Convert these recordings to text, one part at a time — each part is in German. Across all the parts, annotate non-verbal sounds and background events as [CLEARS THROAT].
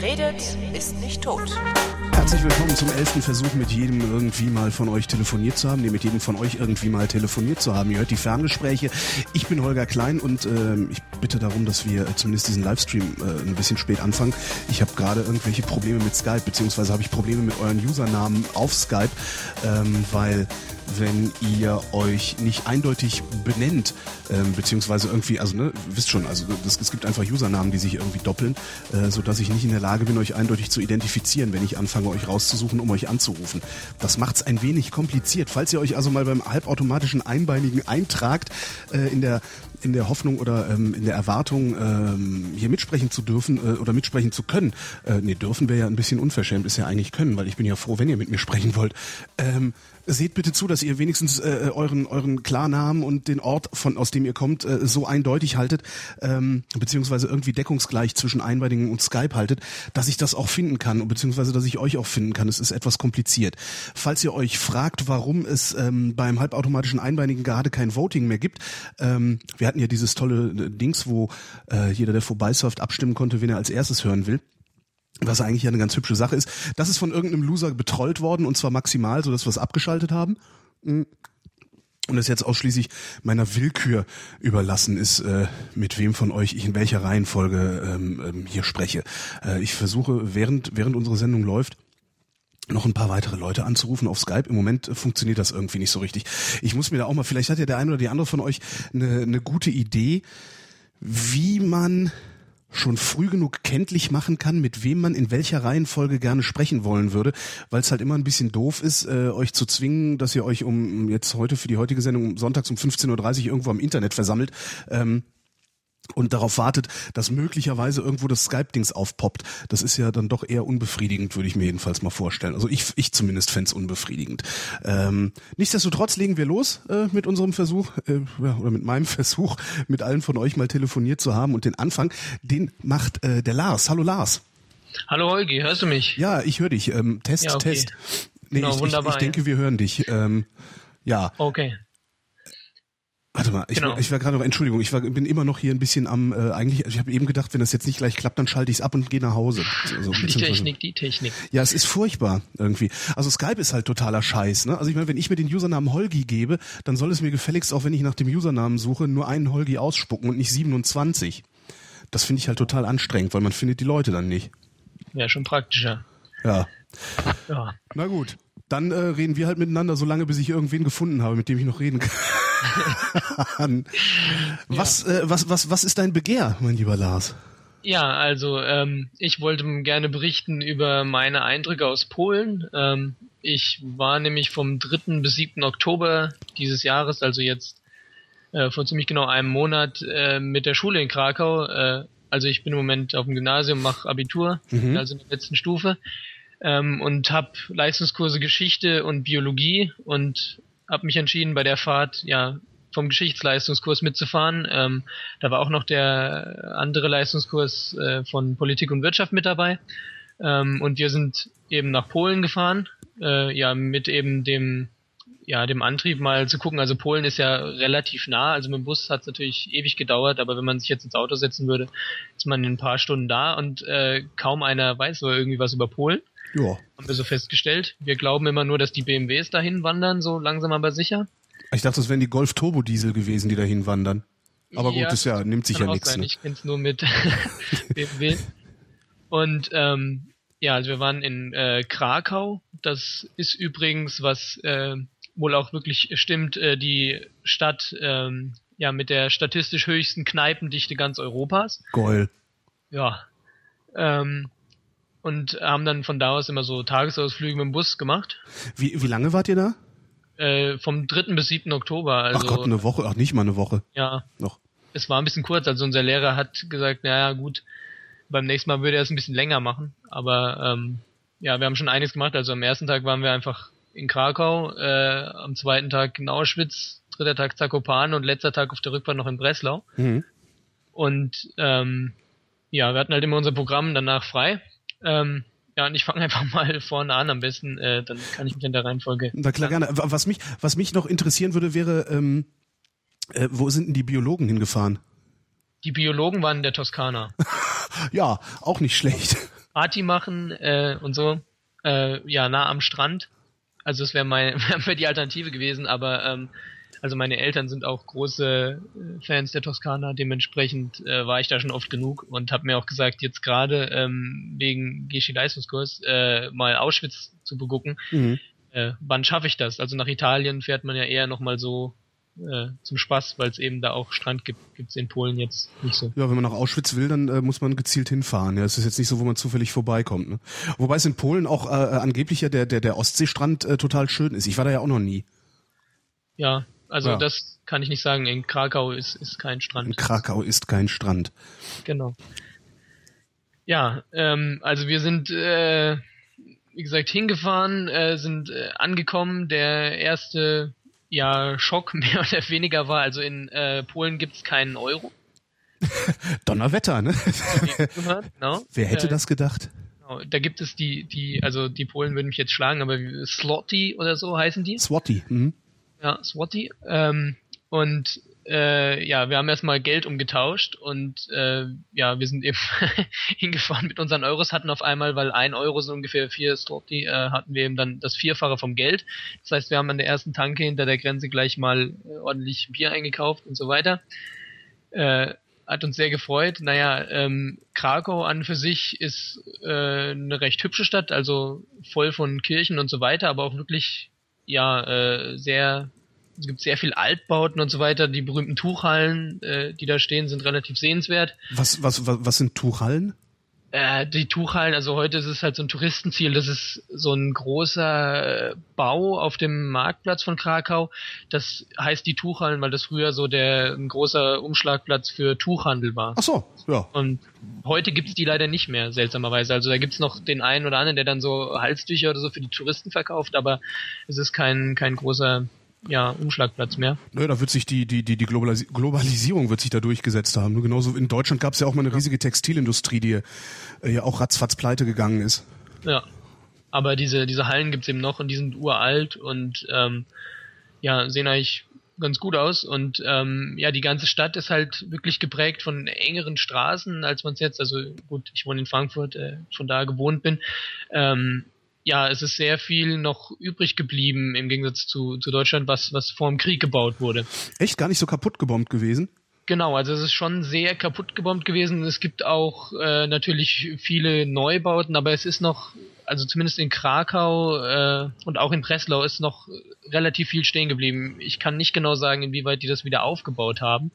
Redet, ist nicht tot. Herzlich willkommen zum elften Versuch, mit jedem irgendwie mal von euch telefoniert zu haben, nee, mit jedem von euch irgendwie mal telefoniert zu haben. Ihr hört die Ferngespräche. Ich bin Holger Klein und äh, ich bitte darum, dass wir äh, zumindest diesen Livestream äh, ein bisschen spät anfangen. Ich habe gerade irgendwelche Probleme mit Skype, beziehungsweise habe ich Probleme mit euren Usernamen auf Skype, ähm, weil wenn ihr euch nicht eindeutig benennt, ähm, beziehungsweise irgendwie, also ne, wisst schon, also das, es gibt einfach Usernamen, die sich irgendwie doppeln, äh, so dass ich nicht in der Lage bin, euch eindeutig zu identifizieren, wenn ich anfange, euch rauszusuchen, um euch anzurufen. Das macht's ein wenig kompliziert. Falls ihr euch also mal beim halbautomatischen Einbeinigen eintragt, äh, in der in der Hoffnung oder ähm, in der Erwartung, ähm, hier mitsprechen zu dürfen äh, oder mitsprechen zu können. Äh, nee, dürfen wir ja ein bisschen unverschämt, ist ja eigentlich können, weil ich bin ja froh, wenn ihr mit mir sprechen wollt. Ähm, seht bitte zu, dass ihr wenigstens äh, euren euren Klarnamen und den Ort, von aus dem ihr kommt, äh, so eindeutig haltet, ähm, beziehungsweise irgendwie deckungsgleich zwischen Einbeinigen und Skype haltet, dass ich das auch finden kann, beziehungsweise dass ich euch auch finden kann. Es ist etwas kompliziert. Falls ihr euch fragt, warum es ähm, beim halbautomatischen Einbeinigen gerade kein Voting mehr gibt, ähm, wir hatten ja dieses tolle äh, Dings, wo äh, jeder, der vorbeisurft, abstimmen konnte, wen er als erstes hören will was eigentlich ja eine ganz hübsche Sache ist. Das ist von irgendeinem Loser betrollt worden und zwar maximal, so dass wir es abgeschaltet haben. Mm. Und es jetzt ausschließlich meiner Willkür überlassen ist, äh, mit wem von euch ich in welcher Reihenfolge ähm, ähm, hier spreche. Äh, ich versuche, während, während unsere Sendung läuft, noch ein paar weitere Leute anzurufen auf Skype. Im Moment äh, funktioniert das irgendwie nicht so richtig. Ich muss mir da auch mal, vielleicht hat ja der eine oder die andere von euch eine, eine gute Idee, wie man schon früh genug kenntlich machen kann, mit wem man in welcher Reihenfolge gerne sprechen wollen würde, weil es halt immer ein bisschen doof ist, äh, euch zu zwingen, dass ihr euch um jetzt heute für die heutige Sendung sonntags um 15.30 Uhr irgendwo am Internet versammelt. Ähm, und darauf wartet, dass möglicherweise irgendwo das Skype-Dings aufpoppt. Das ist ja dann doch eher unbefriedigend, würde ich mir jedenfalls mal vorstellen. Also ich, ich zumindest fände unbefriedigend. Ähm, nichtsdestotrotz legen wir los äh, mit unserem Versuch, äh, oder mit meinem [LAUGHS] Versuch, mit allen von euch mal telefoniert zu haben. Und den Anfang, den macht äh, der Lars. Hallo Lars. Hallo Holgi, hörst du mich? Ja, ich höre dich. Ähm, Test, ja, okay. Test. Nee, genau, ich, ich, ich denke, wir hören dich. Ähm, ja. Okay. Warte mal, ich, genau. war, ich war gerade noch, Entschuldigung, ich war, bin immer noch hier ein bisschen am, äh, eigentlich, ich habe eben gedacht, wenn das jetzt nicht gleich klappt, dann schalte ich es ab und gehe nach Hause. Also, die Technik, die Technik. Ja, es ist furchtbar irgendwie. Also Skype ist halt totaler Scheiß. Ne? Also ich meine, wenn ich mir den Usernamen Holgi gebe, dann soll es mir gefälligst, auch wenn ich nach dem Usernamen suche, nur einen Holgi ausspucken und nicht 27. Das finde ich halt total anstrengend, weil man findet die Leute dann nicht. Ja, schon praktischer. Ja. ja. Na gut, dann äh, reden wir halt miteinander so lange, bis ich irgendwen gefunden habe, mit dem ich noch reden kann. Was, ja. äh, was, was, was ist dein Begehr, mein lieber Lars? Ja, also ähm, ich wollte gerne berichten über meine Eindrücke aus Polen. Ähm, ich war nämlich vom 3. bis 7. Oktober dieses Jahres, also jetzt äh, vor ziemlich genau einem Monat, äh, mit der Schule in Krakau. Äh, also ich bin im Moment auf dem Gymnasium, mache Abitur, mhm. also in der letzten Stufe. Ähm, und habe Leistungskurse Geschichte und Biologie und habe mich entschieden, bei der Fahrt ja vom Geschichtsleistungskurs mitzufahren. Ähm, da war auch noch der andere Leistungskurs äh, von Politik und Wirtschaft mit dabei. Ähm, und wir sind eben nach Polen gefahren, äh, ja, mit eben dem, ja, dem Antrieb mal zu gucken. Also Polen ist ja relativ nah, also mit dem Bus hat es natürlich ewig gedauert, aber wenn man sich jetzt ins Auto setzen würde, ist man in ein paar Stunden da und äh, kaum einer weiß so irgendwie was über Polen. Ja. Haben wir so festgestellt. Wir glauben immer nur, dass die BMWs dahin wandern, so langsam aber sicher. Ich dachte, das wären die Golf Turbo Diesel gewesen, die dahin wandern. Aber ja, gut, das ja, nimmt sich ja nichts. Ne? Ich kenn's nur mit [LAUGHS] BMW. Und ähm, ja, also wir waren in äh, Krakau. Das ist übrigens, was äh, wohl auch wirklich stimmt, äh, die Stadt ähm, ja mit der statistisch höchsten Kneipendichte ganz Europas. Goll. Ja. Ähm, und haben dann von da aus immer so Tagesausflüge mit dem Bus gemacht. Wie, wie lange wart ihr da? Äh, vom 3. bis 7. Oktober. Also, ach Gott, eine Woche, ach nicht mal eine Woche. Ja. Noch. Es war ein bisschen kurz, also unser Lehrer hat gesagt, naja gut, beim nächsten Mal würde er es ein bisschen länger machen. Aber ähm, ja, wir haben schon einiges gemacht. Also am ersten Tag waren wir einfach in Krakau, äh, am zweiten Tag in Auschwitz, dritter Tag Zakopane und letzter Tag auf der Rückfahrt noch in Breslau. Mhm. Und ähm, ja, wir hatten halt immer unser Programm danach frei ähm, ja, und ich fange [LAUGHS] einfach mal vorne an am besten, äh, dann kann ich mich in der Reihenfolge. Na klar, gerne. Was mich, was mich noch interessieren würde, wäre, ähm, äh, wo sind denn die Biologen hingefahren? Die Biologen waren in der Toskana. [LAUGHS] ja, auch nicht schlecht. Party machen äh, und so. Äh, ja, nah am Strand. Also es wäre meine wär [LAUGHS] die Alternative gewesen, aber ähm, also meine Eltern sind auch große äh, Fans der Toskana, dementsprechend äh, war ich da schon oft genug und habe mir auch gesagt, jetzt gerade ähm, wegen Geschi Leistungskurs äh, mal Auschwitz zu begucken. Mhm. Äh, wann schaffe ich das? Also nach Italien fährt man ja eher nochmal so äh, zum Spaß, weil es eben da auch Strand gibt, gibt's in Polen jetzt nicht so. Ja, wenn man nach Auschwitz will, dann äh, muss man gezielt hinfahren. Ja, es ist jetzt nicht so, wo man zufällig vorbeikommt. Ne? Wobei es in Polen auch äh, angeblich ja der der der Ostseestrand äh, total schön ist. Ich war da ja auch noch nie. Ja, also ja. das kann ich nicht sagen. In Krakau ist, ist kein Strand. In Krakau ist kein Strand. Genau. Ja, ähm, also wir sind, äh, wie gesagt, hingefahren, äh, sind äh, angekommen. Der erste ja, Schock [LAUGHS] mehr oder weniger war, also in äh, Polen gibt's keinen Euro. [LAUGHS] Donnerwetter, ne? genau. Wer hätte äh, das gedacht? Genau. Da gibt es die, die, also die Polen würden mich jetzt schlagen, aber Slotty oder so heißen die. Swati. Mhm. Ja, Swati. Ähm, und äh, ja, wir haben erstmal Geld umgetauscht und äh, ja, wir sind eben [LAUGHS] hingefahren mit unseren Euros, hatten auf einmal, weil ein Euro so ungefähr vier Slotty, äh, hatten wir eben dann das Vierfache vom Geld. Das heißt, wir haben an der ersten Tanke hinter der Grenze gleich mal äh, ordentlich Bier eingekauft und so weiter. Äh, hat uns sehr gefreut. Naja, ähm, Krakau an für sich ist äh, eine recht hübsche Stadt, also voll von Kirchen und so weiter, aber auch wirklich ja äh, sehr es gibt sehr viel Altbauten und so weiter. Die berühmten Tuchhallen, äh, die da stehen, sind relativ sehenswert. Was was was, was sind Tuchhallen? Äh, die Tuchhallen, also heute ist es halt so ein Touristenziel, das ist so ein großer äh, Bau auf dem Marktplatz von Krakau. Das heißt die Tuchhallen, weil das früher so der ein großer Umschlagplatz für Tuchhandel war. Ach so, ja. Und heute gibt's die leider nicht mehr, seltsamerweise. Also da gibt's noch den einen oder anderen, der dann so Halstücher oder so für die Touristen verkauft, aber es ist kein, kein großer ja, Umschlagplatz mehr. Nö, da wird sich die, die, die, die Globalis Globalisierung wird sich da durchgesetzt haben. Genauso in Deutschland gab es ja auch mal eine riesige Textilindustrie, die äh, ja auch ratzfatz pleite gegangen ist. Ja. Aber diese, diese Hallen gibt's eben noch und die sind uralt und ähm, ja, sehen eigentlich ganz gut aus. Und ähm, ja, die ganze Stadt ist halt wirklich geprägt von engeren Straßen, als man es jetzt, also gut, ich wohne in Frankfurt, äh, von da gewohnt bin. Ähm, ja, es ist sehr viel noch übrig geblieben im Gegensatz zu, zu Deutschland, was, was vor dem Krieg gebaut wurde. Echt gar nicht so kaputt gebombt gewesen? Genau, also es ist schon sehr kaputt gebombt gewesen. Es gibt auch äh, natürlich viele Neubauten, aber es ist noch, also zumindest in Krakau äh, und auch in Breslau ist noch relativ viel stehen geblieben. Ich kann nicht genau sagen, inwieweit die das wieder aufgebaut haben,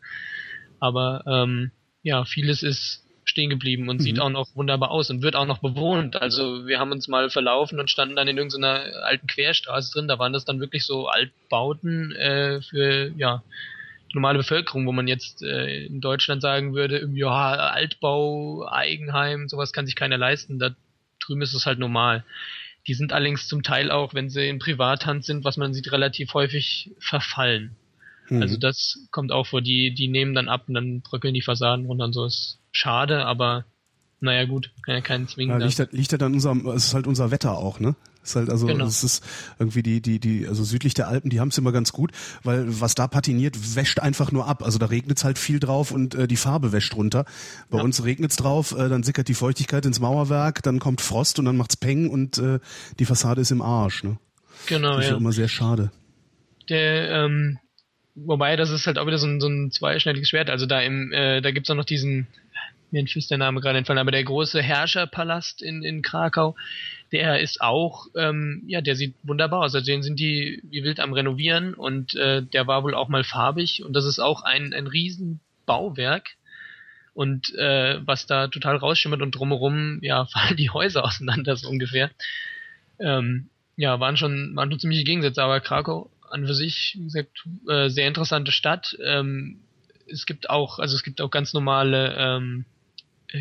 aber ähm, ja, vieles ist stehen geblieben und mhm. sieht auch noch wunderbar aus und wird auch noch bewohnt. Also wir haben uns mal verlaufen und standen dann in irgendeiner alten Querstraße drin. Da waren das dann wirklich so Altbauten äh, für ja normale Bevölkerung, wo man jetzt äh, in Deutschland sagen würde, ja Altbau, Eigenheim, sowas kann sich keiner leisten. Da drüben ist es halt normal. Die sind allerdings zum Teil auch, wenn sie in Privathand sind, was man sieht, relativ häufig verfallen. Mhm. Also das kommt auch vor. Die, die nehmen dann ab und dann bröckeln die Fassaden runter und so. Ist schade, aber naja gut, kann ja keinen zwingen. Ja, liegt, halt, liegt halt an unserem, es ist halt unser Wetter auch, ne? ist halt also genau. es ist irgendwie die die die also südlich der Alpen die haben es immer ganz gut weil was da patiniert wäscht einfach nur ab also da regnet es halt viel drauf und äh, die Farbe wäscht runter bei ja. uns regnet es drauf äh, dann sickert die Feuchtigkeit ins Mauerwerk dann kommt Frost und dann macht's Peng und äh, die Fassade ist im Arsch ne genau das ist ja immer sehr schade der ähm, wobei das ist halt auch wieder so ein, so ein zweischneidiges Schwert also da im äh, da gibt's auch noch diesen mir ist der Name gerade entfallen, aber der große Herrscherpalast in, in Krakau, der ist auch, ähm, ja, der sieht wunderbar aus. Also den sind die wie wild am Renovieren und äh, der war wohl auch mal farbig und das ist auch ein, ein Riesenbauwerk. Und äh, was da total rausschimmert und drumherum, ja, [LAUGHS] fallen die Häuser auseinander so ungefähr. Ähm, ja, waren schon, waren schon ziemliche Gegensätze, aber Krakau an für sich, wie gesagt, äh, sehr interessante Stadt. Ähm, es gibt auch, also es gibt auch ganz normale ähm,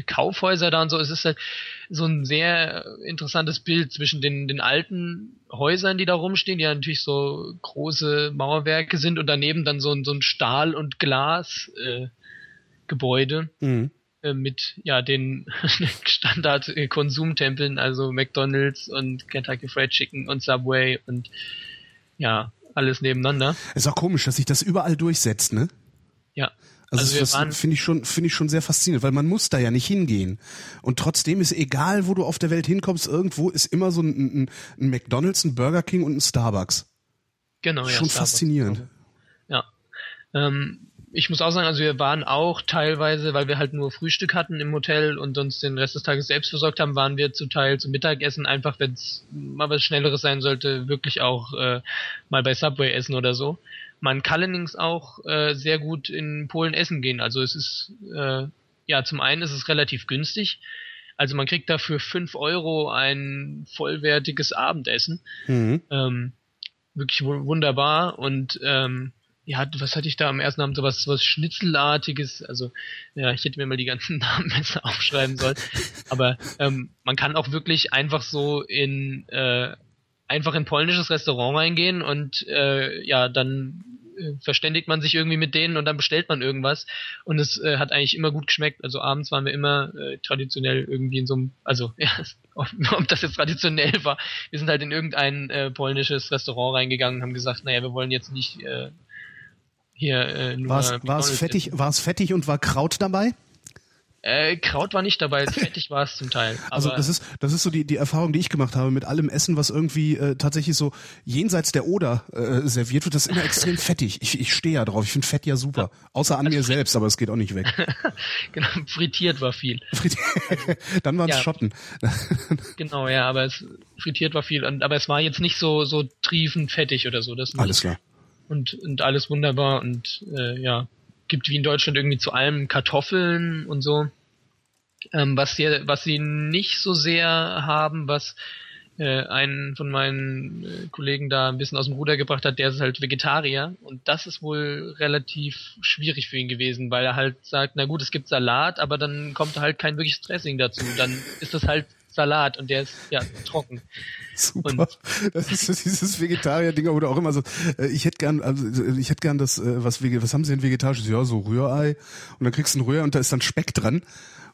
Kaufhäuser da und so. Es ist halt so ein sehr interessantes Bild zwischen den, den alten Häusern, die da rumstehen, die ja natürlich so große Mauerwerke sind und daneben dann so ein, so ein Stahl- und Glas-Gebäude. Äh, mhm. äh, mit ja den [LAUGHS] Standard-Konsumtempeln, also McDonalds und Kentucky Fried Chicken und Subway und ja, alles nebeneinander. Ist auch komisch, dass sich das überall durchsetzt, ne? Ja. Also, Also das finde ich schon, finde ich schon sehr faszinierend, weil man muss da ja nicht hingehen. Und trotzdem ist egal, wo du auf der Welt hinkommst, irgendwo ist immer so ein, ein, ein McDonald's, ein Burger King und ein Starbucks. Genau, ja. schon faszinierend. Ja. Ähm, ich muss auch sagen, also wir waren auch teilweise, weil wir halt nur Frühstück hatten im Hotel und uns den Rest des Tages selbst versorgt haben, waren wir zu Teil zum Mittagessen einfach, wenn es mal was Schnelleres sein sollte, wirklich auch äh, mal bei Subway essen oder so. Man kann allerdings auch äh, sehr gut in Polen essen gehen. Also es ist, äh, ja, zum einen ist es relativ günstig. Also man kriegt dafür fünf Euro ein vollwertiges Abendessen Mhm. ähm, wirklich wu- wunderbar und ähm, ja, was hatte ich da am ersten Abend so was, was Schnitzelartiges, also ja, ich hätte mir mal die ganzen [LAUGHS] Namen besser aufschreiben sollen, aber ähm, man kann auch wirklich einfach so in äh, einfach in ein polnisches Restaurant reingehen und äh, ja, dann äh, verständigt man sich irgendwie mit denen und dann bestellt man irgendwas und es äh, hat eigentlich immer gut geschmeckt. Also abends waren wir immer äh, traditionell irgendwie in so einem, also [LAUGHS] ja, ob, ob das jetzt traditionell war, wir sind halt in irgendein äh, polnisches Restaurant reingegangen und haben gesagt, naja, wir wollen jetzt nicht äh, hier äh, nur War es, fettig, war es fettig und war Kraut dabei? Äh, Kraut war nicht dabei, fettig war es zum Teil. [LAUGHS] Also das ist das ist so die die Erfahrung, die ich gemacht habe mit allem Essen, was irgendwie äh, tatsächlich so jenseits der Oder äh, serviert wird, das ist immer extrem [LAUGHS] fettig. Ich, ich stehe ja drauf. Ich finde Fett ja super, außer Also an mir [LAUGHS] selbst, aber es geht auch nicht weg. genau, frittiert war viel. Dann waren es Ja. Schotten. Genau, ja, aber es frittiert war viel, und, aber es war jetzt nicht so so triefend fettig oder so. Das. Alles klar. und und alles wunderbar und äh, ja gibt wie in Deutschland irgendwie zu allem Kartoffeln und so. Ähm, was sie was sie nicht so sehr haben, was äh, einen von meinen äh, Kollegen da ein bisschen aus dem Ruder gebracht hat, der ist halt Vegetarier und das ist wohl relativ schwierig für ihn gewesen, weil er halt sagt, na gut, es gibt Salat, aber dann kommt halt kein wirkliches Dressing dazu, dann ist das halt Salat und der ist ja trocken. Super. Das ist dieses Vegetarier-Ding, wo du auch immer so, äh, ich hätte gern, also äh, ich hätte gern das, äh, was, was haben sie denn vegetarisches? Ja, so Rührei. Und dann kriegst du ein Rührei und da ist dann Speck dran.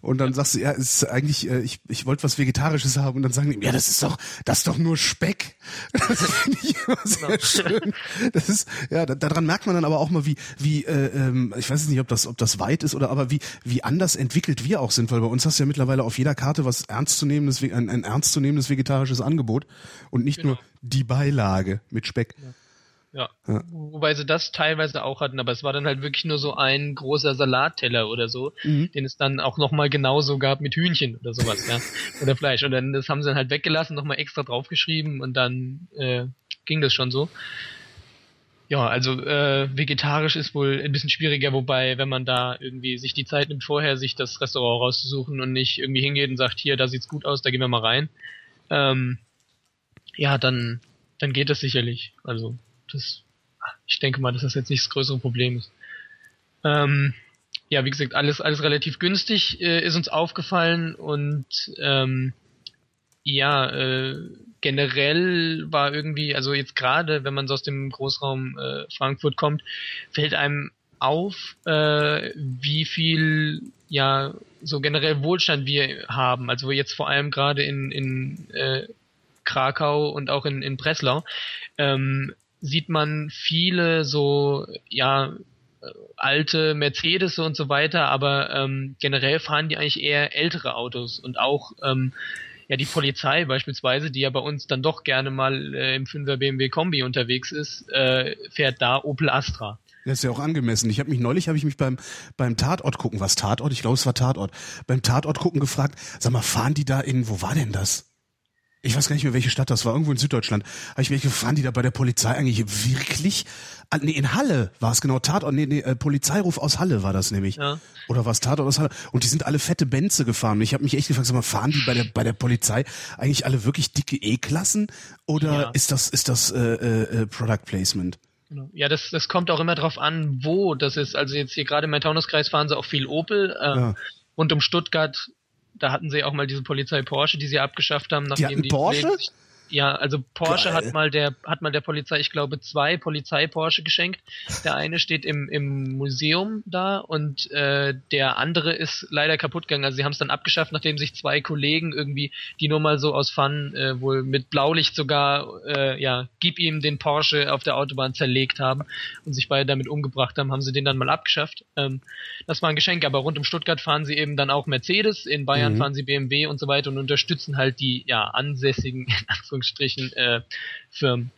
Und dann sagst du, ja, es ist eigentlich, äh, ich, ich wollte was Vegetarisches haben. Und dann sagen die, ja, das ist doch, das ist doch nur Speck. [LAUGHS] Das finde ich immer sehr schön. Das ist, ja, da, daran merkt man dann aber auch mal, wie, wie, äh, ähm, ich weiß nicht, ob das, ob das weit ist oder aber wie, wie anders entwickelt wir auch sind, weil bei uns hast du ja mittlerweile auf jeder Karte was ernstzunehmendes, ve- ein, ein ernstzunehmendes vegetarisches Angebot und nicht nur die Beilage mit Speck. Ja. Ja. Wobei sie das teilweise auch hatten, aber es war dann halt wirklich nur so ein großer Salatteller oder so, Mhm. den es dann auch nochmal genauso gab mit Hühnchen oder sowas, ja. [LAUGHS] Oder Fleisch. Und dann das haben sie dann halt weggelassen, nochmal extra draufgeschrieben und dann äh, ging das schon so. Ja, also äh, vegetarisch ist wohl ein bisschen schwieriger, wobei, wenn man da irgendwie sich die Zeit nimmt, vorher sich das Restaurant rauszusuchen und nicht irgendwie hingeht und sagt, hier, da sieht's gut aus, da gehen wir mal rein, ähm, ja, dann, dann geht das sicherlich. Also, das, ich denke mal, dass das jetzt nicht das größere Problem ist. Ähm, ja, wie gesagt, alles, alles relativ günstig äh, ist uns aufgefallen und ähm, ja, äh, generell war irgendwie, also jetzt gerade, wenn man so aus dem Großraum äh, Frankfurt kommt, fällt einem auf, äh, wie viel ja so generell Wohlstand wir haben. Also jetzt vor allem gerade in, in äh, Krakau und auch in, in Breslau ähm, sieht man viele so ja äh, alte Mercedes und so weiter, aber ähm, generell fahren die eigentlich eher ältere Autos und auch ähm, ja die Polizei beispielsweise, die ja bei uns dann doch gerne mal äh, im 5er BMW Kombi unterwegs ist, äh, fährt da Opel Astra. Das ist ja auch angemessen. Ich habe mich neulich habe ich mich beim beim Tatort gucken, was Tatort? Ich glaube, es war Tatort. Beim Tatort gucken gefragt, sag mal, fahren die da in wo war denn das? Ich weiß gar nicht mehr, welche Stadt das war, irgendwo in Süddeutschland. Habe ich mich gefragt, die da bei der Polizei eigentlich wirklich? Ah, nee, in Halle war es genau, Tatort, nee, nee, äh, Polizeiruf aus Halle war das nämlich. Ja. Oder was Tatort aus Halle? Und die sind alle fette Benze gefahren. Ich habe mich echt gefragt, sag mal, fahren die bei der bei der Polizei eigentlich alle wirklich dicke E-Klassen? Oder Ja. ist das ist das äh, äh, äh, Product Placement? Genau. Ja, das, das kommt auch immer drauf an, wo das ist. Also jetzt hier gerade im Main-Taunus-Kreis fahren sie auch viel Opel. Äh, Ja. Und um Stuttgart, da hatten sie auch mal diese Polizei Porsche, die sie abgeschafft haben, nachdem hatten die Porsche? Sich- ja, also Porsche Geil. hat mal der hat mal der Polizei, ich glaube, zwei Polizei Porsche geschenkt. Der eine steht im, im Museum da und äh, der andere ist leider kaputt gegangen. Also sie haben es dann abgeschafft, nachdem sich zwei Kollegen irgendwie, die nur mal so aus Fun äh, wohl mit Blaulicht sogar, äh, ja, gib ihm den Porsche auf der Autobahn zerlegt haben und sich beide damit umgebracht haben, haben sie den dann mal abgeschafft. Ähm, das war ein Geschenk, aber rund um Stuttgart fahren sie eben dann auch Mercedes, in Bayern Mhm. fahren sie BMW und so weiter und unterstützen halt die ja ansässigen, [LAUGHS] Anführungsstrichen, äh, Firmen,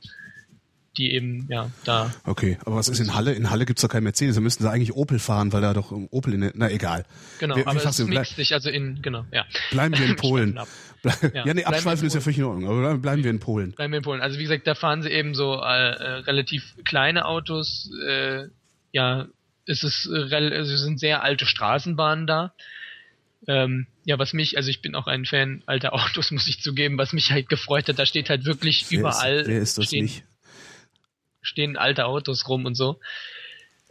die eben ja da Okay, aber was ist in Halle? In Halle gibt's doch kein Mercedes. Da müssten sie eigentlich Opel fahren, weil da doch um Opel in der, na egal. genau, Wir- aber es mixt sich also in genau, ja. Bleiben wir in [LAUGHS] Polen. Ja, Ja, nee, abschweifen ist ja völlig in Ordnung, aber bleiben wir in Polen. Bleiben wir in Polen. Also wie gesagt, da fahren sie eben so äh, äh, relativ kleine Autos. Äh, ja, es ist äh, also es sind sehr alte Straßenbahnen da. Ähm, ja, was mich, also ich bin auch ein Fan alter Autos, [LAUGHS] muss ich zugeben, was mich halt gefreut hat, da steht halt wirklich Wer überall Ist, wer ist das stehen, nicht? stehen alte Autos rum und so.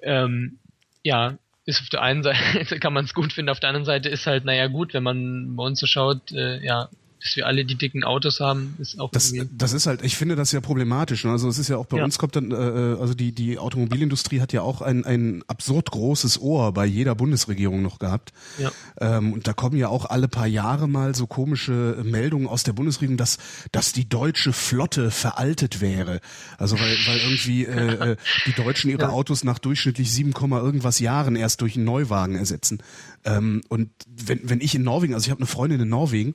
Ähm, ja, ist auf der einen Seite [LAUGHS] kann man es gut finden, auf der anderen Seite ist halt, naja gut, wenn man bei uns so schaut, äh, ja, dass wir alle die dicken Autos haben, ist auch Das, das ist halt, ich finde das ja problematisch. ne? Also es ist ja auch bei Ja. uns kommt dann, äh, äh, also die die Automobilindustrie hat ja auch ein ein absurd großes Ohr bei jeder Bundesregierung noch gehabt. Ja. Ähm, und da kommen ja auch alle paar Jahre mal so komische Meldungen aus der Bundesregierung, dass dass die deutsche Flotte veraltet wäre. Also weil weil irgendwie äh, äh, die Deutschen ihre [LAUGHS] Autos nach durchschnittlich 7, Komma irgendwas Jahren erst durch einen Neuwagen ersetzen. Ähm, und wenn wenn ich in Norwegen, also ich habe eine Freundin in Norwegen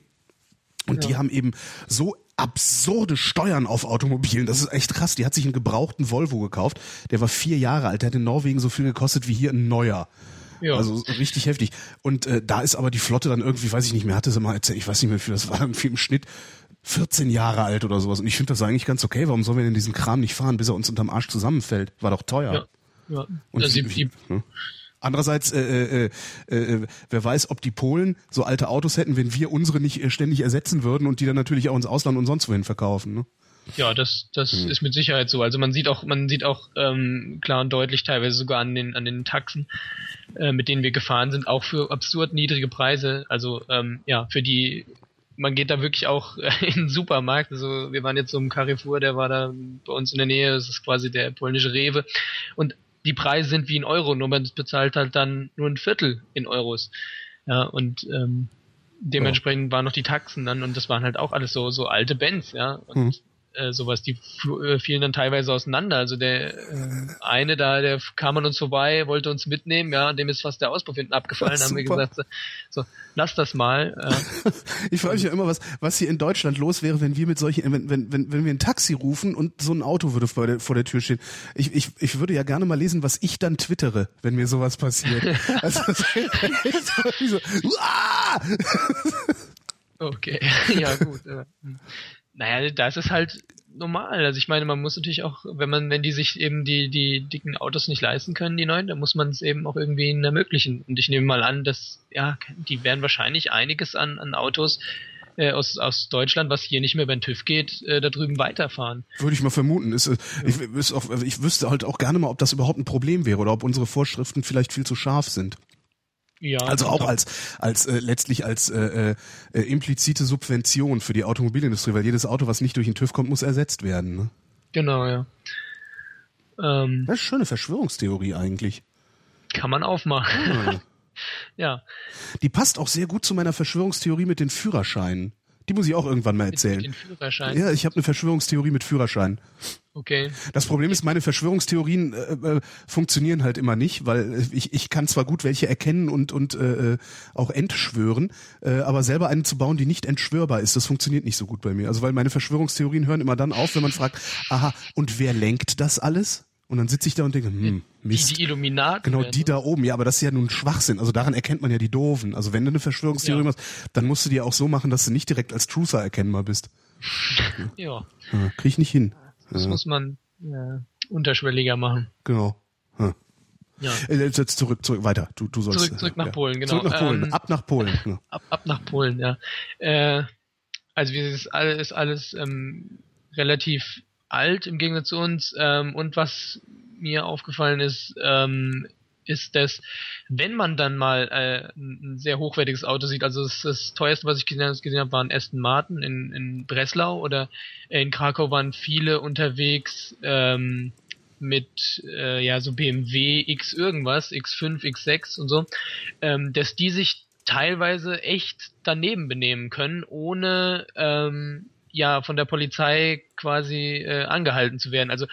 und die haben eben so absurde Steuern auf Automobilen. Das ist echt krass. Die hat sich einen gebrauchten Volvo gekauft. Der war vier Jahre alt. Der hat in Norwegen so viel gekostet wie hier ein neuer. Ja. Also richtig heftig. Und äh, da ist aber die Flotte dann irgendwie, weiß ich nicht mehr, hatte sie mal erzählt, ich weiß nicht mehr, wie viel das war [LAUGHS] irgendwie im Schnitt 14 Jahre alt oder sowas. Und ich finde das eigentlich ganz okay. Warum sollen wir denn diesen Kram nicht fahren, bis er uns unterm Arsch zusammenfällt? War doch teuer. Ja. Ja. Und also die, die, ne? Andererseits, äh, äh, äh, äh, wer weiß, ob die Polen so alte Autos hätten, wenn wir unsere nicht äh, ständig ersetzen würden und die dann natürlich auch ins Ausland und sonst wohin verkaufen. Ne? ja, das, das Hm. ist mit Sicherheit so. Also man sieht auch, man sieht auch ähm, klar und deutlich teilweise sogar an den an den Taxen, äh, mit denen wir gefahren sind, auch für absurd niedrige Preise. Also ähm, ja, für die man geht da wirklich auch äh, [LAUGHS] in den Supermarkt. Also wir waren jetzt so im Carrefour, der war da bei uns in der Nähe. Das ist quasi der polnische Rewe und die Preise sind wie in Euro, nur man bezahlt halt dann nur ein Viertel in Euros. Ja, und ähm, dementsprechend waren noch die Taxen dann und das waren halt auch alles so, so alte Bands, ja. Und Mhm. Äh, sowas, die äh, fielen dann teilweise auseinander. Also der äh, eine da, der kam an uns vorbei, wollte uns mitnehmen, ja, dem ist fast der Auspuff hinten abgefallen, haben wir gesagt, so, lass das mal. Äh, [LAUGHS] Ich frage mich ja immer, was, was hier in Deutschland los wäre, wenn wir mit solchen, wenn, wenn, wenn, wenn wir ein Taxi rufen und so ein Auto würde vor der, vor der Tür stehen. Ich, ich, ich würde ja gerne mal lesen, was ich dann twittere, wenn mir sowas passiert. [LAUGHS] Also, [LAUGHS] so, so, uah! Okay, ja gut. Naja, das ist halt normal. Also ich meine, man muss natürlich auch, wenn man, wenn die sich eben die, die dicken Autos nicht leisten können, die neuen, dann muss man es eben auch irgendwie ihnen ermöglichen. Und ich nehme mal an, dass, ja, die werden wahrscheinlich einiges an, an Autos äh, aus, aus Deutschland, was hier nicht mehr beim TÜV geht, äh, da drüben weiterfahren. Würde ich mal vermuten. Ist, äh, ich, ist auch, ich wüsste halt auch gerne mal, ob das überhaupt ein Problem wäre oder ob unsere Vorschriften vielleicht viel zu scharf sind. Ja, Also auch als als äh, letztlich als äh, äh, implizite Subvention für die Automobilindustrie, weil jedes Auto, was nicht durch den TÜV kommt, muss ersetzt werden. Ne? Genau, ja. Ähm, Das ist eine schöne Verschwörungstheorie eigentlich. kann man aufmachen. Ja. [LAUGHS] ja. Die passt auch sehr gut zu meiner Verschwörungstheorie mit den Führerscheinen. Die muss ich auch irgendwann mal Mit, erzählen. mit den Führerschein. Ja, ich habe eine Verschwörungstheorie mit Führerschein. Okay. Das Problem ist, meine Verschwörungstheorien äh, äh, funktionieren halt immer nicht, weil ich, ich kann zwar gut welche erkennen und, und äh, äh, auch entschwören, äh, aber selber eine zu bauen, die nicht entschwörbar ist, das funktioniert nicht so gut bei mir. Also weil meine Verschwörungstheorien hören immer dann auf, wenn man fragt, aha, und wer lenkt das alles? Und dann sitze ich da und denke, hm, Mist. die Illuminaten. Genau, die da oben. Ja, aber das ist ja nun Schwachsinn. Also daran erkennt man ja die Doofen. Also wenn du eine Verschwörungstheorie Ja. machst, dann musst du die auch so machen, dass du nicht direkt als Truther erkennbar bist. [LAUGHS] Ja, Ja, krieg ich nicht hin. das Ja, muss man äh, unterschwelliger machen. genau. Ja. Ja. Äh, Jetzt, jetzt zurück, zurück, weiter. Du, du sollst. Zurück- zurück nach ja. Polen, genau. Zurück nach Polen, Ähm, ab nach Polen. Ja. [LAUGHS] Ab, ab nach Polen, ja. Äh, also wie ist alles, ist alles ähm, relativ alt im Gegensatz zu uns. Ähm, und was mir aufgefallen ist, ähm, ist, dass wenn man dann mal äh, ein sehr hochwertiges Auto sieht, also das, das teuerste, was ich gesehen, gesehen habe, war ein Aston Martin in, in Breslau oder in Krakau waren viele unterwegs ähm, mit äh, ja so BMW X irgendwas, X5, X6 und so, ähm, dass die sich teilweise echt daneben benehmen können, ohne ähm, ja von der Polizei quasi äh, angehalten zu werden. Also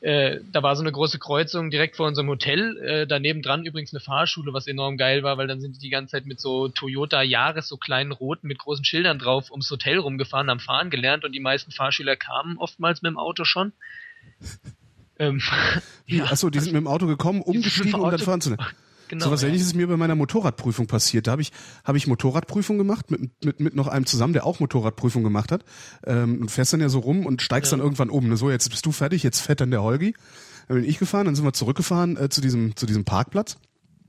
äh, da war so eine große Kreuzung direkt vor unserem Hotel, äh, daneben dran übrigens eine Fahrschule, was enorm geil war, weil dann sind die die ganze Zeit mit so Toyota Jahres, so kleinen roten mit großen Schildern drauf ums Hotel rumgefahren, haben fahren gelernt und die meisten Fahrschüler kamen oftmals mit dem Auto schon. [LAUGHS] ähm, [LAUGHS] ja. Achso, die sind mit dem Auto gekommen, umgestiegen, um dann fahren zu lernen. [LAUGHS] Genau, so was ja. ähnliches ist mir bei meiner Motorradprüfung passiert. Da habe ich, hab ich Motorradprüfung gemacht mit, mit, mit noch einem zusammen, der auch Motorradprüfung gemacht hat. Ähm, und fährst dann ja so rum und steigst ja. dann irgendwann um. Ne? So, jetzt bist du fertig, jetzt fährt dann der Holgi. Dann bin ich gefahren, dann sind wir zurückgefahren äh, zu diesem, zu diesem Parkplatz.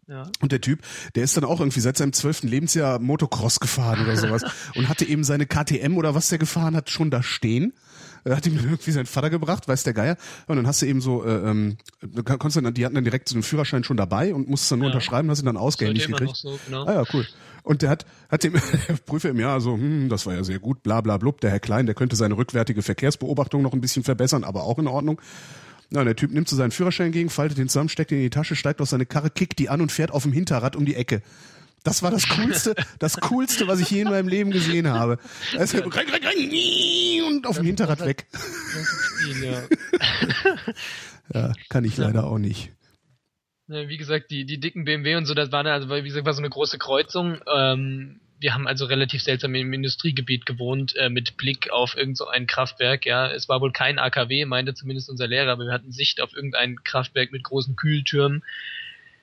Ja. Und der Typ, der ist dann auch irgendwie seit seinem zwölften Lebensjahr Motocross gefahren oder sowas [LAUGHS] und hatte eben seine KTM oder was der gefahren hat schon da stehen hat ihm [LAUGHS] irgendwie sein Vater gebracht, weiß der Geier. Und dann hast du eben so, äh, ähm, konntest dann, die hatten dann direkt so einen Führerschein schon dabei und musstest dann nur ja. unterschreiben, hast ihn dann ausgehändigt gekriegt. So, genau. Ah ja, cool. Und der hat, hat dem [LAUGHS] Prüfer im Jahr so, hm, das war ja sehr gut, bla bla blub, der Herr Klein, der könnte seine rückwärtige Verkehrsbeobachtung noch ein bisschen verbessern, aber auch in Ordnung. Na, der Typ nimmt so seinen Führerschein gegen, faltet den zusammen, steckt ihn in die Tasche, steigt auf seine Karre, kickt die an und fährt auf dem Hinterrad um die Ecke. Das war das coolste, das coolste, was ich je in meinem Leben gesehen habe. Also, und auf dem Hinterrad weg. [LAUGHS] ja, kann ich leider auch nicht. Wie gesagt, die, die dicken BMW und so, das war also, wie gesagt, war so eine große Kreuzung. Ähm, wir haben also relativ seltsam im Industriegebiet gewohnt, äh, mit Blick auf irgend so ein Kraftwerk, ja. Es war wohl kein AKW, meinte zumindest unser Lehrer, aber wir hatten Sicht auf irgendein Kraftwerk mit großen Kühltürmen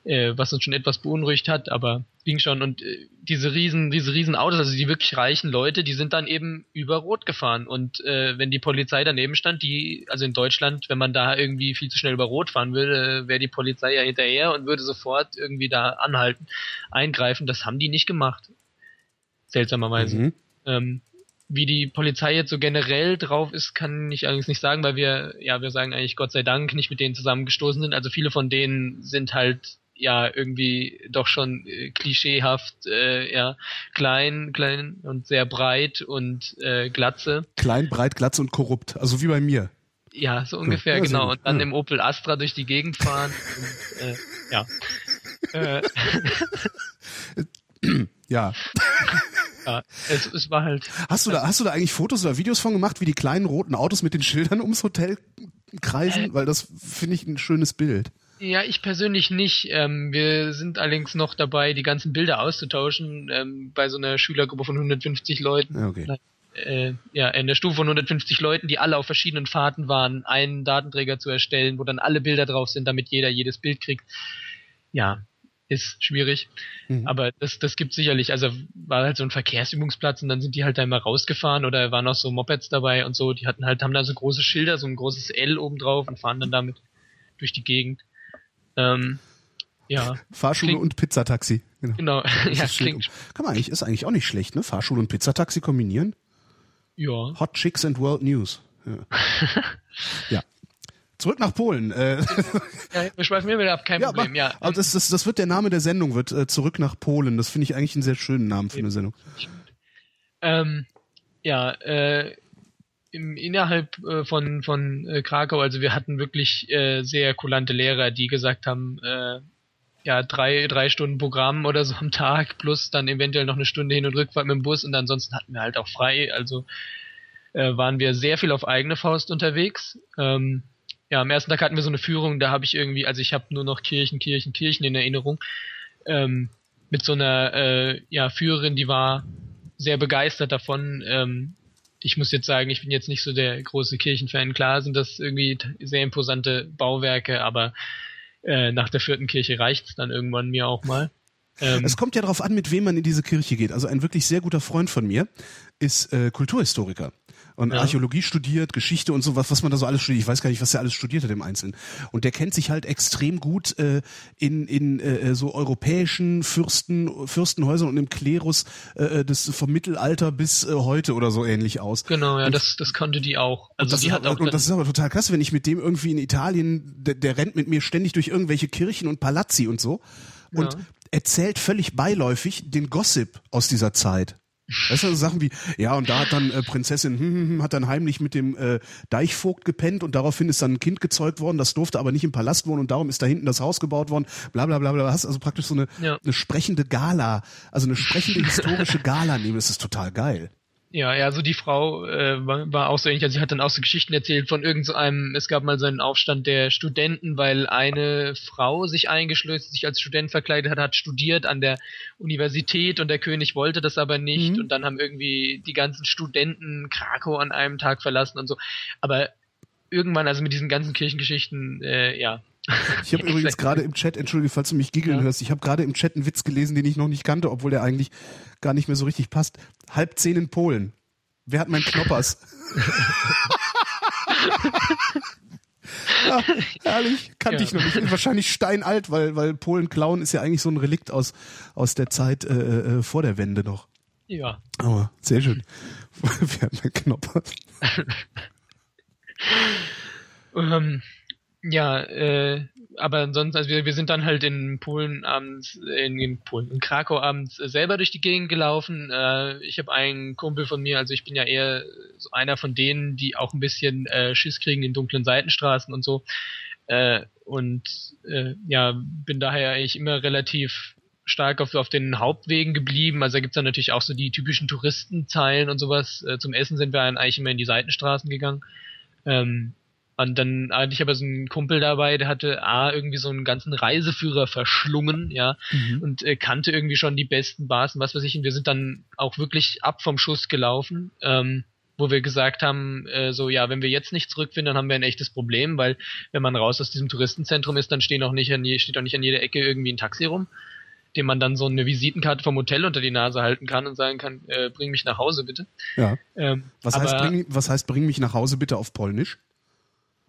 äh, was uns schon etwas beunruhigt hat, aber ging schon. Und äh, diese riesen, diese riesen Autos, also die wirklich reichen Leute, die sind dann eben über Rot gefahren. Und äh, wenn die Polizei daneben stand, die, also in Deutschland, wenn man da irgendwie viel zu schnell über Rot fahren würde, wäre die Polizei ja hinterher und würde sofort irgendwie da anhalten, eingreifen. Das haben die nicht gemacht. Seltsamerweise. Mhm. Ähm, wie die Polizei jetzt so generell drauf ist, kann ich eigentlich nicht sagen, weil wir, ja, wir sagen eigentlich Gott sei Dank nicht mit denen zusammengestoßen sind. Also viele von denen sind halt ja irgendwie doch schon äh, klischeehaft äh, ja klein klein und sehr breit und äh, glatze klein breit glatze und korrupt also wie bei mir ja so ungefähr ja, genau und dann ja. im Opel Astra durch die Gegend fahren und, äh, ja [LAUGHS] äh. ja [LAUGHS] ja, es, es war halt. Hast du da, hast du da eigentlich Fotos oder Videos von gemacht, wie die kleinen roten Autos mit den Schildern ums Hotel kreisen? Äh, Weil das finde ich ein schönes Bild. Ja, ich persönlich nicht. Ähm, wir sind allerdings noch dabei, die ganzen Bilder auszutauschen ähm, bei so einer Schülergruppe von 150 Leuten. Okay. Äh, ja, in der Stufe von 150 Leuten, die alle auf verschiedenen Fahrten waren, einen Datenträger zu erstellen, wo dann alle Bilder drauf sind, damit jeder jedes Bild kriegt. Ja, ist schwierig. Mhm. Aber das, das gibt sicherlich. Also war halt so ein Verkehrsübungsplatz und dann sind die halt da immer rausgefahren oder waren auch so Mopeds dabei und so. Die hatten halt, haben da so große Schilder, so ein großes L oben drauf und fahren dann damit durch die Gegend. Ähm, ja. Fahrschule klingt, und Pizzataxi. Genau. genau. [LAUGHS] ja, klingt. Kann man eigentlich, ist eigentlich auch nicht schlecht, ne? Fahrschule und Pizzataxi kombinieren. Ja. Hot Chicks and World News. Ja. [LAUGHS] ja. Zurück nach Polen. Äh, ja, wir schweifen mir wieder ab, kein ja, Problem. Aber, ja. Aber das, das, das wird der Name der Sendung, wird äh, Zurück nach Polen. Das finde ich eigentlich einen sehr schönen Namen für eine Sendung. Ähm, ja, äh, im, innerhalb äh, von, von äh, Krakau, also wir hatten wirklich äh, sehr kulante Lehrer, die gesagt haben, äh, ja, drei, drei Stunden Programm oder so am Tag, plus dann eventuell noch eine Stunde Hin- und Rückfahrt mit dem Bus und ansonsten hatten wir halt auch frei, also äh, waren wir sehr viel auf eigene Faust unterwegs. Ähm, ja, am ersten Tag hatten wir so eine Führung, da habe ich irgendwie, also ich habe nur noch Kirchen, Kirchen, Kirchen in Erinnerung, ähm, mit so einer äh, ja, Führerin, die war sehr begeistert davon, ähm, ich muss jetzt sagen, ich bin jetzt nicht so der große Kirchenfan. Klar sind das irgendwie sehr imposante Bauwerke, aber äh, nach der vierten Kirche reicht's dann irgendwann mir auch mal. Ähm, es kommt ja darauf an, mit wem man in diese Kirche geht. Also ein wirklich sehr guter Freund von mir ist äh, Kulturhistoriker und ja. Archäologie studiert, Geschichte und so was, was man da so alles studiert. Ich weiß gar nicht, was er alles studiert hat im Einzelnen. Und der kennt sich halt extrem gut äh, in in äh, so europäischen Fürsten Fürstenhäusern und im Klerus äh, des vom Mittelalter bis äh, heute oder so ähnlich aus. Genau, ja, und, das das konnte die auch. Also die hat auch und das ist aber total klasse, wenn ich mit dem irgendwie in Italien, der, der rennt mit mir ständig durch irgendwelche Kirchen und Palazzi und so und ja. erzählt völlig beiläufig den Gossip aus dieser Zeit. Weißt du, so Sachen wie, ja, und da hat dann äh, Prinzessin hm, hm, hm, hat dann heimlich mit dem äh, Deichvogt gepennt und daraufhin ist dann ein Kind gezeugt worden, das durfte aber nicht im Palast wohnen und darum ist da hinten das Haus gebaut worden, bla bla bla bla. Hast also praktisch so eine, ja. eine sprechende Gala, also eine sprechende [LAUGHS] historische Gala nehmen, das ist total geil. Ja, ja, also die Frau äh, war, war auch so ähnlich. Also sie hat dann auch so Geschichten erzählt von irgendeinem, so es gab mal so einen Aufstand der Studenten, weil eine Frau sich eingeschlossen, sich als Student verkleidet hat, hat studiert an der Universität und der König wollte das aber nicht mhm. und dann haben irgendwie die ganzen Studenten Krakau an einem Tag verlassen und so. Aber irgendwann, also mit diesen ganzen Kirchengeschichten, äh, ja, ich habe übrigens [LAUGHS] gerade im Chat, entschuldige, falls du mich giggeln ja. hörst, ich habe gerade im Chat einen Witz gelesen, den ich noch nicht kannte, obwohl der eigentlich gar nicht mehr so richtig passt. Halb zehn in Polen. Wer hat meinen Knoppers? ja, [LAUGHS] herrlich, kannte ja. ich noch nicht. Wahrscheinlich steinalt, weil, weil Polen klauen ist ja eigentlich so ein Relikt aus, aus der Zeit äh, äh, vor der Wende noch. Ja. Aber sehr schön. [LAUGHS] Wer hat meinen Knoppers? ähm, ja, äh, aber ansonsten, also wir, wir sind dann halt in Polen abends, in, in Polen, in Krakau abends selber durch die Gegend gelaufen. Äh, ich habe einen Kumpel von mir, also ich bin ja eher so einer von denen, die auch ein bisschen äh, Schiss kriegen in dunklen Seitenstraßen und so. Äh, und äh, ja, bin daher eigentlich immer relativ stark auf, auf den Hauptwegen geblieben. Also da gibt's dann natürlich auch so die typischen Touristenzeilen und sowas. Äh, zum Essen sind wir eigentlich immer in die Seitenstraßen gegangen. Ähm, und dann hatte ich aber so einen Kumpel dabei, der hatte A, irgendwie so einen ganzen Reiseführer verschlungen, ja, mhm. und äh, kannte irgendwie schon die besten Bars und was weiß ich. Und wir sind dann auch wirklich ab vom Schuss gelaufen, ähm, wo wir gesagt haben, äh, so, ja, wenn wir jetzt nicht zurückfinden, dann haben wir ein echtes Problem, weil wenn man raus aus diesem Touristenzentrum ist, dann stehen auch nicht an je, steht auch nicht an jeder Ecke irgendwie ein Taxi rum, dem man dann so eine Visitenkarte vom Hotel unter die Nase halten kann und sagen kann, äh, bring mich nach Hause bitte. Ja. Ähm, was, heißt, bring, was heißt bring mich nach Hause bitte auf Polnisch?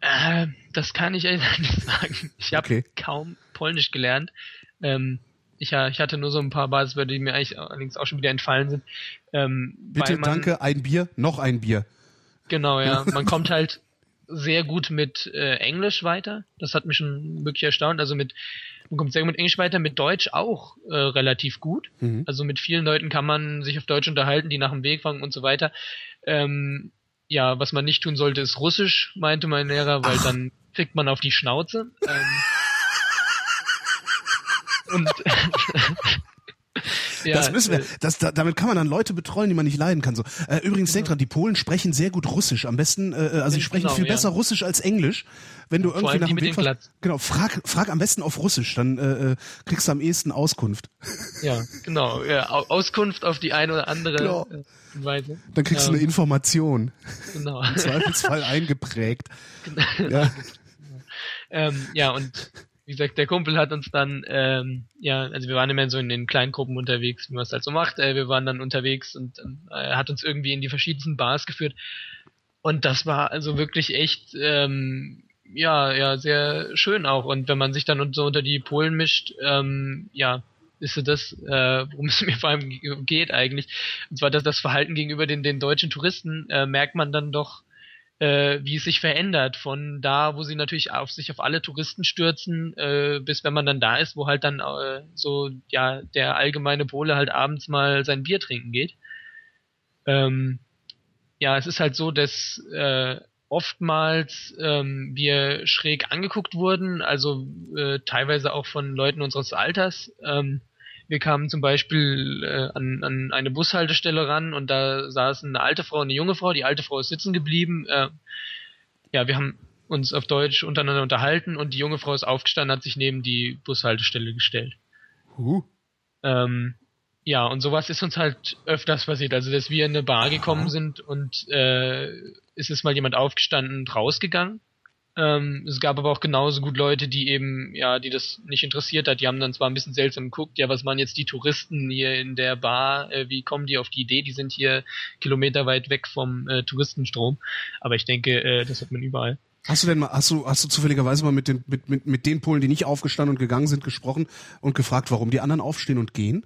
Äh, das kann ich ehrlich [LAUGHS] nicht sagen. Ich habe okay. kaum Polnisch gelernt. Ähm, ich, ich, hatte nur so ein paar Basiswörter, die mir eigentlich allerdings auch schon wieder entfallen sind. Ähm, Bitte, man, danke, ein Bier, noch ein Bier. Genau, ja. [LAUGHS] Man kommt halt sehr gut mit äh, Englisch weiter. Das hat mich schon wirklich erstaunt. Also mit, man kommt sehr gut mit Englisch weiter, mit Deutsch auch äh, relativ gut. Mhm. Also mit vielen Leuten kann man sich auf Deutsch unterhalten, die nach dem Weg fangen und so weiter. Ähm, ja, was man nicht tun sollte, ist Russisch, meinte mein Lehrer, weil Ach. dann kriegt man auf die Schnauze. Ähm, [LAUGHS] und [LAUGHS] Ja, das müssen wir. Äh, das, da, damit kann man dann Leute betreuen, die man nicht leiden kann. So. Äh, übrigens, genau. denk dran, die Polen sprechen sehr gut Russisch. Am besten, äh, äh also sie sprechen genau, viel ja. besser Russisch als Englisch. Wenn du irgendwie nach dem Weg fährst, genau, frag, frag am besten auf Russisch, dann äh, äh, kriegst du am ehesten Auskunft. Ja, genau. Ja, Auskunft auf die eine oder andere genau. Weise. Dann kriegst ähm, du eine Information. Genau. Im Zweifelsfall eingeprägt. [LAUGHS] Genau. Ja. [LAUGHS] Ähm, ja, und wie gesagt, der Kumpel hat uns dann, ähm, ja, also wir waren immer so in den kleinen Gruppen unterwegs, wie man es halt so macht. Äh, wir waren dann unterwegs und äh, hat uns irgendwie in die verschiedensten Bars geführt. Und das war also wirklich echt, ähm, ja, ja, sehr schön auch. Und wenn man sich dann so unter die Polen mischt, ähm, ja, ist das, äh, worum es [LAUGHS] mir vor allem geht eigentlich. Und zwar dass das Verhalten gegenüber den, den deutschen Touristen, äh, merkt man dann doch, äh, wie es sich verändert von da, wo sie natürlich auf sich auf alle Touristen stürzen, äh, bis wenn man dann da ist, wo halt dann äh, so ja der allgemeine Pole halt abends mal sein Bier trinken geht. Ähm, ja, es ist halt so, dass äh, oftmals ähm, wir schräg angeguckt wurden, also äh, teilweise auch von Leuten unseres Alters. Ähm, wir kamen zum Beispiel äh, an, an eine Bushaltestelle ran und da saßen eine alte Frau und eine junge Frau. Die alte Frau ist sitzen geblieben. Äh, ja, wir haben uns auf Deutsch untereinander unterhalten und die junge Frau ist aufgestanden, hat sich neben die Bushaltestelle gestellt. Uh. Ähm, ja, und sowas ist uns halt öfters passiert. Also, dass wir in eine Bar gekommen sind und äh, ist es mal jemand aufgestanden und rausgegangen Ähm, es gab aber auch genauso gut Leute, die eben, ja, die das nicht interessiert hat. Die haben dann zwar ein bisschen seltsam geguckt, ja, was machen jetzt die Touristen hier in der Bar? Äh, wie kommen die auf die Idee? Die sind hier kilometerweit weg vom äh, Touristenstrom. Aber ich denke, äh, das hat man überall. Hast du denn mal, hast du, hast du zufälligerweise mal mit den, mit, mit, mit den Polen, die nicht aufgestanden und gegangen sind, gesprochen und gefragt, warum die anderen aufstehen und gehen?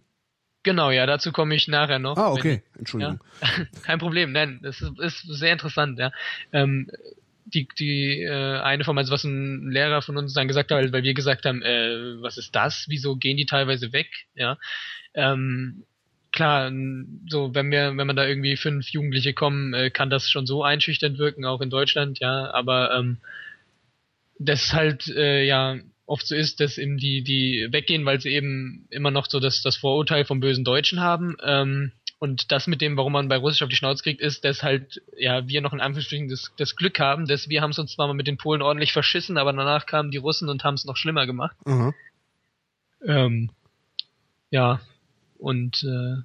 Genau, ja, dazu komme ich nachher noch. Ah, okay, Entschuldigung. Ja, [LAUGHS] kein Problem, nein, das ist, ist sehr interessant, ja. Ähm, die, die äh, eine von also was ein Lehrer von uns dann gesagt hat, weil wir gesagt haben, äh, was ist das? Wieso gehen die teilweise weg? Ja. Ähm, klar, so wenn wir, wenn man da irgendwie fünf Jugendliche kommen, äh, kann das schon so einschüchternd wirken, auch in Deutschland, ja, aber ähm, das halt äh, ja oft so ist, dass eben die, die weggehen, weil sie eben immer noch so das, das Vorurteil vom bösen Deutschen haben. Ähm, und das mit dem, warum man bei Russisch auf die Schnauze kriegt, ist, dass halt, ja, wir noch in Anführungsstrichen das, das Glück haben, dass wir haben es uns zwar mal mit den Polen ordentlich verschissen, aber danach kamen die Russen und haben es noch schlimmer gemacht. Mhm. Ähm, ja, und äh,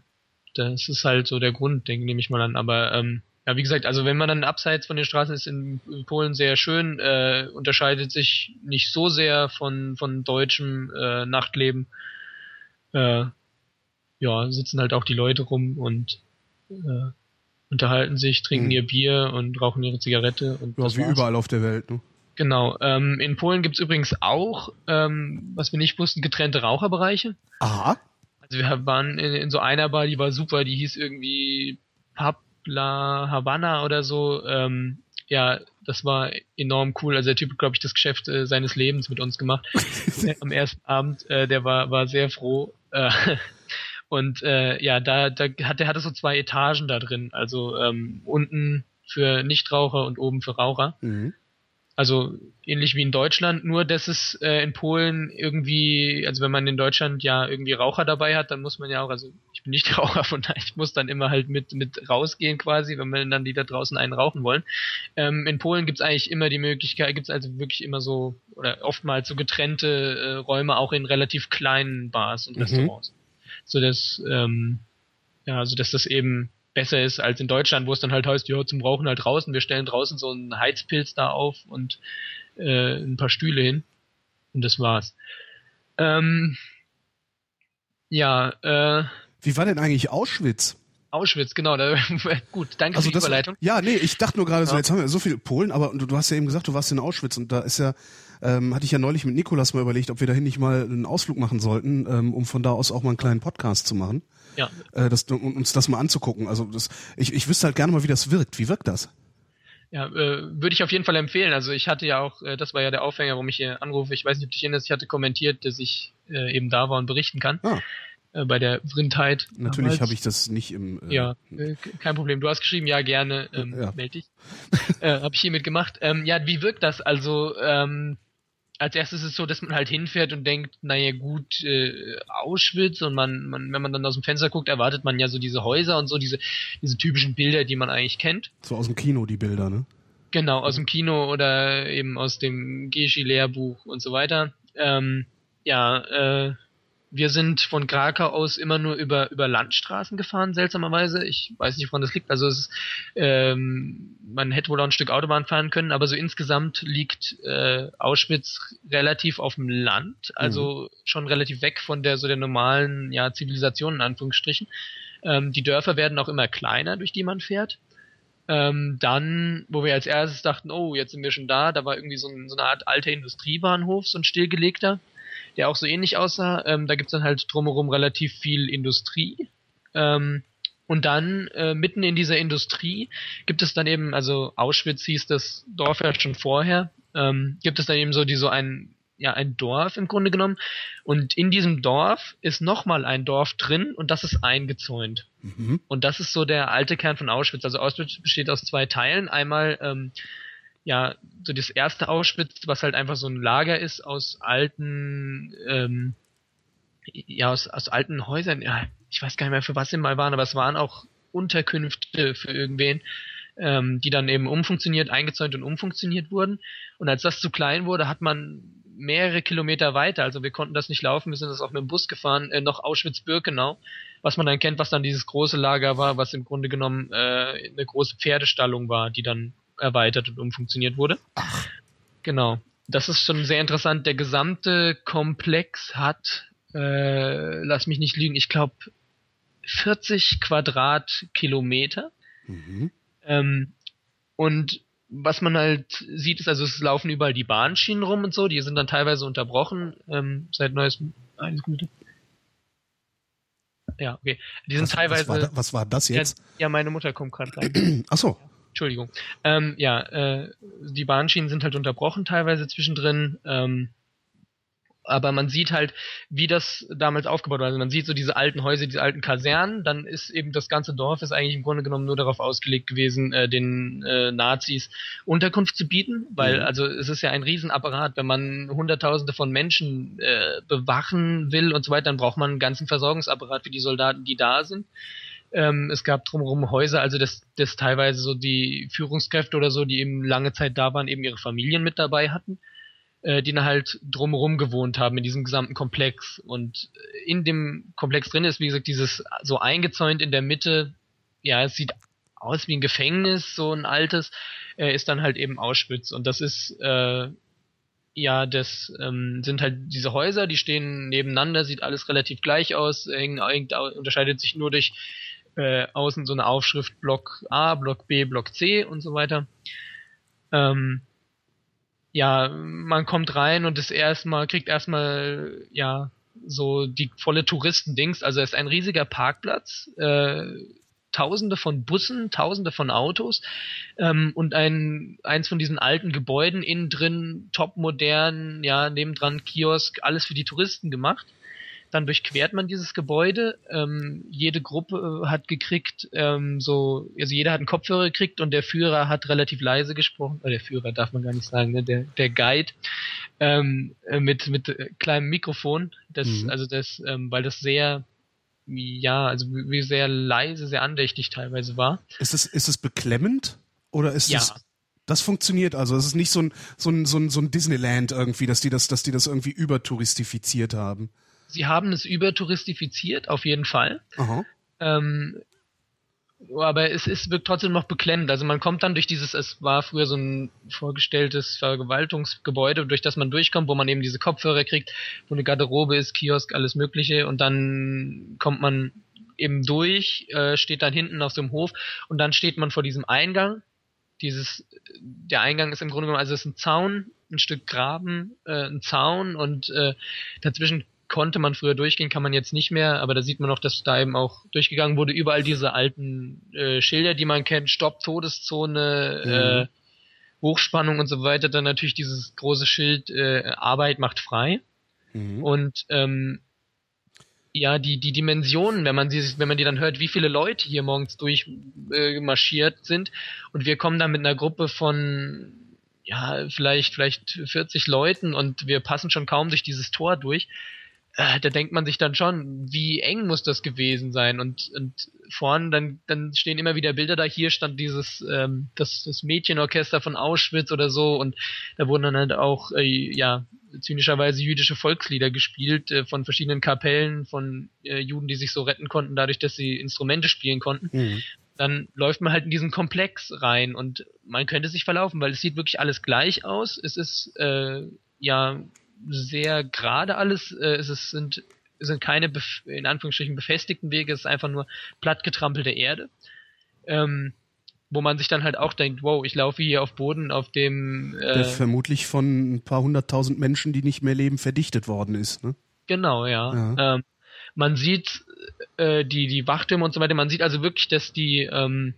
das ist halt so der Grund, denke nehme ich mal an. Aber ähm, ja, wie gesagt, also wenn man dann abseits von den Straßen ist in, Polen sehr schön, äh, unterscheidet sich nicht so sehr von, von deutschem äh, Nachtleben. Äh, ja, sitzen halt auch die Leute rum und äh, unterhalten sich, trinken hm. ihr Bier und rauchen ihre Zigarette. Und ja, wie war's. überall auf der Welt, ne? Genau. Ähm, in Polen gibt's übrigens auch, ähm, was wir nicht wussten, getrennte Raucherbereiche. Aha. Also wir waren in, in so einer Bar, die war super, die hieß irgendwie Pabla Havana oder so. Ähm, ja, das war enorm cool. Also der Typ hat, glaube ich, das Geschäft äh, seines Lebens mit uns gemacht. [LAUGHS] Am ersten Abend, äh, der war, war sehr froh. Äh, und äh, ja, da, da hat der hatte so zwei Etagen da drin. Also ähm, unten für Nichtraucher und oben für Raucher. Mhm. Also ähnlich wie in Deutschland, nur dass es äh, in Polen irgendwie, also wenn man in Deutschland ja irgendwie Raucher dabei hat, dann muss man ja auch, also ich bin nicht [LAUGHS] Raucher, von daher ich muss dann immer halt mit mit rausgehen quasi, wenn man dann die da draußen einen rauchen wollen. Ähm, in Polen gibt's eigentlich immer die Möglichkeit, gibt's also wirklich immer so oder oftmals so getrennte äh, Räume auch in relativ kleinen Bars und mhm. Restaurants so dass ähm, ja, also dass das eben besser ist als in Deutschland, wo es dann halt heißt, ja, zum Rauchen halt draußen, wir stellen draußen so einen Heizpilz da auf und äh, ein paar Stühle hin und das war's. Ähm, ja, äh, Wie war denn eigentlich Auschwitz? Auschwitz, genau. Da, [LAUGHS] gut, danke also für die das, Überleitung. Ja, nee, ich dachte nur gerade so, jetzt haben wir so viele Polen, aber du, du hast ja eben gesagt, du warst in Auschwitz und da ist ja ähm, hatte ich ja neulich mit Nikolas mal überlegt, ob wir dahin nicht mal einen Ausflug machen sollten, ähm, um von da aus auch mal einen kleinen Podcast zu machen. Ja. Äh, das, um uns das mal anzugucken. Also das, ich, ich wüsste halt gerne mal, wie das wirkt. Wie wirkt das? Ja, äh, würde ich auf jeden Fall empfehlen. Also ich hatte ja auch, äh, das war ja der Aufhänger, warum ich hier anrufe. Ich weiß nicht, ob du dich erinnerst, ich hatte kommentiert, dass ich äh, eben da war und berichten kann. Ah. Äh, bei der Vrindheit. Natürlich habe ich das nicht im. Äh, ja, äh, kein Problem. Du hast geschrieben, ja gerne, ähm, ja. melde dich. äh, habe ich hiermit gemacht. Ähm, ja, wie wirkt das? Also ähm, als erstes ist es so, dass man halt hinfährt und denkt, naja gut, äh, Auschwitz und man, man, wenn man dann aus dem Fenster guckt, erwartet man ja so diese Häuser und so, diese, diese typischen Bilder, die man eigentlich kennt. So aus dem Kino, die Bilder, ne? Genau, aus dem Kino oder eben aus dem Geschi-Lehrbuch und so weiter. Ähm, ja, äh, wir sind von Krakau aus immer nur über, über Landstraßen gefahren, seltsamerweise. Ich weiß nicht, woran das liegt. Also es ist, ähm, man hätte wohl auch ein Stück Autobahn fahren können, aber so insgesamt liegt äh, Auschwitz relativ auf dem Land, also mhm. schon relativ weg von der so der normalen ja, Zivilisation in Anführungsstrichen. Ähm, die Dörfer werden auch immer kleiner, durch die man fährt. Ähm, dann, wo wir als erstes dachten, oh, jetzt sind wir schon da, da war irgendwie so, ein, so eine Art alter Industriebahnhof, so ein stillgelegter der auch so ähnlich aussah. Ähm, da gibt's dann halt drumherum relativ viel Industrie. Ähm, und dann äh, mitten in dieser Industrie gibt es dann eben, also Auschwitz hieß das Dorf ja schon vorher, ähm, gibt es dann eben so die so ein ja ein Dorf im Grunde genommen und in diesem Dorf ist nochmal ein Dorf drin und das ist eingezäunt mhm. und das ist so der alte Kern von Auschwitz. Also Auschwitz besteht aus zwei Teilen. Einmal ähm, ja, so das erste Auschwitz, was halt einfach so ein Lager ist aus alten, ähm, ja, aus, aus alten Häusern, ja, ich weiß gar nicht mehr, für was sie mal waren, aber es waren auch Unterkünfte für irgendwen, ähm, die dann eben umfunktioniert, eingezäunt und umfunktioniert wurden. Und als das zu klein wurde, hat man mehrere Kilometer weiter, also wir konnten das nicht laufen, wir sind das auch mit dem Bus gefahren, äh, noch Auschwitz-Birkenau, was man dann kennt, was dann dieses große Lager war, was im Grunde genommen äh, eine große Pferdestallung war, die dann erweitert und umfunktioniert wurde. Ach. Genau. Das ist schon sehr interessant. Der gesamte Komplex hat, äh, lass mich nicht lügen, ich glaube 40 Quadratkilometer. Mhm. Ähm, und was man halt sieht, ist, also es laufen überall die Bahnschienen rum und so, die sind dann teilweise unterbrochen, ähm, seit neues, eine Sekunde. Ja, okay. Die sind was, teilweise. Was war, da, was war das jetzt? Ja, ja meine Mutter kommt gerade rein. Ach so. Entschuldigung. Ähm, ja, äh, die Bahnschienen sind halt unterbrochen teilweise zwischendrin. Ähm, aber man sieht halt, wie das damals aufgebaut war. Also man sieht so diese alten Häuser, diese alten Kasernen, dann ist eben das ganze Dorf ist eigentlich im Grunde genommen nur darauf ausgelegt gewesen, äh, den äh, Nazis Unterkunft zu bieten, weil mhm. also es ist ja ein Riesenapparat, wenn man Hunderttausende von Menschen äh, bewachen will und so weiter, dann braucht man einen ganzen Versorgungsapparat für die Soldaten, die da sind. Ähm, es gab drumherum Häuser, also dass, dass teilweise so die Führungskräfte oder so, die eben lange Zeit da waren, eben ihre Familien mit dabei hatten äh, die dann halt drumherum gewohnt haben in diesem gesamten Komplex. Und in dem Komplex drin ist, wie gesagt, dieses so eingezäunt in der Mitte, ja, es sieht aus wie ein Gefängnis, so ein altes, äh, ist dann halt eben Auschwitz. Und das ist, äh, ja, das ähm, sind halt diese Häuser, die stehen nebeneinander, sieht alles relativ gleich aus, hängen, unterscheidet sich nur durch äh, außen so eine Aufschrift Block A, Block B, Block C und so weiter. Ähm, ja, man kommt rein und ist erstmal, kriegt erstmal, ja, so die volle Touristendings. Also es ist ein riesiger Parkplatz, äh, Tausende von Bussen, Tausende von Autos ähm, und ein eins von diesen alten Gebäuden innen drin, top modern, ja, nebendran Kiosk, alles für die Touristen gemacht. Dann durchquert man dieses Gebäude. Ähm, jede Gruppe hat gekriegt, ähm, so, also jeder hat einen Kopfhörer gekriegt und der Führer hat relativ leise gesprochen. Oder der Führer darf man gar nicht sagen, ne? der, der Guide ähm, äh, mit mit äh, kleinem Mikrofon. Das, mhm. also das, ähm, weil das sehr ja, also wie sehr leise, sehr andächtig teilweise war. Ist es, ist es beklemmend? Oder ist ja. es. Das funktioniert also. Es ist nicht so ein, so ein, so ein, so ein Disneyland irgendwie, dass die das, dass die das irgendwie übertouristifiziert haben sie haben es übertouristifiziert, auf jeden Fall. Ähm, aber es ist, wirkt trotzdem noch beklemmend. Also man kommt dann durch dieses, es war früher so ein vorgestelltes Vergewaltungsgebäude, durch das man durchkommt, wo man eben diese Kopfhörer kriegt, wo eine Garderobe ist, Kiosk, alles mögliche und dann kommt man eben durch, äh, steht dann hinten auf so einem Hof und dann steht man vor diesem Eingang. Dieses, der Eingang ist im Grunde genommen, also es ist ein Zaun, ein Stück Graben, äh, ein Zaun und äh, dazwischen konnte man früher durchgehen, kann man jetzt nicht mehr, aber da sieht man noch, dass da eben auch durchgegangen wurde. Überall diese alten äh, Schilder, die man kennt, Stopp, Todeszone, mhm. äh, Hochspannung und so weiter. Dann natürlich dieses große Schild, äh, Arbeit macht frei. Mhm. Und ähm, ja, die, die Dimensionen, wenn man sie, wenn man die dann hört, wie viele Leute hier morgens durchmarschiert äh, sind und wir kommen da mit einer Gruppe von ja, vielleicht, vielleicht 40 Leuten und wir passen schon kaum durch dieses Tor durch äh, da denkt man sich dann schon, wie eng muss das gewesen sein? Und, und vorn, dann, dann stehen immer wieder Bilder da, hier stand dieses, ähm, das, das Mädchenorchester von Auschwitz oder so und da wurden dann halt auch, äh, ja, zynischerweise jüdische Volkslieder gespielt äh, von verschiedenen Kapellen von äh, Juden, die sich so retten konnten, dadurch, dass sie Instrumente spielen konnten. Mhm. Dann läuft man halt in diesen Komplex rein und man könnte sich verlaufen, weil es sieht wirklich alles gleich aus. Es ist äh, ja sehr gerade alles. Äh, es ist, sind, sind keine in Anführungsstrichen befestigten Wege, es ist einfach nur plattgetrampelte Erde. Ähm, wo man sich dann halt auch denkt, wow, ich laufe hier auf Boden, auf dem äh, der vermutlich von ein paar hunderttausend Menschen, die nicht mehr leben, verdichtet worden ist. Ne? Genau, ja. ja. Ähm, man sieht äh, die die Wachtürme und so weiter. Man sieht also wirklich, dass die ähm,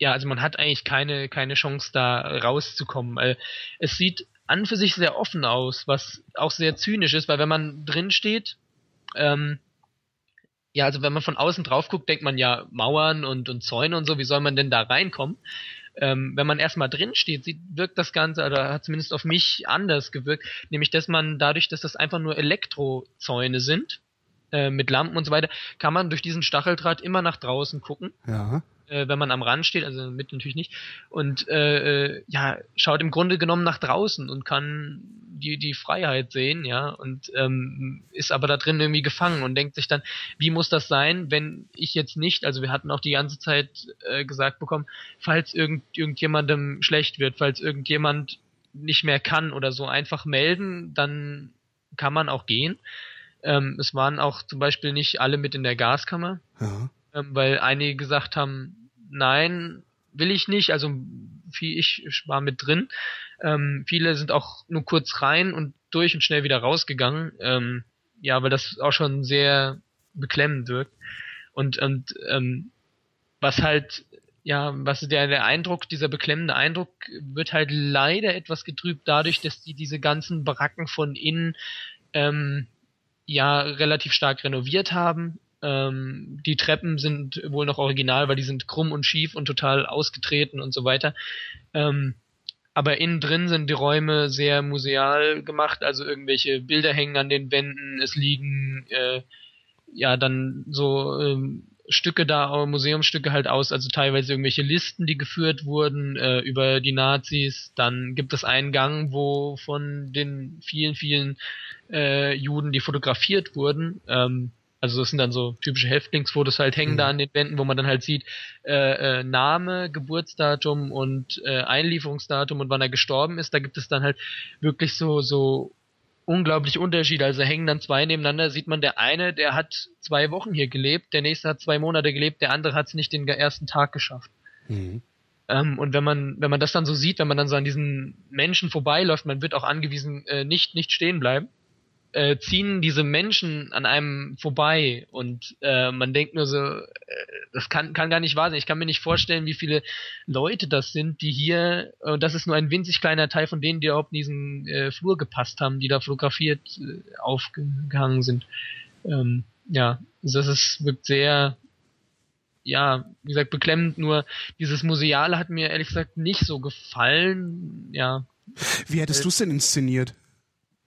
ja, also man hat eigentlich keine keine Chance da rauszukommen. Äh, es sieht an für sich sehr offen aus, was auch sehr zynisch ist, weil wenn man drin steht, ähm, ja, also wenn man von außen drauf guckt, denkt man ja Mauern und, und Zäune und so, wie soll man denn da reinkommen? Ähm, wenn man erstmal drin steht, wirkt das Ganze, oder hat zumindest auf mich anders gewirkt, nämlich dass man dadurch, dass das einfach nur Elektrozäune sind, äh, mit Lampen und so weiter, kann man durch diesen Stacheldraht immer nach draußen gucken. Ja äh, wenn man am Rand steht, also mit natürlich nicht, und äh, äh, ja, schaut im Grunde genommen nach draußen und kann die, die Freiheit sehen, ja, und ähm, ist aber da drin irgendwie gefangen und denkt sich dann, wie muss das sein, wenn ich jetzt nicht, also wir hatten auch die ganze Zeit äh, gesagt bekommen, falls irgend, irgendjemandem schlecht wird, falls irgendjemand nicht mehr kann oder so, einfach melden, dann kann man auch gehen. Ähm, es waren auch zum Beispiel nicht alle mit in der Gaskammer, Ja. ähm, weil einige gesagt haben, nein, will ich nicht, also viel, ich war mit drin. Ähm, viele sind auch nur kurz rein und durch und schnell wieder rausgegangen. Ähm, ja, weil das auch schon sehr beklemmend wirkt. Und, und ähm, was halt, ja, was der, der Eindruck, dieser beklemmende Eindruck wird halt leider etwas getrübt dadurch, dass die diese ganzen Baracken von innen ähm, ja relativ stark renoviert haben. Ähm, die Treppen sind wohl noch original, weil die sind krumm und schief und total ausgetreten und so weiter. Ähm, aber innen drin sind die Räume sehr museal gemacht, also irgendwelche Bilder hängen an den Wänden, es liegen äh, ja dann so ähm, Stücke da, Museumsstücke halt aus, also teilweise irgendwelche Listen, die geführt wurden äh, über die Nazis. Dann gibt es einen Gang, wo von den vielen, vielen äh, Juden, die fotografiert wurden, ähm, also das sind dann so typische Häftlingsfotos halt hängen Mhm. da an den Wänden, wo man dann halt sieht äh, äh, Name, Geburtsdatum und äh, Einlieferungsdatum und wann er gestorben ist. Da gibt es dann halt wirklich so so unglaublich Unterschiede. Also hängen dann zwei nebeneinander, sieht man der eine, der hat zwei Wochen hier gelebt, der nächste hat zwei Monate gelebt, der andere hat es nicht den ersten Tag geschafft. Mhm. Ähm, und wenn man, wenn man das dann so sieht, wenn man dann so an diesen Menschen vorbeiläuft, man wird auch angewiesen, äh, nicht, nicht stehen bleiben, äh, ziehen diese Menschen an einem vorbei und äh, man denkt nur so, äh, das kann, kann gar nicht wahr sein. Ich kann mir nicht vorstellen, wie viele Leute das sind, die hier, und das ist nur ein winzig kleiner Teil von denen, die überhaupt in diesen äh, Flur gepasst haben, die da fotografiert äh, aufgehangen sind. Ähm, ja, das ist, wirkt sehr, ja, wie gesagt, beklemmend, nur dieses Museale hat mir ehrlich gesagt nicht so gefallen. Ja. Wie hättest du es denn inszeniert?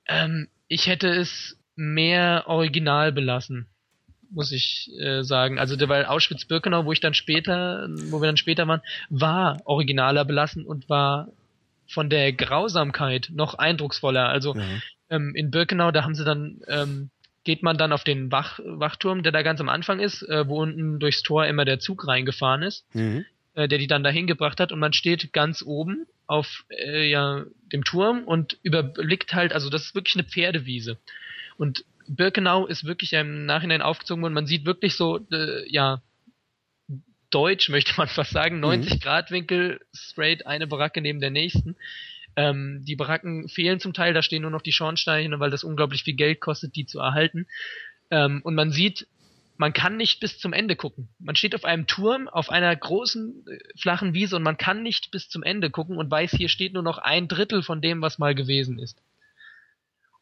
Ähm, ich hätte es mehr original belassen, muss ich äh, sagen. Also weil Auschwitz-Birkenau, wo ich dann später, wo wir dann später waren, war originaler belassen und war von der Grausamkeit noch eindrucksvoller. Also Ja. ähm, in Birkenau, da haben sie dann, ähm, geht man dann auf den Wach, Wachturm, der da ganz am Anfang ist, äh, wo unten durchs Tor immer der Zug reingefahren ist, Mhm. äh, der die dann dahin gebracht hat und man steht ganz oben auf äh, ja, dem Turm und überblickt halt, also das ist wirklich eine Pferdewiese. Und Birkenau ist wirklich im Nachhinein aufgezogen worden. Man sieht wirklich so, äh, ja, deutsch [LAUGHS] möchte man fast sagen, 90 Grad Winkel, straight eine Baracke neben der nächsten. Ähm, die Baracken fehlen zum Teil, da stehen nur noch die Schornsteine, weil das unglaublich viel Geld kostet, die zu erhalten. Ähm, und man sieht, man kann nicht bis zum Ende gucken. Man steht auf einem Turm auf einer großen äh, flachen Wiese und man kann nicht bis zum Ende gucken und weiß, hier steht nur noch ein Drittel von dem, was mal gewesen ist.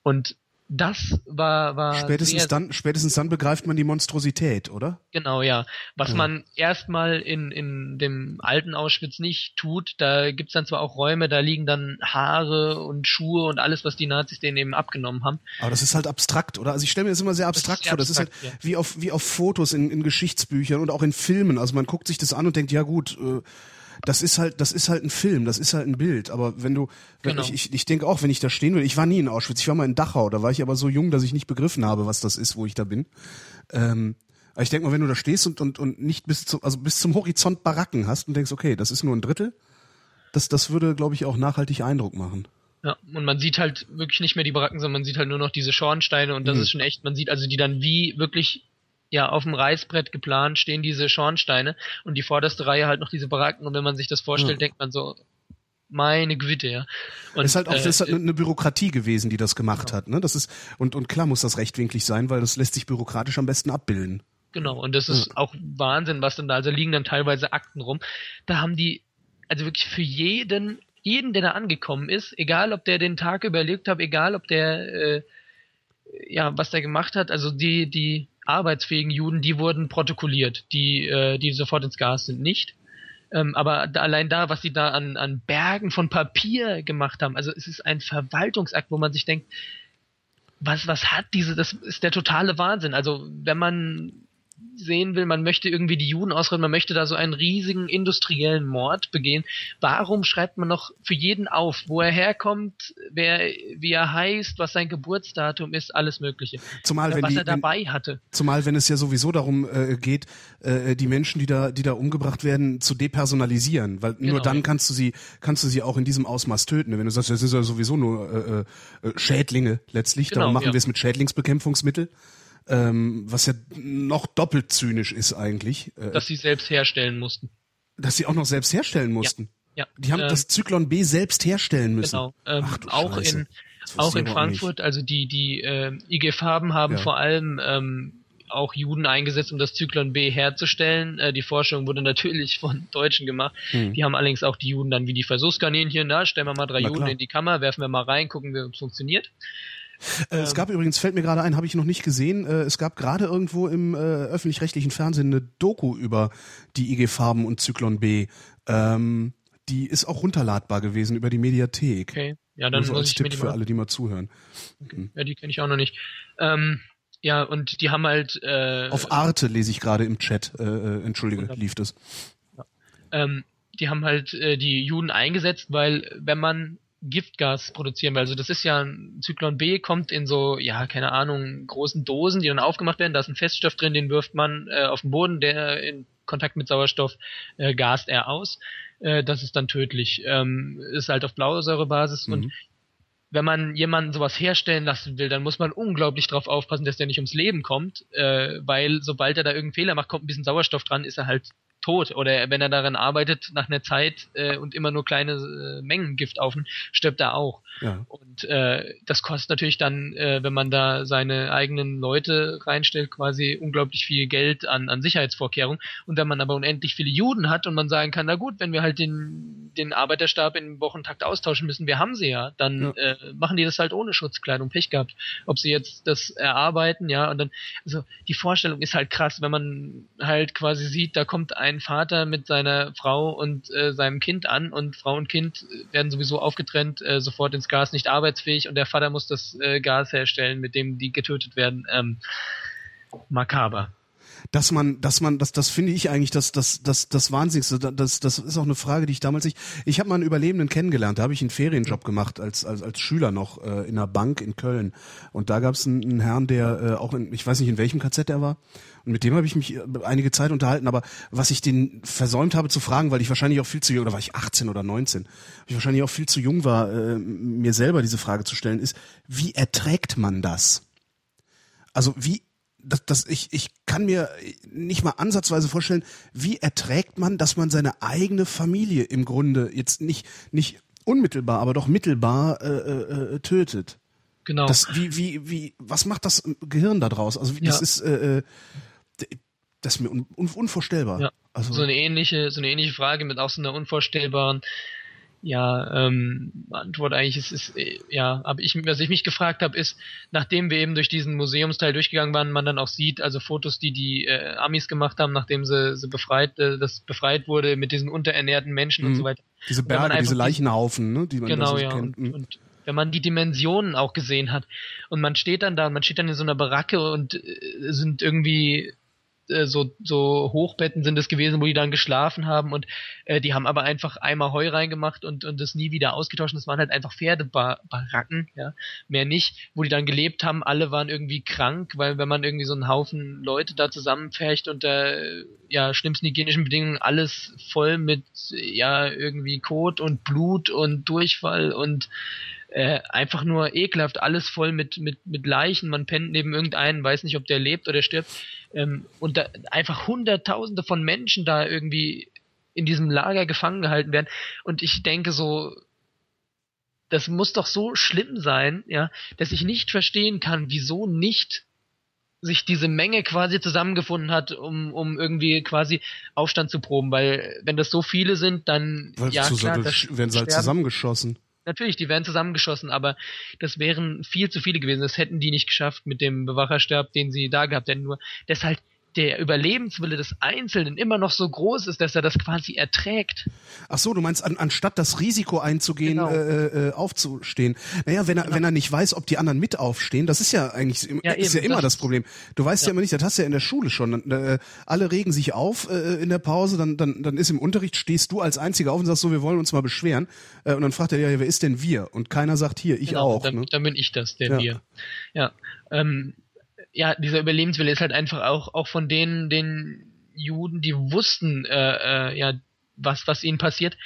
Und das war, war Spätestens dann, spätestens dann begreift man die Monstrosität, oder? Genau, ja. Was Ja. man erstmal in, in dem alten Auschwitz nicht tut, da gibt's dann zwar auch Räume, da liegen dann Haare und Schuhe und alles, was die Nazis denen eben abgenommen haben. Aber das ist halt abstrakt, oder? Also ich stelle mir das immer sehr abstrakt sehr vor. Das ist halt abstrakt, wie auf wie auf Fotos in, in Geschichtsbüchern und auch in Filmen. Also man guckt sich das an und denkt, ja gut, äh, das ist halt, das ist halt ein Film, das ist halt ein Bild. Aber wenn du, wenn Genau. ich, ich, ich denke auch, wenn ich da stehen will, ich war nie in Auschwitz, ich war mal in Dachau, da war ich aber so jung, dass ich nicht begriffen habe, was das ist, wo ich da bin. Ähm, aber ich denke mal, wenn du da stehst und, und, und nicht bis zum, also bis zum Horizont Baracken hast und denkst, okay, das ist nur ein Drittel, das, das würde, glaube ich, auch nachhaltig Eindruck machen. Ja, und man sieht halt wirklich nicht mehr die Baracken, sondern man sieht halt nur noch diese Schornsteine und das Mhm. ist schon echt, man sieht also die dann wie wirklich ja auf dem Reißbrett geplant stehen diese Schornsteine und die vorderste Reihe halt noch diese Baracken und wenn man sich das vorstellt, Ja. denkt man so meine Güte, ja. Und, ist halt auch äh, das ist halt eine Bürokratie gewesen, die das gemacht hat. Ne? Das ist und und klar muss das rechtwinklig sein, weil das lässt sich bürokratisch am besten abbilden. Genau, und das ist auch Wahnsinn, was denn da, also liegen dann teilweise Akten rum. Da haben die, also wirklich für jeden, jeden, der da angekommen ist, egal ob der den Tag überlebt hat, egal ob der, äh, ja, was der gemacht hat, also die, die arbeitsfähigen Juden, die wurden protokolliert, die, äh, die sofort ins Gas sind, nicht. Ähm, aber da, allein da, was sie da an, an Bergen von Papier gemacht haben, also es ist ein Verwaltungsakt, wo man sich denkt, was, was hat diese, das ist der totale Wahnsinn. Also wenn man sehen will, man möchte irgendwie die Juden ausrotten, man möchte da so einen riesigen industriellen Mord begehen. Warum schreibt man noch für jeden auf, wo er herkommt, wer, wie er heißt, was sein Geburtsdatum ist, alles Mögliche. Zumal, wenn was die, er dabei wenn, hatte. Zumal, wenn es ja sowieso darum äh, geht, äh, die Menschen, die da, die da umgebracht werden, zu depersonalisieren, weil Genau. nur dann kannst du sie, kannst du sie auch in diesem Ausmaß töten. Wenn du sagst, das ist ja sowieso nur äh, äh, Schädlinge letztlich, Genau, darum machen ja. wir es mit Schädlingsbekämpfungsmittel. Ähm, was ja noch doppelt zynisch ist eigentlich, äh, dass sie selbst herstellen mussten. dass sie auch noch selbst herstellen mussten. Ja. Die haben Ähm, das Zyklon B selbst herstellen müssen. Genau. Ähm, Ach auch Scheiße. in auch in. Frankfurt, also die die äh, IG Farben haben Ja. vor allem ähm, auch Juden eingesetzt, um das Zyklon B herzustellen. Äh, die Forschung wurde natürlich von [LAUGHS] Deutschen gemacht. Hm. Die haben allerdings auch die Juden dann wie die Versuchskaninchen, na, stellen wir mal drei Na Juden klar. in die Kammer, werfen wir mal rein, gucken, wie es funktioniert. Äh, es gab übrigens, fällt mir gerade ein, habe ich noch nicht gesehen, äh, es gab gerade irgendwo im äh, öffentlich-rechtlichen Fernsehen eine Doku über die IG Farben und Zyklon B. Ähm, die ist auch runterladbar gewesen über die Mediathek. Okay. Ja, dann Nur so muss als ich Tipp für alle, die mal zuhören. Ja, die kenne ich auch noch nicht. Ähm, ja, und die haben halt äh, Auf Arte lese ich gerade im Chat. Äh, äh, entschuldige, Wunderbar. lief das. ähm, die haben halt äh, die Juden eingesetzt, weil wenn man Giftgas produzieren will, also das ist ja ein Zyklon B, kommt in so, ja, keine Ahnung, großen Dosen, die dann aufgemacht werden, da ist ein Feststoff drin, den wirft man äh, auf den Boden, der in Kontakt mit Sauerstoff äh, gast er aus. Äh, das ist dann tödlich. Ähm, ist halt auf Blausäurebasis und Mhm. wenn man jemanden sowas herstellen lassen will, dann muss man unglaublich drauf aufpassen, dass der nicht ums Leben kommt, äh, weil sobald er da irgendeinen Fehler macht, kommt ein bisschen Sauerstoff dran, ist er halt tot. Oder wenn er daran arbeitet, nach einer Zeit äh, und immer nur kleine äh, Mengen Gift aufnimmt, stirbt er auch. Ja. Und äh, das kostet natürlich dann, äh, wenn man da seine eigenen Leute reinstellt, quasi unglaublich viel Geld an, an Sicherheitsvorkehrungen. Und wenn man aber unendlich viele Juden hat und man sagen kann, na gut, wenn wir halt den, den Arbeiterstab im Wochentakt austauschen müssen, wir haben sie ja, dann Ja. Äh, machen die das halt ohne Schutzkleidung, Pech gehabt. Ob sie jetzt das erarbeiten, ja, und dann, also die Vorstellung ist halt krass, wenn man halt quasi sieht, da kommt ein Vater mit seiner Frau und äh, seinem Kind an und Frau und Kind werden sowieso aufgetrennt, äh, sofort ins Gas, nicht arbeitsfähig und der Vater muss das äh, Gas herstellen, mit dem die getötet werden. Ähm, makaber. Dass man, dass man, das, das finde ich eigentlich das, das, das, das Wahnsinnigste. Das, das ist auch eine Frage, die ich damals nicht. Ich habe mal einen Überlebenden kennengelernt. Da habe ich einen Ferienjob gemacht als als als Schüler noch äh, in einer Bank in Köln. Und da gab es einen, einen Herrn, der äh, auch in, ich weiß nicht in welchem KZ er war. Und mit dem habe ich mich äh, einige Zeit unterhalten. Aber was ich den versäumt habe zu fragen, weil ich wahrscheinlich auch viel zu jung, oder war ich 18 oder 19, weil ich wahrscheinlich auch viel zu jung war, äh, mir selber diese Frage zu stellen, ist, wie erträgt man das? Also wie das, das, ich, ich kann mir nicht mal ansatzweise vorstellen, wie erträgt man, dass man seine eigene Familie im Grunde jetzt nicht, nicht unmittelbar, aber doch mittelbar äh, äh, äh, tötet. Genau. Das, wie, wie, wie, was macht das Gehirn da draus? Also wie, das Ja. ist, äh, äh, das ist mir un, un, unvorstellbar. Ja. Also, so eine ähnliche, so eine ähnliche Frage mit auch so einer unvorstellbaren ja, ähm, Antwort eigentlich ist, ist äh, ja, aber ich, was ich mich gefragt habe, ist, nachdem wir eben durch diesen Museumsteil durchgegangen waren, man dann auch sieht, also Fotos, die die äh, Amis gemacht haben, nachdem sie, sie befreit, äh, das befreit wurde mit diesen unterernährten Menschen und Mhm. so weiter. diese Berge, diese Leichenhaufen, ne, die man Genau, so ja. kennt. Und, Mhm. und wenn man die Dimensionen auch gesehen hat und man steht dann da und man steht dann in so einer Baracke und äh, sind irgendwie äh, so, so Hochbetten sind es gewesen, wo die dann geschlafen haben und äh, die haben aber einfach einmal Heu reingemacht und, und das nie wieder ausgetauscht. Das waren halt einfach Pferdebaracken, ja, mehr nicht, wo die dann gelebt haben. Alle waren irgendwie krank, weil wenn man irgendwie so einen Haufen Leute da zusammenfärcht unter äh, ja, schlimmsten hygienischen Bedingungen, alles voll mit ja irgendwie Kot und Blut und Durchfall und äh, einfach nur ekelhaft, alles voll mit, mit, mit Leichen, man pennt neben irgendeinen, weiß nicht, ob der lebt oder stirbt. Ähm, und da einfach hunderttausende von Menschen da irgendwie in diesem Lager gefangen gehalten werden. Und ich denke so, das muss doch so schlimm sein, ja, dass ich nicht verstehen kann, wieso nicht sich diese Menge quasi zusammengefunden hat, um, um irgendwie quasi Aufstand zu proben, weil wenn das so viele sind, dann Weil ja klar, das werden sie halt zusammengeschossen. Natürlich, die wären zusammengeschossen, aber das wären viel zu viele gewesen. Das hätten die nicht geschafft mit dem Bewacherstab, den sie da gehabt hätten. Nur deshalb der Überlebenswille des Einzelnen immer noch so groß ist, dass er das quasi erträgt. Ach so, du meinst, an, anstatt das Risiko einzugehen, genau. äh, äh, aufzustehen. Naja, wenn er, genau. wenn er nicht weiß, ob die anderen mit aufstehen, das ist ja eigentlich ja, ist ja immer das, das, Problem. Du weißt ja. ja immer nicht, das hast du ja in der Schule schon. Äh, alle regen sich auf äh, in der Pause, dann, dann, dann ist im Unterricht, stehst du als Einziger auf und sagst so, wir wollen uns mal beschweren. Äh, und dann fragt er, ja, wer ist denn wir? Und keiner sagt hier, ich genau, auch. Dann, ne? dann bin ich das, der ja. wir. Ja. Ähm, ja, dieser Überlebenswille ist halt einfach auch, auch von denen, den Juden, die wussten, äh, äh, ja, was, was ihnen passiert,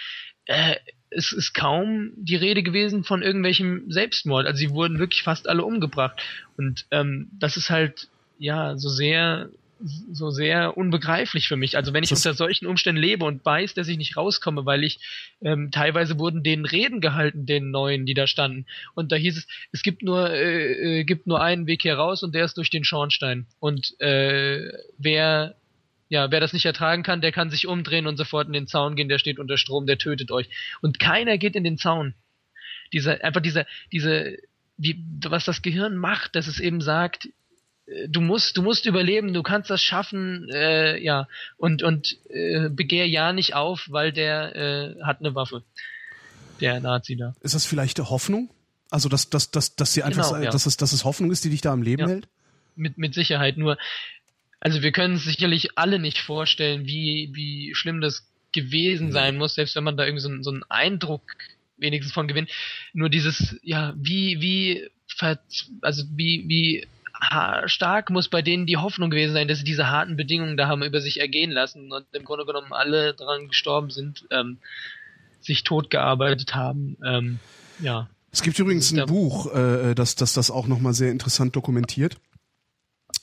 äh, es ist kaum die Rede gewesen von irgendwelchem Selbstmord. Also sie wurden wirklich fast alle umgebracht. Und ähm, das ist halt, ja, so sehr so sehr unbegreiflich für mich. Also wenn ich das unter solchen Umständen lebe und weiß, dass ich nicht rauskomme, weil ich ähm, teilweise wurden denen Reden gehalten, den neuen, die da standen. Und da hieß es, es gibt nur äh, äh, gibt nur einen Weg hier raus und der ist durch den Schornstein. Und äh, wer ja, wer das nicht ertragen kann, der kann sich umdrehen und sofort in den Zaun gehen, der steht unter Strom, der tötet euch. Und keiner geht in den Zaun. Dieser, einfach dieser, diese, wie, was das Gehirn macht, dass es eben sagt, du musst, du musst überleben, du kannst das schaffen, äh, ja, und, und äh, begehr ja nicht auf, weil der äh, hat eine Waffe. Der Nazi da. Ist das vielleicht Hoffnung? Also, dass, dass, dass, dass sie einfach, genau, ja. dass, es, dass es Hoffnung ist, die dich da am Leben ja. hält? Mit, mit Sicherheit. Nur, also wir können es sicherlich alle nicht vorstellen, wie, wie schlimm das gewesen sein muss, selbst wenn man da irgendwie so, so einen Eindruck wenigstens von gewinnt. Nur dieses, ja, wie, wie, also wie, wie stark muss bei denen die Hoffnung gewesen sein, dass sie diese harten Bedingungen da haben über sich ergehen lassen und im Grunde genommen alle dran gestorben sind, ähm, sich totgearbeitet haben. Ähm, ja. Es gibt übrigens ein Buch, äh, das, das das auch nochmal sehr interessant dokumentiert.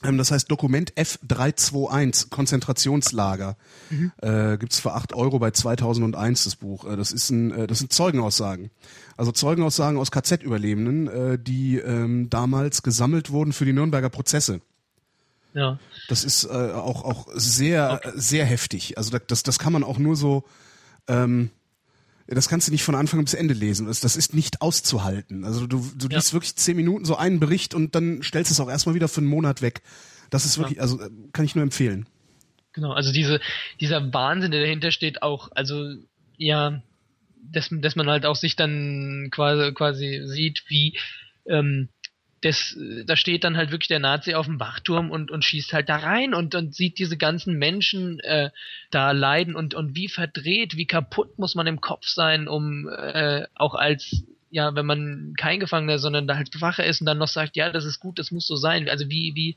Ähm, das heißt Dokument F321, Konzentrationslager. Mhm. Äh, Gibt für acht Euro bei 2001 das Buch. Äh, das, ist ein, äh, das sind Zeugenaussagen. Also Zeugenaussagen aus KZ-Überlebenden, äh, die ähm, damals gesammelt wurden für die Nürnberger Prozesse. Ja. Das ist äh, auch, auch sehr, okay. sehr heftig. Also das, das kann man auch nur so... Ähm, das kannst du nicht von Anfang bis Ende lesen. Das, das ist nicht auszuhalten. Also du, du ja. liest wirklich zehn Minuten so einen Bericht und dann stellst du es auch erstmal wieder für einen Monat weg. Das ist wirklich, ja. also kann ich nur empfehlen. Genau, also diese, dieser Wahnsinn, der dahinter steht, auch, also ja, dass, dass man halt auch sich dann quasi, quasi sieht, wie ähm, das, da steht dann halt wirklich der Nazi auf dem Wachturm und, und schießt halt da rein und, und sieht diese ganzen Menschen äh, da leiden und, und wie verdreht, wie kaputt muss man im Kopf sein, um äh, auch als, ja, wenn man kein Gefangener, sondern da halt Wache ist und dann noch sagt, ja, das ist gut, das muss so sein. Also wie, wie,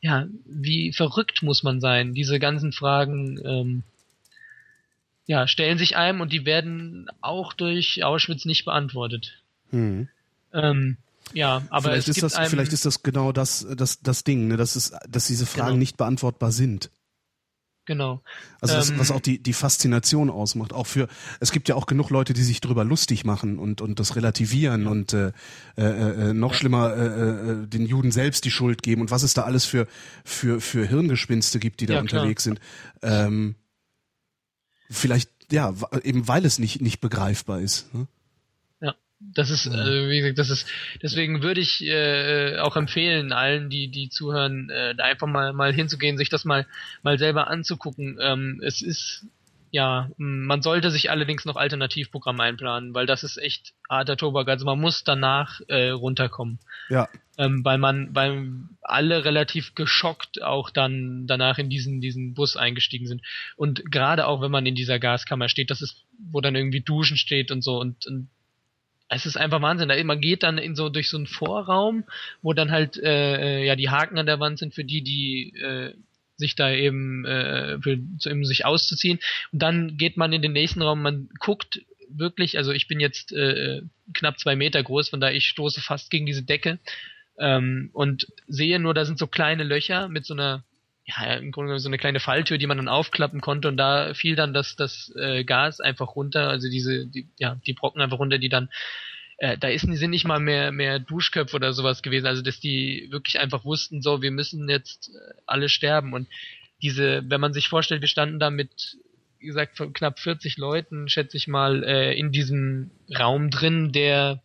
ja, wie verrückt muss man sein? Diese ganzen Fragen, ähm, ja, stellen sich einem und die werden auch durch Auschwitz nicht beantwortet. Hm. Ähm, ja, aber vielleicht ist das, vielleicht ist das genau das, das, das Ding, ne, dass es, dass diese Fragen genau. nicht beantwortbar sind. Genau. Also was, ähm, was auch die, die Faszination ausmacht. Auch für, es gibt ja auch genug Leute, die sich drüber lustig machen und, und das relativieren und äh, äh, äh, noch schlimmer äh, äh, den Juden selbst die Schuld geben und was es da alles für, für, für Hirngespinste gibt, die da ja, unterwegs klar. sind. Ähm, vielleicht, ja, eben weil es nicht, nicht begreifbar ist. Ne? Das ist, äh, wie gesagt, das ist, deswegen würde ich äh, auch empfehlen, allen, die, die zuhören, äh, da einfach mal, mal hinzugehen, sich das mal, mal selber anzugucken. Ähm, es ist, ja, man sollte sich allerdings noch Alternativprogramm einplanen, weil das ist echt harter Tobak. Also man muss danach äh, runterkommen. Ja. Ähm, weil man, weil alle relativ geschockt auch dann danach in diesen, diesen Bus eingestiegen sind. Und gerade auch wenn man in dieser Gaskammer steht, das ist, wo dann irgendwie Duschen steht und so und, und es ist einfach Wahnsinn. Man geht dann in so durch so einen Vorraum, wo dann halt äh, äh, ja die Haken an der Wand sind für die, die äh, sich da eben äh, für um sich auszuziehen. Und dann geht man in den nächsten Raum, man guckt wirklich, also ich bin jetzt äh, knapp zwei Meter groß, von daher ich stoße fast gegen diese Decke ähm, und sehe nur, da sind so kleine Löcher mit so einer ja, im Grunde so eine kleine Falltür, die man dann aufklappen konnte und da fiel dann das, das äh, Gas einfach runter, also diese, die, ja, die Brocken einfach runter, die dann, äh, da ist, sind nicht mal mehr, mehr Duschköpfe oder sowas gewesen, also dass die wirklich einfach wussten, so, wir müssen jetzt äh, alle sterben. Und diese, wenn man sich vorstellt, wir standen da mit, wie gesagt, knapp 40 Leuten, schätze ich mal, äh, in diesem Raum drin, der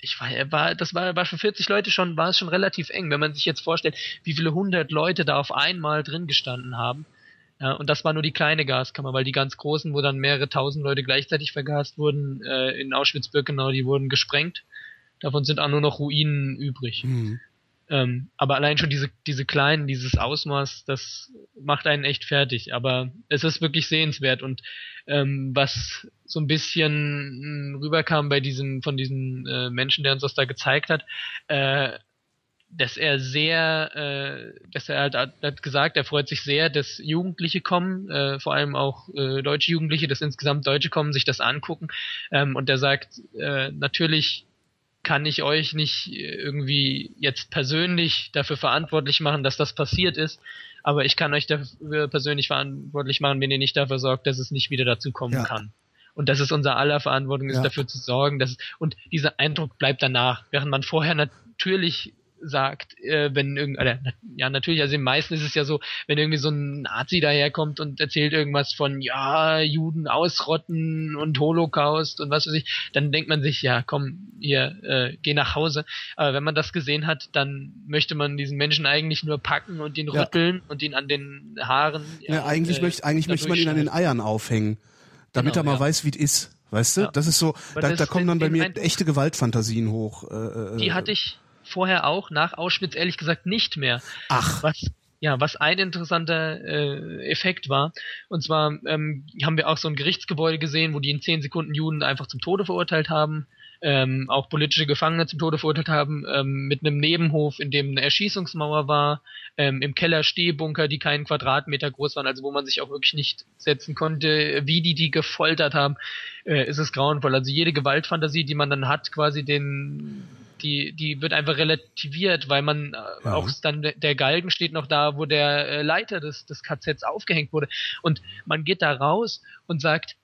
ich war, war, das war, war für 40 Leute schon, war es schon relativ eng, wenn man sich jetzt vorstellt, wie viele hundert Leute da auf einmal drin gestanden haben. Ja, und das war nur die kleine Gaskammer, weil die ganz großen, wo dann mehrere tausend Leute gleichzeitig vergast wurden, äh, in Auschwitz-Birkenau, die wurden gesprengt. Davon sind auch nur noch Ruinen übrig. Mhm. Ähm, aber allein schon diese, diese kleinen, dieses Ausmaß, das macht einen echt fertig. Aber es ist wirklich sehenswert und ähm, was so ein bisschen hm, rüberkam bei diesem, von diesen äh, Menschen, der uns das da gezeigt hat, äh, dass er sehr, äh, dass er halt hat gesagt, er freut sich sehr, dass Jugendliche kommen, äh, vor allem auch äh, deutsche Jugendliche, dass insgesamt Deutsche kommen, sich das angucken. Ähm, und er sagt, äh, natürlich kann ich euch nicht irgendwie jetzt persönlich dafür verantwortlich machen, dass das passiert ist, aber ich kann euch dafür persönlich verantwortlich machen, wenn ihr nicht dafür sorgt, dass es nicht wieder dazu kommen ja. kann. Und dass es unser aller Verantwortung ist, ja. dafür zu sorgen, dass und dieser Eindruck bleibt danach, während man vorher natürlich sagt, äh, wenn irgendeiner, ja natürlich, also im meisten ist es ja so, wenn irgendwie so ein Nazi daherkommt und erzählt irgendwas von, ja, Juden ausrotten und Holocaust und was weiß ich, dann denkt man sich, ja, komm, hier, äh, geh nach Hause. Aber wenn man das gesehen hat, dann möchte man diesen Menschen eigentlich nur packen und ihn rütteln ja. und ihn an den Haaren. Ja, ja eigentlich äh, möchte, eigentlich möchte man ihn an den Eiern aufhängen, damit genau, er mal ja. weiß, wie es ist. Weißt du? Ja. Das ist so, da, da kommen dann bei mir echte Gewaltfantasien hoch. Äh, die hatte ich vorher auch, nach Auschwitz ehrlich gesagt nicht mehr. Ach. Was, ja, was ein interessanter äh, Effekt war. Und zwar ähm, haben wir auch so ein Gerichtsgebäude gesehen, wo die in zehn Sekunden Juden einfach zum Tode verurteilt haben. Ähm, auch politische Gefangene zum Tode verurteilt haben, ähm, mit einem Nebenhof, in dem eine Erschießungsmauer war, ähm, im Keller Stehbunker, die keinen Quadratmeter groß waren, also wo man sich auch wirklich nicht setzen konnte, wie die die gefoltert haben, äh, ist es grauenvoll. Also jede Gewaltfantasie, die man dann hat, quasi den die, die wird einfach relativiert, weil man äh, ja. auch dann der Galgen steht noch da, wo der äh, Leiter des, des KZs aufgehängt wurde. Und man geht da raus und sagt,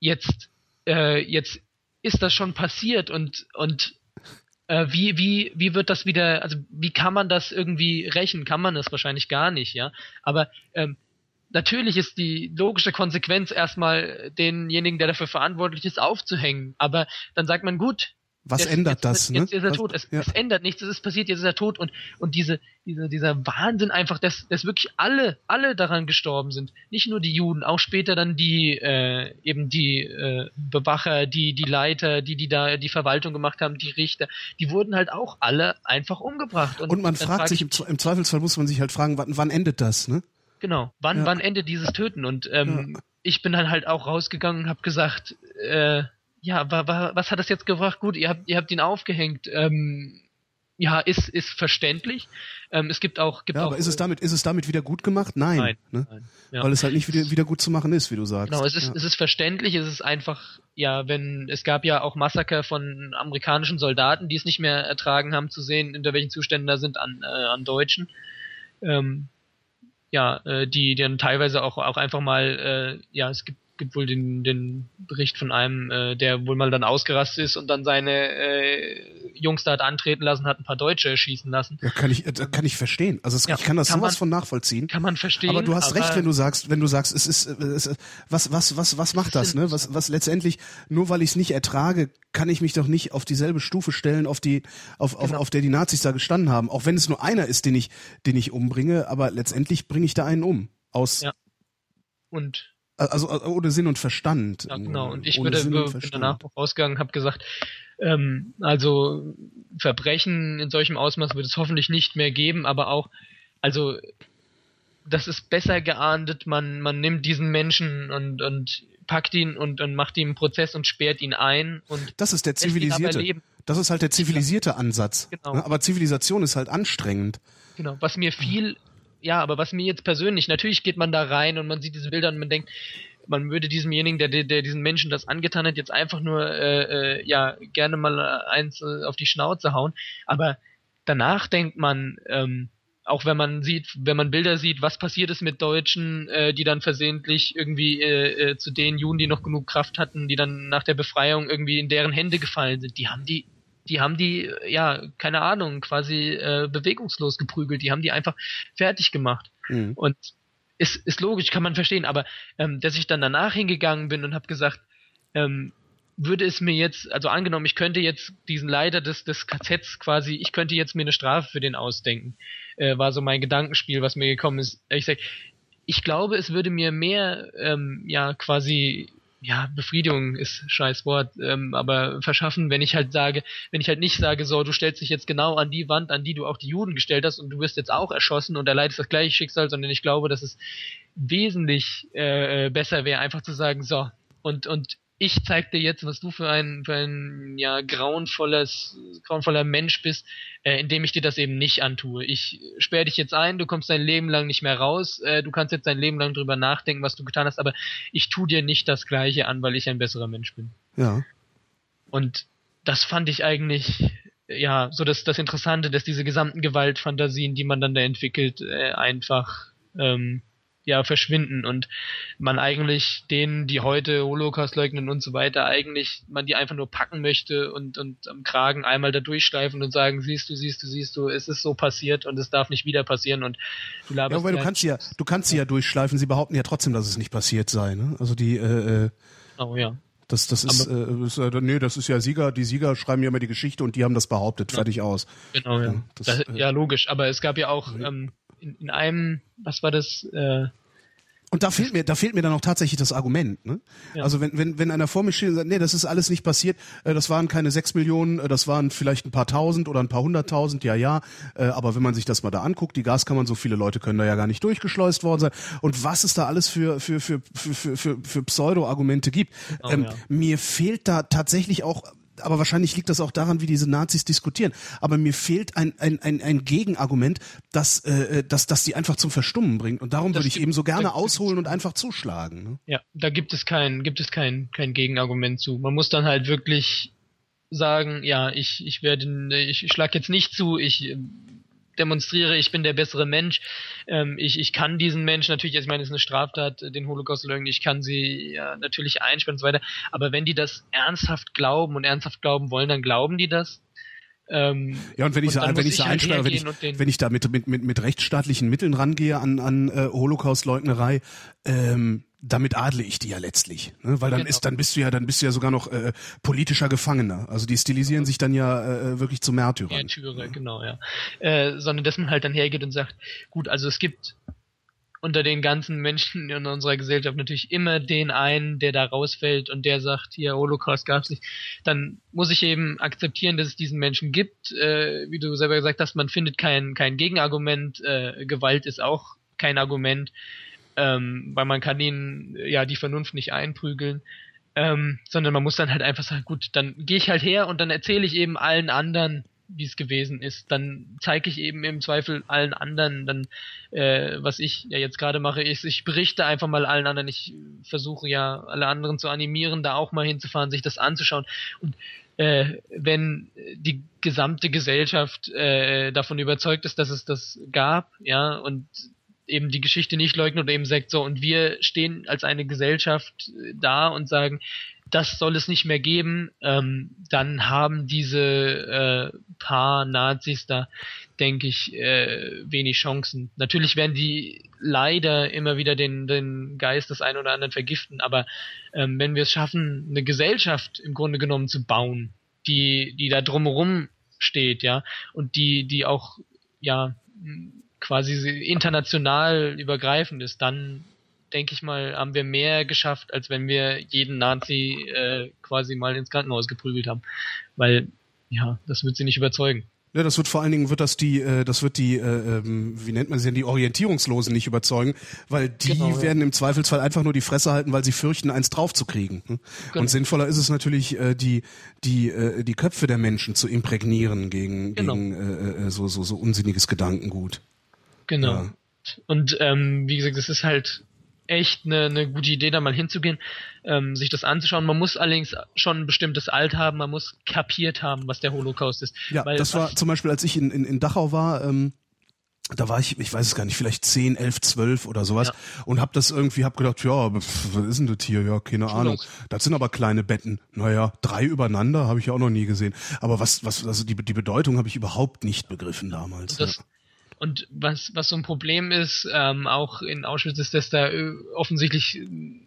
jetzt, äh, jetzt ist das schon passiert und, und äh, wie, wie, wie wird das wieder, also wie kann man das irgendwie rächen? Kann man das wahrscheinlich gar nicht, ja. Aber ähm, natürlich ist die logische Konsequenz erstmal denjenigen, der dafür verantwortlich ist, aufzuhängen. Aber dann sagt man, gut, was jetzt, ändert jetzt, das? Jetzt ne? ist er tot. Es, ja. es, ändert nichts. Es ist passiert. Jetzt ist er tot. Und und diese diese dieser Wahnsinn einfach, dass dass wirklich alle alle daran gestorben sind. Nicht nur die Juden, auch später dann die äh, eben die äh, Bewacher, die die Leiter, die die da die Verwaltung gemacht haben, die Richter. Die wurden halt auch alle einfach umgebracht. Und, und man fragt sich im, im, Zweifelsfall muss man sich halt fragen, wann, wann endet das? Ne? Genau. Wann ja. wann endet dieses Töten? Und ähm, ja. ich bin dann halt auch rausgegangen und habe gesagt. Äh, ja, wa, wa, was hat das jetzt gebracht? Gut, ihr habt, ihr habt ihn aufgehängt. Ähm, ja, ist, ist verständlich. Ähm, es gibt auch, gibt ja, auch. Aber ist es damit, ist es damit wieder gut gemacht? Nein. Nein. Ne? nein ja. Weil es halt nicht wieder, wieder gut zu machen ist, wie du sagst. Genau, es ist, ja. es ist verständlich. Es ist einfach, ja, wenn, es gab ja auch Massaker von amerikanischen Soldaten, die es nicht mehr ertragen haben zu sehen, in welchen Zuständen da sind an, äh, an Deutschen. Ähm, ja, äh, die, die dann teilweise auch, auch einfach mal, äh, ja, es gibt gibt wohl den, den Bericht von einem, äh, der wohl mal dann ausgerastet ist und dann seine äh, Jungs da hat antreten lassen, hat ein paar Deutsche erschießen lassen. Ja, kann ich, äh, kann ich verstehen. Also es, ja, ich kann das kann sowas man, von nachvollziehen. Kann man verstehen. Aber du hast recht, wenn du sagst, wenn du sagst, es ist, es ist was, was, was, was macht das, ne? Was, was letztendlich, nur weil ich es nicht ertrage, kann ich mich doch nicht auf dieselbe Stufe stellen, auf die, auf, genau. auf, auf der die Nazis da gestanden haben. Auch wenn es nur einer ist, den ich, den ich umbringe, aber letztendlich bringe ich da einen um. Aus. Ja. Und also, also ohne Sinn und Verstand. Ja, genau. Und ich ohne würde, bin danach rausgegangen, habe gesagt, ähm, also Verbrechen in solchem Ausmaß wird es hoffentlich nicht mehr geben, aber auch, also das ist besser geahndet, man, man nimmt diesen Menschen und, und packt ihn und, und macht ihm einen Prozess und sperrt ihn ein und das ist der zivilisierte das ist halt der zivilisierte Ansatz genau. Ne? aber Zivilisation ist halt anstrengend genau was mir viel ja, aber was mir jetzt persönlich, natürlich geht man da rein und man sieht diese Bilder und man denkt, man würde diesemjenigen, der, der, diesen Menschen das angetan hat, jetzt einfach nur äh, äh, ja gerne mal eins äh, auf die Schnauze hauen. Aber danach denkt man, ähm, auch wenn man sieht, wenn man Bilder sieht, was passiert ist mit Deutschen, äh, die dann versehentlich irgendwie äh, äh, zu den Juden, die noch genug Kraft hatten, die dann nach der Befreiung irgendwie in deren Hände gefallen sind, die haben die die haben die, ja, keine Ahnung, quasi äh, bewegungslos geprügelt. Die haben die einfach fertig gemacht. Mhm. Und ist, ist logisch, kann man verstehen. Aber ähm, dass ich dann danach hingegangen bin und habe gesagt, ähm, würde es mir jetzt, also angenommen, ich könnte jetzt diesen Leiter des, des KZs quasi, ich könnte jetzt mir eine Strafe für den ausdenken, äh, war so mein Gedankenspiel, was mir gekommen ist. Ich sag, ich glaube, es würde mir mehr, ähm, ja, quasi ja, Befriedigung ist scheiß Wort, ähm, aber verschaffen, wenn ich halt sage, wenn ich halt nicht sage, so, du stellst dich jetzt genau an die Wand, an die du auch die Juden gestellt hast und du wirst jetzt auch erschossen und erleidest das gleiche Schicksal, sondern ich glaube, dass es wesentlich äh, besser wäre, einfach zu sagen, so, und, und ich zeig dir jetzt, was du für ein, für ein ja, grauenvolles, grauenvoller Mensch bist, äh, indem ich dir das eben nicht antue. Ich sperre dich jetzt ein, du kommst dein Leben lang nicht mehr raus, äh, du kannst jetzt dein Leben lang drüber nachdenken, was du getan hast, aber ich tu dir nicht das Gleiche an, weil ich ein besserer Mensch bin. Ja. Und das fand ich eigentlich, ja, so das, das Interessante, dass diese gesamten Gewaltfantasien, die man dann da entwickelt, äh, einfach ähm, ja verschwinden und man eigentlich denen, die heute Holocaust leugnen und so weiter, eigentlich man die einfach nur packen möchte und und am Kragen einmal da durchschleifen und sagen, siehst du, siehst du, siehst du, es ist so passiert und es darf nicht wieder passieren und du laberst Ja, weil du kannst sie ja, du kannst sie ja durchschleifen, sie behaupten ja trotzdem, dass es nicht passiert sei, ne? Also die äh, äh Oh ja. Das, das ist, äh, ist äh, nee, das ist ja Sieger, die Sieger schreiben ja immer die Geschichte und die haben das behauptet, ja. fertig aus. Genau, ja. Ja, das, das, äh, ja logisch, aber es gab ja auch ähm, in, in einem, was war das? Äh, und da fehlt mir, da fehlt mir dann auch tatsächlich das Argument. Ne? Ja. Also wenn, wenn, wenn einer vor mir steht und sagt, nee, das ist alles nicht passiert, äh, das waren keine sechs Millionen, äh, das waren vielleicht ein paar tausend oder ein paar hunderttausend, ja, ja. Äh, aber wenn man sich das mal da anguckt, die Gaskammern, so viele Leute können da ja gar nicht durchgeschleust worden sein. Und was es da alles für, für, für, für, für, für, für Pseudo-Argumente gibt. Oh, ähm, ja. Mir fehlt da tatsächlich auch aber wahrscheinlich liegt das auch daran, wie diese Nazis diskutieren. Aber mir fehlt ein, ein, ein, ein Gegenargument, das, äh, äh das, das die einfach zum Verstummen bringt. Und darum das würde ich eben so gerne ausholen und einfach zuschlagen. Ne? Ja, da gibt es kein, gibt es kein, kein Gegenargument zu. Man muss dann halt wirklich sagen, ja, ich, ich werde, ich schlag jetzt nicht zu, ich demonstriere, ich bin der bessere Mensch. Ähm, ich, ich kann diesen Menschen natürlich, ich meine, es ist eine Straftat, den Holocaust leugnen, ich kann sie ja, natürlich einsperren und so weiter. Aber wenn die das ernsthaft glauben und ernsthaft glauben wollen, dann glauben die das. Ähm, ja, und wenn ich, und wenn ich, ich halt einsperre, wenn ich, wenn ich da mit, mit, mit, mit rechtsstaatlichen Mitteln rangehe an, an äh, Holocaust-Leugnerei, ähm, damit adle ich die ja letztlich, ne? weil dann genau. ist, dann bist du ja, dann bist du ja sogar noch äh, politischer Gefangener. Also die stilisieren sich dann ja äh, wirklich zu Märtyrern. Märtyrer, ja. genau, ja. Äh, sondern dass man halt dann hergeht und sagt, gut, also es gibt unter den ganzen Menschen in unserer Gesellschaft natürlich immer den einen, der da rausfällt und der sagt, hier Holocaust gab's nicht, dann muss ich eben akzeptieren, dass es diesen Menschen gibt. Äh, wie du selber gesagt hast, man findet kein, kein Gegenargument, äh, Gewalt ist auch kein Argument ähm, weil man kann ihnen ja die Vernunft nicht einprügeln, ähm, sondern man muss dann halt einfach sagen, gut, dann gehe ich halt her und dann erzähle ich eben allen anderen, wie es gewesen ist. Dann zeige ich eben im Zweifel allen anderen, dann äh, was ich ja jetzt gerade mache, ist, ich berichte einfach mal allen anderen. Ich versuche ja alle anderen zu animieren, da auch mal hinzufahren, sich das anzuschauen und äh, wenn die gesamte Gesellschaft äh, davon überzeugt ist, dass es das gab, ja, und eben die Geschichte nicht leugnet oder eben sagt, so, und wir stehen als eine Gesellschaft da und sagen, das soll es nicht mehr geben, ähm, dann haben diese äh, paar Nazis da, denke ich, äh, wenig Chancen. Natürlich werden die leider immer wieder den, den Geist des einen oder anderen vergiften, aber ähm, wenn wir es schaffen, eine Gesellschaft im Grunde genommen zu bauen, die, die da drumherum steht, ja, und die, die auch, ja, quasi international übergreifend ist, dann denke ich mal, haben wir mehr geschafft, als wenn wir jeden Nazi äh, quasi mal ins Krankenhaus geprügelt haben. Weil, ja, das wird sie nicht überzeugen. Ja, das wird vor allen Dingen wird das die, äh, das wird die, äh, ähm, wie nennt man sie denn, die Orientierungslosen nicht überzeugen, weil die genau, ja. werden im Zweifelsfall einfach nur die Fresse halten, weil sie fürchten, eins draufzukriegen. Hm? Genau. Und sinnvoller ist es natürlich, äh, die, die, äh, die Köpfe der Menschen zu imprägnieren gegen, genau. gegen äh, äh, so, so, so unsinniges Gedankengut. Genau. Ja. Und ähm, wie gesagt, es ist halt echt eine, eine gute Idee, da mal hinzugehen, ähm, sich das anzuschauen. Man muss allerdings schon ein bestimmtes Alt haben, man muss kapiert haben, was der Holocaust ist. Ja, Weil, das war zum Beispiel, als ich in, in, in Dachau war, ähm, da war ich, ich weiß es gar nicht, vielleicht 10, 11, 12 oder sowas ja. und hab das irgendwie, hab gedacht, ja, was ist denn das hier? Ja, keine Ahnung. Das sind aber kleine Betten. Naja, drei übereinander habe ich ja auch noch nie gesehen. Aber was, was, also die, die Bedeutung habe ich überhaupt nicht begriffen damals. Das, ja. Und was, was so ein Problem ist, ähm, auch in Auschwitz ist, dass da äh, offensichtlich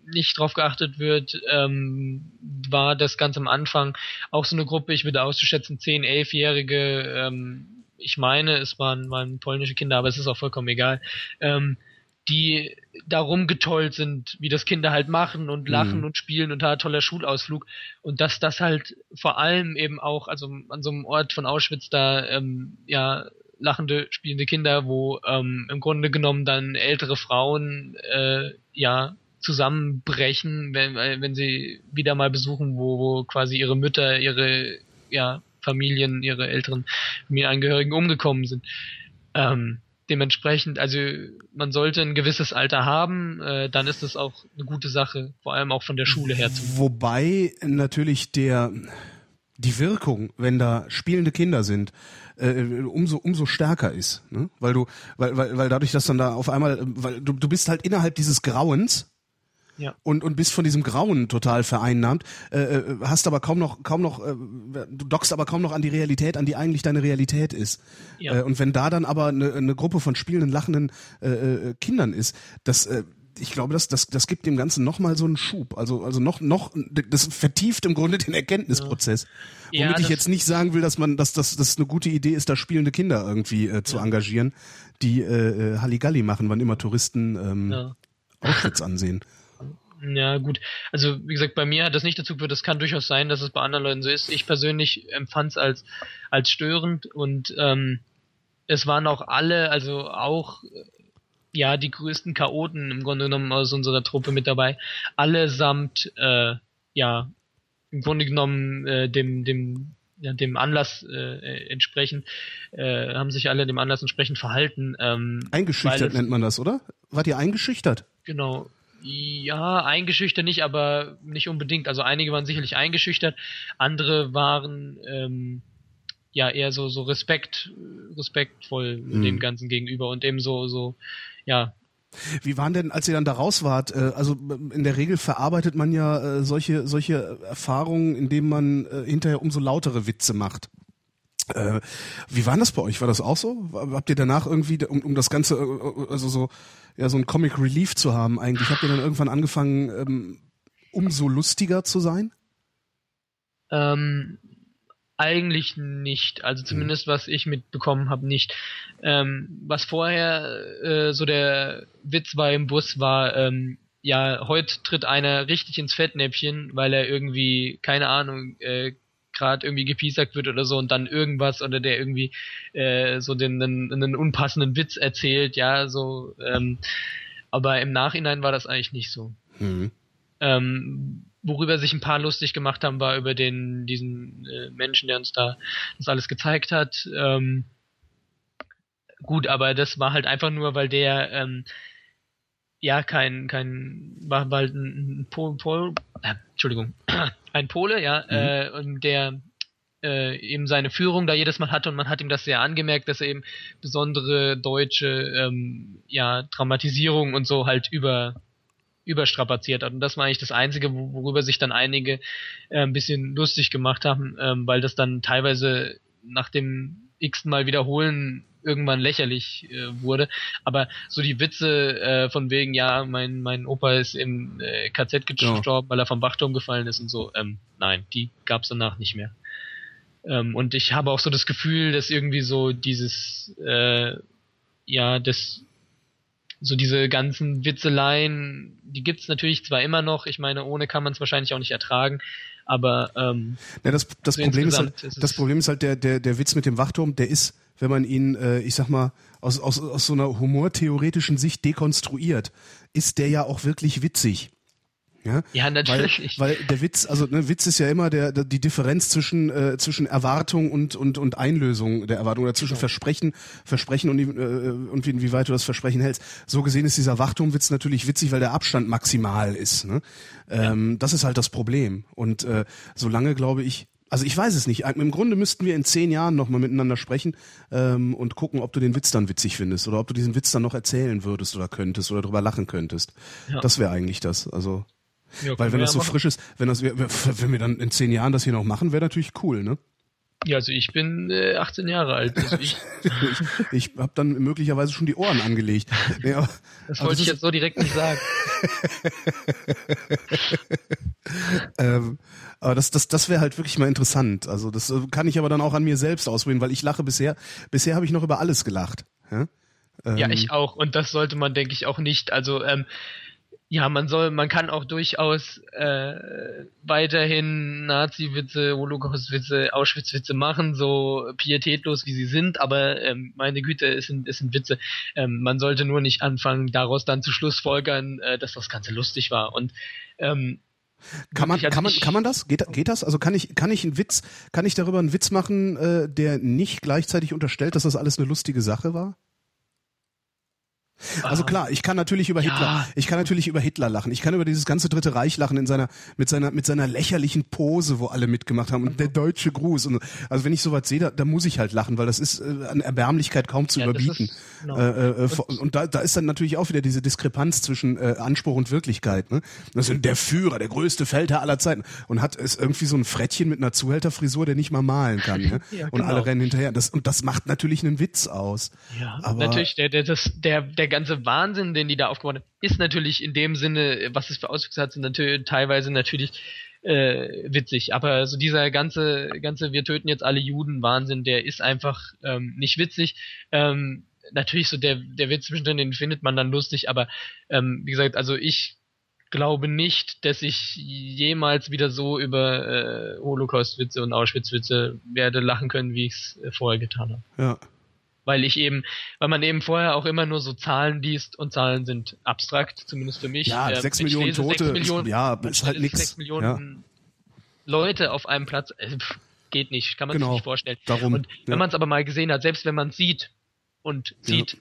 nicht drauf geachtet wird, ähm, war das ganz am Anfang auch so eine Gruppe, ich würde auszuschätzen, 10, 11-Jährige, ähm, ich meine, es waren, waren polnische Kinder, aber es ist auch vollkommen egal, ähm, die darum getollt sind, wie das Kinder halt machen und lachen mhm. und spielen und da toller Schulausflug und dass das halt vor allem eben auch, also an so einem Ort von Auschwitz da, ähm, ja, lachende, spielende Kinder, wo ähm, im Grunde genommen dann ältere Frauen äh, ja zusammenbrechen, wenn, wenn sie wieder mal besuchen, wo, wo quasi ihre Mütter, ihre ja, Familien, ihre älteren Familienangehörigen umgekommen sind. Ähm, dementsprechend, also man sollte ein gewisses Alter haben, äh, dann ist das auch eine gute Sache, vor allem auch von der Schule her. Wobei natürlich der die Wirkung, wenn da spielende Kinder sind, äh, umso umso stärker ist, ne? weil du weil, weil weil dadurch, dass dann da auf einmal, weil du du bist halt innerhalb dieses Grauens ja. und und bist von diesem Grauen total vereinnahmt, äh, äh, hast aber kaum noch kaum noch, äh, du dockst aber kaum noch an die Realität, an die eigentlich deine Realität ist. Ja. Äh, und wenn da dann aber eine, eine Gruppe von spielenden, lachenden äh, äh, Kindern ist, das äh, ich glaube, das, das, das gibt dem Ganzen nochmal so einen Schub. Also, also noch, noch, das vertieft im Grunde den Erkenntnisprozess. Ja. Womit ja, ich jetzt nicht sagen will, dass man, dass das, eine gute Idee ist, da spielende Kinder irgendwie äh, zu ja. engagieren, die äh, äh Halligalli machen, wann immer Touristen ähm, ja. Auschwitz ansehen. Ja, gut. Also, wie gesagt, bei mir hat das nicht dazu geführt, das kann durchaus sein, dass es bei anderen Leuten so ist. Ich persönlich empfand es als, als störend und ähm, es waren auch alle, also auch ja die größten Chaoten im Grunde genommen aus unserer Truppe mit dabei, allesamt äh, ja im Grunde genommen äh, dem dem ja, dem Anlass äh, entsprechend äh, haben sich alle dem Anlass entsprechend verhalten. Ähm, eingeschüchtert nennt man das, oder? Wart ihr eingeschüchtert? Genau. Ja, eingeschüchtert nicht, aber nicht unbedingt. Also einige waren sicherlich eingeschüchtert, andere waren ähm, ja eher so so Respekt respektvoll hm. dem Ganzen gegenüber und eben so so ja. Wie waren denn, als ihr dann da raus wart? Äh, also in der Regel verarbeitet man ja äh, solche solche Erfahrungen, indem man äh, hinterher umso lautere Witze macht. Wie war das bei euch? War das auch so? Habt ihr danach irgendwie, um, um das Ganze, also so, ja, so ein Comic Relief zu haben eigentlich, habt ihr dann irgendwann angefangen, ähm, umso lustiger zu sein? Ähm, eigentlich nicht, also mhm. zumindest was ich mitbekommen habe, nicht. Ähm, was vorher äh, so der Witz war im Bus war, ähm, ja, heute tritt einer richtig ins Fettnäpfchen, weil er irgendwie, keine Ahnung, äh, gerade irgendwie gepiesackt wird oder so und dann irgendwas oder der irgendwie äh, so den einen, einen unpassenden Witz erzählt, ja, so. Ähm, aber im Nachhinein war das eigentlich nicht so. Mhm. Ähm, worüber sich ein paar lustig gemacht haben, war über den diesen äh, Menschen, der uns da das alles gezeigt hat. Ähm, gut, aber das war halt einfach nur, weil der ähm, ja kein kein war halt ein, ein Pol, Pol äh, Entschuldigung [CLEARS THROAT] ein Pole, ja, mhm. äh, und der äh, eben seine Führung da jedes Mal hatte und man hat ihm das sehr angemerkt, dass er eben besondere deutsche ähm, ja Dramatisierung und so halt über überstrapaziert hat. Und das war eigentlich das Einzige, worüber sich dann einige äh, ein bisschen lustig gemacht haben, ähm, weil das dann teilweise nach dem x Mal wiederholen irgendwann lächerlich äh, wurde. Aber so die Witze äh, von wegen, ja, mein, mein Opa ist im äh, KZ gestorben, ja. weil er vom Wachturm gefallen ist und so, ähm, nein, die gab's danach nicht mehr. Ähm, und ich habe auch so das Gefühl, dass irgendwie so dieses, äh, ja, das so diese ganzen Witzeleien, die gibt's natürlich zwar immer noch, ich meine, ohne kann man es wahrscheinlich auch nicht ertragen, aber ähm, ja, das, das so Problem ist halt, ist das Problem ist halt der, der, der Witz mit dem Wachturm, der ist, wenn man ihn, äh, ich sag mal, aus, aus, aus so einer humortheoretischen Sicht dekonstruiert, ist der ja auch wirklich witzig. Ja, ja natürlich. Weil, weil der Witz, also ne, Witz ist ja immer der, der die Differenz zwischen äh, zwischen Erwartung und und und Einlösung der Erwartung oder zwischen genau. Versprechen, Versprechen und äh, und wie, wie weit du das Versprechen hältst. So gesehen ist dieser Wachturmwitz natürlich witzig, weil der Abstand maximal ist. Ne? Ähm, ja. Das ist halt das Problem. Und äh, solange glaube ich, also ich weiß es nicht. Im Grunde müssten wir in zehn Jahren nochmal miteinander sprechen ähm, und gucken, ob du den Witz dann witzig findest oder ob du diesen Witz dann noch erzählen würdest oder könntest oder drüber lachen könntest. Ja. Das wäre eigentlich das. Also ja, Weil wenn das so machen. frisch ist, wenn das wenn wir dann in zehn Jahren das hier noch machen, wäre natürlich cool, ne? Ja, also ich bin äh, 18 Jahre alt. Also ich [LAUGHS] ich ich habe dann möglicherweise schon die Ohren angelegt. Ja, das wollte ich jetzt so direkt nicht sagen. [LAUGHS] ähm, aber das, das, das wäre halt wirklich mal interessant. Also das äh, kann ich aber dann auch an mir selbst ausprobieren, weil ich lache bisher. Bisher habe ich noch über alles gelacht. Ja, ähm, ja ich auch. Und das sollte man, denke ich, auch nicht. Also ähm, ja, man soll, man kann auch durchaus äh, weiterhin Nazi-Witze, Holocaust-Witze, Auschwitz-Witze machen, so pietätlos wie sie sind, aber ähm, meine Güte, es sind, es sind Witze. Ähm, man sollte nur nicht anfangen, daraus dann zu Schlussfolgern, äh, dass das Ganze lustig war. Und ähm, kann man, kann man, kann man das? Geht, geht das? Also kann ich, kann ich einen Witz, kann ich darüber einen Witz machen, äh, der nicht gleichzeitig unterstellt, dass das alles eine lustige Sache war? Also ah. klar, ich kann natürlich über Hitler, ja. ich kann natürlich über Hitler lachen. Ich kann über dieses ganze Dritte Reich lachen in seiner mit seiner mit seiner lächerlichen Pose, wo alle mitgemacht haben und der deutsche Gruß. Und also wenn ich sowas sehe, da, da muss ich halt lachen, weil das ist äh, an Erbärmlichkeit kaum zu ja, überbieten. Ist, genau. äh, äh, und, und da, da ist dann natürlich auch wieder diese Diskrepanz zwischen äh, Anspruch und Wirklichkeit. Ne? Das ist der Führer, der größte Feldherr aller Zeiten und hat ist irgendwie so ein Frettchen mit einer Zuhälterfrisur, der nicht mal malen kann. Ne? [LAUGHS] ja, und genau. alle rennen hinterher. Das, und das macht natürlich einen Witz aus. Ja, Aber, natürlich. Der, der, das, der, der ganze Wahnsinn, den die da aufgebaut haben, ist natürlich in dem Sinne, was es für Auswüchse hat, sind natürlich teilweise natürlich äh, witzig. Aber so dieser ganze, ganze Wir töten jetzt alle Juden Wahnsinn, der ist einfach ähm, nicht witzig. Ähm, natürlich so der, der Witz zwischendrin, den findet man dann lustig, aber ähm, wie gesagt, also ich glaube nicht, dass ich jemals wieder so über äh, Holocaust-Witze und Auschwitz-Witze werde lachen können, wie ich es äh, vorher getan habe. Ja weil ich eben, weil man eben vorher auch immer nur so Zahlen liest und Zahlen sind abstrakt, zumindest für mich. Ja, äh, sechs Millionen Tote, sechs Millionen, ja, ist halt nichts. Sechs Millionen ja. Leute auf einem Platz, äh, geht nicht, kann man genau, sich nicht vorstellen. Darum, und wenn ja. man es aber mal gesehen hat, selbst wenn man es sieht und sieht, ja.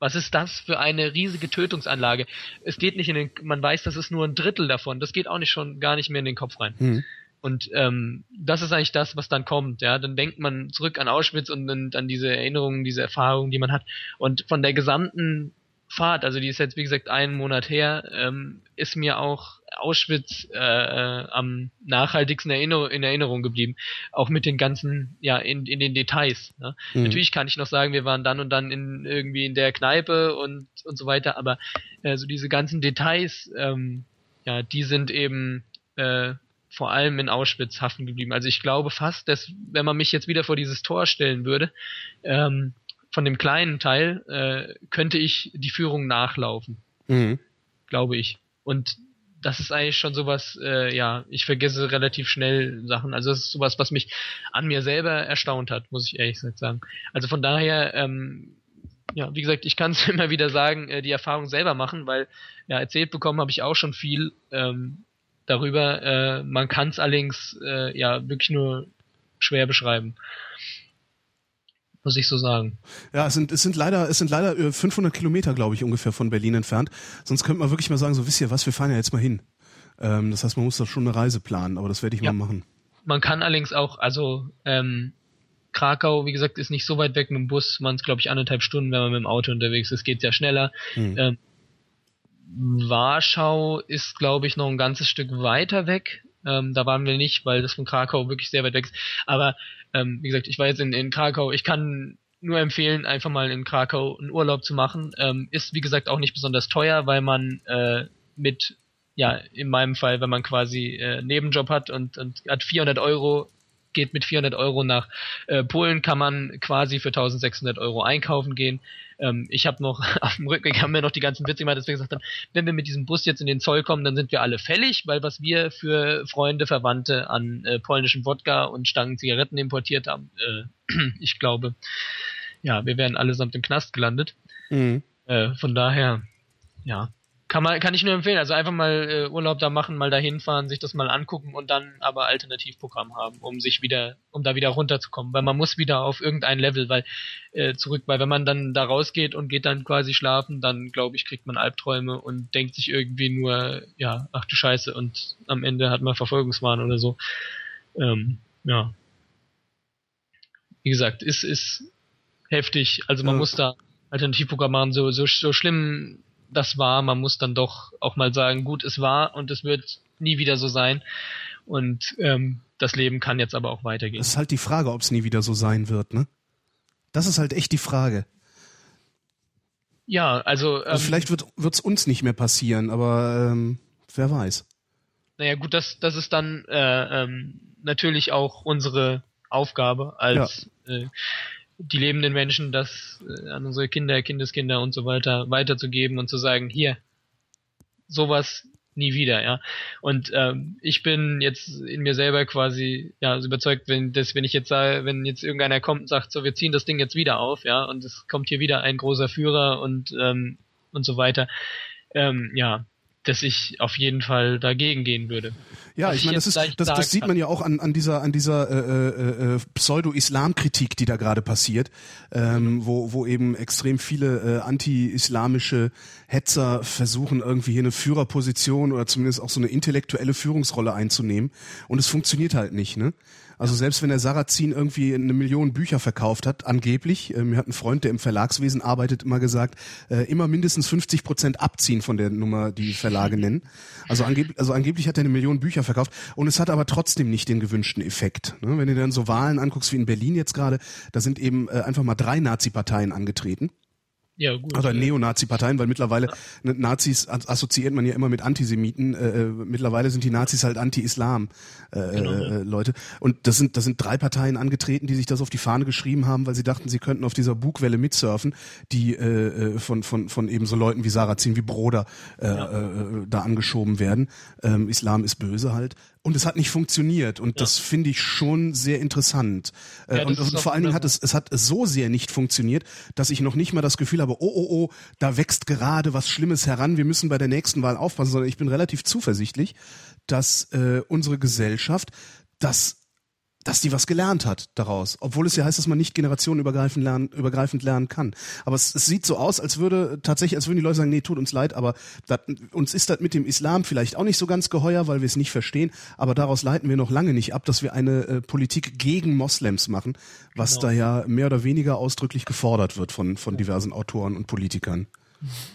was ist das für eine riesige Tötungsanlage? Es geht nicht in den, man weiß, das ist nur ein Drittel davon. Das geht auch nicht schon gar nicht mehr in den Kopf rein. Mhm. Und ähm, das ist eigentlich das, was dann kommt. Ja, dann denkt man zurück an Auschwitz und, und an diese Erinnerungen, diese Erfahrungen, die man hat. Und von der gesamten Fahrt, also die ist jetzt wie gesagt einen Monat her, ähm, ist mir auch Auschwitz äh, äh, am nachhaltigsten Erinner in Erinnerung geblieben, auch mit den ganzen, ja, in, in den Details. Ne? Mhm. Natürlich kann ich noch sagen, wir waren dann und dann in irgendwie in der Kneipe und und so weiter, aber äh, so diese ganzen Details, ähm, ja, die sind eben äh, vor allem in Auschwitz haften geblieben. Also ich glaube fast, dass wenn man mich jetzt wieder vor dieses Tor stellen würde, ähm, von dem kleinen Teil, äh, könnte ich die Führung nachlaufen. Mhm. Glaube ich. Und das ist eigentlich schon sowas, äh, ja, ich vergesse relativ schnell Sachen. Also das ist sowas, was mich an mir selber erstaunt hat, muss ich ehrlich sagen. Also von daher, ähm, ja, wie gesagt, ich kann es [LAUGHS] immer wieder sagen, äh, die Erfahrung selber machen, weil ja, erzählt bekommen habe ich auch schon viel. Ähm, darüber. Äh, man kann es allerdings äh, ja wirklich nur schwer beschreiben. Muss ich so sagen. Ja, es sind, es sind leider, es sind leider 500 äh, Kilometer, glaube ich, ungefähr von Berlin entfernt. Sonst könnte man wirklich mal sagen, so wisst ihr was, wir fahren ja jetzt mal hin. Ähm, das heißt, man muss da schon eine Reise planen, aber das werde ich ja. mal machen. Man kann allerdings auch, also ähm, Krakau, wie gesagt, ist nicht so weit weg mit dem Bus, man es glaube ich anderthalb Stunden, wenn man mit dem Auto unterwegs ist, geht ja schneller. Hm. Ähm, Warschau ist, glaube ich, noch ein ganzes Stück weiter weg. Ähm, da waren wir nicht, weil das von Krakau wirklich sehr weit weg ist. Aber ähm, wie gesagt, ich war jetzt in, in Krakau. Ich kann nur empfehlen, einfach mal in Krakau einen Urlaub zu machen. Ähm, ist, wie gesagt, auch nicht besonders teuer, weil man äh, mit, ja, in meinem Fall, wenn man quasi äh, Nebenjob hat und, und hat 400 Euro geht mit 400 Euro nach äh, Polen, kann man quasi für 1600 Euro einkaufen gehen. Ähm, ich habe noch [LAUGHS] auf dem Rückweg haben wir noch die ganzen Witze gemacht, dass wir gesagt haben, wenn wir mit diesem Bus jetzt in den Zoll kommen, dann sind wir alle fällig, weil was wir für Freunde, Verwandte an äh, polnischem Wodka und Stangen Zigaretten importiert haben, äh, [CLEARS THROAT] ich glaube, ja, wir wären allesamt im Knast gelandet. Mhm. Äh, von daher, ja, kann man, kann ich nur empfehlen. Also einfach mal äh, Urlaub da machen, mal dahin fahren, sich das mal angucken und dann aber Alternativprogramm haben, um sich wieder, um da wieder runterzukommen. Weil man muss wieder auf irgendein Level, weil äh, zurück, weil wenn man dann da rausgeht und geht dann quasi schlafen, dann glaube ich, kriegt man Albträume und denkt sich irgendwie nur, ja, ach du Scheiße, und am Ende hat man Verfolgungswahn oder so. Ähm, ja. Wie gesagt, ist, ist heftig. Also man ja. muss da Alternativprogramm machen, so, so, so schlimm das war. Man muss dann doch auch mal sagen, gut, es war und es wird nie wieder so sein. Und ähm, das Leben kann jetzt aber auch weitergehen. Das ist halt die Frage, ob es nie wieder so sein wird, ne? Das ist halt echt die Frage. Ja, also. Ähm, also vielleicht wird es uns nicht mehr passieren, aber ähm, wer weiß. Naja, gut, das, das ist dann äh, ähm, natürlich auch unsere Aufgabe als ja. äh, die lebenden Menschen, das äh, an unsere Kinder, Kindeskinder und so weiter weiterzugeben und zu sagen, hier, sowas nie wieder, ja. Und ähm, ich bin jetzt in mir selber quasi ja überzeugt, wenn das, wenn ich jetzt sage, wenn jetzt irgendeiner kommt und sagt, so wir ziehen das Ding jetzt wieder auf, ja, und es kommt hier wieder ein großer Führer und ähm, und so weiter, ähm, ja, dass ich auf jeden Fall dagegen gehen würde. Ja, ich, ich meine, das ist das, das sieht man ja auch an, an dieser an dieser äh, äh, äh, Pseudo-Islam-Kritik, die da gerade passiert, ähm, wo wo eben extrem viele äh, anti-islamische Hetzer versuchen irgendwie hier eine Führerposition oder zumindest auch so eine intellektuelle Führungsrolle einzunehmen und es funktioniert halt nicht, ne? Also selbst wenn der Sarrazin irgendwie eine Million Bücher verkauft hat, angeblich, äh, mir hat ein Freund, der im Verlagswesen arbeitet, immer gesagt, äh, immer mindestens 50 Prozent abziehen von der Nummer, die Verlage nennen. Also, angeb also angeblich hat er eine Million Bücher verkauft und es hat aber trotzdem nicht den gewünschten Effekt. Ne? Wenn du dann so Wahlen anguckst wie in Berlin jetzt gerade, da sind eben äh, einfach mal drei Nazi-Parteien angetreten. Ja, gut. Oder Neonazi-Parteien, weil mittlerweile ja. Nazis assoziiert man ja immer mit Antisemiten. Äh, äh, mittlerweile sind die Nazis halt Anti-Islam äh, genau, äh, Leute. Und das sind das sind drei Parteien angetreten, die sich das auf die Fahne geschrieben haben, weil sie dachten, sie könnten auf dieser Bugwelle mitsurfen, die äh, äh von von von eben so Leuten wie Sarrazin, wie Broder äh, ja. äh, da angeschoben werden. Ähm, Islam ist böse halt. Und es hat nicht funktioniert. Und ja. das finde ich schon sehr interessant. Äh, ja, und, und vor allen Dingen hat es, es hat so sehr nicht funktioniert, dass ich noch nicht mal das Gefühl habe, oh, oh, oh, da wächst gerade was Schlimmes heran, wir müssen bei der nächsten Wahl aufpassen, sondern ich bin relativ zuversichtlich, dass äh, unsere Gesellschaft das dass die was gelernt hat daraus, obwohl es ja heißt, dass man nicht generationenübergreifend lernen, übergreifend lernen kann. Aber es, es sieht so aus, als würde tatsächlich, als würden die Leute sagen, nee, tut uns leid, aber dat, uns ist das mit dem Islam vielleicht auch nicht so ganz geheuer, weil wir es nicht verstehen, aber daraus leiten wir noch lange nicht ab, dass wir eine äh, Politik gegen Moslems machen, was genau. da ja mehr oder weniger ausdrücklich gefordert wird von, von diversen Autoren und Politikern.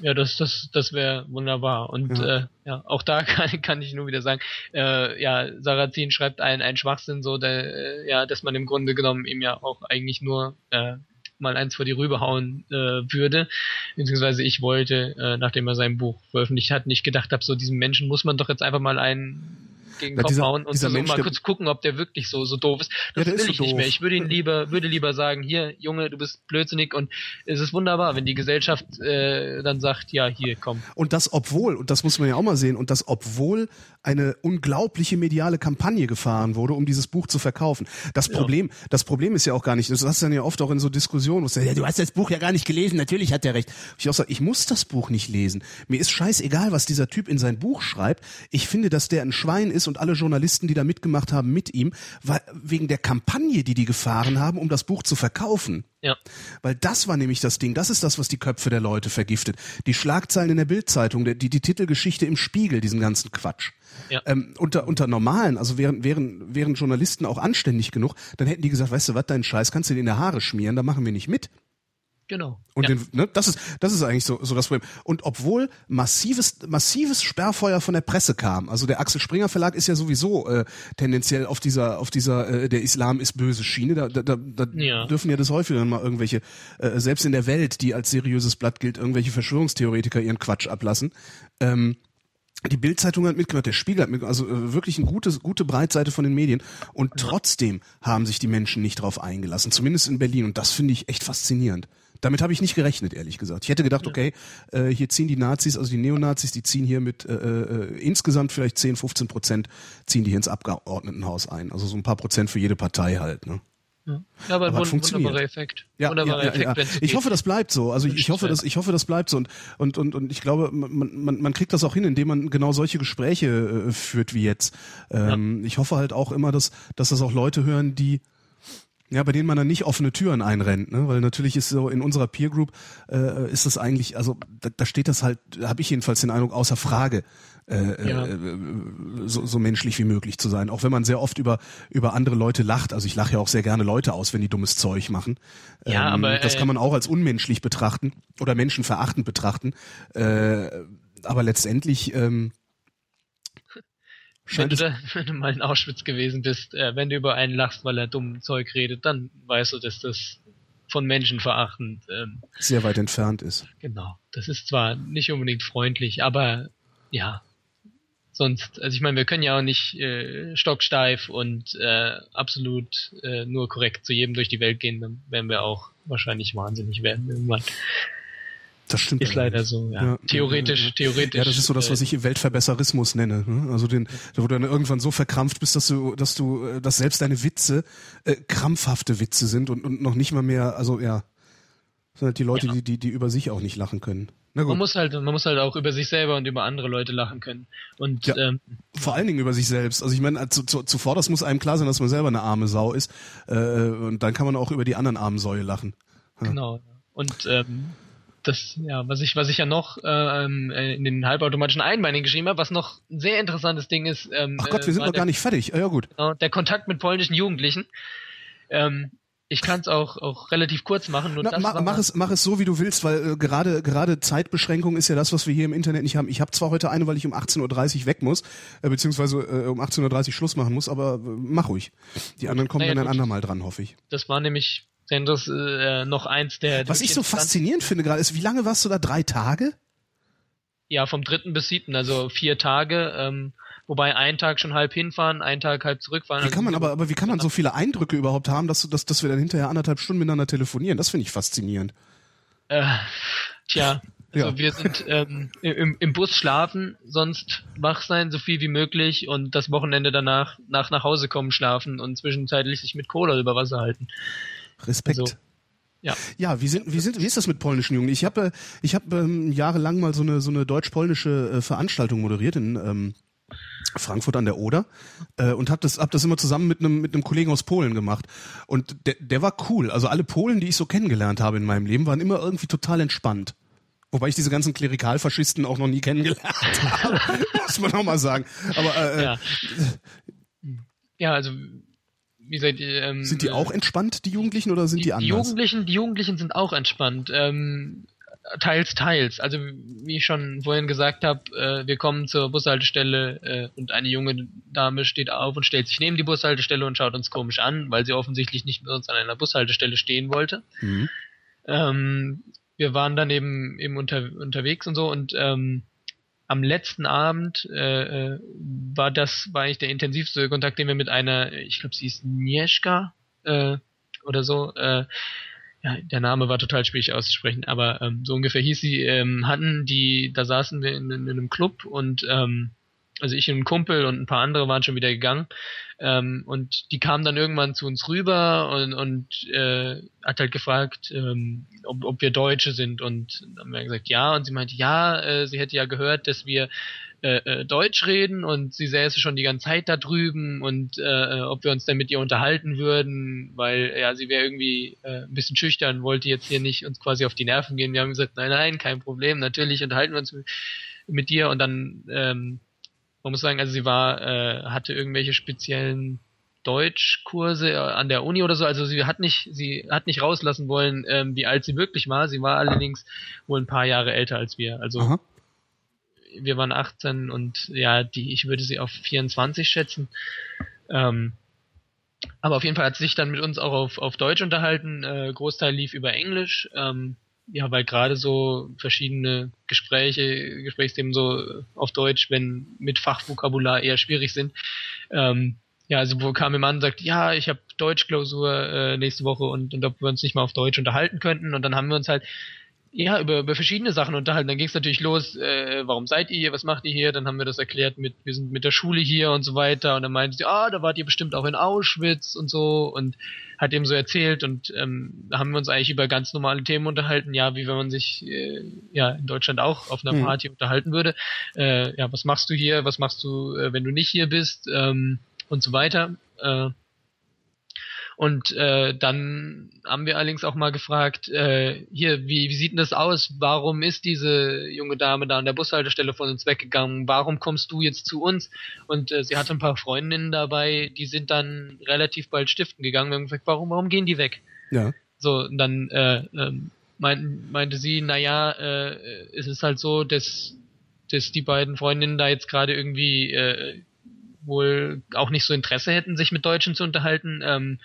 Ja, das, das, das wäre wunderbar. Und ja. Äh, ja, auch da [LAUGHS] kann, kann ich nur wieder sagen, äh, ja, Sarrazin schreibt ein, ein Schwachsinn so, der, äh, ja, dass man im Grunde genommen ihm ja auch eigentlich nur äh, mal eins vor die Rübe hauen äh, würde. Beziehungsweise ich wollte, äh, nachdem er sein Buch veröffentlicht hat, nicht gedacht habe, so diesem Menschen muss man doch jetzt einfach mal einen gegen den Kopf dieser, hauen und so Mensch, mal kurz gucken, ob der wirklich so so doof ist. Das ja, will ich so nicht doof. mehr. Ich würde ihn lieber würde lieber sagen, hier Junge, du bist blödsinnig und es ist wunderbar, wenn die Gesellschaft äh, dann sagt, ja hier komm. Und das obwohl und das muss man ja auch mal sehen und das obwohl eine unglaubliche mediale Kampagne gefahren wurde, um dieses Buch zu verkaufen. Das Problem, ja. das Problem ist ja auch gar nicht, das hast du dann ja oft auch in so Diskussionen, wo du, ja, du hast das Buch ja gar nicht gelesen, natürlich hat der recht. Ich auch sage, ich muss das Buch nicht lesen. Mir ist scheißegal, was dieser Typ in sein Buch schreibt. Ich finde, dass der ein Schwein ist und alle Journalisten, die da mitgemacht haben, mit ihm, weil, wegen der Kampagne, die die gefahren haben, um das Buch zu verkaufen. Ja. Weil das war nämlich das Ding, das ist das, was die Köpfe der Leute vergiftet. Die Schlagzeilen in der Bildzeitung, die, die Titelgeschichte im Spiegel, diesen ganzen Quatsch. Ja. Ähm, unter, unter normalen, also wären, wären, wären Journalisten auch anständig genug, dann hätten die gesagt, weißt du was, deinen Scheiß kannst du dir in der Haare schmieren, da machen wir nicht mit. Genau. Und ja. den, ne, das ist das ist eigentlich so, so das Problem. Und obwohl massives massives Sperrfeuer von der Presse kam, also der Axel Springer Verlag ist ja sowieso äh, tendenziell auf dieser auf dieser äh, der Islam ist böse Schiene. Da, da, da ja. dürfen ja das häufiger mal irgendwelche äh, selbst in der Welt, die als seriöses Blatt gilt, irgendwelche Verschwörungstheoretiker ihren Quatsch ablassen. Ähm, die Bildzeitung hat mitgemacht, der Spiegel hat mitgemacht, also äh, wirklich eine gute, gute Breitseite von den Medien. Und trotzdem haben sich die Menschen nicht drauf eingelassen, zumindest in Berlin. Und das finde ich echt faszinierend. Damit habe ich nicht gerechnet, ehrlich gesagt. Ich hätte gedacht, okay, äh, hier ziehen die Nazis, also die Neonazis, die ziehen hier mit äh, äh, insgesamt vielleicht 10, 15 Prozent, ziehen die hier ins Abgeordnetenhaus ein. Also so ein paar Prozent für jede Partei halt. Ne? Ja, aber, aber ein wunderbarer Effekt. Ja, wunderbarer ja, ja, Effekt, ja. Ich hoffe, das bleibt so. Also ich, ich hoffe, dass ich hoffe, das bleibt so und und und, und ich glaube, man, man, man kriegt das auch hin, indem man genau solche Gespräche äh, führt wie jetzt. Ähm. Ich hoffe halt auch immer, dass dass das auch Leute hören, die ja, bei denen man dann nicht offene Türen einrennt, ne? weil natürlich ist so in unserer Peer Group äh, ist das eigentlich, also da, da steht das halt, habe ich jedenfalls den Eindruck außer Frage, äh, ja. äh, so, so menschlich wie möglich zu sein. Auch wenn man sehr oft über über andere Leute lacht. Also ich lache ja auch sehr gerne Leute aus, wenn die dummes Zeug machen. Ja, ähm, aber, das kann man auch als unmenschlich betrachten oder menschenverachtend betrachten. Äh, aber letztendlich ähm, wenn du, da, [LAUGHS] wenn du mal in Auschwitz gewesen bist, äh, wenn du über einen lachst, weil er dumm Zeug redet, dann weißt du, dass das von Menschen verachtend ähm, sehr weit entfernt ist. Genau. Das ist zwar nicht unbedingt freundlich, aber ja, sonst, also ich meine, wir können ja auch nicht äh, stocksteif und äh, absolut äh, nur korrekt zu jedem durch die Welt gehen, dann werden wir auch wahrscheinlich wahnsinnig werden irgendwann. Das stimmt. Ist leider so, ja. ja theoretisch, ja, theoretisch. Ja, das ist so das, was äh, ich Weltverbesserismus nenne. Ne? Also den, wo du dann irgendwann so verkrampft bist, dass du, dass du, äh, dass selbst deine Witze äh, krampfhafte Witze sind und, und noch nicht mal mehr, also ja, sind halt die Leute, ja. die, die, die über sich auch nicht lachen können. Man muss halt, man muss halt auch über sich selber und über andere Leute lachen können. Und ja, ähm, vor allen Dingen über sich selbst. Also ich meine, zu, zu, zuvor das muss einem klar sein, dass man selber eine arme Sau ist. Äh, und dann kann man auch über die anderen armen Säue lachen. Ja. Genau. Und ähm, das, ja, was ich, was ich ja noch ähm, äh, in den halbautomatischen Einbeinigen geschrieben habe, was noch ein sehr interessantes Ding ist. Ähm, Ach Gott, wir sind äh, noch der, gar nicht fertig. Ja, gut. Genau, der Kontakt mit polnischen Jugendlichen. Ähm, ich kann es auch, auch relativ kurz machen. Nur Na, mach, mach, es, mach es so, wie du willst, weil äh, gerade gerade Zeitbeschränkung ist ja das, was wir hier im Internet nicht haben. Ich habe zwar heute eine, weil ich um 18.30 Uhr weg muss, äh, beziehungsweise äh, um 18.30 Uhr Schluss machen muss, aber äh, mach ruhig. Die anderen kommen naja, dann ein andermal dran, hoffe ich. Das war nämlich denn das äh, noch eins der. Was ich so faszinierend finde gerade ist, wie lange warst du da? Drei Tage? Ja, vom dritten bis siebten, also vier Tage. Ähm, wobei ein Tag schon halb hinfahren, ein Tag halb zurückfahren. Wie kann man aber, aber wie kann man so viele Eindrücke überhaupt haben, dass, dass, dass wir dann hinterher anderthalb Stunden miteinander telefonieren? Das finde ich faszinierend. Äh, tja, also ja. wir sind ähm, im, im Bus schlafen, sonst wach sein, so viel wie möglich und das Wochenende danach nach nach Hause kommen schlafen und zwischenzeitlich sich mit Cola über Wasser halten. Respekt. Also, ja. Ja, wie sind wie sind wie ist das mit polnischen Jungen? Ich habe ich habe ähm, jahrelang mal so eine so eine deutsch-polnische äh, Veranstaltung moderiert in ähm, Frankfurt an der Oder äh, und habe das hab das immer zusammen mit einem mit einem Kollegen aus Polen gemacht und der der war cool. Also alle Polen, die ich so kennengelernt habe in meinem Leben, waren immer irgendwie total entspannt. Wobei ich diese ganzen Klerikalfaschisten auch noch nie kennengelernt [LAUGHS] habe, muss man auch mal sagen. Aber äh, ja. ja, also wie gesagt, ähm, sind die auch entspannt, die Jugendlichen, oder sind die, die anders? Die Jugendlichen, die Jugendlichen sind auch entspannt. Ähm, teils, teils. Also wie ich schon vorhin gesagt habe, äh, wir kommen zur Bushaltestelle äh, und eine junge Dame steht auf und stellt sich neben die Bushaltestelle und schaut uns komisch an, weil sie offensichtlich nicht mit uns an einer Bushaltestelle stehen wollte. Mhm. Ähm, wir waren dann eben, eben unter, unterwegs und so und ähm, am letzten Abend äh, äh, war das war eigentlich der intensivste Kontakt, den wir mit einer, ich glaube, sie ist Nieschka äh, oder so. Äh, ja, der Name war total schwierig auszusprechen, aber ähm, so ungefähr hieß sie, ähm, hatten die, da saßen wir in, in, in einem Club und ähm, also ich und ein Kumpel und ein paar andere waren schon wieder gegangen. Ähm, und die kamen dann irgendwann zu uns rüber und, und äh, hat halt gefragt, ähm, ob, ob wir Deutsche sind. Und dann haben wir gesagt ja. Und sie meinte ja, äh, sie hätte ja gehört, dass wir äh, äh, Deutsch reden. Und sie säße schon die ganze Zeit da drüben. Und äh, ob wir uns denn mit ihr unterhalten würden, weil ja sie wäre irgendwie äh, ein bisschen schüchtern, wollte jetzt hier nicht uns quasi auf die Nerven gehen. Wir haben gesagt, nein, nein, kein Problem, natürlich unterhalten wir uns mit, mit dir und dann ähm, man muss sagen, also sie war, äh, hatte irgendwelche speziellen Deutschkurse äh, an der Uni oder so. Also sie hat nicht, sie hat nicht rauslassen wollen, ähm, wie alt sie wirklich war. Sie war allerdings wohl ein paar Jahre älter als wir. Also Aha. wir waren 18 und ja, die, ich würde sie auf 24 schätzen. Ähm, aber auf jeden Fall hat sie sich dann mit uns auch auf, auf Deutsch unterhalten. Äh, Großteil lief über Englisch. Ähm, ja, weil gerade so verschiedene Gespräche, Gesprächsthemen so auf Deutsch, wenn mit Fachvokabular eher schwierig sind. Ähm, ja, also wo kam jemand und sagt, ja, ich habe Deutschklausur äh, nächste Woche und, und ob wir uns nicht mal auf Deutsch unterhalten könnten. Und dann haben wir uns halt ja, über, über verschiedene Sachen unterhalten. Dann ging es natürlich los, äh, warum seid ihr hier, was macht ihr hier? Dann haben wir das erklärt mit, wir sind mit der Schule hier und so weiter. Und dann meinte sie, ah, da wart ihr bestimmt auch in Auschwitz und so und hat eben so erzählt und ähm, da haben wir uns eigentlich über ganz normale Themen unterhalten, ja, wie wenn man sich äh, ja in Deutschland auch auf einer mhm. Party mhm. unterhalten würde. Äh, ja, was machst du hier, was machst du, äh, wenn du nicht hier bist ähm, und so weiter. Äh, und äh, dann haben wir allerdings auch mal gefragt, äh, hier, wie, wie sieht denn das aus? Warum ist diese junge Dame da an der Bushaltestelle von uns weggegangen? Warum kommst du jetzt zu uns? Und äh, sie hatte ein paar Freundinnen dabei, die sind dann relativ bald stiften gegangen. Wir haben gefragt, warum, warum gehen die weg? Ja. So, und dann äh, äh, meint, meinte sie, naja, äh, es ist halt so, dass, dass die beiden Freundinnen da jetzt gerade irgendwie äh, wohl auch nicht so Interesse hätten, sich mit Deutschen zu unterhalten. Ähm,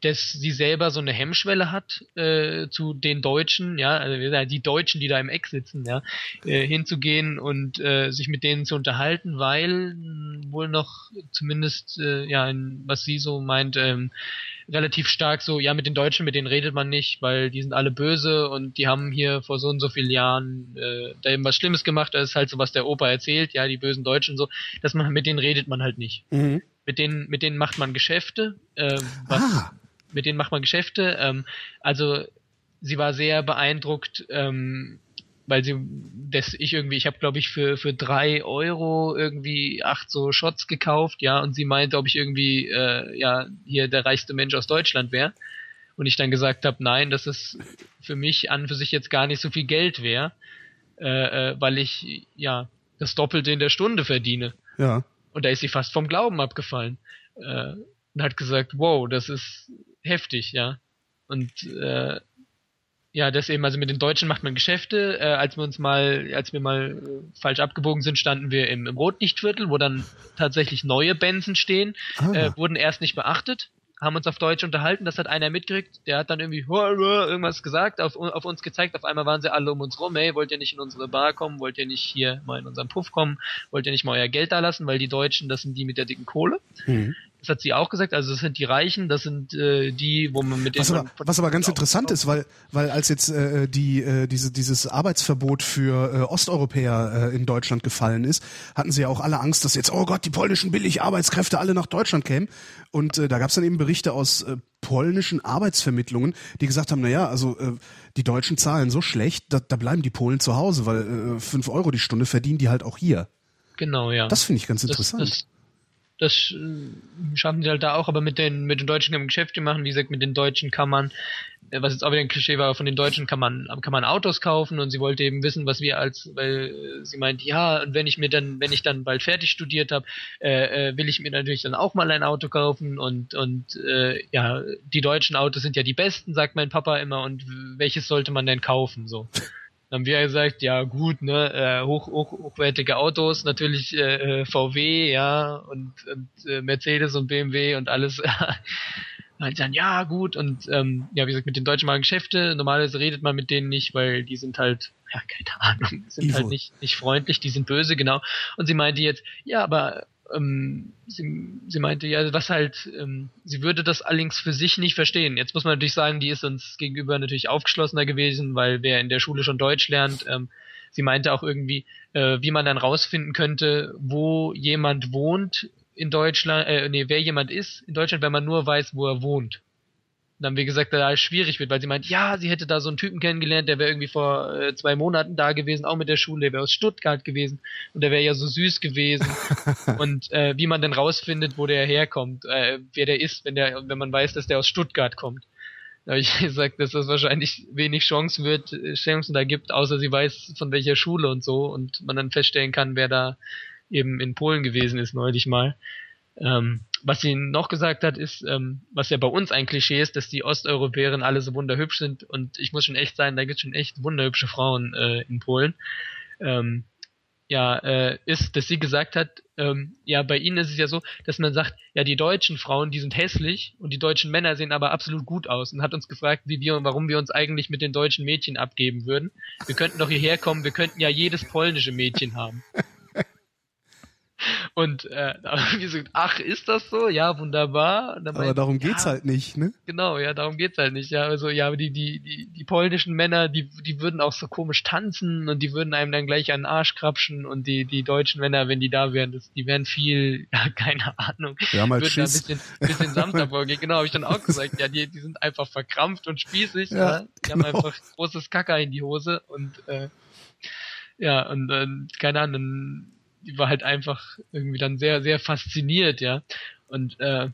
dass sie selber so eine Hemmschwelle hat äh, zu den Deutschen, ja, also die Deutschen, die da im Eck sitzen, ja, äh, hinzugehen und äh, sich mit denen zu unterhalten, weil mh, wohl noch zumindest, äh, ja, in, was sie so meint, ähm, relativ stark so, ja, mit den Deutschen, mit denen redet man nicht, weil die sind alle böse und die haben hier vor so und so vielen Jahren äh, da eben was Schlimmes gemacht, das ist halt so, was der Opa erzählt, ja, die bösen Deutschen so, dass man mit denen redet man halt nicht. Mhm. Mit denen, mit denen macht man Geschäfte, äh, was, ah mit denen macht man Geschäfte. Ähm, also sie war sehr beeindruckt, ähm, weil sie, dass ich irgendwie, ich habe glaube ich für für drei Euro irgendwie acht so Shots gekauft, ja, und sie meinte, ob ich irgendwie äh, ja hier der reichste Mensch aus Deutschland wäre. Und ich dann gesagt habe, nein, dass es für mich an für sich jetzt gar nicht so viel Geld wäre, äh, äh, weil ich ja das Doppelte in der Stunde verdiene. Ja. Und da ist sie fast vom Glauben abgefallen. Äh, und hat gesagt, wow, das ist heftig, ja. Und äh, ja, das eben, also mit den Deutschen macht man Geschäfte. Äh, als wir uns mal, als wir mal äh, falsch abgebogen sind, standen wir im, im Rotlichtviertel, wo dann tatsächlich neue Benzen stehen, ah. äh, wurden erst nicht beachtet, haben uns auf Deutsch unterhalten, das hat einer mitgekriegt, der hat dann irgendwie irgendwas gesagt, auf, auf uns gezeigt, auf einmal waren sie alle um uns rum, hey, wollt ihr nicht in unsere Bar kommen, wollt ihr nicht hier mal in unseren Puff kommen, wollt ihr nicht mal euer Geld da lassen, weil die Deutschen, das sind die mit der dicken Kohle. Mhm. Das hat sie auch gesagt. Also das sind die Reichen, das sind äh, die, wo man mit denen. Was aber, was aber ganz interessant ist, weil weil als jetzt äh, die äh, diese dieses Arbeitsverbot für äh, Osteuropäer äh, in Deutschland gefallen ist, hatten sie ja auch alle Angst, dass jetzt oh Gott die polnischen Billigarbeitskräfte alle nach Deutschland kämen. Und äh, da gab es dann eben Berichte aus äh, polnischen Arbeitsvermittlungen, die gesagt haben, na ja, also äh, die Deutschen zahlen so schlecht, da, da bleiben die Polen zu Hause, weil äh, fünf Euro die Stunde verdienen die halt auch hier. Genau, ja. Das finde ich ganz interessant. Das, das das äh, schaffen sie halt da auch, aber mit den, mit den Deutschen kann man Geschäfte machen. Wie gesagt, mit den Deutschen kann man, äh, was jetzt auch wieder ein Klischee war, von den Deutschen kann man, kann man Autos kaufen und sie wollte eben wissen, was wir als, weil sie meint, ja, und wenn ich mir dann, wenn ich dann bald fertig studiert habe, äh, äh, will ich mir natürlich dann auch mal ein Auto kaufen und, und äh, ja, die deutschen Autos sind ja die besten, sagt mein Papa immer, und welches sollte man denn kaufen? So. Dann haben wir gesagt, ja gut, ne, äh, hoch, hoch, hochwertige Autos, natürlich äh, äh VW, ja, und, und äh, Mercedes und BMW und alles. und [LAUGHS] dann, ja, gut, und ähm, ja, wie gesagt, mit den Deutschen machen Geschäfte. Normalerweise redet man mit denen nicht, weil die sind halt, ja, keine Ahnung, sind Ivo. halt nicht, nicht freundlich, die sind böse, genau. Und sie meinte jetzt, ja, aber ähm, sie, sie meinte ja, was halt, ähm, sie würde das allerdings für sich nicht verstehen. Jetzt muss man natürlich sagen, die ist uns gegenüber natürlich aufgeschlossener gewesen, weil wer in der Schule schon Deutsch lernt, ähm, sie meinte auch irgendwie, äh, wie man dann rausfinden könnte, wo jemand wohnt in Deutschland, äh, nee, wer jemand ist in Deutschland, wenn man nur weiß, wo er wohnt dann wie gesagt da schwierig wird, weil sie meint, ja, sie hätte da so einen Typen kennengelernt, der wäre irgendwie vor äh, zwei Monaten da gewesen, auch mit der Schule, der wäre aus Stuttgart gewesen und der wäre ja so süß gewesen [LAUGHS] und äh, wie man denn rausfindet, wo der herkommt, äh, wer der ist, wenn der, wenn man weiß, dass der aus Stuttgart kommt. Da habe ich [LAUGHS] gesagt, dass das wahrscheinlich wenig Chance wird, äh, Chancen da gibt, außer sie weiß von welcher Schule und so und man dann feststellen kann, wer da eben in Polen gewesen ist neulich mal. Ähm, was sie noch gesagt hat, ist, ähm, was ja bei uns ein Klischee ist, dass die Osteuropäerinnen alle so wunderhübsch sind und ich muss schon echt sein, da gibt es schon echt wunderhübsche Frauen äh, in Polen. Ähm, ja, äh, ist, dass sie gesagt hat, ähm, ja, bei ihnen ist es ja so, dass man sagt, ja, die deutschen Frauen, die sind hässlich und die deutschen Männer sehen aber absolut gut aus und hat uns gefragt, wie wir und warum wir uns eigentlich mit den deutschen Mädchen abgeben würden. Wir könnten doch hierher kommen, wir könnten ja jedes polnische Mädchen haben. Und äh, [LAUGHS] da wir gesagt, ach, ist das so? Ja, wunderbar. aber meinte, darum geht's ja, halt nicht, ne? Genau, ja, darum geht's halt nicht. Ja, also ja, die die die die polnischen Männer, die die würden auch so komisch tanzen und die würden einem dann gleich an den Arsch krapschen und die die deutschen Männer, wenn die da wären, das, die wären viel, [LAUGHS] ja, keine Ahnung. Wir haben halt würden Schiss. ein bisschen bisschen sanfter [LAUGHS] vorgehen. Genau, habe ich dann auch gesagt. Ja, die die sind einfach verkrampft und spießig. Ja, ja. Die genau. haben einfach großes Kacker in die Hose und äh, ja und äh, keine Ahnung die war halt einfach irgendwie dann sehr, sehr fasziniert, ja. Und äh,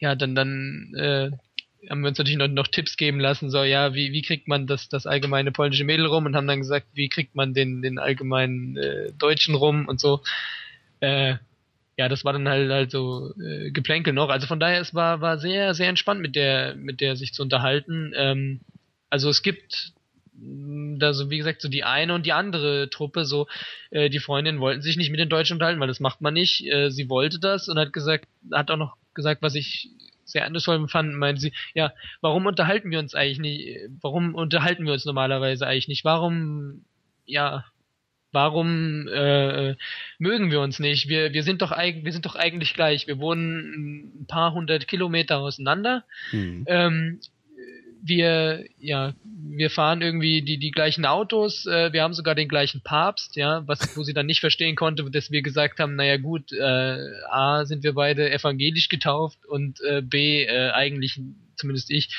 ja, dann, dann äh, haben wir uns natürlich noch, noch Tipps geben lassen, so ja, wie, wie kriegt man das, das allgemeine polnische Mädel rum und haben dann gesagt, wie kriegt man den, den allgemeinen äh, Deutschen rum und so. Äh, ja, das war dann halt halt so äh, Geplänkel noch. Also von daher, es war, war sehr, sehr entspannt mit der, mit der sich zu unterhalten. Ähm, also es gibt da so, wie gesagt, so die eine und die andere Truppe, so äh, die Freundinnen wollten sich nicht mit den Deutschen unterhalten, weil das macht man nicht. Äh, sie wollte das und hat gesagt, hat auch noch gesagt, was ich sehr eindrucksvoll fand, meinte sie, ja, warum unterhalten wir uns eigentlich nicht, warum unterhalten wir uns normalerweise eigentlich nicht? Warum, ja, warum äh, mögen wir uns nicht? Wir, wir sind doch eigentlich, wir sind doch eigentlich gleich. Wir wohnen ein paar hundert Kilometer auseinander. Mhm. Ähm, wir, ja, wir fahren irgendwie die, die gleichen Autos, äh, wir haben sogar den gleichen Papst, ja, was, wo sie dann nicht verstehen konnte, dass wir gesagt haben, naja gut, äh, A, sind wir beide evangelisch getauft und äh, B, äh, eigentlich zumindest ich,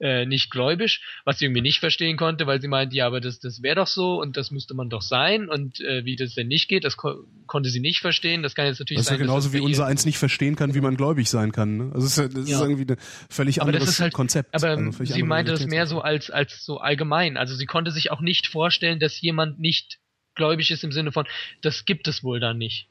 äh, nicht gläubisch, was sie irgendwie nicht verstehen konnte, weil sie meinte, ja, aber das, das wäre doch so und das müsste man doch sein und äh, wie das denn nicht geht, das ko konnte sie nicht verstehen. Das kann jetzt natürlich das ist sein. Ja genauso wie unser eins nicht verstehen kann, wie man gläubig sein kann. Ne? Also es ist, das ja. ist irgendwie ein völlig aber anderes halt, Konzept. Aber also sie meinte das mehr so als, als so allgemein. Also sie konnte sich auch nicht vorstellen, dass jemand nicht gläubig ist im Sinne von, das gibt es wohl da nicht.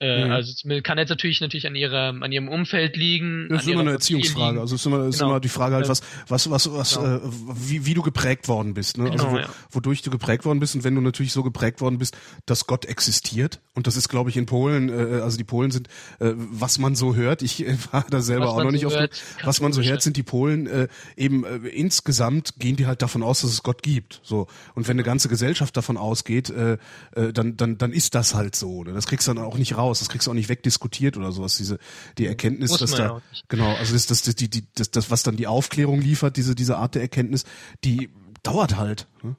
Äh, mhm. Also kann jetzt natürlich natürlich an ihrer an ihrem Umfeld liegen. Das ist immer eine Erziehungsfrage. Also es ist immer, ist genau. immer die Frage halt, was was was was genau. äh, wie, wie du geprägt worden bist. Ne? Also genau, also wo, ja. wodurch du geprägt worden bist und wenn du natürlich so geprägt worden bist, dass Gott existiert und das ist glaube ich in Polen. Äh, also die Polen sind, äh, was man so hört. Ich äh, [LAUGHS] war da selber was auch noch nicht so auf. Hört, was man so hört, sind die Polen äh, eben äh, insgesamt gehen die halt davon aus, dass es Gott gibt. So und wenn eine ganze Gesellschaft davon ausgeht, äh, äh, dann dann dann ist das halt so. Ne? Das kriegst du dann auch nicht raus raus. Das kriegst du auch nicht wegdiskutiert oder sowas. Diese die Erkenntnis, Muss dass da genau, also das, das, das, die, die, das, das, was dann die Aufklärung liefert, diese diese Art der Erkenntnis, die dauert halt. Ne?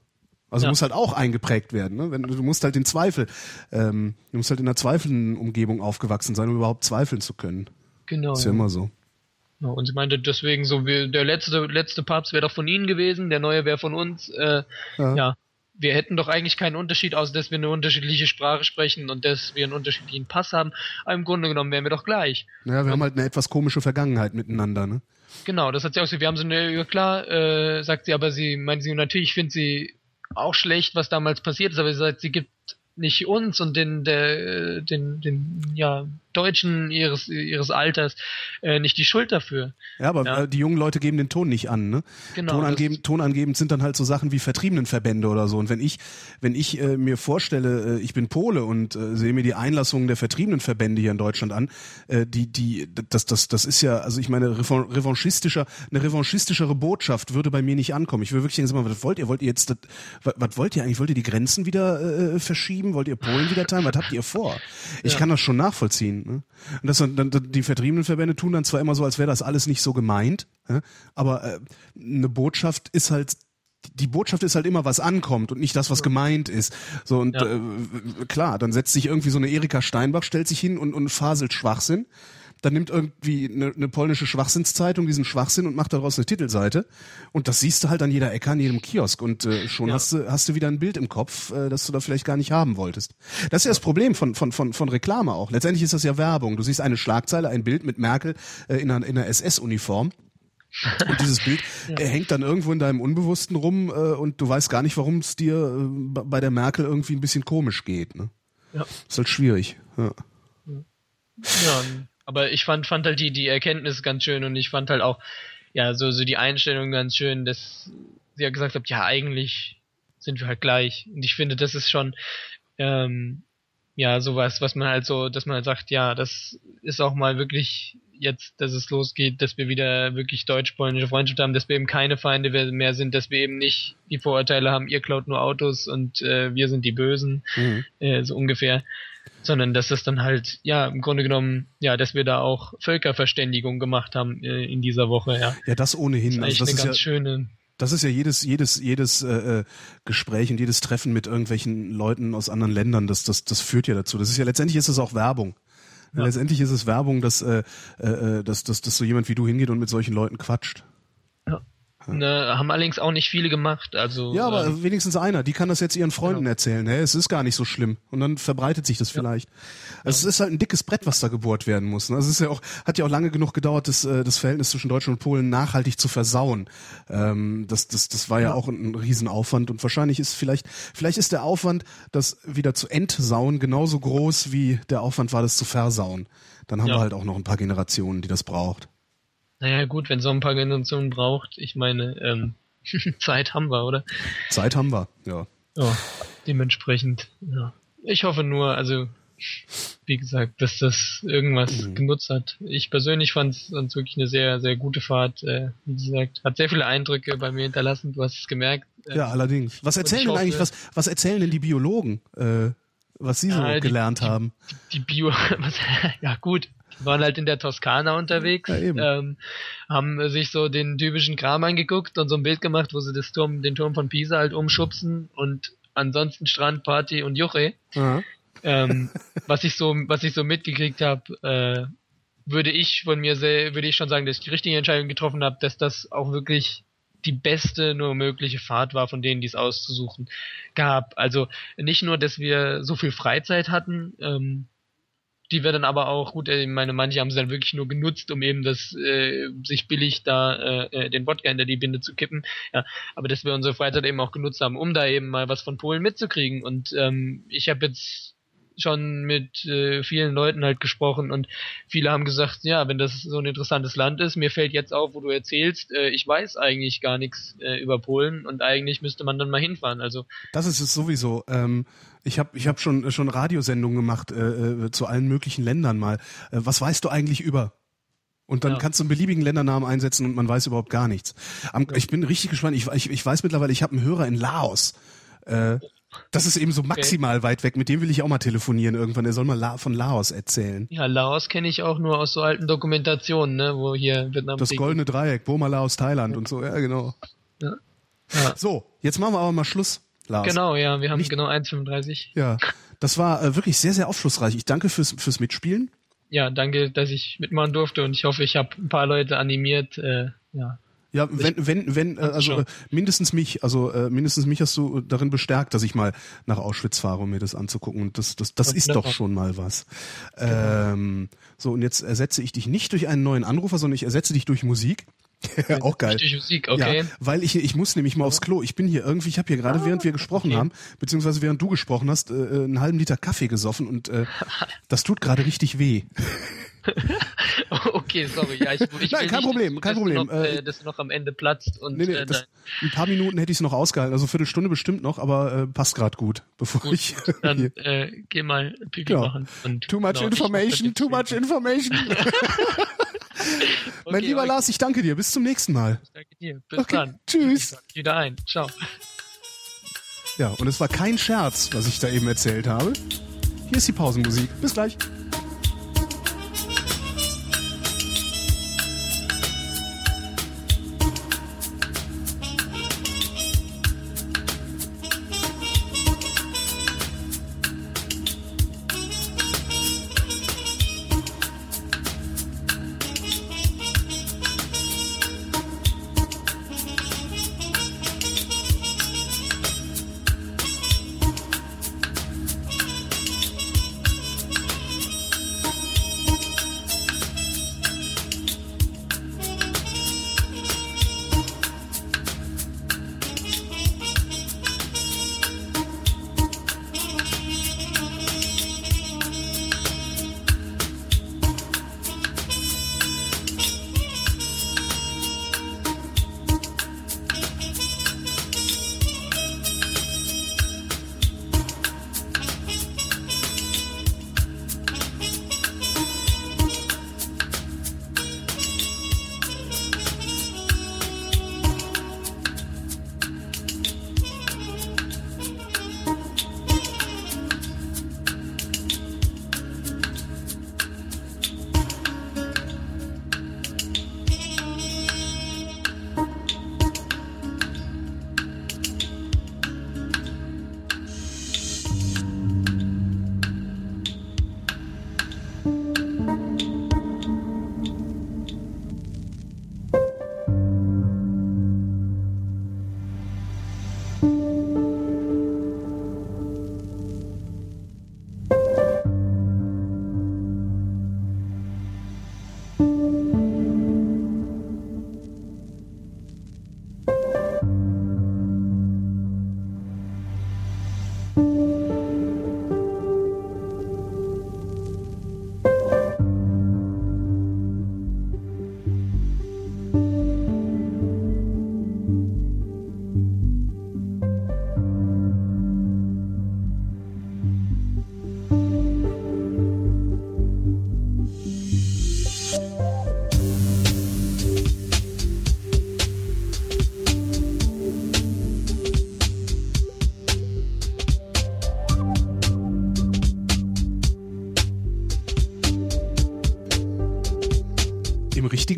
Also ja. muss halt auch eingeprägt werden. Ne? Wenn, du musst halt den Zweifel, ähm, du musst halt in einer zweifelnden Umgebung aufgewachsen sein, um überhaupt zweifeln zu können. Genau. ist ja, ja immer so. Ja, und sie meinte deswegen so, wie, der letzte letzte Papst wäre doch von ihnen gewesen, der neue wäre von uns. Äh, ja. Wir hätten doch eigentlich keinen Unterschied, außer dass wir eine unterschiedliche Sprache sprechen und dass wir einen unterschiedlichen Pass haben. Aber im Grunde genommen wären wir doch gleich. Naja, wir haben halt eine etwas komische Vergangenheit miteinander, ne? Genau, das hat sie auch so. Wir haben so eine, ja klar, äh, sagt sie, aber sie, meint sie, natürlich findet sie auch schlecht, was damals passiert ist, aber sie sagt, sie gibt nicht uns und den, der, den, den, ja, Deutschen ihres, ihres Alters äh, nicht die Schuld dafür. Ja, aber ja. Äh, die jungen Leute geben den Ton nicht an, ne? Genau. Tonangebend, Tonangebend sind dann halt so Sachen wie Vertriebenenverbände oder so. Und wenn ich, wenn ich äh, mir vorstelle, äh, ich bin Pole und äh, sehe mir die Einlassungen der Vertriebenenverbände hier in Deutschland an, äh, die, die, das, das, das ist ja, also ich meine, revanchistischer, eine revanchistischere Botschaft würde bei mir nicht ankommen. Ich würde wirklich sagen, was wollt ihr? Wollt ihr jetzt, das, was, was wollt ihr eigentlich? Wollt ihr die Grenzen wieder äh, verschieben? Wollt ihr Polen wieder teilen? Was habt ihr vor? Ich ja. kann das schon nachvollziehen. Ne? Und das, dann, die vertriebenen Verbände tun dann zwar immer so, als wäre das alles nicht so gemeint, ja? aber äh, eine Botschaft ist halt die Botschaft ist halt immer, was ankommt und nicht das, was gemeint ist. So und ja. äh, klar, dann setzt sich irgendwie so eine Erika Steinbach, stellt sich hin und, und faselt Schwachsinn dann nimmt irgendwie eine, eine polnische Schwachsinnszeitung diesen Schwachsinn und macht daraus eine Titelseite. Und das siehst du halt an jeder Ecke, an jedem Kiosk. Und äh, schon ja. hast, du, hast du wieder ein Bild im Kopf, äh, das du da vielleicht gar nicht haben wolltest. Das ist ja das Problem von, von, von, von Reklame auch. Letztendlich ist das ja Werbung. Du siehst eine Schlagzeile, ein Bild mit Merkel äh, in einer, in einer SS-Uniform. Und dieses Bild [LAUGHS] ja. äh, hängt dann irgendwo in deinem Unbewussten rum äh, und du weißt gar nicht, warum es dir äh, bei der Merkel irgendwie ein bisschen komisch geht. Ne? Ja. Ist halt schwierig. Ja. Ja, aber ich fand, fand halt die, die Erkenntnis ganz schön und ich fand halt auch, ja, so, so die Einstellung ganz schön, dass sie ja gesagt hat, ja, eigentlich sind wir halt gleich. Und ich finde, das ist schon, ähm, ja, sowas, was man halt so, dass man halt sagt, ja, das ist auch mal wirklich jetzt, dass es losgeht, dass wir wieder wirklich deutsch-polnische Freundschaft haben, dass wir eben keine Feinde mehr sind, dass wir eben nicht die Vorurteile haben, ihr klaut nur Autos und äh, wir sind die Bösen, mhm. äh, so ungefähr sondern dass das dann halt, ja, im Grunde genommen, ja, dass wir da auch Völkerverständigung gemacht haben äh, in dieser Woche, ja. Ja, das ohnehin. Das ist, also das ist ja, schöne. Das ist ja jedes, jedes, jedes äh, äh, Gespräch und jedes Treffen mit irgendwelchen Leuten aus anderen Ländern, das, das, das führt ja dazu. Das ist ja letztendlich ist es auch Werbung. Ja. Letztendlich ist es Werbung, dass, äh, äh, dass, dass, dass so jemand wie du hingeht und mit solchen Leuten quatscht. Ne, haben allerdings auch nicht viele gemacht. Also ja, aber ähm, wenigstens einer. Die kann das jetzt ihren Freunden genau. erzählen. Hey, es ist gar nicht so schlimm. Und dann verbreitet sich das ja. vielleicht. Also ja. es ist halt ein dickes Brett, was da gebohrt werden muss. Ne? Also es ist ja auch, hat ja auch lange genug gedauert, das, äh, das Verhältnis zwischen Deutschland und Polen nachhaltig zu versauen. Ähm, das, das, das war ja, ja auch ein, ein Riesenaufwand. Und wahrscheinlich ist vielleicht, vielleicht ist der Aufwand, das wieder zu entsauen, genauso groß wie der Aufwand war, das zu versauen. Dann haben wir halt auch noch ein paar Generationen, die das braucht. Naja, gut, wenn so ein paar Generationen braucht, ich meine, ähm, [LAUGHS] Zeit haben wir, oder? Zeit haben wir, ja. Ja, dementsprechend, ja. Ich hoffe nur, also wie gesagt, dass das irgendwas mhm. genutzt hat. Ich persönlich fand es wirklich eine sehr, sehr gute Fahrt. Äh, wie gesagt, hat sehr viele Eindrücke bei mir hinterlassen. Du hast es gemerkt. Äh, ja, allerdings. Was erzählen denn eigentlich, was, was erzählen denn die Biologen, äh, was sie so ja, gelernt die, haben? Die, die Bio, [LAUGHS] ja gut, die waren halt in der Toskana unterwegs, ja, ähm, haben sich so den typischen Kram angeguckt und so ein Bild gemacht, wo sie das Turm, den Turm von Pisa halt umschubsen und ansonsten Strandparty und Juche. Ähm, [LAUGHS] was ich so, was ich so mitgekriegt habe, äh, würde ich von mir sehr, würde ich schon sagen, dass ich die richtige Entscheidung getroffen habe, dass das auch wirklich die beste nur mögliche Fahrt war von denen, die es auszusuchen gab. Also nicht nur, dass wir so viel Freizeit hatten, ähm, die wir dann aber auch, gut, äh, ich meine, manche haben sie dann wirklich nur genutzt, um eben das äh, sich billig da äh, äh den Wodka hinter die Binde zu kippen. Ja, aber dass wir unsere Freizeit eben auch genutzt haben, um da eben mal was von Polen mitzukriegen. Und ähm, ich habe jetzt schon mit äh, vielen Leuten halt gesprochen und viele haben gesagt, ja, wenn das so ein interessantes Land ist, mir fällt jetzt auf, wo du erzählst, äh, ich weiß eigentlich gar nichts äh, über Polen und eigentlich müsste man dann mal hinfahren. Also das ist es sowieso. Ähm, ich habe ich hab schon schon Radiosendungen gemacht äh, äh, zu allen möglichen Ländern mal. Äh, was weißt du eigentlich über? Und dann ja. kannst du einen beliebigen Ländernamen einsetzen und man weiß überhaupt gar nichts. Am, ich bin richtig gespannt. Ich, ich, ich weiß mittlerweile, ich habe einen Hörer in Laos. Äh, das ist eben so maximal okay. weit weg. Mit dem will ich auch mal telefonieren irgendwann. Er soll mal La von Laos erzählen. Ja, Laos kenne ich auch nur aus so alten Dokumentationen, ne, wo hier Vietnam. Das goldene Dreieck, Burma, Laos, Thailand und so. Ja, genau. Ja. ja. So, jetzt machen wir aber mal Schluss, Lars. Genau, ja, wir haben Nicht, genau 1,35. Ja, das war äh, wirklich sehr, sehr aufschlussreich. Ich danke fürs, fürs Mitspielen. Ja, danke, dass ich mitmachen durfte und ich hoffe, ich habe ein paar Leute animiert, äh, ja, ja, wenn, wenn, wenn, äh, also äh, mindestens mich, also äh, mindestens mich hast du darin bestärkt, dass ich mal nach Auschwitz fahre, um mir das anzugucken. Und das, das, das ist doch schon mal was. Genau. Ähm, so, und jetzt ersetze ich dich nicht durch einen neuen Anrufer, sondern ich ersetze dich durch Musik. [LAUGHS] auch geil. Durch Musik, okay. Ja, weil ich ich muss nämlich mal aufs Klo. Ich bin hier irgendwie, ich habe hier gerade, ah, während wir gesprochen okay. haben, beziehungsweise während du gesprochen hast, äh, einen halben Liter Kaffee gesoffen und äh, [LAUGHS] das tut gerade richtig weh. [LAUGHS] okay, sorry. Ja, ich, ich [LAUGHS] Nein, kein nicht, Problem, kein Problem. Noch, äh, dass du noch am Ende platzt und nee, nee, äh, das, ein paar Minuten hätte ich es noch ausgehalten, also Viertelstunde bestimmt noch, aber äh, passt gerade gut, bevor gut, ich dann [LAUGHS] äh, geh mal Pipi genau. machen. Und too much genau, information, too much information. [LAUGHS] mein lieber okay. Lars, ich danke dir. Bis zum nächsten Mal. Ich danke dir. Bis okay. dann. Tschüss. Wieder ein. Ciao. Ja, und es war kein Scherz, was ich da eben erzählt habe. Hier ist die Pausenmusik. Bis gleich.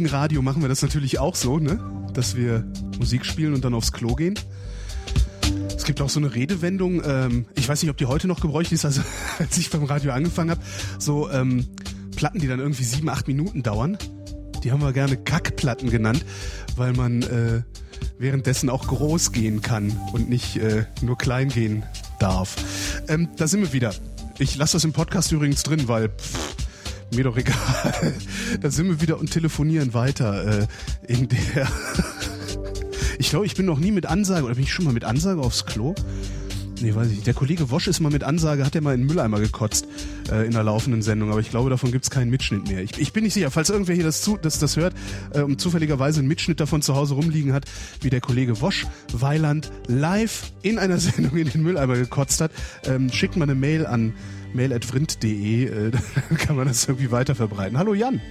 Richtigen Radio machen wir das natürlich auch so, ne? Dass wir Musik spielen und dann aufs Klo gehen. Es gibt auch so eine Redewendung, ähm, ich weiß nicht, ob die heute noch gebräuchlich ist, also [LAUGHS] als ich beim Radio angefangen habe, so ähm, Platten, die dann irgendwie sieben, acht Minuten dauern. Die haben wir gerne Kackplatten genannt, weil man äh, währenddessen auch groß gehen kann und nicht äh, nur klein gehen darf. Ähm, da sind wir wieder. Ich lasse das im Podcast übrigens drin, weil pff, mir doch egal. [LAUGHS] da sind wir wieder und telefonieren weiter äh, in der. [LAUGHS] ich glaube, ich bin noch nie mit Ansage oder bin ich schon mal mit Ansage aufs Klo? Nee, weiß ich nicht. Der Kollege Wosch ist mal mit Ansage, hat er mal in den Mülleimer gekotzt äh, in der laufenden Sendung, aber ich glaube, davon gibt's keinen Mitschnitt mehr. Ich, ich bin nicht sicher, falls irgendwer hier das, zu, das, das hört äh, und zufälligerweise einen Mitschnitt davon zu Hause rumliegen hat, wie der Kollege Wosch Weiland live in einer [LAUGHS] Sendung in den Mülleimer gekotzt hat, ähm, schickt mal eine Mail an mail.vrind.de, äh, [LAUGHS] kann man das irgendwie weiter verbreiten. Hallo Jan.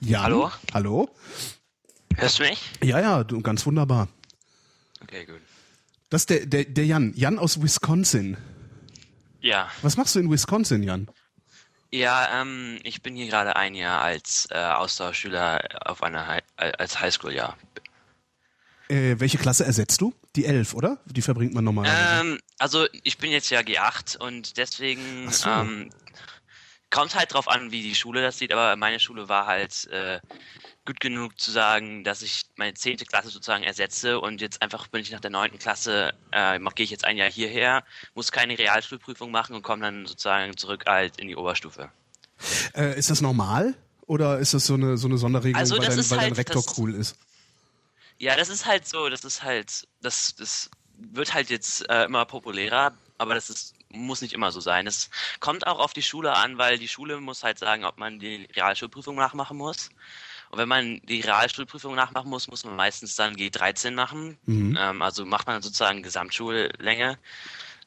Jan. Hallo? Hallo? Hörst du mich? Ja, ja, du, ganz wunderbar. Okay, gut. Das ist der, der, der Jan. Jan aus Wisconsin. Ja. Was machst du in Wisconsin, Jan? Ja, ähm, ich bin hier gerade ein Jahr als äh, Austauschschüler auf einer Hi als Highschool-Jahr. Äh, welche Klasse ersetzt du? Die 11, oder? Die verbringt man normalerweise. Ähm, also ich bin jetzt ja G8 und deswegen so. ähm, kommt halt drauf an, wie die Schule das sieht, aber meine Schule war halt äh, gut genug zu sagen, dass ich meine zehnte Klasse sozusagen ersetze und jetzt einfach bin ich nach der neunten Klasse, äh, gehe ich jetzt ein Jahr hierher, muss keine Realschulprüfung machen und komme dann sozusagen zurück halt in die Oberstufe. Äh, ist das normal? Oder ist das so eine, so eine Sonderregelung, Also weil, dein, weil dein halt Rektor das- cool ist? Ja, das ist halt so, das ist halt, das, das wird halt jetzt äh, immer populärer, aber das ist, muss nicht immer so sein. Es kommt auch auf die Schule an, weil die Schule muss halt sagen, ob man die Realschulprüfung nachmachen muss. Und wenn man die Realschulprüfung nachmachen muss, muss man meistens dann G13 machen. Mhm. Ähm, also macht man sozusagen Gesamtschullänge.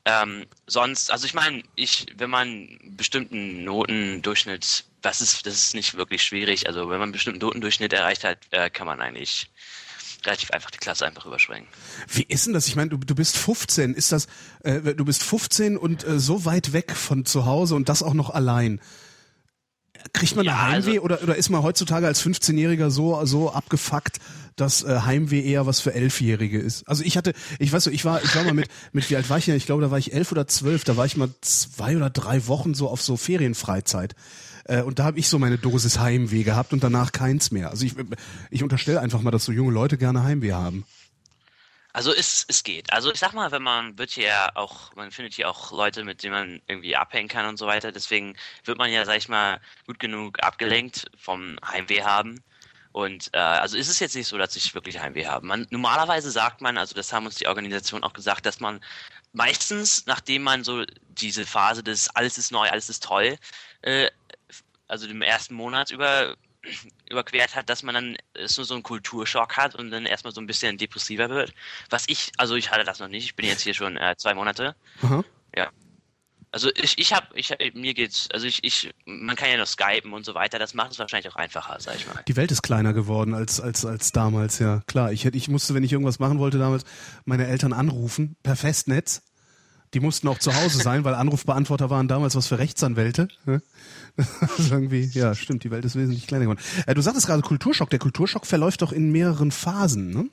Ähm, sonst, also ich meine, ich, wenn man einen bestimmten Notendurchschnitt, das ist, das ist nicht wirklich schwierig. Also wenn man einen bestimmten Notendurchschnitt erreicht hat, äh, kann man eigentlich relativ einfach die Klasse einfach überspringen. Wie ist denn das? Ich meine, du, du bist 15. Ist das, äh, du bist 15 und äh, so weit weg von zu Hause und das auch noch allein? Kriegt man da Ja, Heimweh also- oder, oder ist man heutzutage als 15-Jähriger so, so abgefuckt, dass äh, Heimweh eher was für Elfjährige ist? Also ich hatte, ich weiß so, ich war, ich war mal mit, [LAUGHS] mit wie alt war ich denn? Ich glaube, da war ich elf oder zwölf, da war ich mal zwei oder drei Wochen so auf so Ferienfreizeit. Äh, und da habe ich so meine Dosis Heimweh gehabt und danach keins mehr. Also ich, ich unterstelle einfach mal, dass so junge Leute gerne Heimweh haben. Also es, es geht. Also ich sag mal, wenn man wird hier auch, man findet hier auch Leute, mit denen man irgendwie abhängen kann und so weiter. Deswegen wird man ja, sag ich mal, gut genug abgelenkt vom Heimweh haben. Und äh, also ist es jetzt nicht so, dass ich wirklich Heimweh habe. Man, normalerweise sagt man, also das haben uns die Organisation auch gesagt, dass man meistens, nachdem man so diese Phase des alles ist neu, alles ist toll, äh, also dem ersten Monat über [CLEARS THROAT] überquert hat, dass man dann nur so einen Kulturschock hat und dann erstmal so ein bisschen depressiver wird. Was ich, also ich hatte das noch nicht. Ich bin jetzt hier schon äh, zwei Monate. Aha. Ja. Also ich, ich habe, ich, mir geht's, also ich, ich, man kann ja noch skypen und so weiter. Das macht es wahrscheinlich auch einfacher, sag ich mal. Die Welt ist kleiner geworden als, als, als damals, ja. Klar, ich, hätte, ich musste, wenn ich irgendwas machen wollte damals, meine Eltern anrufen, per Festnetz. Die mussten auch zu Hause sein, weil Anrufbeantworter waren damals was für Rechtsanwälte. [LAUGHS] Also irgendwie, ja, stimmt, die Welt ist wesentlich kleiner geworden. Äh, du sagtest gerade Kulturschock. Der Kulturschock verläuft doch in mehreren Phasen, ne?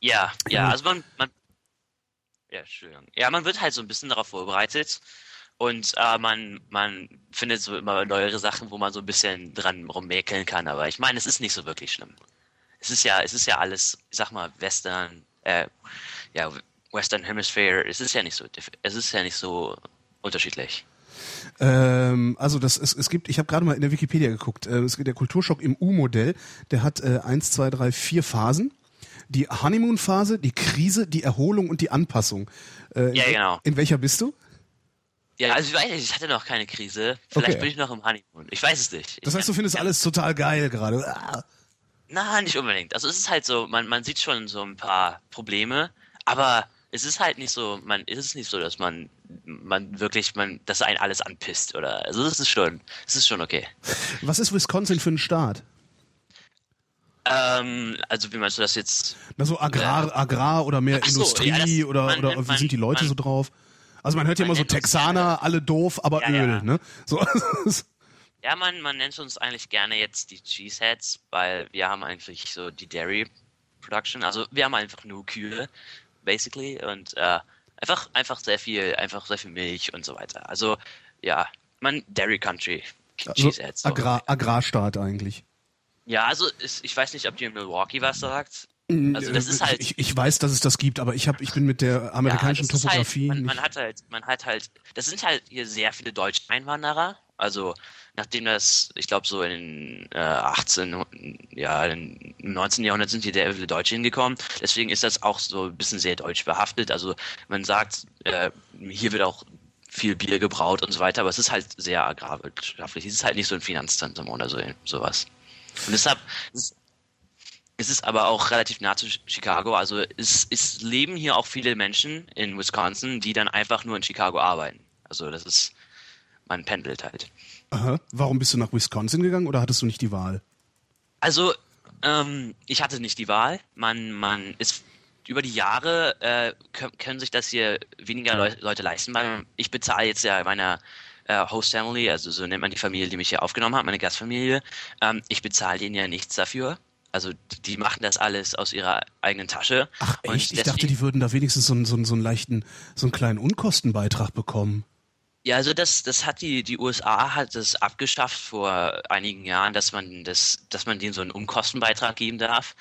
Ja, Ja. ja, also man, man, ja, Entschuldigung. Ja, man wird halt so ein bisschen darauf vorbereitet und äh, man, man findet so immer neuere Sachen, wo man so ein bisschen dran rummäkeln kann. Aber ich meine, es ist nicht so wirklich schlimm. Es ist ja, es ist ja alles, ich sag mal, Western, äh, ja, Western Hemisphere. Es ist ja nicht so, es ist ja nicht so unterschiedlich. Ähm, also das, es, es gibt, ich habe gerade mal in der Wikipedia geguckt, äh, es gibt der Kulturschock im U-Modell, der hat äh, eins, zwei, drei, vier Phasen. Die Honeymoon-Phase, die Krise, die Erholung und die Anpassung. Äh, in, Ja, genau. In welcher bist du? Ja, also ich weiß nicht, ich hatte noch keine Krise. Vielleicht Okay. bin ich noch im Honeymoon. Ich weiß es nicht. Das heißt, du findest alles total geil gerade. Ah. Na, nicht unbedingt. Also es ist halt so, man, man sieht schon so ein paar Probleme, aber es ist halt nicht so, man es ist nicht so, dass man man wirklich, man, dass einen alles anpisst oder also das ist schon, es ist schon okay. Was ist Wisconsin für ein Staat? Ähm, also wie meinst du das jetzt? Na so Agrar, Agrar oder mehr so, Industrie ja, das- oder, man oder nennt- wie man- sind die Leute man- so drauf? Also man hört ja man immer so Texaner, alle doof, aber Ja, Öl, ja. ne? So, [LAUGHS] Ja, man, man nennt uns eigentlich gerne jetzt die Cheeseheads, weil wir haben eigentlich so die Dairy Production. Also wir haben einfach nur Kühe, basically, und äh, einfach, einfach sehr viel, einfach sehr viel Milch und so weiter. Also ja, man Dairy Country. Also Cheeseheads. Agrar, Agrarstaat eigentlich. Ja, also ist, ich weiß nicht, ob dir Milwaukee was sagt. Also das ist halt. Ich, ich weiß, dass es das gibt, aber ich habe, ich bin mit der amerikanischen ja, Topografie. Halt, man, man, hat halt, man hat halt, das sind halt hier sehr viele deutsche Einwanderer. Also nachdem das, ich glaube so in äh, 18, ja, im 19. Jahrhundert sind hier sehr viele Deutsche hingekommen. Deswegen ist das auch so ein bisschen sehr deutsch behaftet. Also man sagt, äh, hier wird auch viel Bier gebraut und so weiter, aber es ist halt sehr agrarwirtschaftlich. Es ist halt nicht so ein Finanzzentrum oder so sowas. Und deshalb es ist aber auch relativ nah zu Chicago. Also es, es leben hier auch viele Menschen in Wisconsin, die dann einfach nur in Chicago arbeiten. Also das ist, man pendelt halt. Aha. Warum bist du nach Wisconsin gegangen oder hattest du nicht die Wahl? Also ähm, ich hatte nicht die Wahl. Man, man ist über die Jahre äh, können sich das hier weniger Le Leute leisten, weil ich bezahle jetzt ja meiner äh, Host Family, also so nennt man die Familie, die mich hier aufgenommen hat, meine Gastfamilie. Ähm, ich bezahle denen ja nichts dafür. Also die machen das alles aus ihrer eigenen Tasche. Ach echt? ich dachte, die würden da wenigstens so einen, so, einen, so einen leichten, so einen kleinen Unkostenbeitrag bekommen. Ja, also das, das hat die, die USA hat das abgeschafft vor einigen Jahren, dass man das, dass man denen so einen Unkostenbeitrag geben darf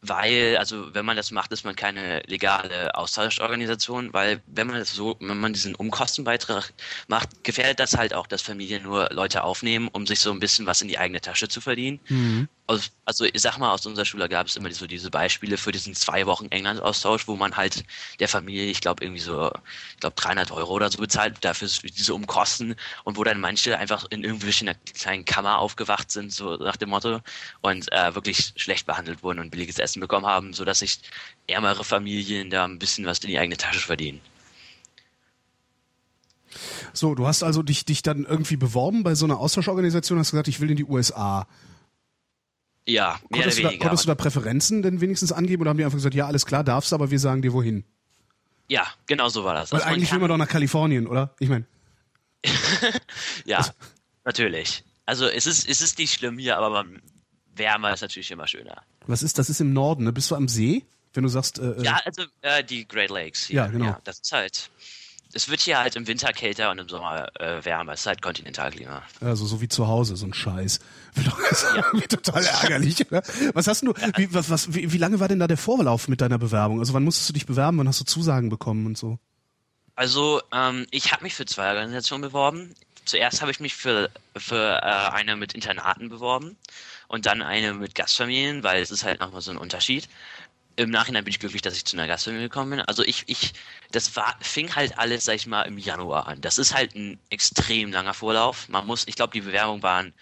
weil, also wenn man das macht, ist man keine legale Austauschorganisation, weil wenn man das so, wenn man diesen Umkostenbeitrag macht, gefährdet das halt auch, dass Familien nur Leute aufnehmen, um sich so ein bisschen was in die eigene Tasche zu verdienen. Mhm aus, also ich sag mal, aus unserer Schule gab es immer so diese Beispiele für diesen zwei Wochen England-Austausch, wo man halt der Familie, ich glaube, irgendwie so, ich glaube, 300 Euro oder so bezahlt dafür diese Umkosten und wo dann manche einfach in irgendwelchen kleinen Kammer aufgewacht sind, so nach dem Motto, und äh, wirklich schlecht behandelt wurden und billiges Essen bekommen haben, sodass sich ärmere Familien da ein bisschen was in die eigene Tasche verdienen. So, du hast also dich, dich dann irgendwie beworben bei so einer Austauschorganisation, hast gesagt, ich will in die USA. Ja, mehr konntest, oder weniger. Da, konntest du da Präferenzen denn wenigstens angeben oder haben die einfach gesagt, ja, alles klar, darfst, aber wir sagen dir wohin? Ja, genau so war das. Weil also eigentlich will man doch nach Kalifornien, oder? Ich meine. [LAUGHS] ja, also. natürlich. Also es ist, es ist nicht schlimm hier, aber wärmer ist natürlich immer schöner. Was ist, das ist im Norden, ne? Bist du am See? Wenn du sagst. Äh, äh ja, also äh, die Great Lakes hier. Ja, genau. Ja, das ist halt es wird hier halt im Winter kälter und im Sommer äh, wärmer. Es ist halt Kontinentalklima. Also so wie zu Hause, so ein Scheiß. [LAUGHS] Ja. total ärgerlich. Oder? Was hast du? Wie, was, was, wie, wie lange war denn da der Vorlauf mit deiner Bewerbung? Also wann musstest du dich bewerben? Wann hast du Zusagen bekommen und so? Also ähm, ich habe mich für zwei Organisationen beworben. Zuerst habe ich mich für, für äh, eine mit Internaten beworben und dann eine mit Gastfamilien, weil es ist halt nochmal so ein Unterschied im Nachhinein bin ich glücklich, dass ich zu einer Gastfamilie gekommen bin. Also ich, ich, das war, fing halt alles, sag ich mal, im Januar an. Das ist halt ein extrem langer Vorlauf. Man muss, ich glaube, die Bewerbungen waren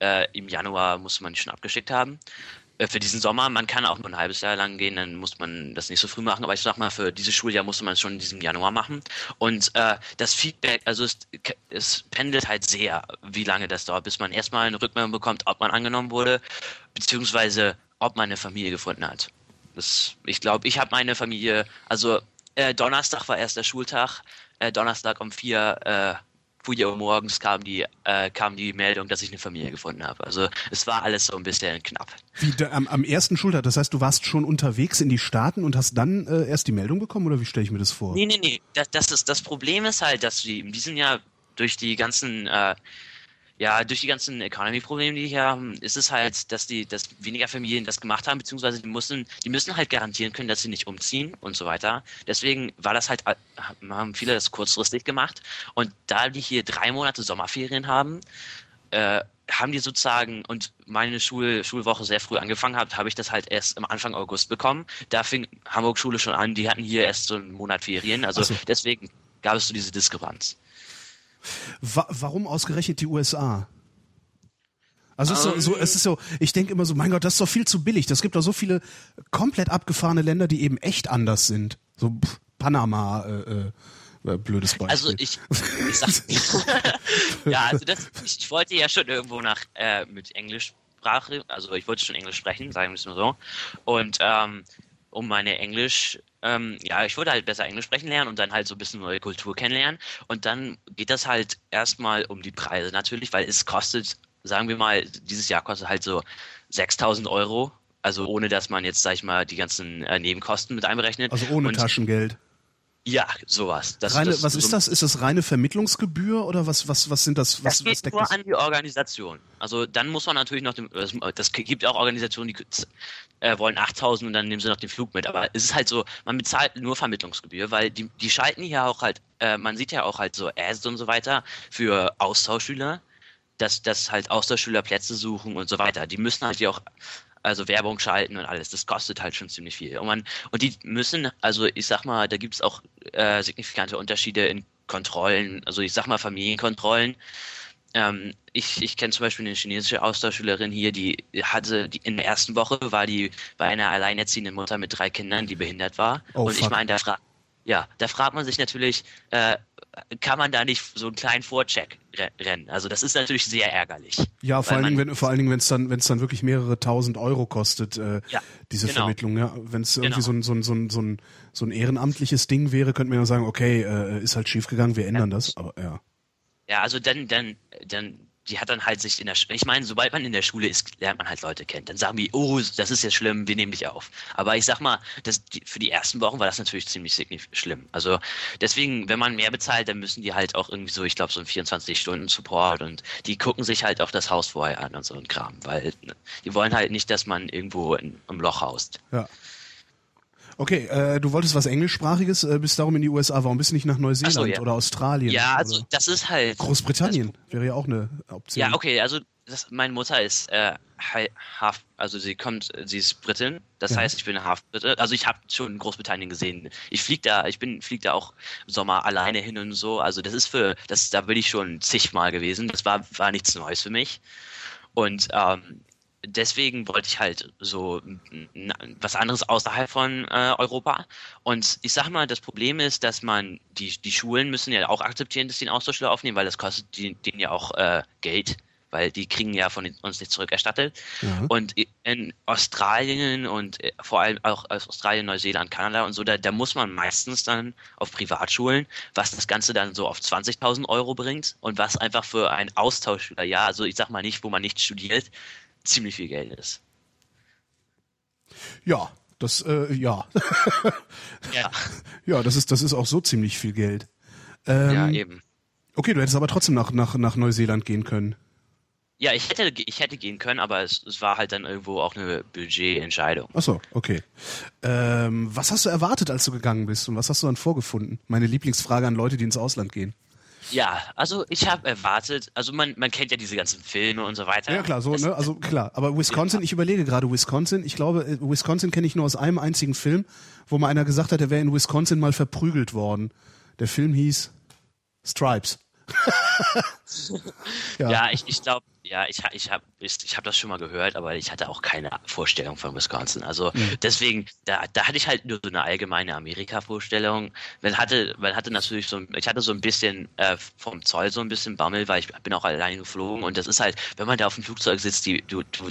äh, im Januar, musste man die schon abgeschickt haben. Äh, für diesen Sommer, man kann auch nur ein halbes Jahr lang gehen, dann muss man das nicht so früh machen, aber ich sag mal, für dieses Schuljahr musste man es schon in diesem Januar machen. Und äh, das Feedback, also es, es pendelt halt sehr, wie lange das dauert, bis man erstmal eine Rückmeldung bekommt, ob man angenommen wurde, beziehungsweise ob man eine Familie gefunden hat. Das, ich glaube, ich habe meine Familie, also äh, Donnerstag war erst der Schultag, äh, Donnerstag um vier, äh, vier Uhr morgens kam die, äh, kam die Meldung, dass ich eine Familie gefunden habe. Also es war alles so ein bisschen knapp. Wie, da, am, am ersten Schultag, das heißt, du warst schon unterwegs in die Staaten und hast dann äh, erst die Meldung bekommen oder wie stelle ich mir das vor? Nee, nee, nee. Das, das, ist, das Problem ist halt, dass die in diesem Jahr durch die ganzen äh, ja, durch die ganzen Economy-Probleme, die wir haben, ist es halt, dass die, dass weniger Familien das gemacht haben, beziehungsweise die müssen, die müssen halt garantieren können, dass sie nicht umziehen und so weiter. Deswegen war das halt, haben viele das kurzfristig gemacht. Und da die hier drei Monate Sommerferien haben, äh, haben die sozusagen und meine Schul Schulwoche sehr früh angefangen hat, habe ich das halt erst am Anfang August bekommen. Da fing Hamburg Schule schon an, die hatten hier erst so einen Monat Ferien. Also so. deswegen gab es so diese Diskrepanz. Wa warum ausgerechnet die USA? Also es ist, so, so, es ist so, ich denke immer so, mein Gott, das ist doch viel zu billig. Es gibt doch so viele komplett abgefahrene Länder, die eben echt anders sind. So pff, Panama, äh, äh, blödes Beispiel. Also ich, ich sag, [LAUGHS] [LAUGHS] ja, also das, ich, ich, wollte ja schon irgendwo nach äh, mit Englischsprache, also ich wollte schon Englisch sprechen, sagen wir es mal so. Und ähm, um meine Englisch, ähm, ja, ich wollte halt besser Englisch sprechen lernen und dann halt so ein bisschen neue Kultur kennenlernen. Und dann geht das halt erstmal um die Preise natürlich, weil es kostet sagen wir mal, dieses Jahr kostet halt so 6000 Euro. Also ohne, dass man jetzt, sag ich mal, die ganzen äh, Nebenkosten mit einberechnet. Also ohne Und- Taschengeld. Ja, sowas. Das, Reine, das, was so- ist das? Ist das reine Vermittlungsgebühr oder was, was, was sind das? Was, Das geht was nur das? an die Organisation. Also dann muss man natürlich noch, den, das, das gibt auch Organisationen, die äh, wollen 8000 und dann nehmen sie noch den Flug mit. Aber es ist halt so, man bezahlt nur Vermittlungsgebühr, weil die, die schalten hier auch halt, äh, man sieht ja auch halt so Ads und so weiter für Austauschschüler, dass, dass halt Austauschschüler Plätze suchen und so weiter. Die müssen halt hier auch also Werbung schalten und alles. Das kostet halt schon ziemlich viel. Und, man, und die müssen, also ich sag mal, da gibt es auch äh, signifikante Unterschiede in Kontrollen, also ich sag mal Familienkontrollen. Ähm, ich ich kenne zum Beispiel eine chinesische Austauschschülerin hier, die hatte, die in der ersten Woche war die bei einer alleinerziehenden Mutter mit drei Kindern, die behindert war. Oh, und ich fuck. meine, da fragt ja, da fragt man sich natürlich, äh, kann man da nicht so einen kleinen Vorcheck re- rennen? Also das ist natürlich sehr ärgerlich. Ja, vor allen Dingen, wenn, vor allen Dingen, wenn es dann, wenn es dann wirklich mehrere tausend Euro kostet, äh, Ja, diese genau. Vermittlung. Ja, wenn es irgendwie Genau. so ein, so ein, so ein, so ein, so ein ehrenamtliches Ding wäre, könnte man ja sagen, okay, äh, ist halt schiefgegangen, wir ändern das. Aber ja. Ja, also dann, dann, dann, die hat dann halt sich in der, ich meine, sobald man in der Schule ist, lernt man halt Leute kennen. Dann sagen die, oh, das ist jetzt schlimm, wir nehmen dich auf. Aber ich sag mal, das, die, für die ersten Wochen war das natürlich ziemlich schlimm. Also deswegen, wenn man mehr bezahlt, dann müssen die halt auch irgendwie so, ich glaube, so ein 24-Stunden-Support und die gucken sich halt auch das Haus vorher an und so ein Kram, weil ne, die wollen halt nicht, dass man irgendwo in, im Loch haust. Ja. Okay, äh, du wolltest was Englischsprachiges, äh, bist darum in die USA. Warum bist du nicht nach Neuseeland so, ja. oder Australien? Ja, also das ist halt. Großbritannien wäre ja auch eine Option. Ja, okay, also das, meine Mutter ist äh, half, also sie kommt, sie ist Britin, das Ja. heißt, ich bin half Brite. Also ich habe schon Großbritannien gesehen. Ich flieg da, ich bin flieg da auch im Sommer alleine hin und so. Also das ist für, das da bin ich schon zigmal gewesen. Das war war nichts Neues für mich. Und ähm, deswegen wollte ich halt so was anderes außerhalb von äh, Europa. Und ich sag mal, das Problem ist, dass man, die, die Schulen müssen ja auch akzeptieren, dass die einen Austauschschüler aufnehmen, weil das kostet die- denen ja auch äh, Geld, weil die kriegen ja von uns nicht zurückerstattet. Ja. Und in Australien und äh, vor allem auch aus Australien, Neuseeland, Kanada und so, da, da muss man meistens dann auf Privatschulen, was das Ganze dann so auf 20.000 Euro bringt und was einfach für ein Austauschschüler, ja, also ich sag mal nicht, wo man nicht studiert, ziemlich viel Geld ist. Ja, das, äh, ja. [LAUGHS] Ja, [LAUGHS] ja, das ist, das ist auch so ziemlich viel Geld. Ähm, ja eben. Okay, du hättest aber trotzdem nach, nach, nach Neuseeland gehen können. Ja, ich hätte, ich hätte gehen können, aber es, es war halt dann irgendwo auch eine Budgetentscheidung. Ach so, okay. Ähm, was hast du erwartet, als du gegangen bist und was hast du dann vorgefunden? Meine Lieblingsfrage an Leute, die ins Ausland gehen. Ja, also ich habe erwartet, also man, man kennt ja diese ganzen Filme und so weiter. Ja klar, so, Das- ne? Also klar. Aber Wisconsin, ich überlege gerade Wisconsin. Ich glaube, äh, Wisconsin kenne ich nur aus einem einzigen Film, wo mal einer gesagt hat, er wäre in Wisconsin mal verprügelt worden. Der Film hieß Stripes. [LAUGHS] ja. Ja, ich, ich glaube, ja, ich, ich habe ich, ich hab das schon mal gehört, aber ich hatte auch keine Vorstellung von Wisconsin. Also deswegen, da, da hatte ich halt nur so eine allgemeine Amerika-Vorstellung. Man hatte, man hatte natürlich so, ein- ich hatte so ein bisschen äh, vom Zoll so ein bisschen Bammel, weil ich bin auch alleine geflogen und das ist halt, wenn man da auf dem Flugzeug sitzt, die, du, du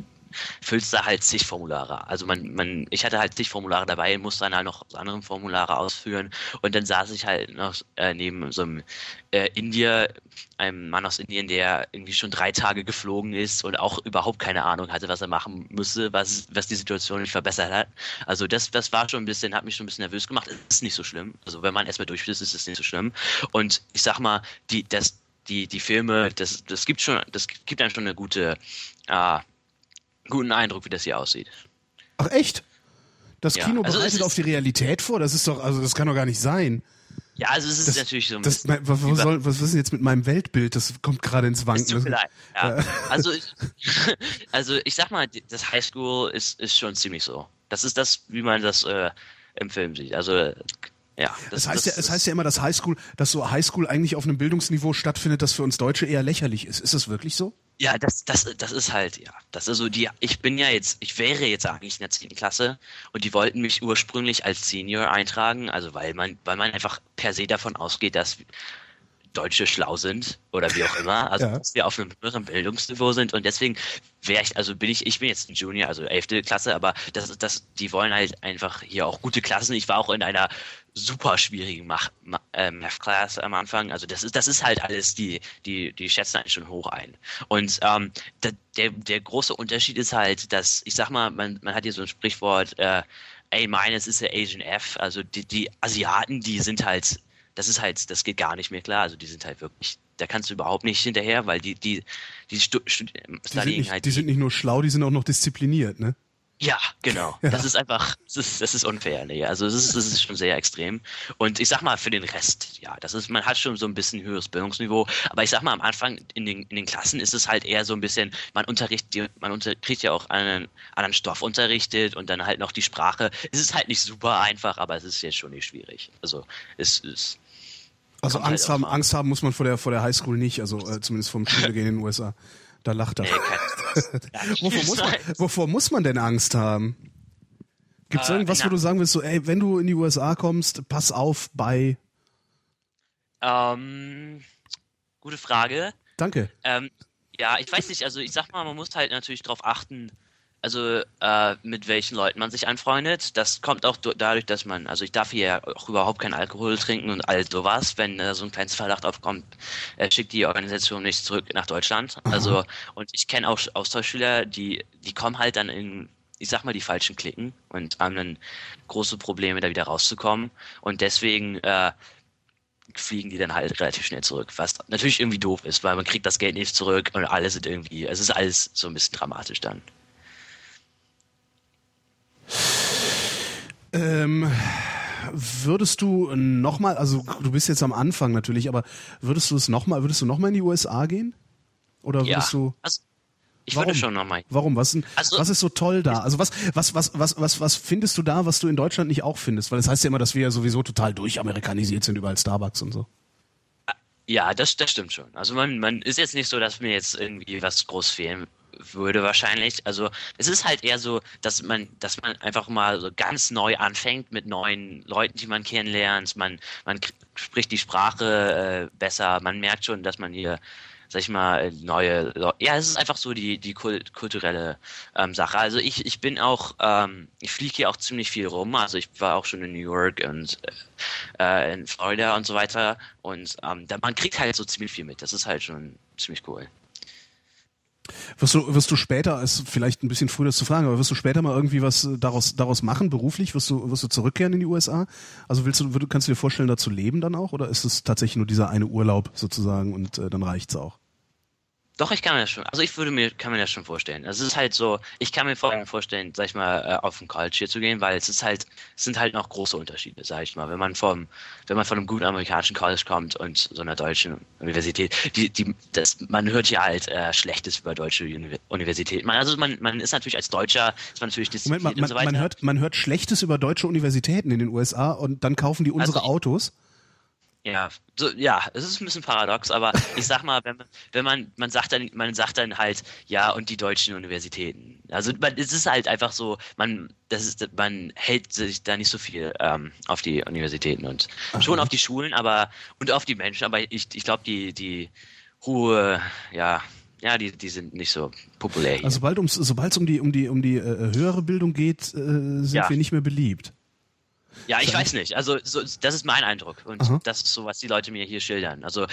füllst da halt zig Formulare. Also man, man, ich hatte halt zig Formulare dabei, musste dann halt noch andere Formulare ausführen und dann saß ich halt noch äh, neben so einem äh, Indier, einem Mann aus Indien, der irgendwie schon drei Tage geflogen ist und auch überhaupt keine Ahnung hatte, was er machen müsste, was, was die Situation nicht verbessert hat. Also das, das war schon ein bisschen, hat mich schon ein bisschen nervös gemacht. Ist nicht so schlimm. Also wenn man erstmal durch ist, ist es nicht so schlimm. Und ich sag mal, die, das, die, die Filme, das, das gibt schon, das gibt einem schon eine gute, äh, guten Eindruck, wie das hier aussieht. Ach echt? Das Ja, Kino also bereitet ist- auf die Realität vor? Das ist doch, also das kann doch gar nicht sein. Ja, also es ist Das- natürlich so ein Das, bisschen. was, was, soll, was ist denn jetzt mit meinem Weltbild? Das kommt gerade ins Wanken. tut mir leid. Ja. [LAUGHS] Also, ich, [LAUGHS] also ich sag mal, das Highschool ist, ist schon ziemlich so. Das ist das, wie man das äh, im Film sieht. Also ja. Das heißt ja, es heißt ja immer, dass Highschool, dass so Highschool eigentlich auf einem Bildungsniveau stattfindet, das für uns Deutsche eher lächerlich ist. Ist das wirklich so? Ja, das, das, das ist halt, ja. Das ist so die, ich bin ja jetzt, ich wäre jetzt eigentlich in der 10. Klasse und die wollten mich ursprünglich als Senior eintragen, also weil man, weil man einfach per se davon ausgeht, dass Deutsche schlau sind oder wie auch immer, also [LAUGHS] Ja. dass wir auf einem höheren Bildungsniveau sind und deswegen wäre ich, also bin ich, ich bin jetzt ein Junior, also 11. Klasse, aber das, das, die wollen halt einfach hier auch gute Klassen. Ich war auch in einer super schwierigen Mach, Ma- äh, Math-Class am Anfang. Also das ist, das ist halt alles, die, die, die schätzen eigentlich schon hoch ein. Und ähm, da, der, der große Unterschied ist halt, dass, ich sag mal, man, man hat hier so ein Sprichwort, äh, A-minus ist der Asian F. Also die, die Asiaten, die sind halt, das ist halt, das geht gar nicht mehr klar. Also die sind halt wirklich, da kannst du überhaupt nicht hinterher, weil die, die, die stu, Die sind, nicht, halt die sind nicht nur schlau, die sind auch noch diszipliniert, ne? Ja, genau. Ja. Das ist einfach, das ist, das ist unfair. Nee. Also das ist, das ist schon sehr extrem. Und ich sag mal, für den Rest, ja, das ist, man hat schon so ein bisschen höheres Bildungsniveau. Aber ich sag mal, am Anfang in den, in den Klassen ist es halt eher so ein bisschen, man unterrichtet, man unterrichtet ja auch einen anderen Stoff unterrichtet und dann halt noch die Sprache. Es ist halt nicht super einfach, aber es ist jetzt schon nicht schwierig. Also es ist. Also halt Angst auch haben. Angst haben muss man vor der, vor der Highschool nicht, also äh, zumindest vom Schule gehen in den USA. Da lacht er. Nee, kein, [LAUGHS] ja, Wovor muss, man, [LAUGHS] wovor muss man denn Angst haben? Gibt es Äh, irgendwas, wo du sagen willst, so, ey, wenn du in die USA kommst, pass auf bei. Ähm, gute Frage. Danke. Ähm, ja, ich weiß nicht, also ich sag mal, man muss halt natürlich darauf achten, also äh, mit welchen Leuten man sich anfreundet. Das kommt auch du- dadurch, dass man, also ich darf hier auch überhaupt keinen Alkohol trinken und all sowas. Wenn äh, so ein kleines Verdacht aufkommt, äh, schickt die Organisation mich zurück nach Deutschland. Also, und ich kenne auch Austauschschüler, die, die kommen halt dann in, ich sag mal, die falschen Klicken und haben dann große Probleme, da wieder rauszukommen. Und deswegen, äh, fliegen die dann halt relativ schnell zurück, was natürlich irgendwie doof ist, weil man kriegt das Geld nicht zurück und alle sind irgendwie, es ist alles so ein bisschen dramatisch dann. Ähm, würdest du nochmal, also du bist jetzt am Anfang natürlich, aber würdest du es nochmal, würdest du nochmal in die USA gehen? Oder Ja, würdest du. also ich Warum? würde schon nochmal. Warum? Was, Also- was ist so toll da? Also was, was, was, was, was, was findest du da, was du in Deutschland nicht auch findest? Weil das heißt ja immer, dass wir ja sowieso total durchamerikanisiert sind, überall Starbucks und so. Ja, das, das stimmt schon. Also man, man ist jetzt nicht so, dass mir jetzt irgendwie was groß fehlen würde wahrscheinlich. Also es ist halt eher so, dass man, dass man einfach mal so ganz neu anfängt mit neuen Leuten, die man kennenlernt. Man, man spricht die Sprache äh, besser. Man merkt schon, dass man hier, sag ich mal, neue. Leu- Ja, es ist einfach so die die kult kulturelle ähm, Sache. Also ich ich bin auch, ähm, ich fliege hier auch ziemlich viel rum. Also ich war auch schon in New York und äh, in Florida und so weiter. Und ähm, da, man kriegt halt so ziemlich viel mit. Das ist halt schon ziemlich cool. Wirst du, wirst du später, ist vielleicht ein bisschen früh das zu fragen, aber wirst du später mal irgendwie was äh, daraus, daraus machen, beruflich? Wirst du, wirst du zurückkehren in die USA? Also willst du, kannst du dir vorstellen, da zu leben dann auch? Oder ist es tatsächlich nur dieser eine Urlaub sozusagen und äh, dann reicht's auch? Doch, ich kann mir das schon, also ich würde mir, kann mir das schon vorstellen. Es ist halt so, ich kann mir vor allem vorstellen, sag ich mal, äh, auf ein College hier zu gehen, weil es ist halt, es sind halt noch große Unterschiede, sag ich mal. Wenn man vom, wenn man von einem guten amerikanischen College kommt und so einer deutschen Universität, die, die, das, man hört hier halt äh, Schlechtes über deutsche Uni Universitäten. Man, also man, man ist natürlich als Deutscher, ist man natürlich Moment, man, diszipliniert und man, so weiter. man, hört, man hört Schlechtes über deutsche Universitäten in den USA und dann kaufen die unsere Also Autos. Ja, so, ja, es ist ein bisschen paradox, aber ich sag mal, wenn man, wenn man, man sagt dann, man sagt dann halt, ja, und die deutschen Universitäten. Also man, es ist halt einfach so, man, das ist, man hält sich da nicht so viel ähm, auf die Universitäten und schon auf die Schulen, aber und auf die Menschen, aber ich, ich glaube, die, die hohe, ja, ja, die, die sind nicht so populär hier. Also sobald es um die, um die, um die äh, höhere Bildung geht, äh, sind Ja. wir nicht mehr beliebt. Ja, ich weiß nicht. Also so, das ist mein Eindruck und Aha. das ist so, was die Leute mir hier schildern. Also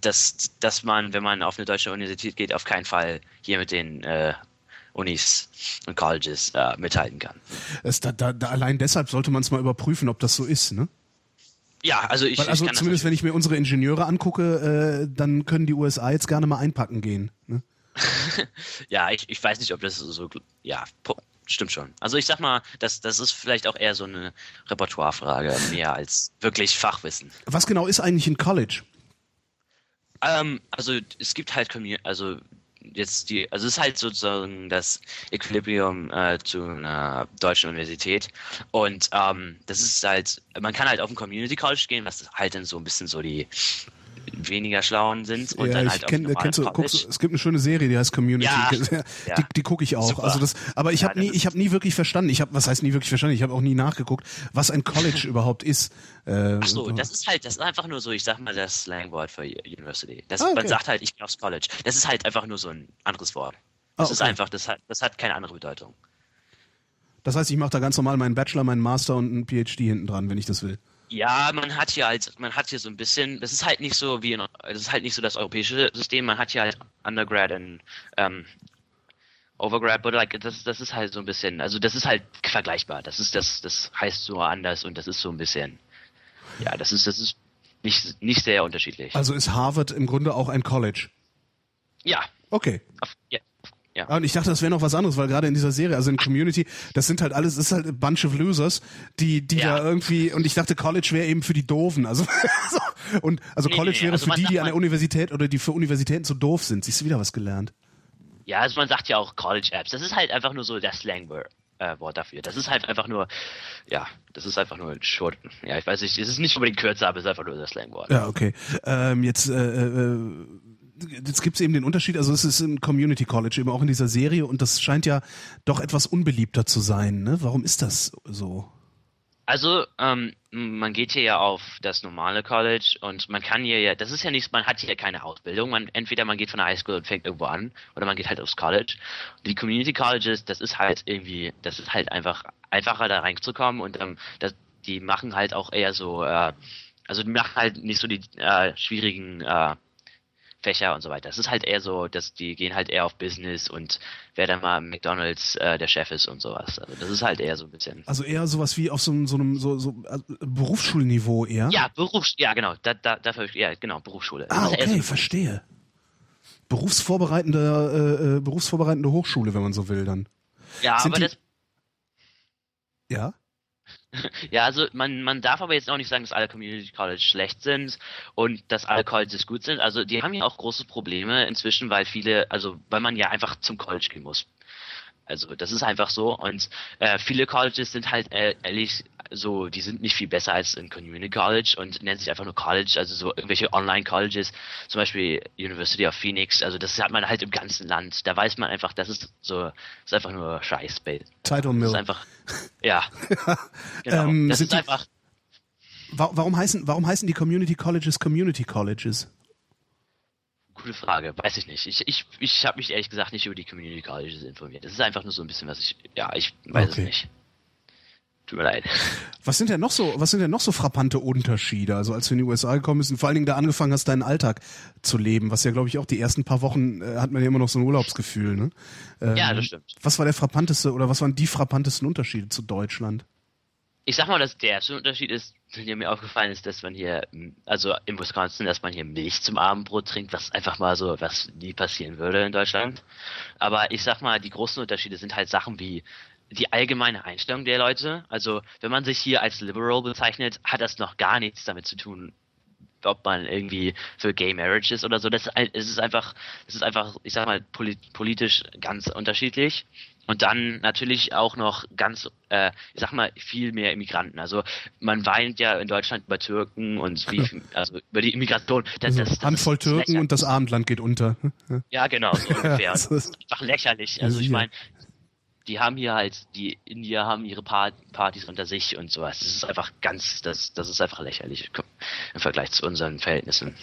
dass, dass man, wenn man auf eine deutsche Universität geht, auf keinen Fall hier mit den äh, Unis und Colleges äh, mithalten kann. Es, da, da, allein deshalb sollte man es mal überprüfen, ob das so ist, ne? Ja, also ich, Weil also ich zumindest wenn ich mir unsere Ingenieure angucke, äh, dann können die USA jetzt gerne mal einpacken gehen. Ne? das, [LAUGHS] ja, ich, ich weiß nicht, ob das so, ja, stimmt schon. Also ich sag mal, das, das ist vielleicht auch eher so eine Repertoirefrage mehr als wirklich Fachwissen. Was genau ist eigentlich ein College? Ähm, also es gibt halt also jetzt die, also es ist halt sozusagen das Equilibrium äh, zu einer deutschen Universität und ähm, das ist halt, man kann halt auf ein Community College gehen, was halt dann so ein bisschen so die weniger schlauen sind und ja, dann ich halt kenn, auf kennst du, guckst, es gibt eine schöne Serie, die heißt Community. [LAUGHS] Ja, ja. Die, die gucke ich auch. Super. Also das, aber ich habe nie, ich habe nie wirklich verstanden. Ich habe, was heißt nie wirklich verstanden? Ich habe auch nie nachgeguckt, was ein College [LAUGHS] überhaupt ist. Äh, Ach so, das ist halt, das ist einfach nur so, ich sag mal, das Slangwort für University. Das, Ah, okay. Man sagt halt, ich bin aufs College. Das ist halt einfach nur so ein anderes Wort. Das Ah, ist okay. einfach, das hat, das hat keine andere Bedeutung. das heißt, ich mache da ganz normal meinen Bachelor, meinen Master und einen PhD hinten dran, wenn ich das will. Ja, man hat hier halt, man hat hier so ein bisschen, das ist halt nicht so wie, in, das ist halt nicht so das europäische System, man hat hier halt Undergrad und ähm, Overgrad, but like, das, das ist halt so ein bisschen, also das ist halt vergleichbar. Das ist, das, das heißt so anders und das ist so ein bisschen, ja, das ist, das ist nicht, nicht sehr unterschiedlich. Also ist Harvard im Grunde auch ein College. Ja, Okay. auf, ja, ja. Ah, Und ich dachte, das wäre noch was anderes, weil gerade in dieser Serie, also in Community, das sind halt alles, das ist halt a bunch of losers, die, die Ja. da irgendwie, und ich dachte, College wäre eben für die Doofen. Also, [LAUGHS] so, und, also Nee, College nee, wäre also für die, die an der Universität oder die für Universitäten zu doof sind. Siehst du wieder was gelernt? Ja, also man sagt ja auch College Apps. Das ist halt einfach nur so das Slangwort äh, Wort dafür. Das ist halt einfach nur, ja, das ist einfach nur ein Short. Ja, ich weiß nicht, es ist nicht unbedingt kürzer, aber es ist einfach nur das Slangwort. Ja, okay. Ähm, jetzt, äh, äh, jetzt gibt's eben den Unterschied, also es ist ein Community College, eben auch in dieser Serie, und das scheint ja doch etwas unbeliebter zu sein. Ne? Warum ist das so? Also, ähm, man geht hier ja auf das normale College und man kann hier ja, das ist ja nichts, man hat hier keine Ausbildung. Man, entweder man geht von der Highschool und fängt irgendwo an oder man geht halt aufs College. Die Community Colleges, das ist halt irgendwie, das ist halt einfach einfacher da reinzukommen und ähm, das, die machen halt auch eher so, äh, also die machen halt nicht so die äh, schwierigen äh, Fächer und so weiter. Das ist halt eher so, dass die gehen halt eher auf Business und wer dann mal McDonalds äh, der Chef ist und sowas. Also das ist halt eher so ein bisschen. Also eher sowas wie auf so, einem- so einem so, so also Berufsschulniveau eher? Ja, Berufs, ja genau, da, da, dafür, ja genau, Berufsschule. Ah, eher okay, so- verstehe. Berufsvorbereitende, äh, äh, berufsvorbereitende Hochschule, wenn man so will, dann. ja, sind aber die- das, Ja? Ja, also man, man darf aber jetzt auch nicht sagen, dass alle Community College schlecht sind und dass alle Colleges gut sind. Also die haben ja auch große Probleme inzwischen, weil viele, also weil man ja einfach zum College gehen muss. Also das ist einfach so und äh, viele Colleges sind halt äh, ehrlich so, die sind nicht viel besser als ein Community College und nennen sich einfach nur College, also so irgendwelche Online-Colleges, zum Beispiel University of Phoenix, also das hat man halt im ganzen Land. Da weiß man einfach, das ist so, das ist einfach nur Scheiß. Das Title ist Mill. einfach, ja, [LAUGHS] genau. Ähm, das ist einfach, Wa- Warum heißen, warum heißen die Community Colleges Community Colleges? Gute Frage, weiß ich nicht. Ich, ich, ich habe mich ehrlich gesagt nicht über die Community Colleges informiert. Das ist einfach nur so ein bisschen, was ich, ja, ich weiß Okay. es nicht. Tut mir leid. [LAUGHS] Was sind denn noch so, was sind denn noch so frappante Unterschiede? Also als du in die USA gekommen bist und vor allen Dingen da angefangen hast, deinen Alltag zu leben, was ja glaube ich auch die ersten paar Wochen äh, hat man ja immer noch so ein Urlaubsgefühl, ne? Ähm, Ja, das stimmt. Was war der frappanteste oder was waren die frappantesten Unterschiede zu Deutschland? Ich sag mal, dass der erste Unterschied ist, der mir aufgefallen ist, dass man hier, m, also in Wisconsin, dass man hier Milch zum Abendbrot trinkt, was einfach mal so, was nie passieren würde in Deutschland. Aber ich sag mal, die großen Unterschiede sind halt Sachen wie die allgemeine Einstellung der Leute. Also, wenn man sich hier als liberal bezeichnet, hat das noch gar nichts damit zu tun, ob man irgendwie für Gay Marriage ist oder so. Das ist, einfach, es ist einfach, ich sag mal, polit politisch ganz unterschiedlich. Und dann natürlich auch noch ganz, äh, ich sag mal, viel mehr Immigranten. Also man weint ja in Deutschland über Türken und wie, [LAUGHS] also über die Immigration. Das, das, das Also Handvoll ist Türken lächerlich. und das Abendland geht unter. Ja, genau, so [LAUGHS] ungefähr. Das ist- einfach lächerlich. Also ich meine, die haben hier halt, die Indier haben ihre Par- Partys unter sich und sowas. Das ist einfach ganz, das, das ist einfach lächerlich im Vergleich zu unseren Verhältnissen.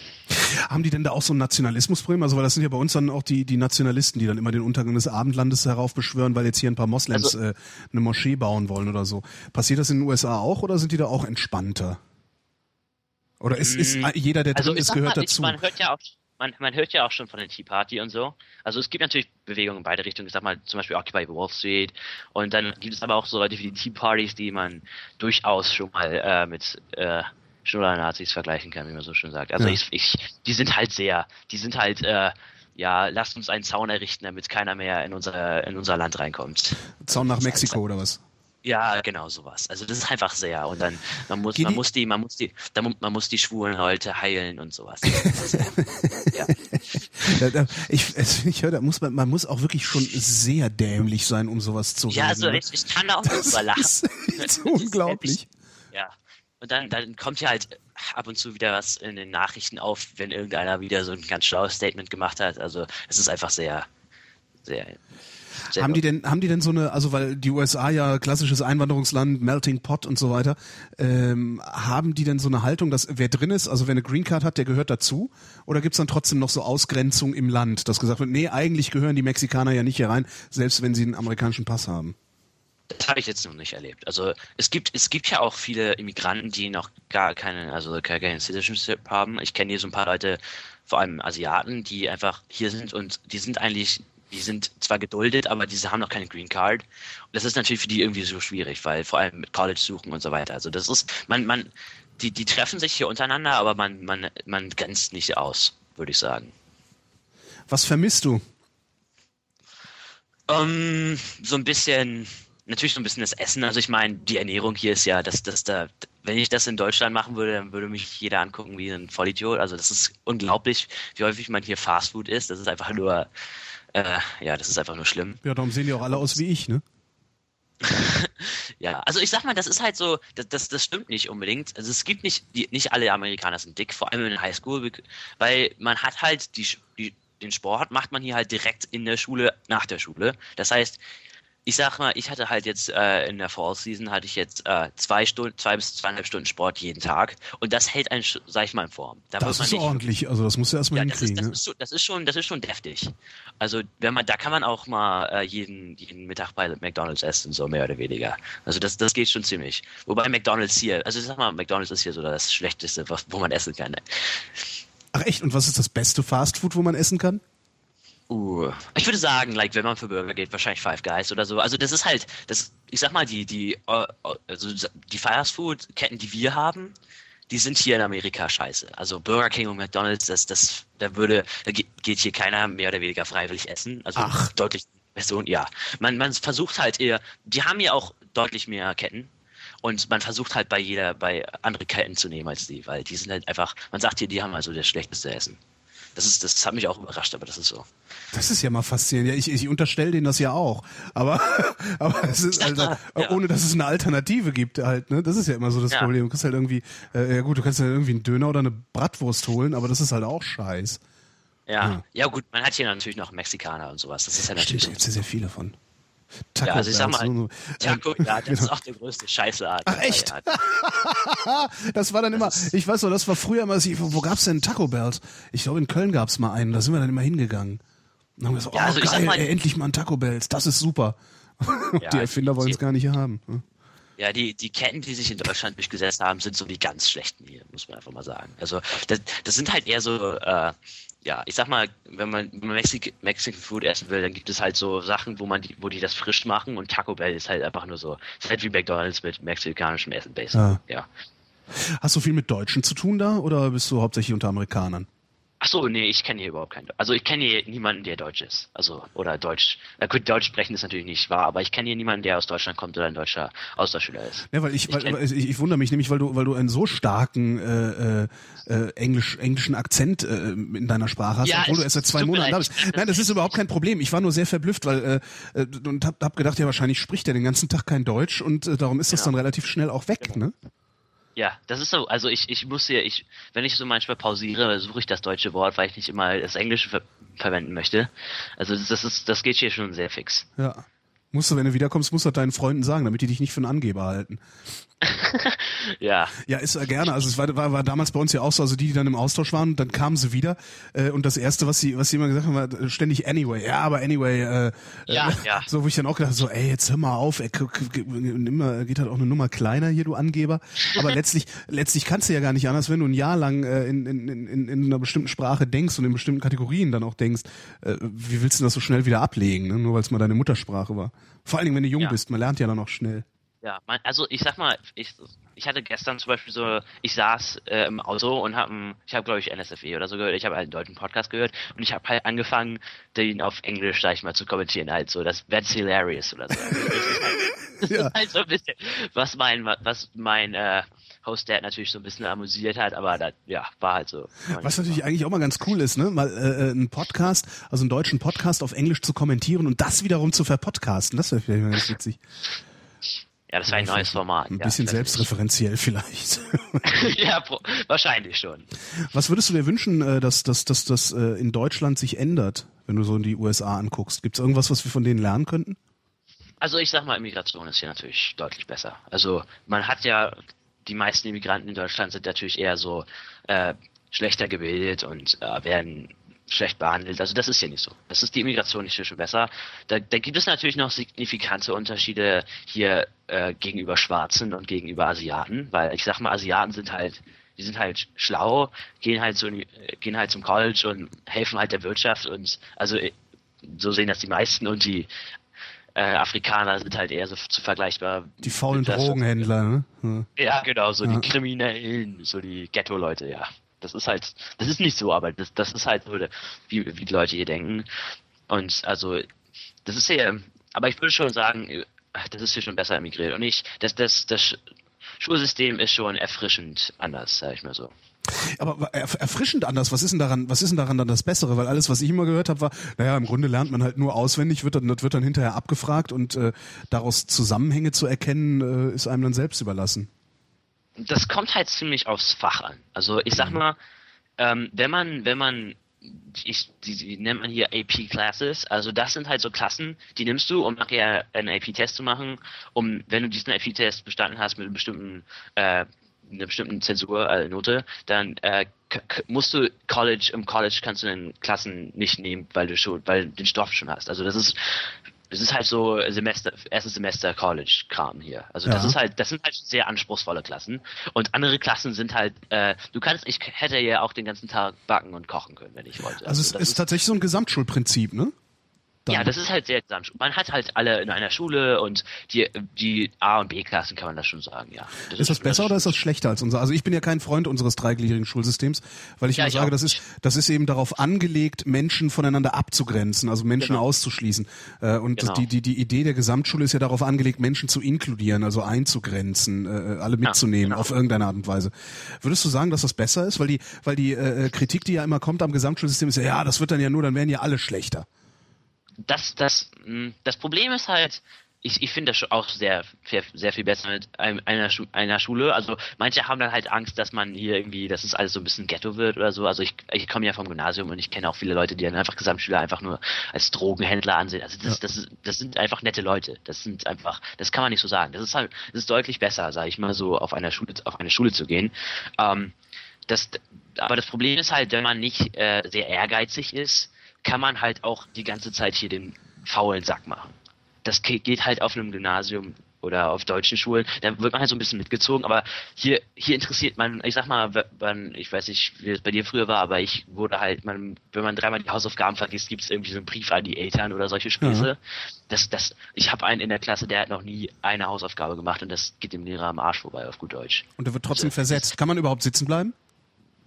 Haben die denn da auch so ein Nationalismusproblem? Also weil das sind ja bei uns dann auch die, die Nationalisten, die dann immer den Untergang des Abendlandes heraufbeschwören, weil jetzt hier ein paar Moslems Also- äh, eine Moschee bauen wollen oder so. Passiert das in den USA auch oder sind die da auch entspannter? Oder ist, ist Mm, jeder, der Also drin ist, gehört mal, dazu? man hört ja auch, man, man hört ja auch schon von der Tea Party und so. Also es gibt natürlich Bewegungen in beide Richtungen. Ich sag mal zum Beispiel Occupy Wall Street und dann gibt es aber auch so Leute wie die Tea Parties, die man durchaus schon mal äh, mit äh, Schnuller-Nazis vergleichen kann, wie man so schön sagt. Also Ja. ich, ich, die sind halt sehr, die sind halt äh, ja, lasst uns einen Zaun errichten, damit keiner mehr in unser in unser Land reinkommt. Zaun nach Mexiko oder was? Ja, genau sowas. Also das ist einfach sehr und dann man muss Geht man die- muss die man muss die mu- man muss die schwulen Leute heilen und sowas. [LAUGHS] Also, ja. Ich, es, ich höre, da muss man, man muss auch wirklich schon sehr dämlich sein, um sowas zu Ja, reden. also ne? ich, ich kann da auch das drüber lachen. ist [LAUGHS] ist unglaublich. Ja. Und dann, dann kommt ja halt, ab und zu wieder was in den Nachrichten auf, wenn irgendeiner wieder so ein ganz schlaues Statement gemacht hat. Also es ist einfach sehr, sehr sehr haben die denn, haben die denn so eine, also weil die USA ja klassisches Einwanderungsland, Melting Pot und so weiter, ähm, haben die denn so eine Haltung, dass wer drin ist, also wer eine Green Card hat, der gehört dazu? Oder gibt's dann trotzdem noch so Ausgrenzung im Land, dass gesagt wird, nee, eigentlich gehören die Mexikaner ja nicht hier rein, selbst wenn sie einen amerikanischen Pass haben? Das habe ich jetzt noch nicht erlebt. Also es gibt, es gibt ja auch viele Immigranten, die noch gar keine, also gar keinen Citizenship haben. Ich kenne hier so ein paar Leute, vor allem Asiaten, die einfach hier sind und die sind eigentlich die sind zwar geduldet, aber diese haben noch keine Green Card. Und das ist natürlich für die irgendwie so schwierig, weil vor allem mit College suchen und so weiter. Also das ist, man, man, die, die treffen sich hier untereinander, aber man, man, man grenzt nicht aus, würde ich sagen. Was vermisst du? Um, ähm, so ein bisschen, natürlich so ein bisschen das Essen. Also ich meine, die Ernährung hier ist ja, dass das da, wenn ich das in Deutschland machen würde, dann würde mich jeder angucken wie ein Vollidiot. Also das ist unglaublich, wie häufig man hier Fastfood isst. Das ist einfach nur äh, ja, das ist einfach nur schlimm. Ja, darum sehen die auch alle aus wie ich, ne? [LAUGHS] ja, also ich sag mal, das ist halt so, das, das, das stimmt nicht unbedingt. Also es gibt nicht, die, nicht alle Amerikaner sind dick, vor allem in der Highschool, weil man hat halt die, die, den Sport macht man hier halt direkt in der Schule nach der Schule. Das heißt, ich sag mal, ich hatte halt jetzt äh, in der Fall Season hatte ich jetzt äh, zwei Stunden, zwei bis zweieinhalb Stunden Sport jeden Tag und das hält einen, sag ich mal, in Form. Da das ist nicht, ordentlich, also das musst du erstmal ja, hinkriegen. Das ist, das, ne? ist, das, ist schon, das ist schon deftig. Also wenn man, da kann man auch mal äh, jeden, jeden Mittag bei McDonalds essen, so mehr oder weniger. Also das, das geht schon ziemlich. Wobei McDonalds hier, also ich sag mal, McDonalds ist hier so das Schlechteste, was, wo man essen kann. Ach echt? Und was ist das beste Fastfood, wo man essen kann? Uh, ich würde sagen, like, wenn man für Burger geht, wahrscheinlich Five Guys oder so. Also das ist halt, das, ich sag mal, die, die, äh, also die Fast Food Ketten, die wir haben, die sind hier in Amerika scheiße. Also Burger King und McDonald's, das, das, da würde, da geht hier keiner mehr oder weniger freiwillig essen. Also Ach. deutlich Person, ja. Man, man versucht halt eher, die haben ja auch deutlich mehr Ketten. Und man versucht halt bei jeder, bei andere Ketten zu nehmen als die, weil die sind halt einfach, man sagt hier, die haben also das schlechteste Essen. Das, ist, das hat mich auch überrascht, aber das ist so. Das ist ja mal faszinierend. Ja, ich, ich unterstelle denen das ja auch. Aber, [LAUGHS] aber es ist also, ja. ohne dass es eine Alternative gibt halt, ne? Das ist ja immer so das ja. Problem. Du kannst halt irgendwie, äh, ja gut, du kannst halt irgendwie einen Döner oder eine Bratwurst holen, aber das ist halt auch scheiß. Ja. ja, ja gut, man hat hier natürlich noch Mexikaner und sowas. Das ist ja natürlich. Da gibt es ja sehr viele von. Taco ja, also ich sag mal, Taco, ja, [LAUGHS] das genau. ist auch der größte Scheißladen. Ach, echt? [LAUGHS] das war dann immer, ich weiß noch, das war früher immer, wo gab's denn Taco Bells? Ich glaube, in Köln gab's mal einen, da sind wir dann immer hingegangen. Und haben gesagt, oh, ja, also geil, mal, ey, endlich mal ein Taco Bells, das ist super. [LAUGHS] Ja, die Erfinder wollen es gar nicht haben. Ne? Ja, die, die Ketten, die sich in Deutschland durchgesetzt haben, sind so die ganz schlechten hier, muss man einfach mal sagen. Also das, das sind halt eher so äh, ja, ich sag mal, wenn man, Mexik Mexican Food essen will, dann gibt es halt so Sachen, wo man die, wo die das frisch machen und Taco Bell ist halt einfach nur so, ist halt wie McDonalds mit mexikanischem Essen, basic. Ah. Ja. Hast du viel mit Deutschen zu tun da oder bist du hauptsächlich unter Amerikanern? Ach so, nee, ich kenne hier überhaupt keinen. Also ich kenne hier niemanden, der Deutsch ist. Also oder Deutsch. Na gut, Deutsch sprechen ist natürlich nicht wahr, aber ich kenne hier niemanden, der aus Deutschland kommt oder ein deutscher Austauschschüler ist. Ja, weil ich, ich, weil, ich, ich wundere mich nämlich, weil du, weil du einen so starken äh, äh, Englisch, englischen Akzent äh, in deiner Sprache hast, ja, obwohl du erst seit zwei Monaten da bist. Nein, das ist überhaupt kein Problem. Ich war nur sehr verblüfft, weil äh, äh und hab, hab gedacht, ja wahrscheinlich spricht er den ganzen Tag kein Deutsch und äh, darum ist das genau. dann relativ schnell auch weg, genau. ne? Ja, das ist so. Also ich, ich muss hier, ich, wenn ich so manchmal pausiere, suche ich das deutsche Wort, weil ich nicht immer das Englische ver verwenden möchte. Also das ist, das geht hier schon sehr fix. Ja. Musst du, wenn du wiederkommst, musst du deinen Freunden sagen, damit die dich nicht für einen Angeber halten. [LAUGHS] ja. Ja, ist er gerne. Also es war, war, war damals bei uns ja auch so, also die, die dann im Austausch waren, dann kamen sie wieder äh, und das erste, was sie, was sie immer gesagt haben, war äh, ständig anyway. Ja, aber anyway. Äh, ja, äh, ja. [LAUGHS] So, wo ich dann auch gedacht so, ey, jetzt hör mal auf, ey, immer geht halt auch eine Nummer kleiner hier, du Angeber. Aber [LAUGHS] letztlich, letztlich kannst du ja gar nicht anders, wenn du ein Jahr lang äh, in, in, in, in einer bestimmten Sprache denkst und in bestimmten Kategorien dann auch denkst, äh, wie willst du das so schnell wieder ablegen, ne? nur weil es mal deine Muttersprache war. Vor allen Dingen, wenn du jung ja. bist, man lernt ja dann auch schnell. Ja, man, also ich sag mal, ich, ich hatte gestern zum Beispiel so, ich saß äh, im Auto und habe, ich habe glaube ich NSFE oder so gehört, ich habe einen deutschen Podcast gehört und ich habe halt angefangen, den auf Englisch, sag ich mal, zu kommentieren, halt so, das that's hilarious oder so. Also, das, halt, [LAUGHS] ja. ist halt so ein bisschen, was mein, was mein äh, Host Dad natürlich so ein bisschen amüsiert hat, aber das, ja, war halt so. Was natürlich eigentlich auch mal ganz cool ist, ne, mal äh, äh einen Podcast, also einen deutschen Podcast auf Englisch zu kommentieren und das wiederum zu verpodcasten, das wäre vielleicht mal ganz witzig. Ja, das wäre ein neues Format. Ein ja, bisschen weiß nicht. selbstreferenziell vielleicht. [LAUGHS] [LAUGHS] ja, wahrscheinlich schon. Was würdest du dir wünschen, äh, dass dass dass das äh, in Deutschland sich ändert, wenn du so in die USA anguckst? Gibt es irgendwas, was wir von denen lernen könnten? Also ich sag mal, Immigration ist hier natürlich deutlich besser. Also man hat ja, die meisten Immigranten in Deutschland sind natürlich eher so äh, schlechter gebildet und äh, werden schlecht behandelt. Also das ist hier nicht so. Das ist die Immigration nicht schon besser. Da, da gibt es natürlich noch signifikante Unterschiede hier äh, gegenüber Schwarzen und gegenüber Asiaten, weil ich sag mal, Asiaten sind halt die sind halt schlau, gehen halt so gehen halt zum College und helfen halt der Wirtschaft und also äh, so sehen das die meisten und die äh, Afrikaner sind halt eher so zu vergleichbar. Die faulen Drogenhändler, ne? Ja, genau, so Ja. die Kriminellen, so die Ghetto-Leute, ja. Das ist halt, das ist nicht so, aber das, das ist halt so, wie, wie die Leute hier denken. Und also, das ist ja, aber ich würde schon sagen, äh, das ist hier schon besser emigriert. Und ich, das, das, das Schulsystem ist schon erfrischend anders, sag ich mal so. Aber erf- erfrischend anders. Was ist denn daran? Was ist denn daran dann das Bessere? Weil alles, was ich immer gehört habe, war, naja, im Grunde lernt man halt nur auswendig, wird dann, wird dann hinterher abgefragt und äh, daraus Zusammenhänge zu erkennen, äh, ist einem dann selbst überlassen. Das kommt halt ziemlich aufs Fach an. Also ich sag mal, ähm, wenn man, wenn man, ich, die, die nennt man hier AP Classes, also das sind halt so Klassen, die nimmst du, um nachher einen AP-Test zu machen, um, wenn du diesen AP-Test bestanden hast mit einem bestimmten, äh, einer bestimmten Zensur, äh, Note, dann äh, musst du College, im College kannst du den Klassen nicht nehmen, weil du schon, weil du den Stoff schon hast. Also das ist es ist halt so Semester, erstes Semester College-Kram hier. Also das Ja. ist halt, das sind halt sehr anspruchsvolle Klassen. Und andere Klassen sind halt, äh, du kannst, ich hätte ja auch den ganzen Tag backen und kochen können, wenn ich wollte. Also es das ist tatsächlich so ein Gesamtschulprinzip, ne? Dann. ja, das ist halt sehr gesamt. Man hat halt alle in einer Schule und die, die A- und B-Klassen kann man das schon sagen, ja. Ist das besser oder ist das schlechter als unser? Also ich bin ja kein Freund unseres dreigliedrigen Schulsystems, weil ich Ja, immer ich sage, das ist, das ist eben darauf angelegt, Menschen voneinander abzugrenzen, also Menschen Genau. auszuschließen. Äh, Und das, Genau. die, die, die Idee der Gesamtschule ist ja darauf angelegt, Menschen zu inkludieren, also einzugrenzen, äh, alle mitzunehmen genau. auf irgendeine Art und Weise. Würdest du sagen, dass das besser ist? Weil die, weil die äh, Kritik, die ja immer kommt am Gesamtschulsystem, ist ja, ja, das wird dann ja nur, dann werden ja alle schlechter. Das, das, mh, das Problem ist halt, ich, ich finde das schon auch sehr, sehr, sehr viel besser mit einer, Schu einer Schule. Also manche haben dann halt Angst, dass man hier irgendwie, dass es alles so ein bisschen Ghetto wird oder so. Also ich, ich komme ja vom Gymnasium und ich kenne auch viele Leute, die dann einfach Gesamtschüler einfach nur als Drogenhändler ansehen. Also das, das, ist, das sind einfach nette Leute. Das sind einfach, das kann man nicht so sagen. Das ist halt, das ist deutlich besser, sage ich mal so, auf einer Schule, auf eine Schule zu gehen. Ähm, das, aber das Problem ist halt, wenn man nicht äh, sehr ehrgeizig ist, kann man halt auch die ganze Zeit hier den faulen Sack machen. Das ge- geht halt auf einem Gymnasium oder auf deutschen Schulen, da wird man halt so ein bisschen mitgezogen, aber hier, hier interessiert man, ich sag mal, wann, ich weiß nicht, wie es bei dir früher war, aber ich wurde halt, man, wenn man dreimal die Hausaufgaben vergisst, gibt es irgendwie so einen Brief an die Eltern oder solche Späße. Das, das, ich habe einen in der Klasse, der hat noch nie eine Hausaufgabe gemacht und das geht dem Lehrer am Arsch vorbei, auf gut Deutsch. Und der wird trotzdem Also, versetzt. Kann man überhaupt sitzen bleiben?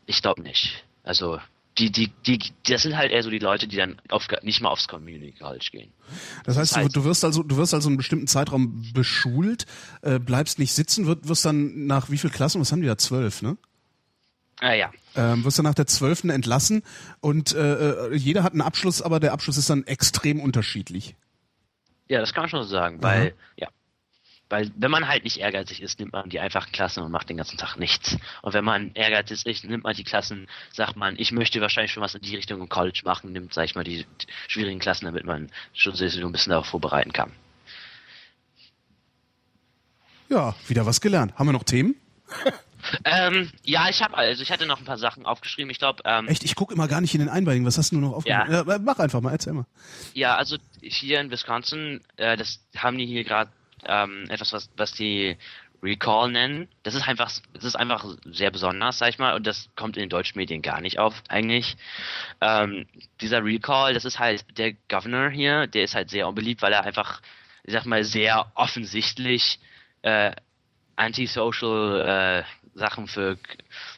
Ich glaube nicht. Also die, die, die, das sind halt eher so die Leute, die dann auf, nicht mal aufs Community College gehen. Das heißt, Das du, heißt- du wirst also, du wirst also einen bestimmten Zeitraum beschult, äh, bleibst nicht sitzen, wird, wirst dann nach wie viel Klassen, was haben die da, zwölf, ne? Ah ja. Ähm, wirst dann nach der zwölften entlassen und äh, äh, jeder hat einen Abschluss, aber der Abschluss ist dann extrem unterschiedlich. Ja, das kann man schon so sagen, weil, ja. Weil wenn man halt nicht ehrgeizig ist, nimmt man die einfachen Klassen und macht den ganzen Tag nichts. Und wenn man ehrgeizig ist, nimmt man die Klassen, sagt man, ich möchte wahrscheinlich schon was in die Richtung im College machen, nimmt, sag ich mal, die, schwierigen Klassen, damit man schon so ein bisschen darauf vorbereiten kann. Ja, wieder was gelernt. Haben wir noch Themen? [LAUGHS] Ähm, ja, ich habe also ich hatte noch ein paar Sachen aufgeschrieben. Ich glaube, ähm, Echt, ich gucke immer gar nicht in den Einbeinigen. Was hast du noch aufgeschrieben? Ja. äh, mach einfach mal, erzähl mal. Ja, also hier in Wisconsin, äh, das haben die hier gerade ähm, etwas, was, was die Recall nennen. Das ist einfach, das ist einfach sehr besonders, sag ich mal, und das kommt in den deutschen Medien gar nicht auf, eigentlich. Ähm, dieser Recall, das ist halt der Governor hier, der ist halt sehr unbeliebt, weil er einfach, ich sag mal, sehr offensichtlich äh, antisocial äh, Sachen für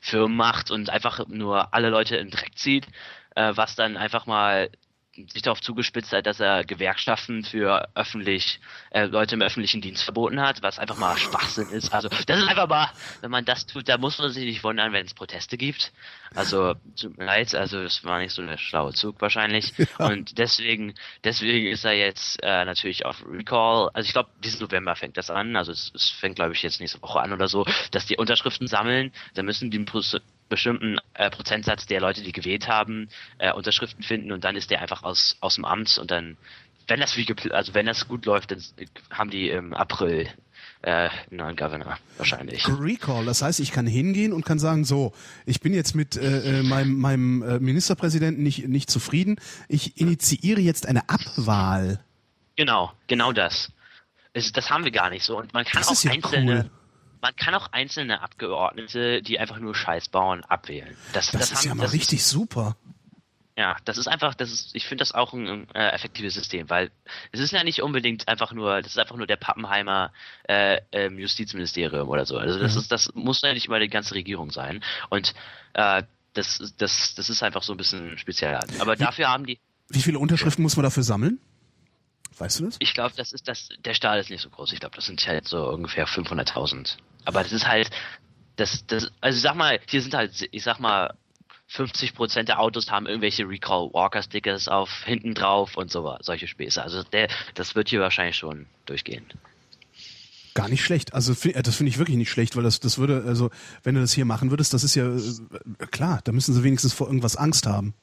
Firmen macht und einfach nur alle Leute in den Dreck zieht, äh, was dann einfach mal sich darauf zugespitzt hat, dass er Gewerkschaften für öffentlich äh, Leute im öffentlichen Dienst verboten hat, was einfach mal Schwachsinn ist. Also das ist einfach mal, wenn man das tut, da muss man sich nicht wundern, wenn es Proteste gibt. Also tut mir leid, also es war nicht so der schlaue Zug wahrscheinlich. [LAUGHS] Ja. Und deswegen, deswegen ist er jetzt äh, natürlich auf Recall. Also ich glaube, diesen November fängt das an. Also es, es fängt, glaube ich, jetzt nächste Woche an oder so, dass die Unterschriften sammeln. Da müssen die bestimmten äh, Prozentsatz der Leute, die gewählt haben, äh, Unterschriften finden und dann ist der einfach aus, aus dem Amt und dann, wenn das wie also wenn das gut läuft, dann haben die im April äh, einen neuen Governor wahrscheinlich. Recall, das heißt, ich kann hingehen und kann sagen, so, ich bin jetzt mit äh, äh meinem, meinem äh, Ministerpräsidenten nicht, nicht zufrieden, ich initiiere jetzt eine Abwahl. Genau, genau das. Es, das haben wir gar nicht so und man kann das auch einzelne cool man kann auch einzelne Abgeordnete, die einfach nur Scheiß bauen, abwählen. Das, das, das ist haben, ja mal richtig ist, super. Ja, das ist einfach, das ist, ich finde das auch ein äh, effektives System, weil es ist ja nicht unbedingt einfach nur, das ist einfach nur der Pappenheimer äh, ähm, Justizministerium oder so. Also das mhm. ist, das muss ja nicht immer die ganze Regierung sein. Und äh, das, das, das ist einfach so ein bisschen speziell. Aber wie, dafür haben die. Wie viele Unterschriften muss man dafür sammeln? Weißt du das? Ich glaube, das ist das, der Staat ist nicht so groß. Ich glaube, das sind halt so ungefähr 500.000. Aber das ist halt, das, das, also sag mal, hier sind halt, ich sag mal, 50% der Autos haben irgendwelche Recall Walker Stickers auf hinten drauf und so solche Späße. Also der, das wird hier wahrscheinlich schon durchgehen. Gar nicht schlecht. Also äh, das finde ich wirklich nicht schlecht, weil das, das würde, also wenn du das hier machen würdest, das ist ja äh, klar, da müssen sie wenigstens vor irgendwas Angst haben.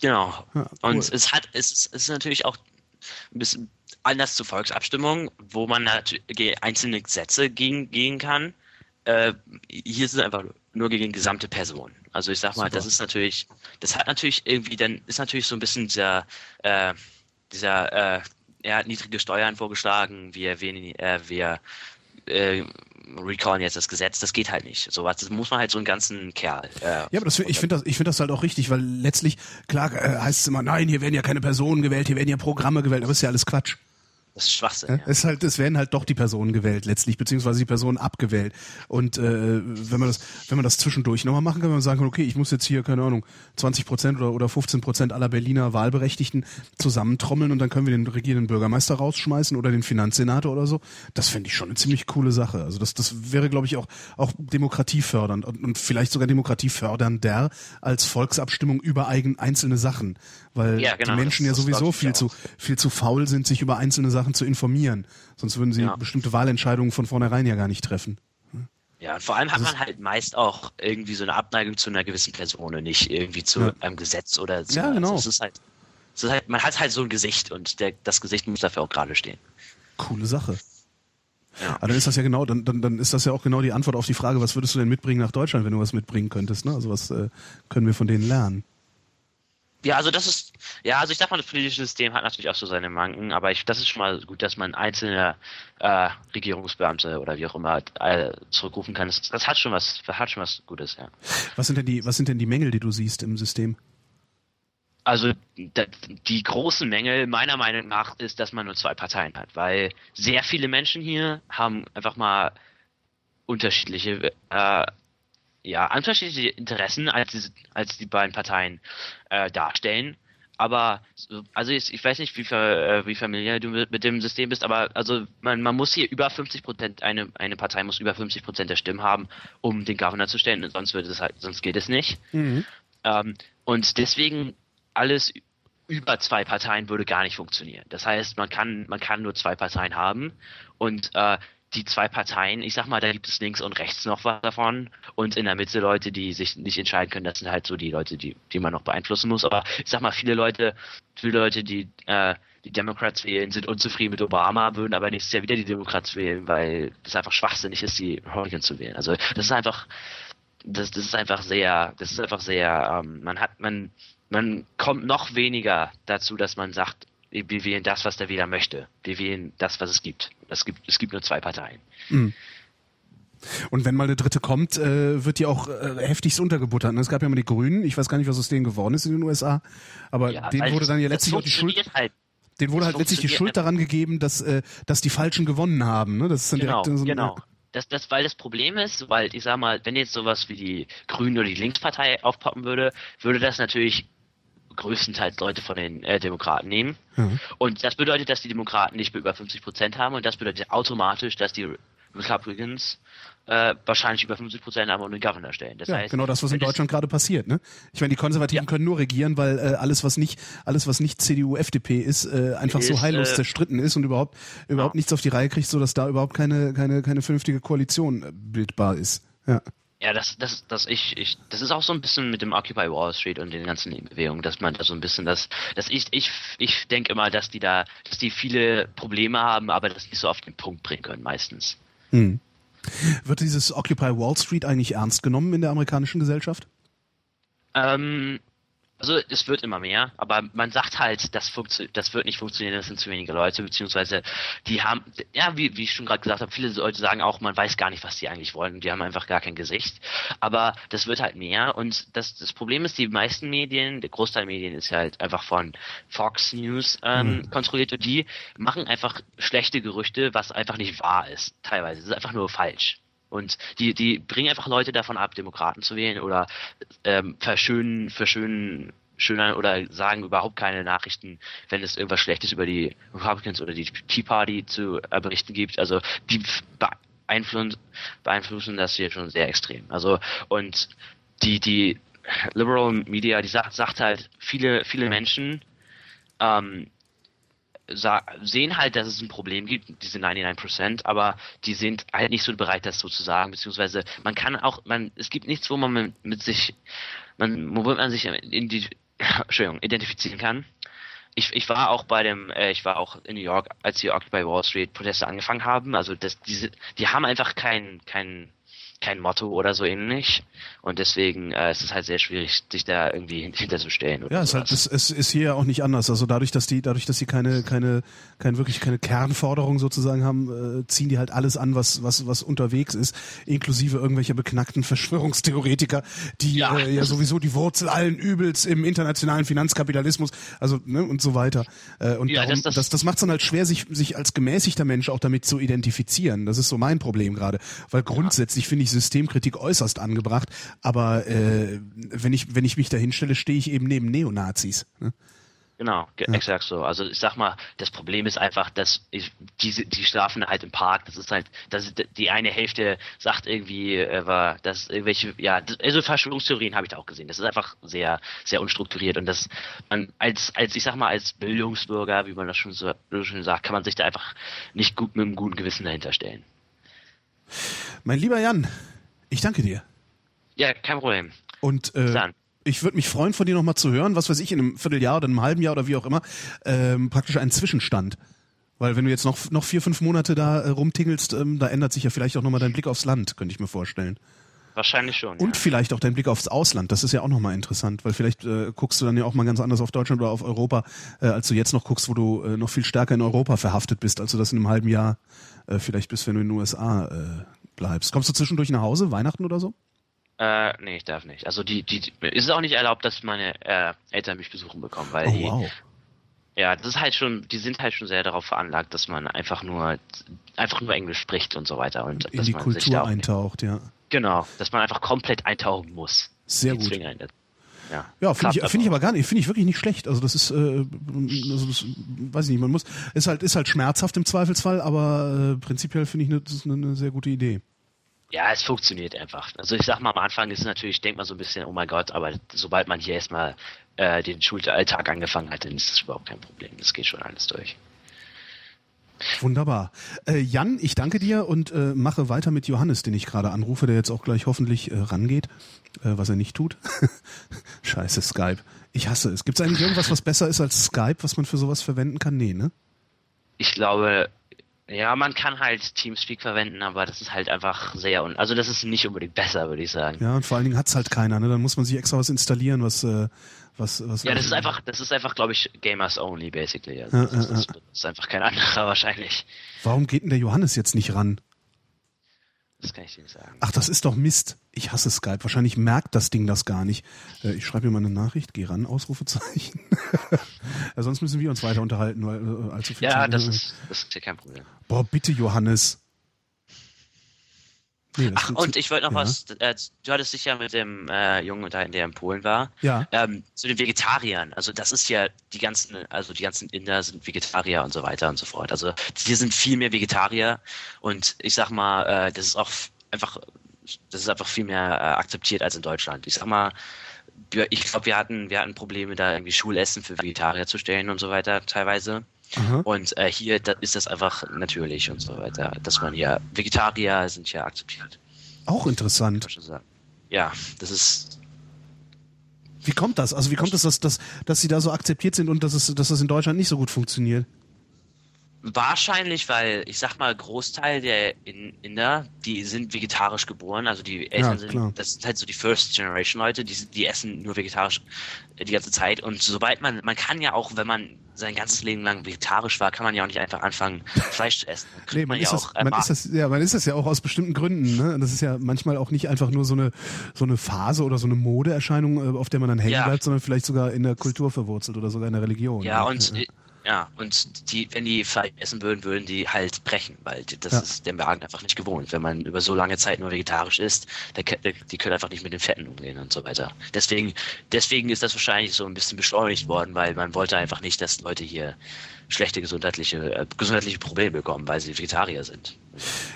Genau. Ja, cool. Und es hat, es ist, es ist natürlich auch ein bisschen anders zur Volksabstimmung, wo man natürlich einzelne Gesetze gegen, gehen kann. Äh, hier ist es einfach nur gegen gesamte Personen. Also ich sag mal, Super. das ist natürlich, das hat natürlich irgendwie, dann ist natürlich so ein bisschen dieser, äh, dieser, äh, er hat niedrige Steuern vorgeschlagen, wir, wir, äh, wir äh, recallen jetzt das Gesetz, das geht halt nicht. So was, das muss man halt so einen ganzen Kerl. Äh, ja, aber das, ich finde das, ich das halt auch richtig, weil letztlich klar äh, heißt es immer, nein, hier werden ja keine Personen gewählt, hier werden ja Programme gewählt, aber ist ja alles Quatsch. Das ist Schwachsinn. Ja? Es, halt, es werden halt doch die Personen gewählt letztlich, beziehungsweise die Personen abgewählt. Und äh, wenn man das, wenn man das zwischendurch nochmal machen kann, wenn man sagen kann, okay, ich muss jetzt hier, keine Ahnung, 20 Prozent oder, oder 15 Prozent aller Berliner Wahlberechtigten zusammentrommeln und dann können wir den regierenden Bürgermeister rausschmeißen oder den Finanzsenator oder so, das fände ich schon eine ziemlich coole Sache. Also das, das wäre, glaube ich, auch, auch demokratiefördernd und, und vielleicht sogar demokratiefördernder als Volksabstimmung über eigen, einzelne Sachen. Weil ja, genau, die Menschen ja sowieso viel zu, viel zu faul sind, sich über einzelne Sachen Sachen zu informieren. Sonst würden sie ja. bestimmte Wahlentscheidungen von vornherein ja gar nicht treffen. Ja, und vor allem hat man halt meist auch irgendwie so eine Abneigung zu einer gewissen Person und nicht irgendwie zu ja. einem Gesetz oder so. Ja, genau. Also es ist halt, es ist halt, man hat halt so ein Gesicht und der, das Gesicht muss dafür auch gerade stehen. Coole Sache. Ja. Aber dann ist das ja genau, dann, dann, dann ist das ja auch genau die Antwort auf die Frage, was würdest du denn mitbringen nach Deutschland, wenn du was mitbringen könntest? Ne? Also was äh, können wir von denen lernen? Ja, also das ist, ja, also ich sag mal, das politische System hat natürlich auch so seine Manken, aber ich, das ist schon mal gut, dass man einzelne äh, Regierungsbeamte oder wie auch immer äh, zurückrufen kann. Das, das, hat schon was, hat schon was Gutes, ja. Was sind denn die, was sind denn die Mängel, die du siehst im System? Also die großen Mängel meiner Meinung nach ist, dass man nur zwei Parteien hat, weil sehr viele Menschen hier haben einfach mal unterschiedliche äh, ja, unterschiedliche Interessen als die, als die beiden Parteien äh, darstellen. Aber also ich, ich weiß nicht, wie, äh, wie familiär du mit, mit, dem System bist, aber also man, man muss hier über 50 Prozent, eine, eine Partei muss über 50 Prozent der Stimmen haben, um den Governor zu stellen, sonst wird es halt, sonst geht es nicht. Mhm. Ähm, und deswegen alles über zwei Parteien würde gar nicht funktionieren. Das heißt, man kann, man kann nur zwei Parteien haben und äh, die zwei Parteien, ich sag mal, da gibt es links und rechts noch was davon und in der Mitte Leute, die sich nicht entscheiden können, das sind halt so die Leute, die, die man noch beeinflussen muss. Aber ich sag mal, viele Leute, viele Leute, die äh, die Democrats wählen, sind unzufrieden mit Obama, würden aber nächstes Jahr wieder die Democrats wählen, weil das einfach schwachsinnig ist, die Republicans zu wählen. Also das ist einfach, das, das ist einfach sehr, das ist einfach sehr, ähm, man hat, man, man kommt noch weniger dazu, dass man sagt, wir wählen das, was der Wähler möchte. Wir wählen das, was es gibt. Es gibt, es gibt nur zwei Parteien. Mhm. Und wenn mal eine dritte kommt, äh, wird die auch äh, heftigst untergebuttert. Ne? Es gab ja mal die Grünen, ich weiß gar nicht, was aus denen geworden ist in den USA, aber ja, denen wurde dann ja letztlich auch die Schuld. Halt. Den wurde halt letztlich die Schuld daran gegeben, dass, äh, dass die Falschen gewonnen haben. Ne? Das ist dann genau, direkt so genau. Das, das, weil das Problem ist, weil ich sag mal, wenn jetzt sowas wie die Grünen oder die Linkspartei aufpoppen würde, würde das natürlich größtenteils Leute von den äh, Demokraten nehmen. Mhm. Und das bedeutet, dass die Demokraten nicht mehr über 50 Prozent haben und das bedeutet automatisch, dass die Republicans äh, wahrscheinlich über 50 Prozent haben und den Governor stellen. Das Ja, heißt, genau das, was in Deutschland gerade passiert. Ne? Ich meine, die Konservativen Ja. können nur regieren, weil äh, alles, was nicht, alles, was nicht CDU, FDP ist, äh, einfach so Ist, heillos äh, zerstritten ist und überhaupt überhaupt nichts auf die Reihe kriegt, so dass da überhaupt keine keine keine vernünftige Koalition äh, bildbar ist. Ja. Ja, das, das, das ich, ich, das ist auch so ein bisschen mit dem Occupy Wall Street und den ganzen Bewegungen, dass man da so ein bisschen das, dass ich, ich, ich denke immer, dass die da, dass die viele Probleme haben, aber das nicht so auf den Punkt bringen können meistens. Hm. Wird dieses Occupy Wall Street eigentlich ernst genommen in der amerikanischen Gesellschaft? Ähm, also es wird immer mehr, aber man sagt halt, das, funktio- das wird nicht funktionieren, das sind zu wenige Leute, beziehungsweise die haben, ja, wie, wie ich schon gerade gesagt habe, viele Leute sagen auch, man weiß gar nicht, was die eigentlich wollen, die haben einfach gar kein Gesicht. Aber das wird halt mehr und das, das Problem ist, die meisten Medien, der Großteil der Medien ist halt einfach von Fox News ähm, kontrolliert und die machen einfach schlechte Gerüchte, was einfach nicht wahr ist, teilweise. Das ist einfach nur falsch. Und die, die bringen einfach Leute davon ab, Demokraten zu wählen oder ähm, verschönen, verschönen, schöner oder sagen überhaupt keine Nachrichten, wenn es irgendwas Schlechtes über die Republicans oder die Tea Party zu berichten gibt. Also die beeinflussen, beeinflussen das hier schon sehr extrem. Also und die, die Liberal Media, die sagt, sagt halt, viele, viele Menschen ähm, sehen halt, dass es ein Problem gibt, diese 99%, aber die sind halt nicht so bereit, das so zu sagen, beziehungsweise man kann auch, man, es gibt nichts, wo man mit, sich, man, womit man sich in die, [LAUGHS] Entschuldigung, identifizieren kann. Ich, ich war auch bei dem, äh, ich war auch in New York, als die Occupy Wall Street Proteste angefangen haben. Also das, diese, die haben einfach kein, kein, kein Motto oder so ähnlich. Und deswegen äh, ist es halt sehr schwierig, sich da irgendwie hin- hinterzustellen. Ja, es, ist halt, es, es ist hier ja auch nicht anders. Also dadurch, dass die, dadurch, dass sie keine, keine, keine wirklich keine Kernforderung sozusagen haben, äh, ziehen die halt alles an, was, was, was unterwegs ist, inklusive irgendwelcher beknackten [LAUGHS] Verschwörungstheoretiker, die Ja. äh, ja sowieso die Wurzel allen Übels im internationalen Finanzkapitalismus, also ne, und so weiter. Äh, und Ja, darum, das- das, das- das, macht es dann halt schwer, sich, sich als gemäßigter Mensch auch damit zu identifizieren. Das ist so mein Problem gerade, weil grundsätzlich finde ich Systemkritik äußerst angebracht, aber äh, wenn ich wenn ich mich da hinstelle, stehe ich eben neben Neonazis. Ne? Genau, ge- exakt so. Also ich sag mal, das Problem ist einfach, dass ich, diese, die schlafen halt im Park. Das ist halt, das die eine Hälfte sagt irgendwie, äh, war, dass irgendwelche, ja, das- also Verschwörungstheorien habe ich da auch gesehen. Das ist einfach sehr, sehr unstrukturiert und das, man als, als ich sag mal, als Bildungsbürger, wie man das schon so so schön sagt, kann man sich da einfach nicht gut mit einem guten Gewissen dahinter stellen. Mein lieber Jan, ich danke dir. Ja, kein Problem. Und äh, dann. ich würde mich freuen, von dir nochmal zu hören, was weiß ich, in einem Vierteljahr oder einem halben Jahr oder wie auch immer, ähm, praktisch einen Zwischenstand. Weil wenn du jetzt noch, noch vier, fünf Monate da äh, rumtingelst, ähm, da ändert sich ja vielleicht auch nochmal dein Blick aufs Land, könnte ich mir vorstellen. Wahrscheinlich schon. Und ja. vielleicht auch dein Blick aufs Ausland. Das ist ja auch nochmal interessant, weil vielleicht äh, guckst du dann ja auch mal ganz anders auf Deutschland oder auf Europa, äh, als du jetzt noch guckst, wo du äh, noch viel stärker in Europa verhaftet bist, als du das in einem halben Jahr äh, vielleicht bist, wenn du in den USA äh, bleibst. Kommst du zwischendurch nach Hause, Weihnachten oder so? Äh, nee, ich darf nicht. Also die, die, ist es auch nicht erlaubt, dass meine äh, Eltern mich besuchen bekommen, weil Oh die, wow. ja, das ist halt schon, die sind halt schon sehr darauf veranlagt, dass man einfach nur, einfach nur Englisch spricht und so weiter und In dass die man sich Kultur eintaucht, ja. Genau, dass man einfach komplett eintauchen muss. Sehr gut. Ja, Ja, finde ich, finde ich aber aber gar nicht, finde ich wirklich nicht schlecht. Also das ist, äh, also das, weiß ich nicht, man muss, ist halt, ist halt schmerzhaft im Zweifelsfall, aber äh, prinzipiell finde ich, ne, das ist eine, eine sehr gute Idee. Ja, es funktioniert einfach. Also ich sag mal, am Anfang ist es natürlich, denkt man so ein bisschen, oh mein Gott, aber sobald man hier erstmal äh, den Schulalltag angefangen hat, dann ist das überhaupt kein Problem. Das geht schon alles durch. Wunderbar. Äh, Jan, ich danke dir und äh, mache weiter mit Johannes, den ich gerade anrufe, der jetzt auch gleich hoffentlich äh, rangeht, äh, was er nicht tut. [LAUGHS] Scheiße, Skype. Ich hasse es. Gibt es eigentlich irgendwas, was besser ist als Skype, was man für sowas verwenden kann? Nee, ne? Ich glaube, ja, man kann halt Teamspeak verwenden, aber das ist halt einfach sehr un also das ist nicht unbedingt besser, würde ich sagen. Ja, und vor allen Dingen hat's halt keiner, ne? Dann muss man sich extra was installieren, was, äh, was, was. Ja, das ist einfach, das ist einfach, glaube ich, Gamers only basically. Also das, ist, das, ist einfach kein anderer [LAUGHS] wahrscheinlich. Warum geht denn der Johannes jetzt nicht ran? Das kann ich dir nicht sagen. Ach, das ist doch Mist. Ich hasse Skype. Wahrscheinlich merkt das Ding das gar nicht. Äh, ich schreibe mir mal eine Nachricht. Geh ran, Ausrufezeichen. ja, [LAUGHS] sonst müssen wir uns weiter unterhalten, weil äh, allzu viel Ja, Zeit- das ist, das ist ja kein Problem. Boah, bitte, Johannes. Nee, Ach, und ich wollte noch ja. was, äh, du hattest dich ja mit dem äh, Jungen unterhalten, der in Polen war. Ja. Ähm, zu den Vegetariern. Also das ist ja die ganzen, also die ganzen Inder sind Vegetarier und so weiter und so fort. Also hier sind viel mehr Vegetarier und ich sag mal, äh, das ist auch einfach, das ist einfach viel mehr äh, akzeptiert als in Deutschland. Ich sag mal, ich glaube, wir hatten, wir hatten Probleme, da irgendwie Schulessen für Vegetarier zu stellen und so weiter teilweise. Aha. Und äh, hier da ist das einfach natürlich und so weiter, dass man hier Vegetarier sind ja akzeptiert. Auch interessant. Ja, das ist. Wie kommt das? Also wie kommt es, dass, dass, dass sie da so akzeptiert sind und dass es, dass das in Deutschland nicht so gut funktioniert? Wahrscheinlich, weil ich sag mal, Großteil der Inder, die sind vegetarisch geboren, also die Eltern ja, sind, das sind halt so die First Generation Leute, die, die essen nur vegetarisch die ganze Zeit. Und sobald man, man kann ja auch, wenn man sein ganzes Leben lang vegetarisch war, kann man ja auch nicht einfach anfangen, [LAUGHS] Fleisch zu essen. Nee, man, man, ist ja das, man, ist das, ja, man ist das ja auch aus bestimmten Gründen. Ne? Das ist ja manchmal auch nicht einfach nur so eine, so eine Phase oder so eine Modeerscheinung, äh, auf der man dann hängen ja. bleibt, sondern vielleicht sogar in der Kultur verwurzelt oder sogar in der Religion. Ja, ne? und ja. Ja, und die, wenn die Fleisch essen würden, würden die halt brechen, weil das ja. ist der Magen einfach nicht gewohnt. Wenn man über so lange Zeit nur vegetarisch isst, der, der, die können einfach nicht mit den Fetten umgehen und so weiter. Deswegen, deswegen ist das wahrscheinlich so ein bisschen beschleunigt worden, weil man wollte einfach nicht, dass Leute hier schlechte gesundheitliche, äh, gesundheitliche Probleme bekommen, weil sie Vegetarier sind.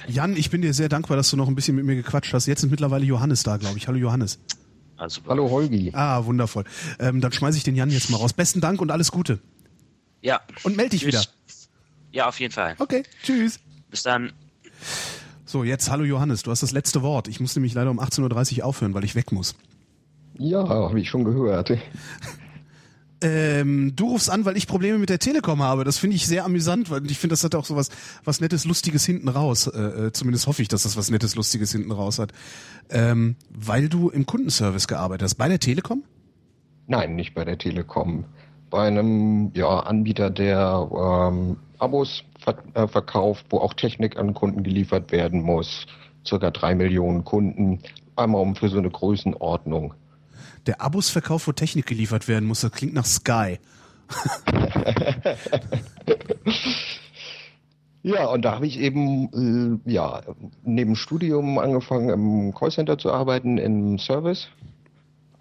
Jan, ich bin dir sehr dankbar, dass du noch ein bisschen mit mir gequatscht hast. Jetzt ist mittlerweile Johannes da, glaube ich. Hallo Johannes. Also, Hallo Holgi. Ah, wundervoll. Ähm, dann schmeiße ich den Jan jetzt mal raus. Besten Dank und alles Gute. Ja. Und melde dich tschüss. wieder. Ja, auf jeden Fall. Okay, tschüss. Bis dann. So, jetzt hallo Johannes, du hast das letzte Wort. Ich muss nämlich leider um 18.30 Uhr aufhören, weil ich weg muss. Ja, habe ich schon gehört. [LAUGHS] Ähm, du rufst an, weil ich Probleme mit der Telekom habe. Das finde ich sehr amüsant, weil ich finde, das hat auch so was, was Nettes, Lustiges hinten raus. Äh, äh, zumindest hoffe ich, dass das was Nettes, Lustiges hinten raus hat. Ähm, weil du im Kundenservice gearbeitet hast. Bei der Telekom? Nein, nicht bei der Telekom bei einem ja, Anbieter, der ähm, Abos ver äh, verkauft, wo auch Technik an Kunden geliefert werden muss. Circa drei Millionen Kunden. Einmal um für so eine Größenordnung. Der Abos verkauft, wo Technik geliefert werden muss, das klingt nach Sky. [LAUGHS] ja, und da habe ich eben äh, ja, neben Studium angefangen, im Callcenter zu arbeiten, im Service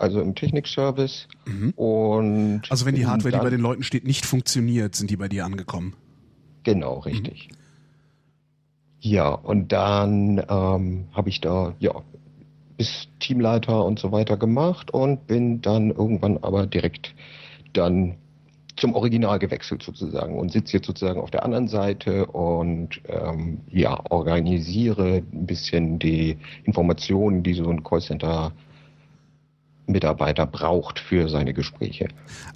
also im Technikservice. Mhm. Und also wenn die Hardware, dann, die bei den Leuten steht, nicht funktioniert, sind die bei dir angekommen. Genau, richtig. Mhm. Ja, und dann ähm, habe ich da ja bis Teamleiter und so weiter gemacht und bin dann irgendwann aber direkt dann zum Original gewechselt sozusagen und sitze jetzt sozusagen auf der anderen Seite und ähm, ja organisiere ein bisschen die Informationen, die so ein Callcenter Mitarbeiter braucht für seine Gespräche.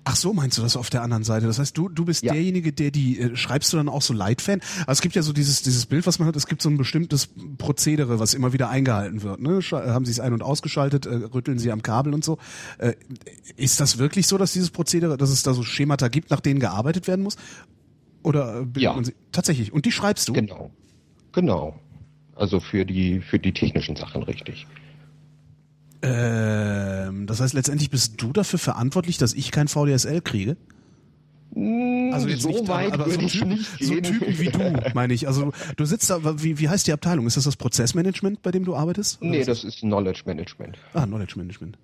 Ach so, meinst du das auf der anderen Seite? Das heißt, du, du bist ja. derjenige, der die, äh, schreibst du dann auch so Leitfan? Also es gibt ja so dieses, dieses Bild, was man hat, es gibt so ein bestimmtes Prozedere, was immer wieder eingehalten wird. Ne? Haben sie es ein- und ausgeschaltet, äh, rütteln sie am Kabel und so. Äh, ist das wirklich so, dass dieses Prozedere, dass es da so Schemata gibt, nach denen gearbeitet werden muss? Oder äh, ja. man sie? Tatsächlich. Und die schreibst du? Genau. Genau. Also für die, für die technischen Sachen richtig. Ähm, das heißt, letztendlich bist du dafür verantwortlich, dass ich kein VDSL kriege? Hm, also jetzt so nicht, weit aber, so, Typen, so Typen wie du, [LAUGHS] meine ich. Also du sitzt da, wie, wie heißt die Abteilung? Ist das das Prozessmanagement, bei dem du arbeitest? Nee, das ist Knowledge Management. Ah, Knowledge Management.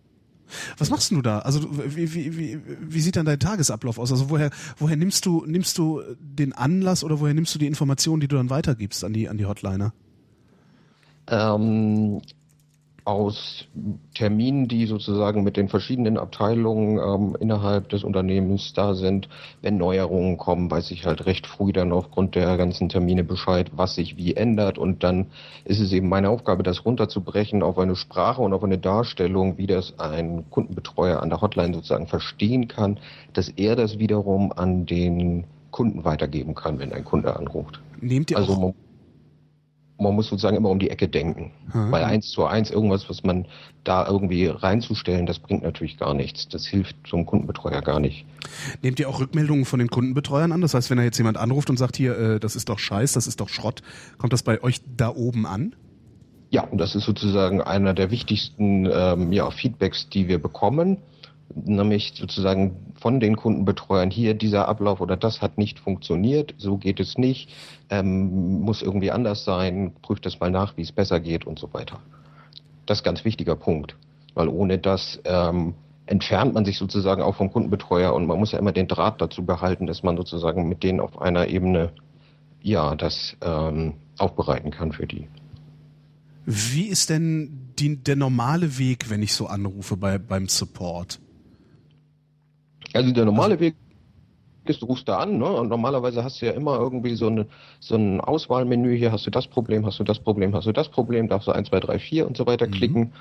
Was machst du da? Also wie, wie, wie, wie sieht dann dein Tagesablauf aus? Also woher, woher nimmst du, nimmst du den Anlass oder woher nimmst du die Informationen, die du dann weitergibst an die, an die Hotliner? Ähm, aus Terminen, die sozusagen mit den verschiedenen Abteilungen ähm, innerhalb des Unternehmens da sind. Wenn Neuerungen kommen, weiß ich halt recht früh dann aufgrund der ganzen Termine Bescheid, was sich wie ändert. Und dann ist es eben meine Aufgabe, das runterzubrechen auf eine Sprache und auf eine Darstellung, wie das ein Kundenbetreuer an der Hotline sozusagen verstehen kann, dass er das wiederum an den Kunden weitergeben kann, wenn ein Kunde anruft. Nehmt ihr also auch man muss sozusagen immer um die Ecke denken. Mhm. Weil eins zu eins irgendwas, was man da irgendwie reinzustellen, das bringt natürlich gar nichts. Das hilft zum Kundenbetreuer gar nicht. Nehmt ihr auch Rückmeldungen von den Kundenbetreuern an? Das heißt, wenn da jetzt jemand anruft und sagt, hier, äh, das ist doch Scheiß, das ist doch Schrott, kommt das bei euch da oben an? Ja, und das ist sozusagen einer der wichtigsten ähm, ja, Feedbacks, die wir bekommen nämlich sozusagen von den Kundenbetreuern hier dieser Ablauf oder das hat nicht funktioniert, so geht es nicht, ähm, muss irgendwie anders sein, prüft es mal nach, wie es besser geht und so weiter. Das ist ein ganz wichtiger Punkt, weil ohne das ähm, entfernt man sich sozusagen auch vom Kundenbetreuer und man muss ja immer den Draht dazu behalten, dass man sozusagen mit denen auf einer Ebene ja das ähm, aufbereiten kann für die. Wie ist denn die, der normale Weg, wenn ich so anrufe bei, beim Support? Also der normale Weg ist, du rufst da an, ne? Und normalerweise hast du ja immer irgendwie so, eine, so ein Auswahlmenü. Hier hast du das Problem, hast du das Problem, hast du das Problem, darfst du 1, 2, 3, 4 und so weiter mhm. klicken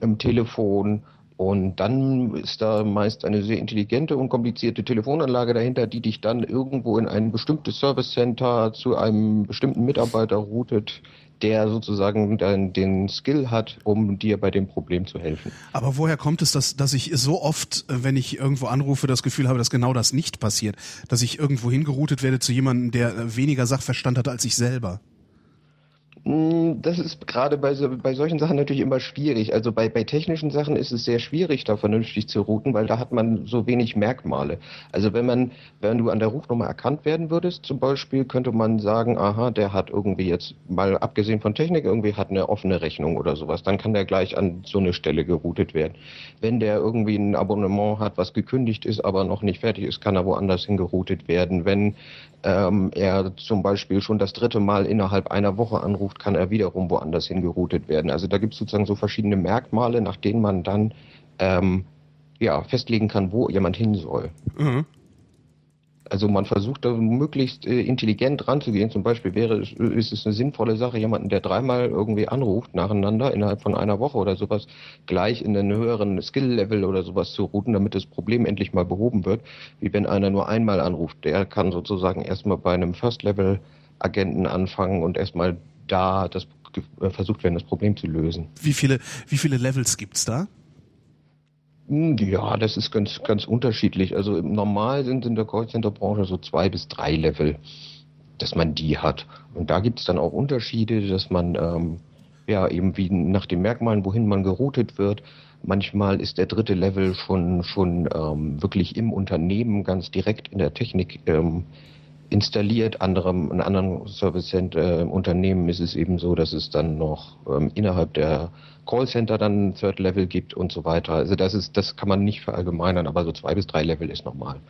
im Telefon. Und dann ist da meist eine sehr intelligente und komplizierte Telefonanlage dahinter, die dich dann irgendwo in ein bestimmtes Service Center zu einem bestimmten Mitarbeiter routet, der sozusagen dann den Skill hat, um dir bei dem Problem zu helfen. Aber woher kommt es, dass, dass ich so oft, wenn ich irgendwo anrufe, das Gefühl habe, dass genau das nicht passiert? Dass ich irgendwo hingeroutet werde zu jemandem, der weniger Sachverstand hat als ich selber? Hm, das ist gerade bei, so, bei solchen Sachen natürlich immer schwierig. Also bei, bei technischen Sachen ist es sehr schwierig, da vernünftig zu routen, weil da hat man so wenig Merkmale. Also wenn man, wenn du an der Rufnummer erkannt werden würdest, zum Beispiel, könnte man sagen, aha, der hat irgendwie jetzt mal abgesehen von Technik, irgendwie hat eine offene Rechnung oder sowas. Dann kann der gleich an so eine Stelle geroutet werden. Wenn der irgendwie ein Abonnement hat, was gekündigt ist, aber noch nicht fertig ist, kann er woanders hingeroutet werden. Wenn ähm, er zum Beispiel schon das dritte Mal innerhalb einer Woche anruft, kann er wiederum woanders hingeroutet werden. Also da gibt es sozusagen so verschiedene Merkmale, nach denen man dann ähm, ja, festlegen kann, wo jemand hin soll. Mhm. Also man versucht da möglichst äh, intelligent ranzugehen. Zum Beispiel wäre es, ist es eine sinnvolle Sache, jemanden, der dreimal irgendwie anruft nacheinander innerhalb von einer Woche oder sowas, gleich in einen höheren Skill-Level oder sowas zu routen, damit das Problem endlich mal behoben wird, wie wenn einer nur einmal anruft. Der kann sozusagen erstmal bei einem First-Level-Agenten anfangen und erstmal da das äh, versucht werden, das Problem zu lösen. Wie viele, wie viele Levels gibt's da? Hm, ja, das ist ganz, ganz unterschiedlich. Also normal sind in der Callcenter-Branche so zwei bis drei Level, dass man die hat. Und da gibt es dann auch Unterschiede, dass man ähm, ja eben wie nach den Merkmalen, wohin man geroutet wird. Manchmal ist der dritte Level schon schon ähm, wirklich im Unternehmen ganz direkt in der Technik ähm, installiert. Anderem, in anderen Service Center äh, ist es eben so, dass es dann noch ähm, innerhalb der Callcenter dann ein Third Level gibt und so weiter. Also das ist, das kann man nicht verallgemeinern, aber so zwei bis drei Level ist normal.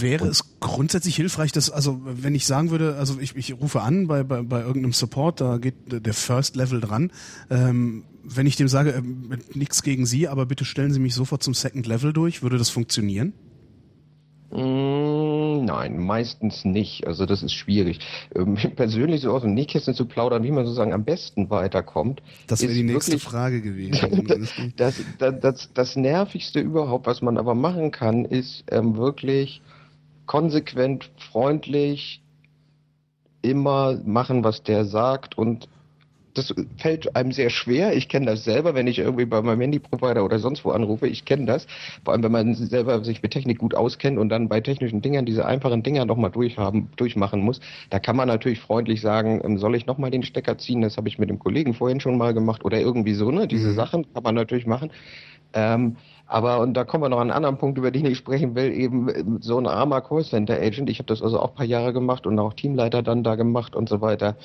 Wäre und es grundsätzlich hilfreich, dass, also wenn ich sagen würde, also ich, ich rufe an bei, bei, bei irgendeinem Support, da geht der First Level dran. Ähm, wenn ich dem sage, äh, nichts gegen Sie, aber bitte stellen Sie mich sofort zum Second Level durch, würde das funktionieren? Mm, nein, meistens nicht. Also das ist schwierig. Ähm, [LAUGHS] persönlich so aus dem Nähkästchen zu plaudern, wie man sozusagen am besten weiterkommt. Das wäre die nächste wirklich, Frage gewesen. [LAUGHS] das, das, das, das, Nervigste überhaupt, was man aber machen kann, ist ähm, wirklich konsequent, freundlich, immer machen, was der sagt und das fällt einem sehr schwer. Ich kenne das selber, wenn ich irgendwie bei meinem Handy-Provider oder sonst wo anrufe. Ich kenne das. Vor allem, wenn man selber sich mit Technik gut auskennt und dann bei technischen Dingern diese einfachen Dinger nochmal durchhaben, durchmachen muss. Da kann man natürlich freundlich sagen, ähm, soll ich nochmal den Stecker ziehen? Das habe ich mit dem Kollegen vorhin schon mal gemacht oder irgendwie so, ne? Diese mhm. Sachen kann man natürlich machen. Ähm, aber, und da kommen wir noch an einen anderen Punkt, über den ich sprechen will, eben ähm, so ein armer Callcenter-Agent. Ich habe das also auch ein paar Jahre gemacht und auch Teamleiter dann da gemacht und so weiter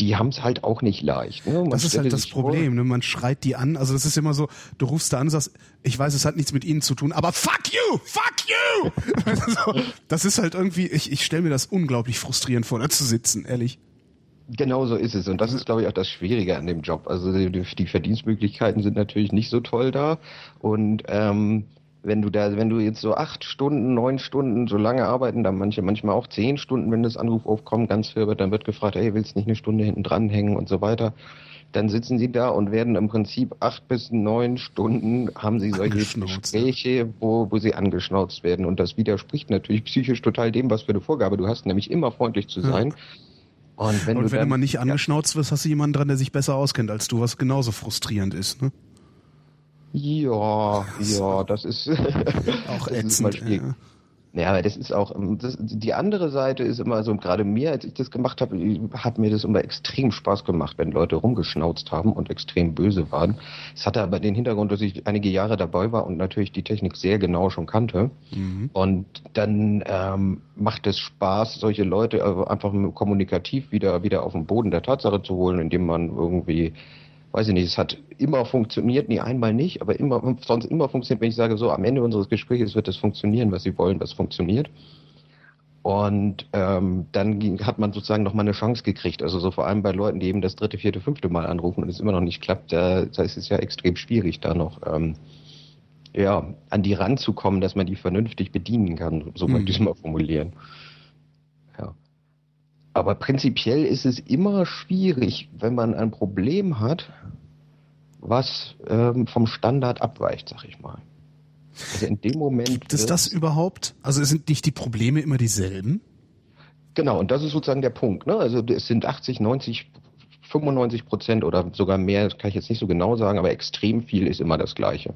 die haben es halt auch nicht leicht. Ne? Das ist halt das Problem. Ne? Man schreit die an. Also das ist immer so, du rufst da an und sagst, ich weiß, es hat nichts mit ihnen zu tun, aber fuck you, fuck you. [LAUGHS] das ist halt irgendwie, ich, ich stelle mir das unglaublich frustrierend vor, da zu sitzen, ehrlich. Genau so ist es. Und das ist, glaube ich, auch das Schwierige an dem Job. Also die, die Verdienstmöglichkeiten sind natürlich nicht so toll da. Und ähm, wenn du da, wenn du jetzt so acht Stunden, neun Stunden so lange arbeiten, dann manche, manchmal auch zehn Stunden, wenn das Anruf aufkommt, ganz viel wird, dann wird gefragt, hey, willst du nicht eine Stunde hinten dranhängen und so weiter. Dann sitzen sie da und werden im Prinzip acht bis neun Stunden haben sie solche Gespräche, wo, wo sie angeschnauzt werden. Und das widerspricht natürlich psychisch total dem, was für eine Vorgabe du hast, nämlich immer freundlich zu sein. Ja. Und wenn, und du, wenn dann, du mal nicht angeschnauzt wirst, hast du jemanden dran, der sich besser auskennt als du, was genauso frustrierend ist. Ne? Ja, ja, das ist auch [LAUGHS] ätzend. Ist ja. Ja, aber das ist auch, ähm, das, die andere Seite ist immer so, gerade mir, als ich das gemacht habe, hat mir das immer extrem Spaß gemacht, wenn Leute rumgeschnauzt haben und extrem böse waren. Es hatte aber den Hintergrund, dass ich einige Jahre dabei war und natürlich die Technik sehr genau schon kannte. Mhm. Und dann ähm, macht es Spaß, solche Leute einfach kommunikativ wieder, wieder auf den Boden der Tatsache zu holen, indem man irgendwie weiß ich nicht, es hat immer funktioniert, nie einmal nicht, aber immer, sonst immer funktioniert, wenn ich sage, so am Ende unseres Gesprächs wird es funktionieren, was Sie wollen, was funktioniert. Und ähm, dann hat man sozusagen nochmal eine Chance gekriegt. Also so vor allem bei Leuten, die eben das dritte, vierte, fünfte Mal anrufen und es immer noch nicht klappt, da, da ist es ja extrem schwierig, da noch ähm, ja, an die ranzukommen, dass man die vernünftig bedienen kann, so mhm. möchte ich es mal formulieren. Aber prinzipiell ist es immer schwierig, wenn man ein Problem hat, was ähm, vom Standard abweicht, sag ich mal. Also in dem Moment. Gibt es das überhaupt? Also sind nicht die Probleme immer dieselben? Genau, und das ist sozusagen der Punkt. Ne? Also es sind 80, 90, 95 Prozent oder sogar mehr, das kann ich jetzt nicht so genau sagen, aber extrem viel ist immer das Gleiche.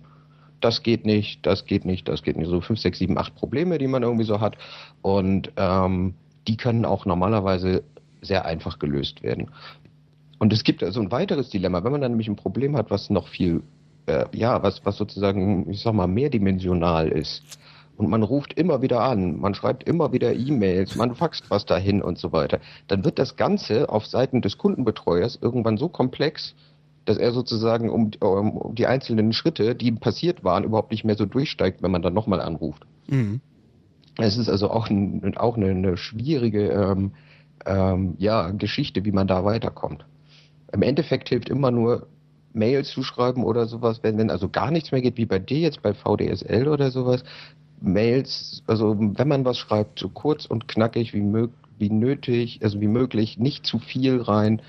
Das geht nicht, das geht nicht, das geht nicht. So fünf, sechs, sieben, acht Probleme, die man irgendwie so hat. Und ähm, die können auch normalerweise sehr einfach gelöst werden. Und es gibt also ein weiteres Dilemma, wenn man dann nämlich ein Problem hat, was noch viel, äh, ja, was, was sozusagen, ich sag mal, mehrdimensional ist. Und man ruft immer wieder an, man schreibt immer wieder E-Mails, man faxt was dahin und so weiter. Dann wird das Ganze auf Seiten des Kundenbetreuers irgendwann so komplex, dass er sozusagen um, um die einzelnen Schritte, die passiert waren, überhaupt nicht mehr so durchsteigt, wenn man dann nochmal anruft. Mhm. Es ist also auch, ein, auch eine, eine schwierige ähm, ähm, ja, Geschichte, wie man da weiterkommt. Im Endeffekt hilft immer nur Mails zu schreiben oder sowas, wenn, wenn also gar nichts mehr geht, wie bei dir jetzt bei VDSL oder sowas. Mails, also wenn man was schreibt, so kurz und knackig wie, mög wie nötig, also wie möglich, nicht zu viel rein,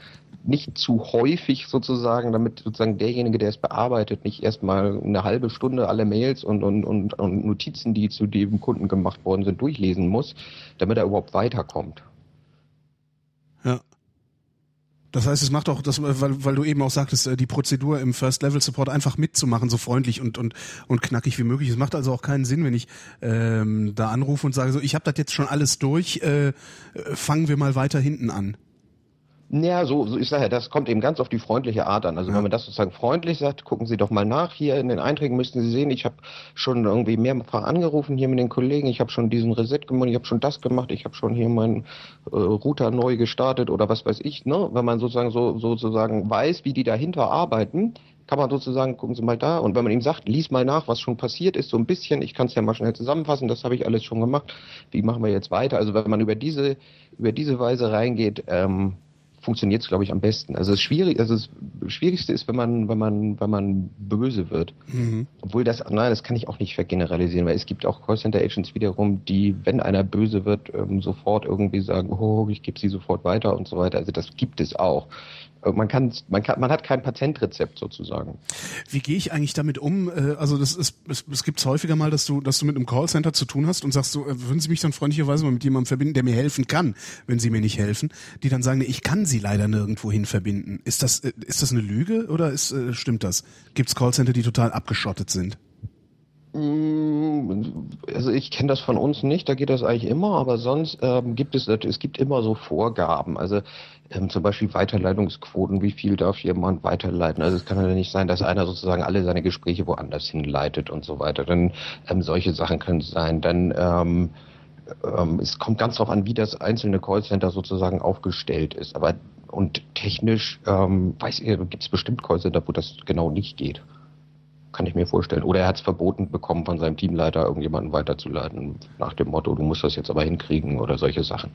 nicht zu häufig sozusagen, damit sozusagen derjenige, der es bearbeitet, nicht erstmal eine halbe Stunde alle Mails und, und, und, und Notizen, die zu dem Kunden gemacht worden sind, durchlesen muss, damit er überhaupt weiterkommt. Ja. Das heißt, es macht auch, das, weil, weil du eben auch sagtest, äh, die Prozedur im First-Level-Support einfach mitzumachen, so freundlich und, und, und knackig wie möglich. Es macht also auch keinen Sinn, wenn ich ähm, da anrufe und sage, so, ich habe das jetzt schon alles durch, äh, fangen wir mal weiter hinten an. Ja, so, so ich sage ja, das kommt eben ganz auf die freundliche Art an. Also ja. wenn man das sozusagen freundlich sagt, gucken Sie doch mal nach. Hier in den Einträgen müssten Sie sehen, ich habe schon irgendwie mehrfach angerufen hier mit den Kollegen, ich habe schon diesen Reset gemacht, ich habe schon das gemacht, ich habe schon hier meinen äh, Router neu gestartet oder was weiß ich. Ne? Wenn man sozusagen so sozusagen weiß, wie die dahinter arbeiten, kann man sozusagen, gucken Sie mal da. Und wenn man ihm sagt, lies mal nach, was schon passiert ist, so ein bisschen, ich kann es ja mal schnell zusammenfassen, das habe ich alles schon gemacht. Wie machen wir jetzt weiter? Also wenn man über diese, über diese Weise reingeht, ähm, funktioniert es, glaube ich, am besten. Also das schwierig, also das Schwierigste ist, wenn man, wenn man, wenn man böse wird. Mhm. Obwohl das, nein, das kann ich auch nicht vergeneralisieren, weil es gibt auch Callcenter Agents wiederum, die, wenn einer böse wird, ähm, sofort irgendwie sagen, oh, ich gebe sie sofort weiter und so weiter. Also das gibt es auch. Äh, man kann, man kann, man hat kein Patentrezept sozusagen. Wie gehe ich eigentlich damit um? Äh, also das ist, es, es gibt häufiger mal, dass du, dass du mit einem Callcenter zu tun hast und sagst, so, äh, würden Sie mich dann freundlicherweise mal mit jemandem verbinden, der mir helfen kann, wenn Sie mir nicht helfen, die dann sagen, ich kann Sie leider nirgendwo hin verbinden. Ist das, ist das eine Lüge oder ist, stimmt das? Gibt es Callcenter, die total abgeschottet sind? Mm, also ich kenne das von uns nicht, da geht das eigentlich immer, aber sonst ähm, gibt es, es gibt immer so Vorgaben. Also ähm, zum Beispiel Weiterleitungsquoten, wie viel darf jemand weiterleiten? Also es kann ja nicht sein, dass einer sozusagen alle seine Gespräche woanders hinleitet und so weiter. Dann ähm, solche Sachen können sein. Dann ähm, ähm, es kommt ganz darauf an, wie das einzelne Callcenter sozusagen aufgestellt ist. Aber und technisch ähm, weiß ihr, gibt es bestimmt Callcenter, wo das genau nicht geht. Kann ich mir vorstellen. Oder er hat es verboten bekommen von seinem Teamleiter, irgendjemanden weiterzuleiten, nach dem Motto, du musst das jetzt aber hinkriegen oder solche Sachen.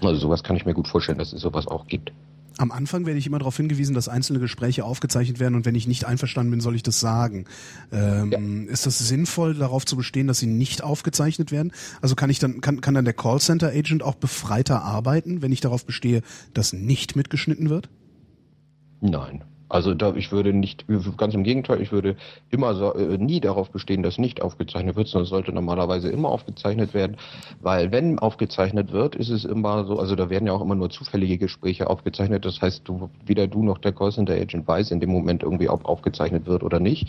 Also sowas kann ich mir gut vorstellen, dass es sowas auch gibt. Am Anfang werde ich immer darauf hingewiesen, dass einzelne Gespräche aufgezeichnet werden und wenn ich nicht einverstanden bin, soll ich das sagen. Ähm, ja. Ist das sinnvoll, darauf zu bestehen, dass sie nicht aufgezeichnet werden? Also kann ich dann, kann, kann dann der Callcenter Agent auch befreiter arbeiten, wenn ich darauf bestehe, dass nicht mitgeschnitten wird? Nein. Also da, ich würde nicht, ganz im Gegenteil, ich würde immer so, äh, nie darauf bestehen, dass nicht aufgezeichnet wird, sondern sollte normalerweise immer aufgezeichnet werden, weil wenn aufgezeichnet wird, ist es immer so, also da werden ja auch immer nur zufällige Gespräche aufgezeichnet, das heißt, du, weder du noch der Callcenter Agent weiß in dem Moment irgendwie, ob aufgezeichnet wird oder nicht.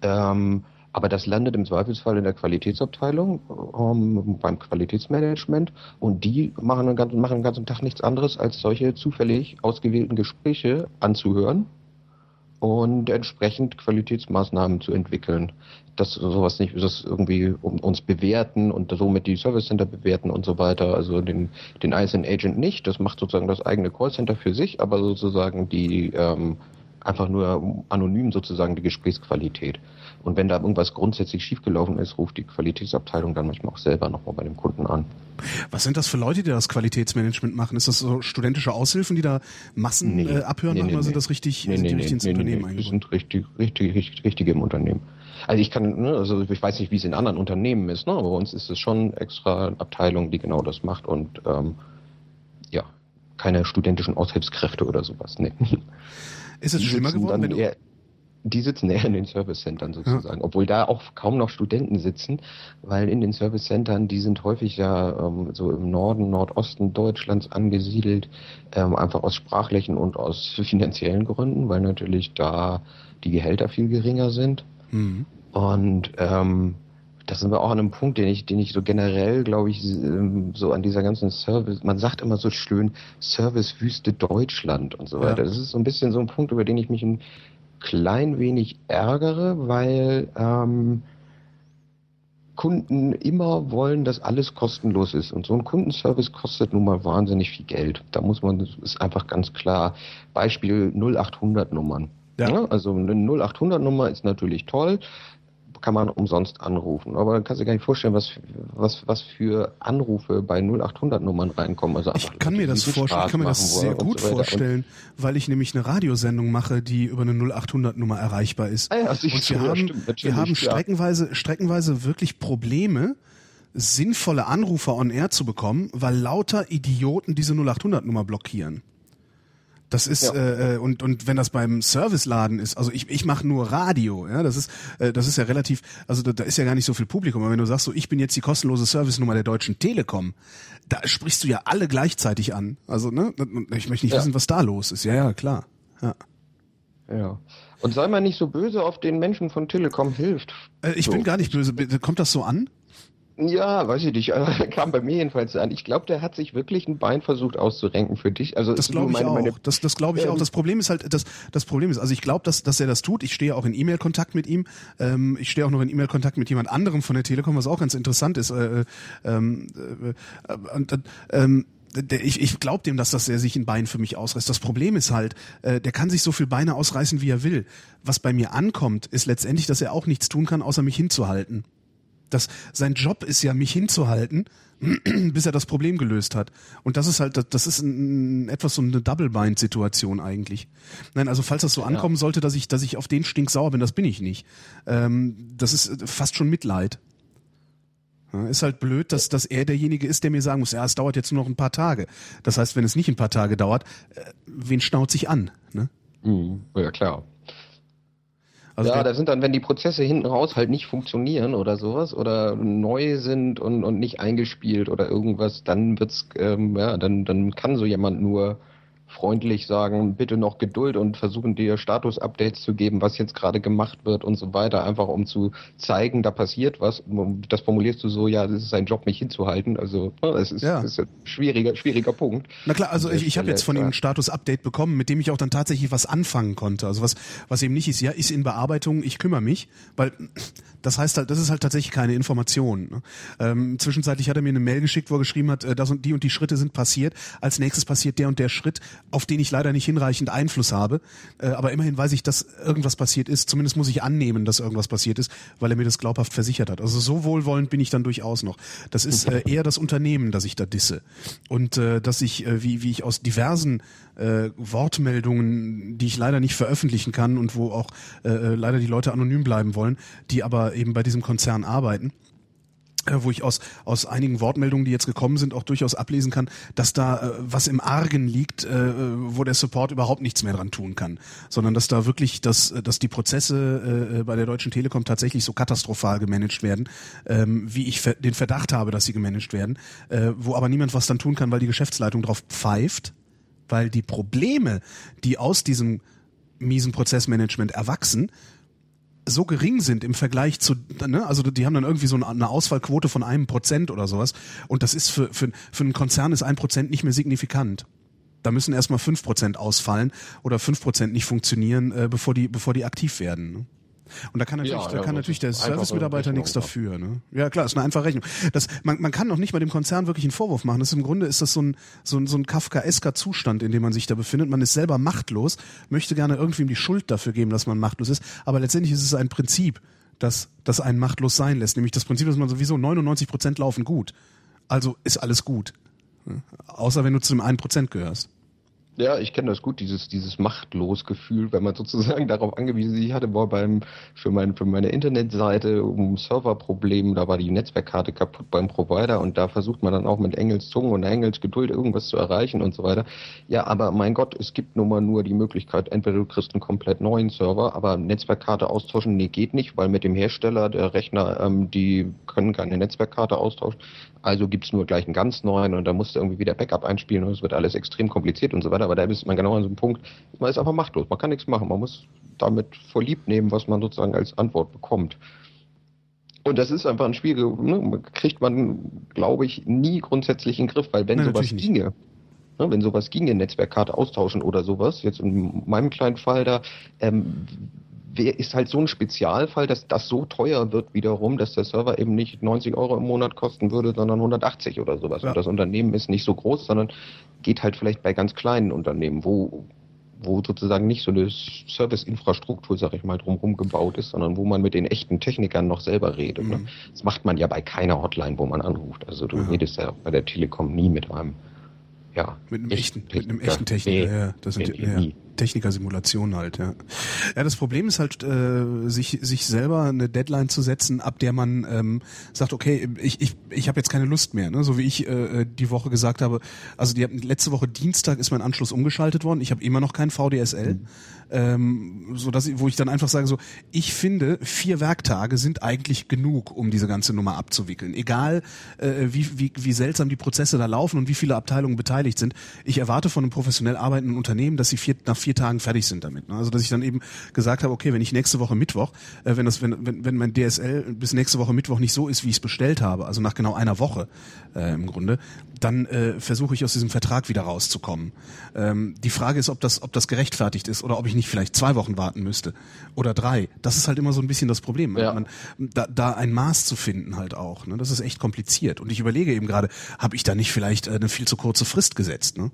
Ähm, Aber das landet im Zweifelsfall in der Qualitätsabteilung ähm, beim Qualitätsmanagement. Und die machen den, ganzen, machen ganzen Tag nichts anderes, als solche zufällig ausgewählten Gespräche anzuhören und entsprechend Qualitätsmaßnahmen zu entwickeln. Dass sowas nicht, das irgendwie um, uns bewerten und somit die Service Center bewerten und so weiter. Also den, den ISN Agent nicht. Das macht sozusagen das eigene Callcenter für sich, aber sozusagen die ähm, einfach nur anonym sozusagen die Gesprächsqualität. Und wenn da irgendwas grundsätzlich schiefgelaufen ist, ruft die Qualitätsabteilung dann manchmal auch selber nochmal bei dem Kunden an. Was sind das für Leute, die das Qualitätsmanagement machen? Ist das so studentische Aushilfen, die da Massen nee, äh, abhören nee, nee, oder sind das richtig, nee, sind die richtig ins Unternehmen nee, Die sind richtig, richtig, richtig, richtige im Unternehmen. Also ich kann, ne, also ich weiß nicht, wie es in anderen Unternehmen ist, ne, aber bei uns ist es schon extra Abteilung, die genau das macht und ähm, ja, keine studentischen Aushilfskräfte oder sowas. Nee. [LAUGHS] Ist es schlimmer geworden, wenn du eher, die sitzen eher in den Service Centern sozusagen, ja. obwohl da auch kaum noch Studenten sitzen, weil in den Service Centern, die sind häufig ja ähm, so im Norden, Nordosten Deutschlands angesiedelt, ähm, einfach aus sprachlichen und aus [LAUGHS] finanziellen Gründen, weil natürlich da die Gehälter viel geringer sind. Mhm. Und ähm, das sind wir auch an einem Punkt, den ich, den ich so generell, glaube ich, ähm, so an dieser ganzen Service, man sagt immer so schön Servicewüste Deutschland und so weiter. Ja. Das ist so ein bisschen so ein Punkt, über den ich mich ein klein wenig ärgere, weil ähm, Kunden immer wollen, dass alles kostenlos ist. Und so ein Kundenservice kostet nun mal wahnsinnig viel Geld. Da muss man, das ist einfach ganz klar. Beispiel 0800 Nummern. Ja. ja. also eine 0800 Nummer ist natürlich toll, kann man umsonst anrufen. Aber dann kannst du dir gar nicht vorstellen, was, was, was für Anrufe bei 0800 Nummern reinkommen. Also ich kann mir das vorstellen, ich kann mir das sehr gut so vorstellen, weil ich nämlich eine Radiosendung mache, die über eine 0800 Nummer erreichbar ist. Ah ja, und wir so, haben, stimmt, wir haben streckenweise, streckenweise wirklich Probleme, sinnvolle Anrufer on air zu bekommen, weil lauter Idioten diese 0800 Nummer blockieren. Das ist ja. äh, äh, und und wenn das beim Serviceladen ist, also ich ich mache nur Radio, ja, das ist äh, das ist ja relativ, also da, da ist ja gar nicht so viel Publikum, aber wenn du sagst so, ich bin jetzt die kostenlose Servicenummer der Deutschen Telekom, da sprichst du ja alle gleichzeitig an. Also ne, ich möchte nicht ja. wissen, was da los ist. Ja, ja, klar. Ja. Ja. Und sei mal nicht so böse auf den Menschen von Telekom hilft. Äh, ich so. bin gar nicht böse. Kommt das so an? Ja, weiß ich nicht. Also, [LAUGHS] kam bei mir jedenfalls an. Ich glaube, der hat sich wirklich ein Bein versucht auszurenken für dich. Also das glaube ich meine, auch. Meine, das das glaube ich ähm, auch. Das Problem ist halt, das das Problem ist, also ich glaube, dass dass er das tut. Ich stehe auch in E-Mail-Kontakt mit ihm. Ähm, ich stehe auch noch in E-Mail-Kontakt mit jemand anderem von der Telekom, was auch ganz interessant ist. Äh, äh ähm, äh, und, ähm, ich, ich glaube dem, dass das er sich ein Bein für mich ausreißt. Das Problem ist halt, äh, der kann sich so viel Beine ausreißen, wie er will. Was bei mir ankommt, ist letztendlich, dass er auch nichts tun kann, außer mich hinzuhalten. Das, sein Job ist ja, mich hinzuhalten, [CLEARS THROAT] bis er das Problem gelöst hat. Und das ist halt, das ist ein, etwas so eine Double-Bind-Situation eigentlich. Nein, also falls das so ankommen ja. sollte, dass ich, dass ich auf den Stink sauer bin, das bin ich nicht. Ähm, das ist fast schon Mitleid. Ja, ist halt blöd, dass, dass er derjenige ist, der mir sagen muss, ja, es dauert jetzt nur noch ein paar Tage. Das heißt, wenn es nicht ein paar Tage dauert, äh, wen schnauzt sich an? Ne? Mhm. Ja, klar. Also ja, da sind dann, wenn die Prozesse hinten raus halt nicht funktionieren oder sowas oder neu sind und, und nicht eingespielt oder irgendwas, dann wird's, ähm, ja, dann, dann kann so jemand nur freundlich sagen, bitte noch Geduld und versuchen dir Status-Updates zu geben, was jetzt gerade gemacht wird und so weiter, einfach um zu zeigen, da passiert was. Das formulierst du so, ja, das ist ein Job, mich hinzuhalten. Also ne, es ist, ja. ist ein schwieriger, schwieriger Punkt. Na klar, also ich, ich habe jetzt von ihm ein Status-Update bekommen, mit dem ich auch dann tatsächlich was anfangen konnte. Also was, was eben nicht ist, ja, ist in Bearbeitung, ich kümmere mich, weil [CLEARS THROAT] das heißt halt, das ist halt tatsächlich keine Information. Ne? Ähm, zwischenzeitlich hat er mir eine Mail geschickt, wo er geschrieben hat, äh, das und die und die Schritte sind passiert. Als nächstes passiert der und der Schritt auf den ich leider nicht hinreichend Einfluss habe. Äh, aber immerhin weiß ich, dass irgendwas passiert ist. Zumindest muss ich annehmen, dass irgendwas passiert ist, weil er mir das glaubhaft versichert hat. Also so wohlwollend bin ich dann durchaus noch. Das ist äh, eher das Unternehmen, das ich da disse. Und äh, dass ich, äh, wie, wie ich aus diversen äh, Wortmeldungen, die ich leider nicht veröffentlichen kann und wo auch äh, äh leider die Leute anonym bleiben wollen, die aber eben bei diesem Konzern arbeiten, wo ich aus, aus einigen Wortmeldungen, die jetzt gekommen sind, auch durchaus ablesen kann, dass da äh, was im Argen liegt, äh, wo der Support überhaupt nichts mehr dran tun kann, sondern dass da wirklich, dass, dass die Prozesse äh, bei der Deutschen Telekom tatsächlich so katastrophal gemanagt werden, ähm, wie ich den Verdacht habe, dass sie gemanagt werden, äh, wo aber niemand was dann tun kann, weil die Geschäftsleitung drauf pfeift, weil die Probleme, die aus diesem miesen Prozessmanagement erwachsen, so gering sind im Vergleich zu, ne, also die haben dann irgendwie so eine Ausfallquote von einem Prozent oder sowas. Und das ist für, für, für einen Konzern ist ein Prozent nicht mehr signifikant. Da müssen erstmal fünf Prozent ausfallen oder fünf Prozent nicht funktionieren, äh, bevor die, bevor die aktiv werden. Und da kann natürlich, ja, da kann natürlich der Service-Mitarbeiter nichts dafür. Ne? Ja klar, ist eine einfache Rechnung. Das, man, man kann noch nicht mal dem Konzern wirklich einen Vorwurf machen. Das ist im Grunde ist das so ein, so ein, so ein Kafkaesker Zustand, in dem man sich da befindet. Man ist selber machtlos, möchte gerne irgendwem die Schuld dafür geben, dass man machtlos ist. Aber letztendlich ist es ein Prinzip, das, das einen machtlos sein lässt. Nämlich das Prinzip, dass man sowieso 99 Prozent laufen gut. Also ist alles gut. Außer wenn du zu dem einen Prozent gehörst. Ja, ich kenne das gut, dieses, dieses Machtlos-Gefühl, wenn man sozusagen darauf angewiesen ist. Ich hatte war beim, für, mein, für meine Internetseite um Serverproblem, da war die Netzwerkkarte kaputt beim Provider und da versucht man dann auch mit Engels Zungen und Engels Geduld irgendwas zu erreichen und so weiter. Ja, aber mein Gott, es gibt nun mal nur die Möglichkeit, entweder du kriegst einen komplett neuen Server, aber Netzwerkkarte austauschen, nee, geht nicht, weil mit dem Hersteller der Rechner, ähm, die können keine Netzwerkkarte austauschen. Also gibt's nur gleich einen ganz neuen und da musst du irgendwie wieder Backup einspielen und es wird alles extrem kompliziert und so weiter. Aber da ist man genau an so einem Punkt, man ist einfach machtlos. Man kann nichts machen. Man muss damit vor lieb nehmen, was man sozusagen als Antwort bekommt. Und das ist einfach ein Spiel, ne, kriegt man, glaube ich, nie grundsätzlich in den Griff, weil wenn Nein, sowas ginge, ne, wenn sowas ginge, Netzwerkkarte austauschen oder sowas, jetzt in meinem kleinen Fall da, ähm, ist halt so ein Spezialfall, dass das so teuer wird wiederum, dass der Server eben nicht 90 Euro im Monat kosten würde, sondern 180 oder sowas. Ja. Und das Unternehmen ist nicht so groß, sondern geht halt vielleicht bei ganz kleinen Unternehmen, wo wo sozusagen nicht so eine Serviceinfrastruktur, sag ich mal, drumherum gebaut ist, sondern wo man mit den echten Technikern noch selber redet. Ne? Mhm. Ne? Das macht man ja bei keiner Hotline, wo man anruft. Also du ja. redest ja bei der Telekom nie mit einem ja, mit einem echten, mit einem echten Techniker. Nee, ja, das sind ja, Techniker-Simulation halt, ja. Ja, das Problem ist halt, äh, sich, sich selber eine Deadline zu setzen, ab der man ähm, sagt, okay, ich, ich, ich habe jetzt keine Lust mehr, ne? so wie ich äh, die Woche gesagt habe. Also die letzte Woche Dienstag ist mein Anschluss umgeschaltet worden. Ich habe immer noch kein VDSL. Mhm ähm, so dass wo ich dann einfach sage so, ich finde vier Werktage sind eigentlich genug, um diese ganze Nummer abzuwickeln. Egal äh, wie, wie, wie seltsam die Prozesse da laufen und wie viele Abteilungen beteiligt sind. Ich erwarte von einem professionell arbeitenden Unternehmen, dass sie vier, nach vier Tagen fertig sind damit. Ne? Also dass ich dann eben gesagt habe, okay, wenn ich nächste Woche Mittwoch, äh, wenn das, wenn, wenn, wenn mein DSL bis nächste Woche Mittwoch nicht so ist, wie ich es bestellt habe, also nach genau einer Woche äh, im Grunde, dann äh, versuche ich aus diesem Vertrag wieder rauszukommen. Ähm, die Frage ist, ob das, ob das gerechtfertigt ist oder ob ich nicht vielleicht zwei Wochen warten müsste oder drei. Das ist halt immer so ein bisschen das Problem. Ja. Man, da, da ein Maß zu finden halt auch. Ne? Das ist echt kompliziert. Und ich überlege eben gerade, habe ich da nicht vielleicht äh, eine viel zu kurze Frist gesetzt? Ne?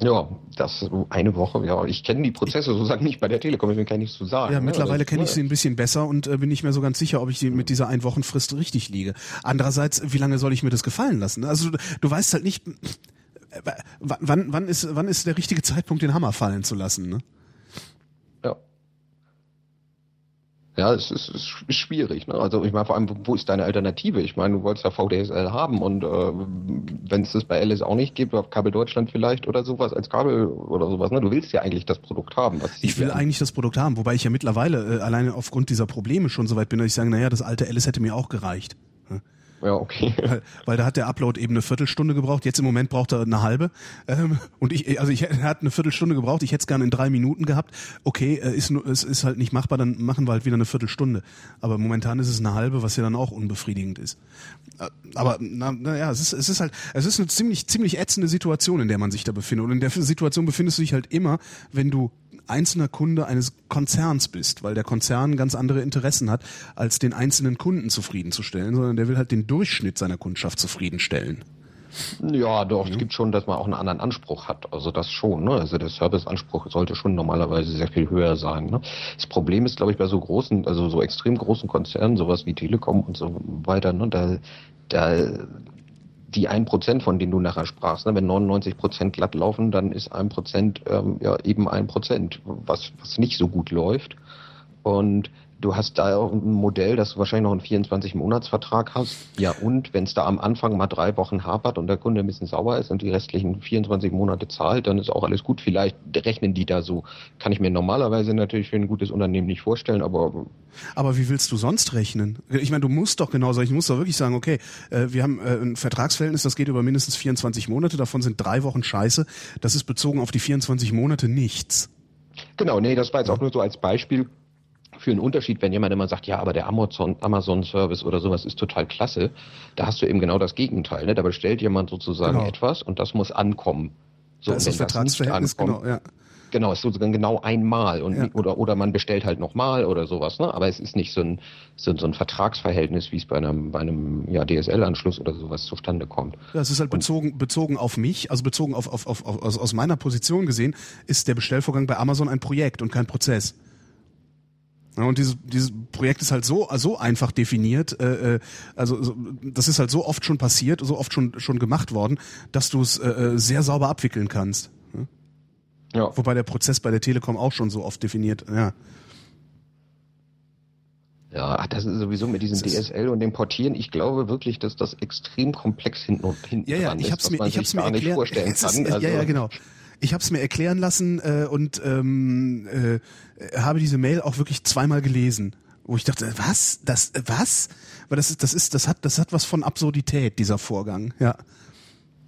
Ja, das eine Woche, ja, ich kenne die Prozesse sozusagen nicht bei der Telekom, ich kann nichts zu sagen. Ja, ne? mittlerweile kenne ich sie ein bisschen besser und äh, bin nicht mehr so ganz sicher, ob ich mit dieser Einwochenfrist richtig liege. Andererseits, wie lange soll ich mir das gefallen lassen? Also du, du weißt halt nicht, wann, wann, ist, wann ist der richtige Zeitpunkt, den Hammer fallen zu lassen, ne? Ja. Ja, es ist, es ist schwierig. Ne? Also ich meine, vor allem, wo ist deine Alternative? Ich meine, du wolltest ja VDSL haben und äh, wenn es das bei LS auch nicht gibt, auf Kabel Deutschland vielleicht oder sowas als Kabel oder sowas, ne? Du willst ja eigentlich das Produkt haben. Ich will eigentlich das Produkt haben, wobei ich ja mittlerweile äh, alleine aufgrund dieser Probleme schon so weit bin, dass ich sage, naja, das alte LS hätte mir auch gereicht. Ja, okay. [LAUGHS] Weil, weil da hat der Upload eben eine Viertelstunde gebraucht. Jetzt im Moment braucht er eine halbe. Ähm, und ich, also ich er hat eine Viertelstunde gebraucht. Ich hätte es gerne in drei Minuten gehabt. Okay, äh, ist es ist halt nicht machbar. Dann machen wir halt wieder eine Viertelstunde. Aber momentan ist es eine halbe, was ja dann auch unbefriedigend ist. Äh, aber na, na ja, es ist, es ist halt, es ist eine ziemlich, ziemlich ätzende Situation, in der man sich da befindet. Und in der Situation befindest du dich halt immer, wenn du einzelner Kunde eines Konzerns bist, weil der Konzern ganz andere Interessen hat, als den einzelnen Kunden zufriedenzustellen, sondern der will halt den Durchschnitt seiner Kundschaft zufriedenstellen. Ja, doch, mhm. es gibt schon, dass man auch einen anderen Anspruch hat. Also das schon, ne? Also der Serviceanspruch sollte schon normalerweise sehr viel höher sein. Ne? Das Problem ist, glaube ich, bei so großen, also so extrem großen Konzernen, sowas wie Telekom und so weiter, ne, da, da die ein Prozent, von denen du nachher sprachst, ne? wenn 99 Prozent glatt laufen, dann ist ein Prozent ähm, ja eben ein Prozent, was, was nicht so gut läuft. Und Du hast da auch ein Modell, dass du wahrscheinlich noch einen 24-Monats-Vertrag hast. Ja, und wenn es da am Anfang mal drei Wochen hapert und der Kunde ein bisschen sauer ist und die restlichen 24 Monate zahlt, dann ist auch alles gut. Vielleicht rechnen die da so. Kann ich mir normalerweise natürlich für ein gutes Unternehmen nicht vorstellen, aber. Aber wie willst du sonst rechnen? Ich meine, du musst doch genau sagen, ich muss doch wirklich sagen, okay, äh, wir haben äh, ein Vertragsverhältnis, das geht über mindestens 24 Monate, davon sind drei Wochen scheiße. Das ist bezogen auf die 24 Monate nichts. Genau, nee, das war jetzt auch nur so als Beispiel für einen Unterschied, wenn jemand immer sagt, ja, aber der Amazon, Amazon Service oder sowas ist total klasse, da hast du eben genau das Gegenteil. Ne? Da bestellt jemand sozusagen genau. etwas und das muss ankommen. So, das ist das Vertragsverhältnis, genau, ja. Genau, ist sozusagen genau einmal und ja. oder oder man bestellt halt nochmal oder sowas, ne? Aber es ist nicht so ein, so, so ein Vertragsverhältnis, wie es bei einem bei einem ja, DSL-Anschluss oder sowas zustande kommt. Ja, es ist halt bezogen bezogen auf mich, also bezogen auf, auf, auf, auf aus, aus meiner Position gesehen, ist der Bestellvorgang bei Amazon ein Projekt und kein Prozess. Ja, und dieses, dieses Projekt ist halt so, so einfach definiert, äh, äh also so, das ist halt so oft schon passiert, so oft schon, schon gemacht worden, dass du es äh, äh, sehr sauber abwickeln kannst. Ja. Wobei der Prozess bei der Telekom auch schon so oft definiert, ja. Ja, das ist sowieso mit diesem DSL und dem Portieren. Ich glaube wirklich, dass das extrem komplex hinten und hinten ja, ja, dran ich hab's ist, mir, ich hab's mir erklärt, vorstellen [LAUGHS] kann. Ist, also, ja, ja, genau. Ich habe es mir erklären lassen äh, und ähm, äh, habe diese Mail auch wirklich zweimal gelesen, wo ich dachte, was, das, was? Weil das ist, das ist, das hat, das hat was von Absurdität dieser Vorgang, ja.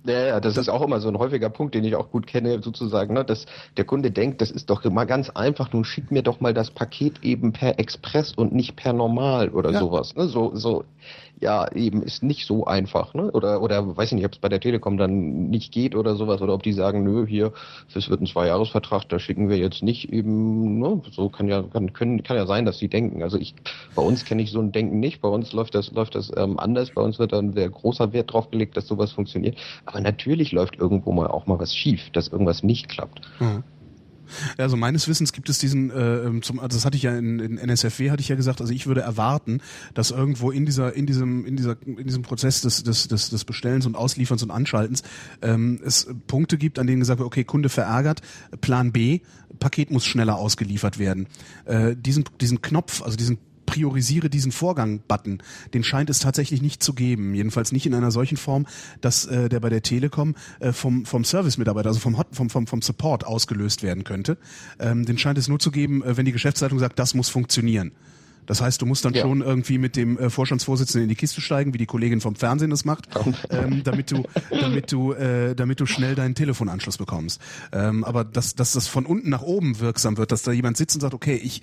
Ja, ja, das, ist auch immer so ein häufiger Punkt, den ich auch gut kenne, sozusagen, ne, dass der Kunde denkt, das ist doch immer ganz einfach, nun schick mir doch mal das Paket eben per Express und nicht per Normal oder ja. sowas. Ne? So, so, ja, eben ist nicht so einfach, ne? Oder, oder weiß ich nicht, ob es bei der Telekom dann nicht geht oder sowas, oder ob die sagen, nö, hier, das wird ein Zweijahresvertrag, da schicken wir jetzt nicht eben, ne? So kann ja, kann, können, kann ja sein, dass sie denken. Also ich, bei uns kenne ich so ein Denken nicht, bei uns läuft das, läuft das ähm, anders, bei uns wird dann sehr großer Wert drauf gelegt, dass sowas funktioniert. Aber natürlich läuft irgendwo mal auch mal was schief, dass irgendwas nicht klappt. Mhm. Also meines Wissens gibt es diesen, äh, ähm, zum, also das hatte ich ja in, in NSFW hatte ich ja gesagt, also ich würde erwarten, dass irgendwo in dieser, in diesem, in dieser, in diesem Prozess des, des, des, des Bestellens und Auslieferns und Anschaltens ähm, es Punkte gibt, an denen gesagt wird, okay, Kunde verärgert, Plan B, Paket muss schneller ausgeliefert werden. Äh, diesen, diesen Knopf, also diesen priorisiere diesen Vorgang-Button, den scheint es tatsächlich nicht zu geben. Jedenfalls nicht in einer solchen Form, dass äh, der bei der Telekom äh, vom, vom Service-Mitarbeiter, also vom, Hot, vom, vom, vom Support ausgelöst werden könnte. Ähm, den scheint es nur zu geben, äh, wenn die Geschäftsleitung sagt, das muss funktionieren. Das heißt, du musst dann ja. schon irgendwie mit dem äh, Vorstandsvorsitzenden in die Kiste steigen, wie die Kollegin vom Fernsehen das macht, ähm, damit du, damit du, äh, damit du schnell deinen Telefonanschluss bekommst. Ähm, aber dass, dass das von unten nach oben wirksam wird, dass da jemand sitzt und sagt, okay, ich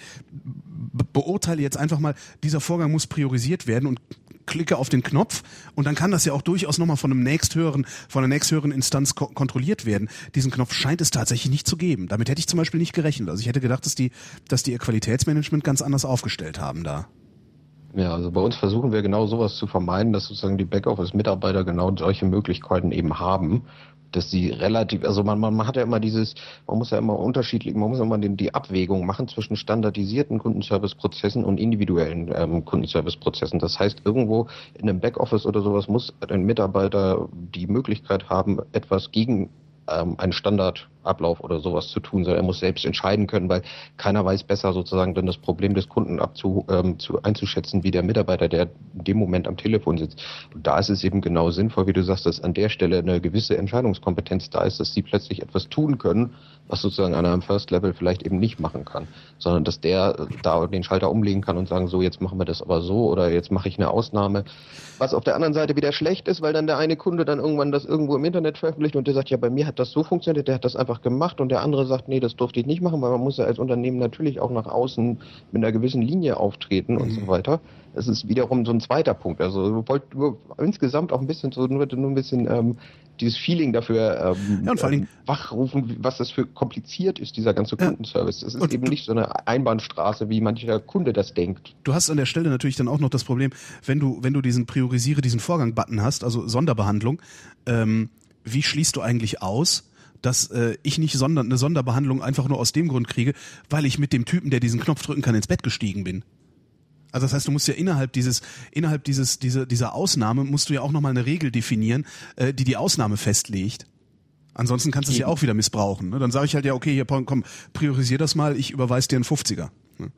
beurteile jetzt einfach mal, dieser Vorgang muss priorisiert werden und klicke auf den Knopf und dann kann das ja auch durchaus nochmal von einem nächsthöheren, von einer nächsthöheren Instanz ko kontrolliert werden. Diesen Knopf scheint es tatsächlich nicht zu geben. Damit hätte ich zum Beispiel nicht gerechnet. Also ich hätte gedacht, dass die, dass die ihr Qualitätsmanagement ganz anders aufgestellt haben da. Ja, also bei uns versuchen wir genau sowas zu vermeiden, dass sozusagen die Backoffice-Mitarbeiter genau solche Möglichkeiten eben haben dass sie relativ, also man, man, man hat ja immer dieses, man muss ja immer unterschiedlich, man muss immer die, die Abwägung machen zwischen standardisierten Kundenservice-Prozessen und individuellen ähm, Kundenservice-Prozessen. Das heißt, irgendwo in einem Backoffice oder sowas muss ein Mitarbeiter die Möglichkeit haben, etwas gegen ähm, einen Standardablauf oder sowas zu tun, sondern er muss selbst entscheiden können, weil keiner weiß besser sozusagen dann das Problem des Kunden abzu, ähm, zu, einzuschätzen, wie der Mitarbeiter, der in dem Moment am Telefon sitzt. Und da ist es eben genau sinnvoll, wie du sagst, dass an der Stelle eine gewisse Entscheidungskompetenz da ist, dass sie plötzlich etwas tun können, was sozusagen einer am First Level vielleicht eben nicht machen kann, sondern dass der da den Schalter umlegen kann und sagen, so jetzt machen wir das aber so oder jetzt mache ich eine Ausnahme. Was auf der anderen Seite wieder schlecht ist, weil dann der eine Kunde dann irgendwann das irgendwo im Internet veröffentlicht und der sagt, ja, bei mir hat das so funktioniert, der hat das einfach gemacht und der andere sagt, nee, das durfte ich nicht machen, weil man muss ja als Unternehmen natürlich auch nach außen mit einer gewissen Linie auftreten mhm. und so weiter. Das ist wiederum so ein zweiter Punkt. Also wir wollten insgesamt auch ein bisschen so nur, nur ein bisschen ähm, dieses Feeling dafür ähm, ja, und vor allem, ähm, wachrufen, was das für kompliziert ist, dieser ganze Kundenservice. Es ist und eben du, nicht so eine Einbahnstraße, wie mancher Kunde das denkt. Du hast an der Stelle natürlich dann auch noch das Problem, wenn du, wenn du diesen Priorisiere diesen Vorgang-Button hast, also Sonderbehandlung, ähm, wie schließt du eigentlich aus, dass äh, ich nicht sonder, eine Sonderbehandlung einfach nur aus dem Grund kriege, weil ich mit dem Typen, der diesen Knopf drücken kann, ins Bett gestiegen bin. Also das heißt, du musst ja innerhalb dieses, innerhalb dieses, dieser, dieser Ausnahme musst du ja auch nochmal eine Regel definieren, äh, die die Ausnahme festlegt. Ansonsten kannst du es ja auch wieder missbrauchen. Ne? Dann sage ich halt ja, okay, hier komm, priorisier das mal, ich überweise dir einen 50er. Ne?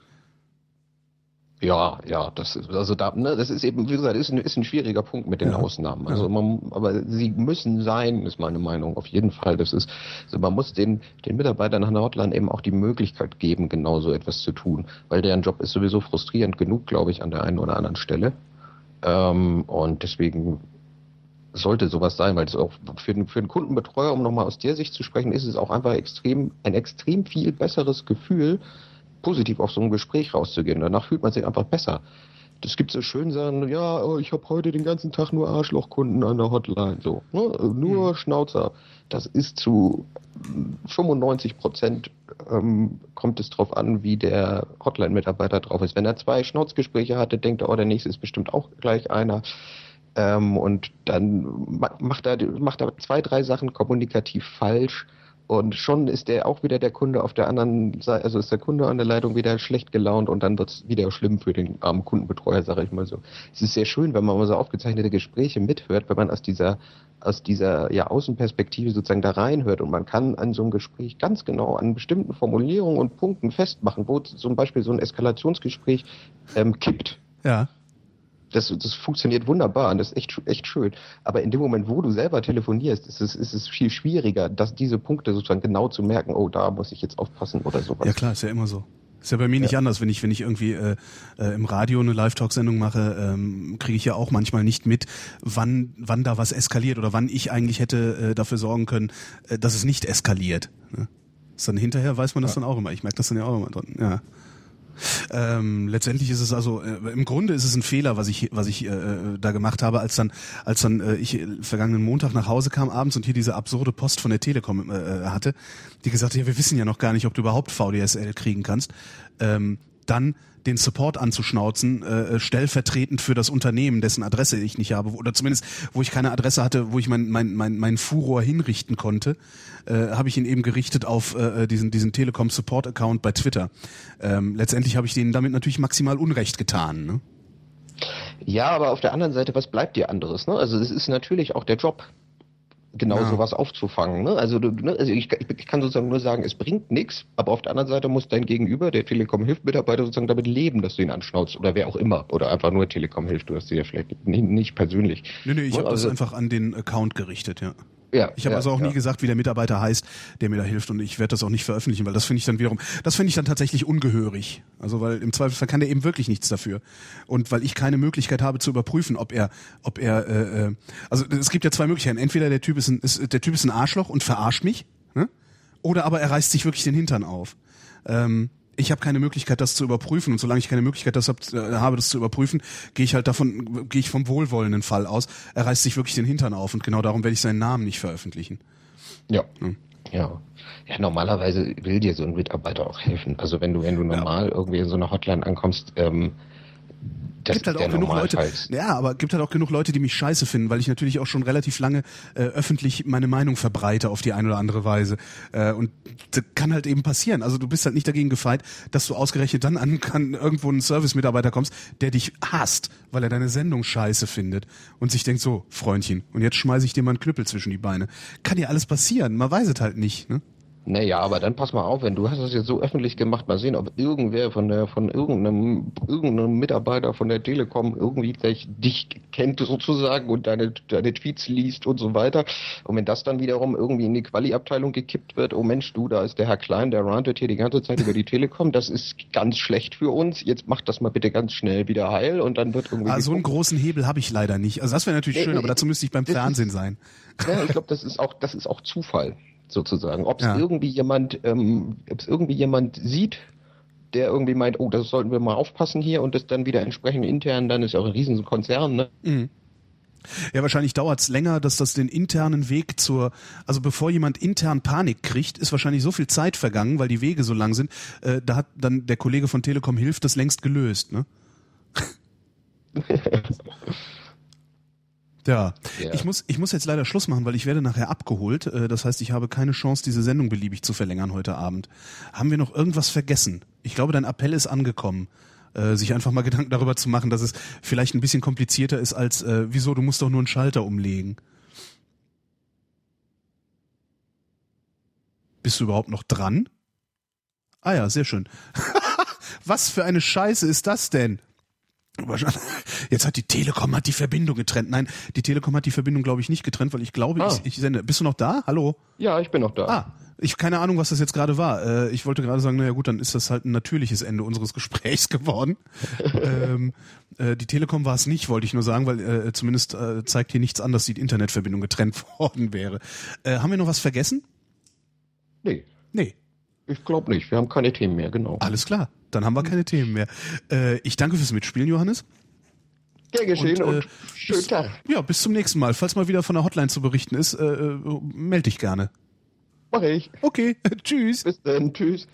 Ja, ja, das ist, also da, ne, das ist eben, wie gesagt, ist ein, ist ein schwieriger Punkt mit den ja. Ausnahmen. Also man, aber sie müssen sein, ist meine Meinung, auf jeden Fall. Das ist, also man muss den, den Mitarbeitern nach der Hotline eben auch die Möglichkeit geben, genau so etwas zu tun. Weil deren Job ist sowieso frustrierend genug, glaube ich, an der einen oder anderen Stelle. Ähm, und deswegen sollte sowas sein, weil es auch für den, für den Kundenbetreuer, um nochmal aus der Sicht zu sprechen, ist es auch einfach extrem, ein extrem viel besseres Gefühl, positiv aus so einem Gespräch rauszugehen. Danach fühlt man sich einfach besser. Das gibt so schön sagen, ja, oh, ich habe heute den ganzen Tag nur Arschlochkunden an der Hotline, so, ne? nur mhm. Schnauzer. Das ist zu 95 Prozent ähm, kommt es drauf an, wie der Hotline-Mitarbeiter drauf ist. Wenn er zwei Schnauzgespräche hatte, denkt er, oh, der nächste ist bestimmt auch gleich einer. Ähm, und dann macht er, macht er zwei, drei Sachen kommunikativ falsch. Und schon ist der auch wieder der Kunde auf der anderen Seite, also ist der Kunde an der Leitung wieder schlecht gelaunt und dann wird es wieder schlimm für den armen Kundenbetreuer, sage ich mal so. Es ist sehr schön, wenn man mal so aufgezeichnete Gespräche mithört, wenn man aus dieser, aus dieser ja, Außenperspektive sozusagen da reinhört und man kann an so einem Gespräch ganz genau an bestimmten Formulierungen und Punkten festmachen, wo zum Beispiel so ein Eskalationsgespräch ähm, kippt. Ja das, das funktioniert wunderbar und das ist echt, echt schön. Aber in dem Moment, wo du selber telefonierst, ist es, ist es viel schwieriger, dass diese Punkte sozusagen genau zu merken, oh, da muss ich jetzt aufpassen oder sowas. Ja klar, ist ja immer so. Ist ja bei mir nicht ja. anders, wenn ich wenn ich irgendwie äh, äh, im Radio eine Live-Talk-Sendung mache, ähm, kriege ich ja auch manchmal nicht mit, wann wann da was eskaliert oder wann ich eigentlich hätte äh, dafür sorgen können, äh, dass es nicht eskaliert. Ne? Ist dann hinterher weiß man das ja. dann auch immer. Ich merke das dann ja auch immer drin. Ja. Ähm, letztendlich ist es also äh, im Grunde ist es ein Fehler, was ich was ich äh, da gemacht habe, als dann als dann äh, ich vergangenen Montag nach Hause kam abends und hier diese absurde Post von der Telekom äh, äh hatte, die gesagt hat, ja wir wissen ja noch gar nicht, ob du überhaupt VDSL kriegen kannst. Ähm, dann den Support anzuschnauzen, äh, stellvertretend für das Unternehmen, dessen Adresse ich nicht habe, oder zumindest wo ich keine Adresse hatte, wo ich mein mein mein, mein Furor hinrichten konnte, äh, habe ich ihn eben gerichtet auf äh, diesen diesen Telekom Support Account bei Twitter. Ähm, letztendlich habe ich denen damit natürlich maximal Unrecht getan. Ne? Ja, aber auf der anderen Seite, was bleibt dir anderes? Ne? Also es ist natürlich auch der Job genau ja. sowas aufzufangen. Ne? Also, du, ne? also ich, ich, kann sozusagen nur sagen, es bringt nichts, aber auf der anderen Seite muss dein Gegenüber, der Telekom-Hilft-Mitarbeiter, sozusagen damit leben, dass du ihn anschnauzt oder wer auch immer. Oder einfach nur Telekom hilft, du hast sie ja vielleicht nicht, nicht persönlich. Nee, nee, ich habe also, das einfach an den Account gerichtet, ja. Ja, ich habe ja, also auch ja. nie gesagt, wie der Mitarbeiter heißt, der mir da hilft und ich werde das auch nicht veröffentlichen, weil das finde ich dann wiederum, das finde ich dann tatsächlich ungehörig. Also weil im Zweifelsfall kann der eben wirklich nichts dafür und weil ich keine Möglichkeit habe zu überprüfen, ob er, ob er, äh, äh also es gibt ja zwei Möglichkeiten. Entweder der Typ ist ein, ist, der Typ ist ein Arschloch und verarscht mich, ne? oder aber er reißt sich wirklich den Hintern auf. Ähm, ich habe keine Möglichkeit, das zu überprüfen. Und solange ich keine Möglichkeit das hab, äh, habe, das zu überprüfen, gehe ich halt davon, gehe ich vom wohlwollenden Fall aus. Er reißt sich wirklich den Hintern auf und genau darum werde ich seinen Namen nicht veröffentlichen. Ja. Hm. Ja. Ja, normalerweise will dir so ein Mitarbeiter auch helfen. Also wenn du, wenn du normal ja. irgendwie in so einer Hotline ankommst, ähm, das gibt halt auch genug Leute. Ja, aber gibt halt auch genug Leute, die mich scheiße finden, weil ich natürlich auch schon relativ lange äh, öffentlich meine Meinung verbreite auf die eine oder andere Weise. Äh, und das kann halt eben passieren. Also du bist halt nicht dagegen gefeit, dass du ausgerechnet dann an kann, irgendwo einen Service-Mitarbeiter kommst, der dich hasst, weil er deine Sendung scheiße findet und sich denkt so, Freundchen, und jetzt schmeiße ich dir mal einen Knüppel zwischen die Beine. Kann ja alles passieren, man weiß es halt nicht, ne? Naja, aber dann pass mal auf, wenn du hast das jetzt so öffentlich gemacht, mal sehen, ob irgendwer von der von irgendeinem irgendeinem Mitarbeiter von der Telekom irgendwie dich kennt sozusagen und deine deine Tweets liest und so weiter. Und wenn das dann wiederum irgendwie in die Quali-Abteilung gekippt wird, oh Mensch, du, da ist der Herr Klein, der rantet hier die ganze Zeit über die Telekom, das ist ganz schlecht für uns. Jetzt mach das mal bitte ganz schnell wieder heil und dann wird irgendwie. Also so einen großen Hebel habe ich leider nicht. Also das wäre natürlich nee, schön, nee, aber dazu müsste ich beim Fernsehen sein. Ja, ich glaube, das ist auch das ist auch Zufall sozusagen. Ob es ja. irgendwie jemand, ähm, ob es irgendwie jemand sieht, der irgendwie meint, oh, das sollten wir mal aufpassen hier und das dann wieder entsprechend intern, dann ist ja auch ein Riesenkonzern, ne? Mhm. Ja, wahrscheinlich dauert es länger, dass das den internen Weg zur, also bevor jemand intern Panik kriegt, ist wahrscheinlich so viel Zeit vergangen, weil die Wege so lang sind. Äh, da hat dann der Kollege von Telekom Hilft das längst gelöst, ne? [LAUGHS] Ja. ja. Ich muss, ich muss jetzt leider Schluss machen, weil ich werde nachher abgeholt. Äh, das heißt, ich habe keine Chance, diese Sendung beliebig zu verlängern heute Abend. Haben wir noch irgendwas vergessen? Ich glaube, dein Appell ist angekommen. Äh, sich einfach mal [LAUGHS] Gedanken darüber zu machen, dass es vielleicht ein bisschen komplizierter ist als, äh, wieso, du musst doch nur einen Schalter umlegen. Bist du überhaupt noch dran? Ah ja, sehr schön. [LAUGHS] Was für eine Scheiße ist das denn? Jetzt hat die Telekom hat die Verbindung getrennt. Nein, die Telekom hat die Verbindung, glaube ich, nicht getrennt, weil ich glaube, ah. ich, ich sende. Bist du noch da? Hallo? Ja, ich bin noch da. Ah, Ich keine Ahnung, was das jetzt gerade war. Äh, ich wollte gerade sagen, naja gut, dann ist das halt ein natürliches Ende unseres Gesprächs [LAUGHS] geworden. ähm, äh, die Telekom war es nicht, wollte ich nur sagen, weil äh, zumindest äh, zeigt hier nichts an, dass die Internetverbindung getrennt [LAUGHS] worden wäre. Äh, haben wir noch was vergessen? Nee. Nee. Ich glaube nicht. Wir haben keine Themen mehr, genau. Alles klar. Dann haben wir keine Themen mehr. Äh, ich danke fürs Mitspielen, Johannes. Gern geschehen und, Und, und äh, schönen bis- Tag. Ja, bis zum nächsten Mal. Falls mal wieder von der Hotline zu berichten ist, äh, äh, melde dich gerne. Mach ich. Okay, [LAUGHS] tschüss. Bis dann. Tschüss.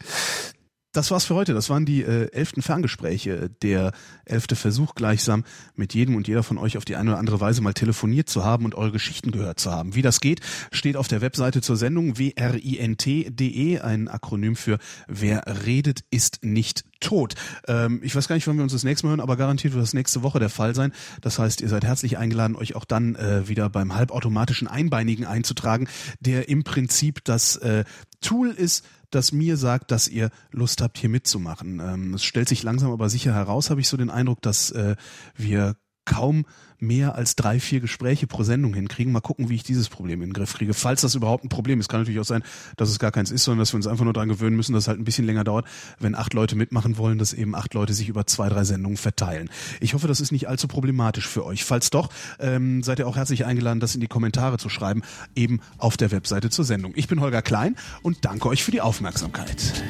Das war's für heute. Das waren die äh, elften Ferngespräche. Der elfte Versuch gleichsam mit jedem und jeder von euch auf die eine oder andere Weise mal telefoniert zu haben und eure Geschichten gehört zu haben. Wie das geht, steht auf der Webseite zur Sendung wrint.de, ein Akronym für Wer redet, ist nicht tot. Ähm, ich weiß gar nicht, wann wir uns das nächste Mal hören, aber garantiert wird das nächste Woche der Fall sein. Das heißt, ihr seid herzlich eingeladen, euch auch dann äh, wieder beim halbautomatischen Einbeinigen einzutragen, der im Prinzip das äh, Tool ist, das mir sagt, dass ihr Lust habt, hier mitzumachen. Ähm, es stellt sich langsam aber sicher heraus, habe ich so den Eindruck, dass äh, wir kaum mehr als drei, vier Gespräche pro Sendung hinkriegen. Mal gucken, wie ich dieses Problem in den Griff kriege. Falls das überhaupt ein Problem ist, kann natürlich auch sein, dass es gar keins ist, sondern dass wir uns einfach nur daran gewöhnen müssen, dass es halt ein bisschen länger dauert, wenn acht Leute mitmachen wollen, dass eben acht Leute sich über zwei, drei Sendungen verteilen. Ich hoffe, das ist nicht allzu problematisch für euch. Falls doch, ähm, seid ihr auch herzlich eingeladen, das in die Kommentare zu schreiben, eben auf der Webseite zur Sendung. Ich bin Holger Klein und danke euch für die Aufmerksamkeit.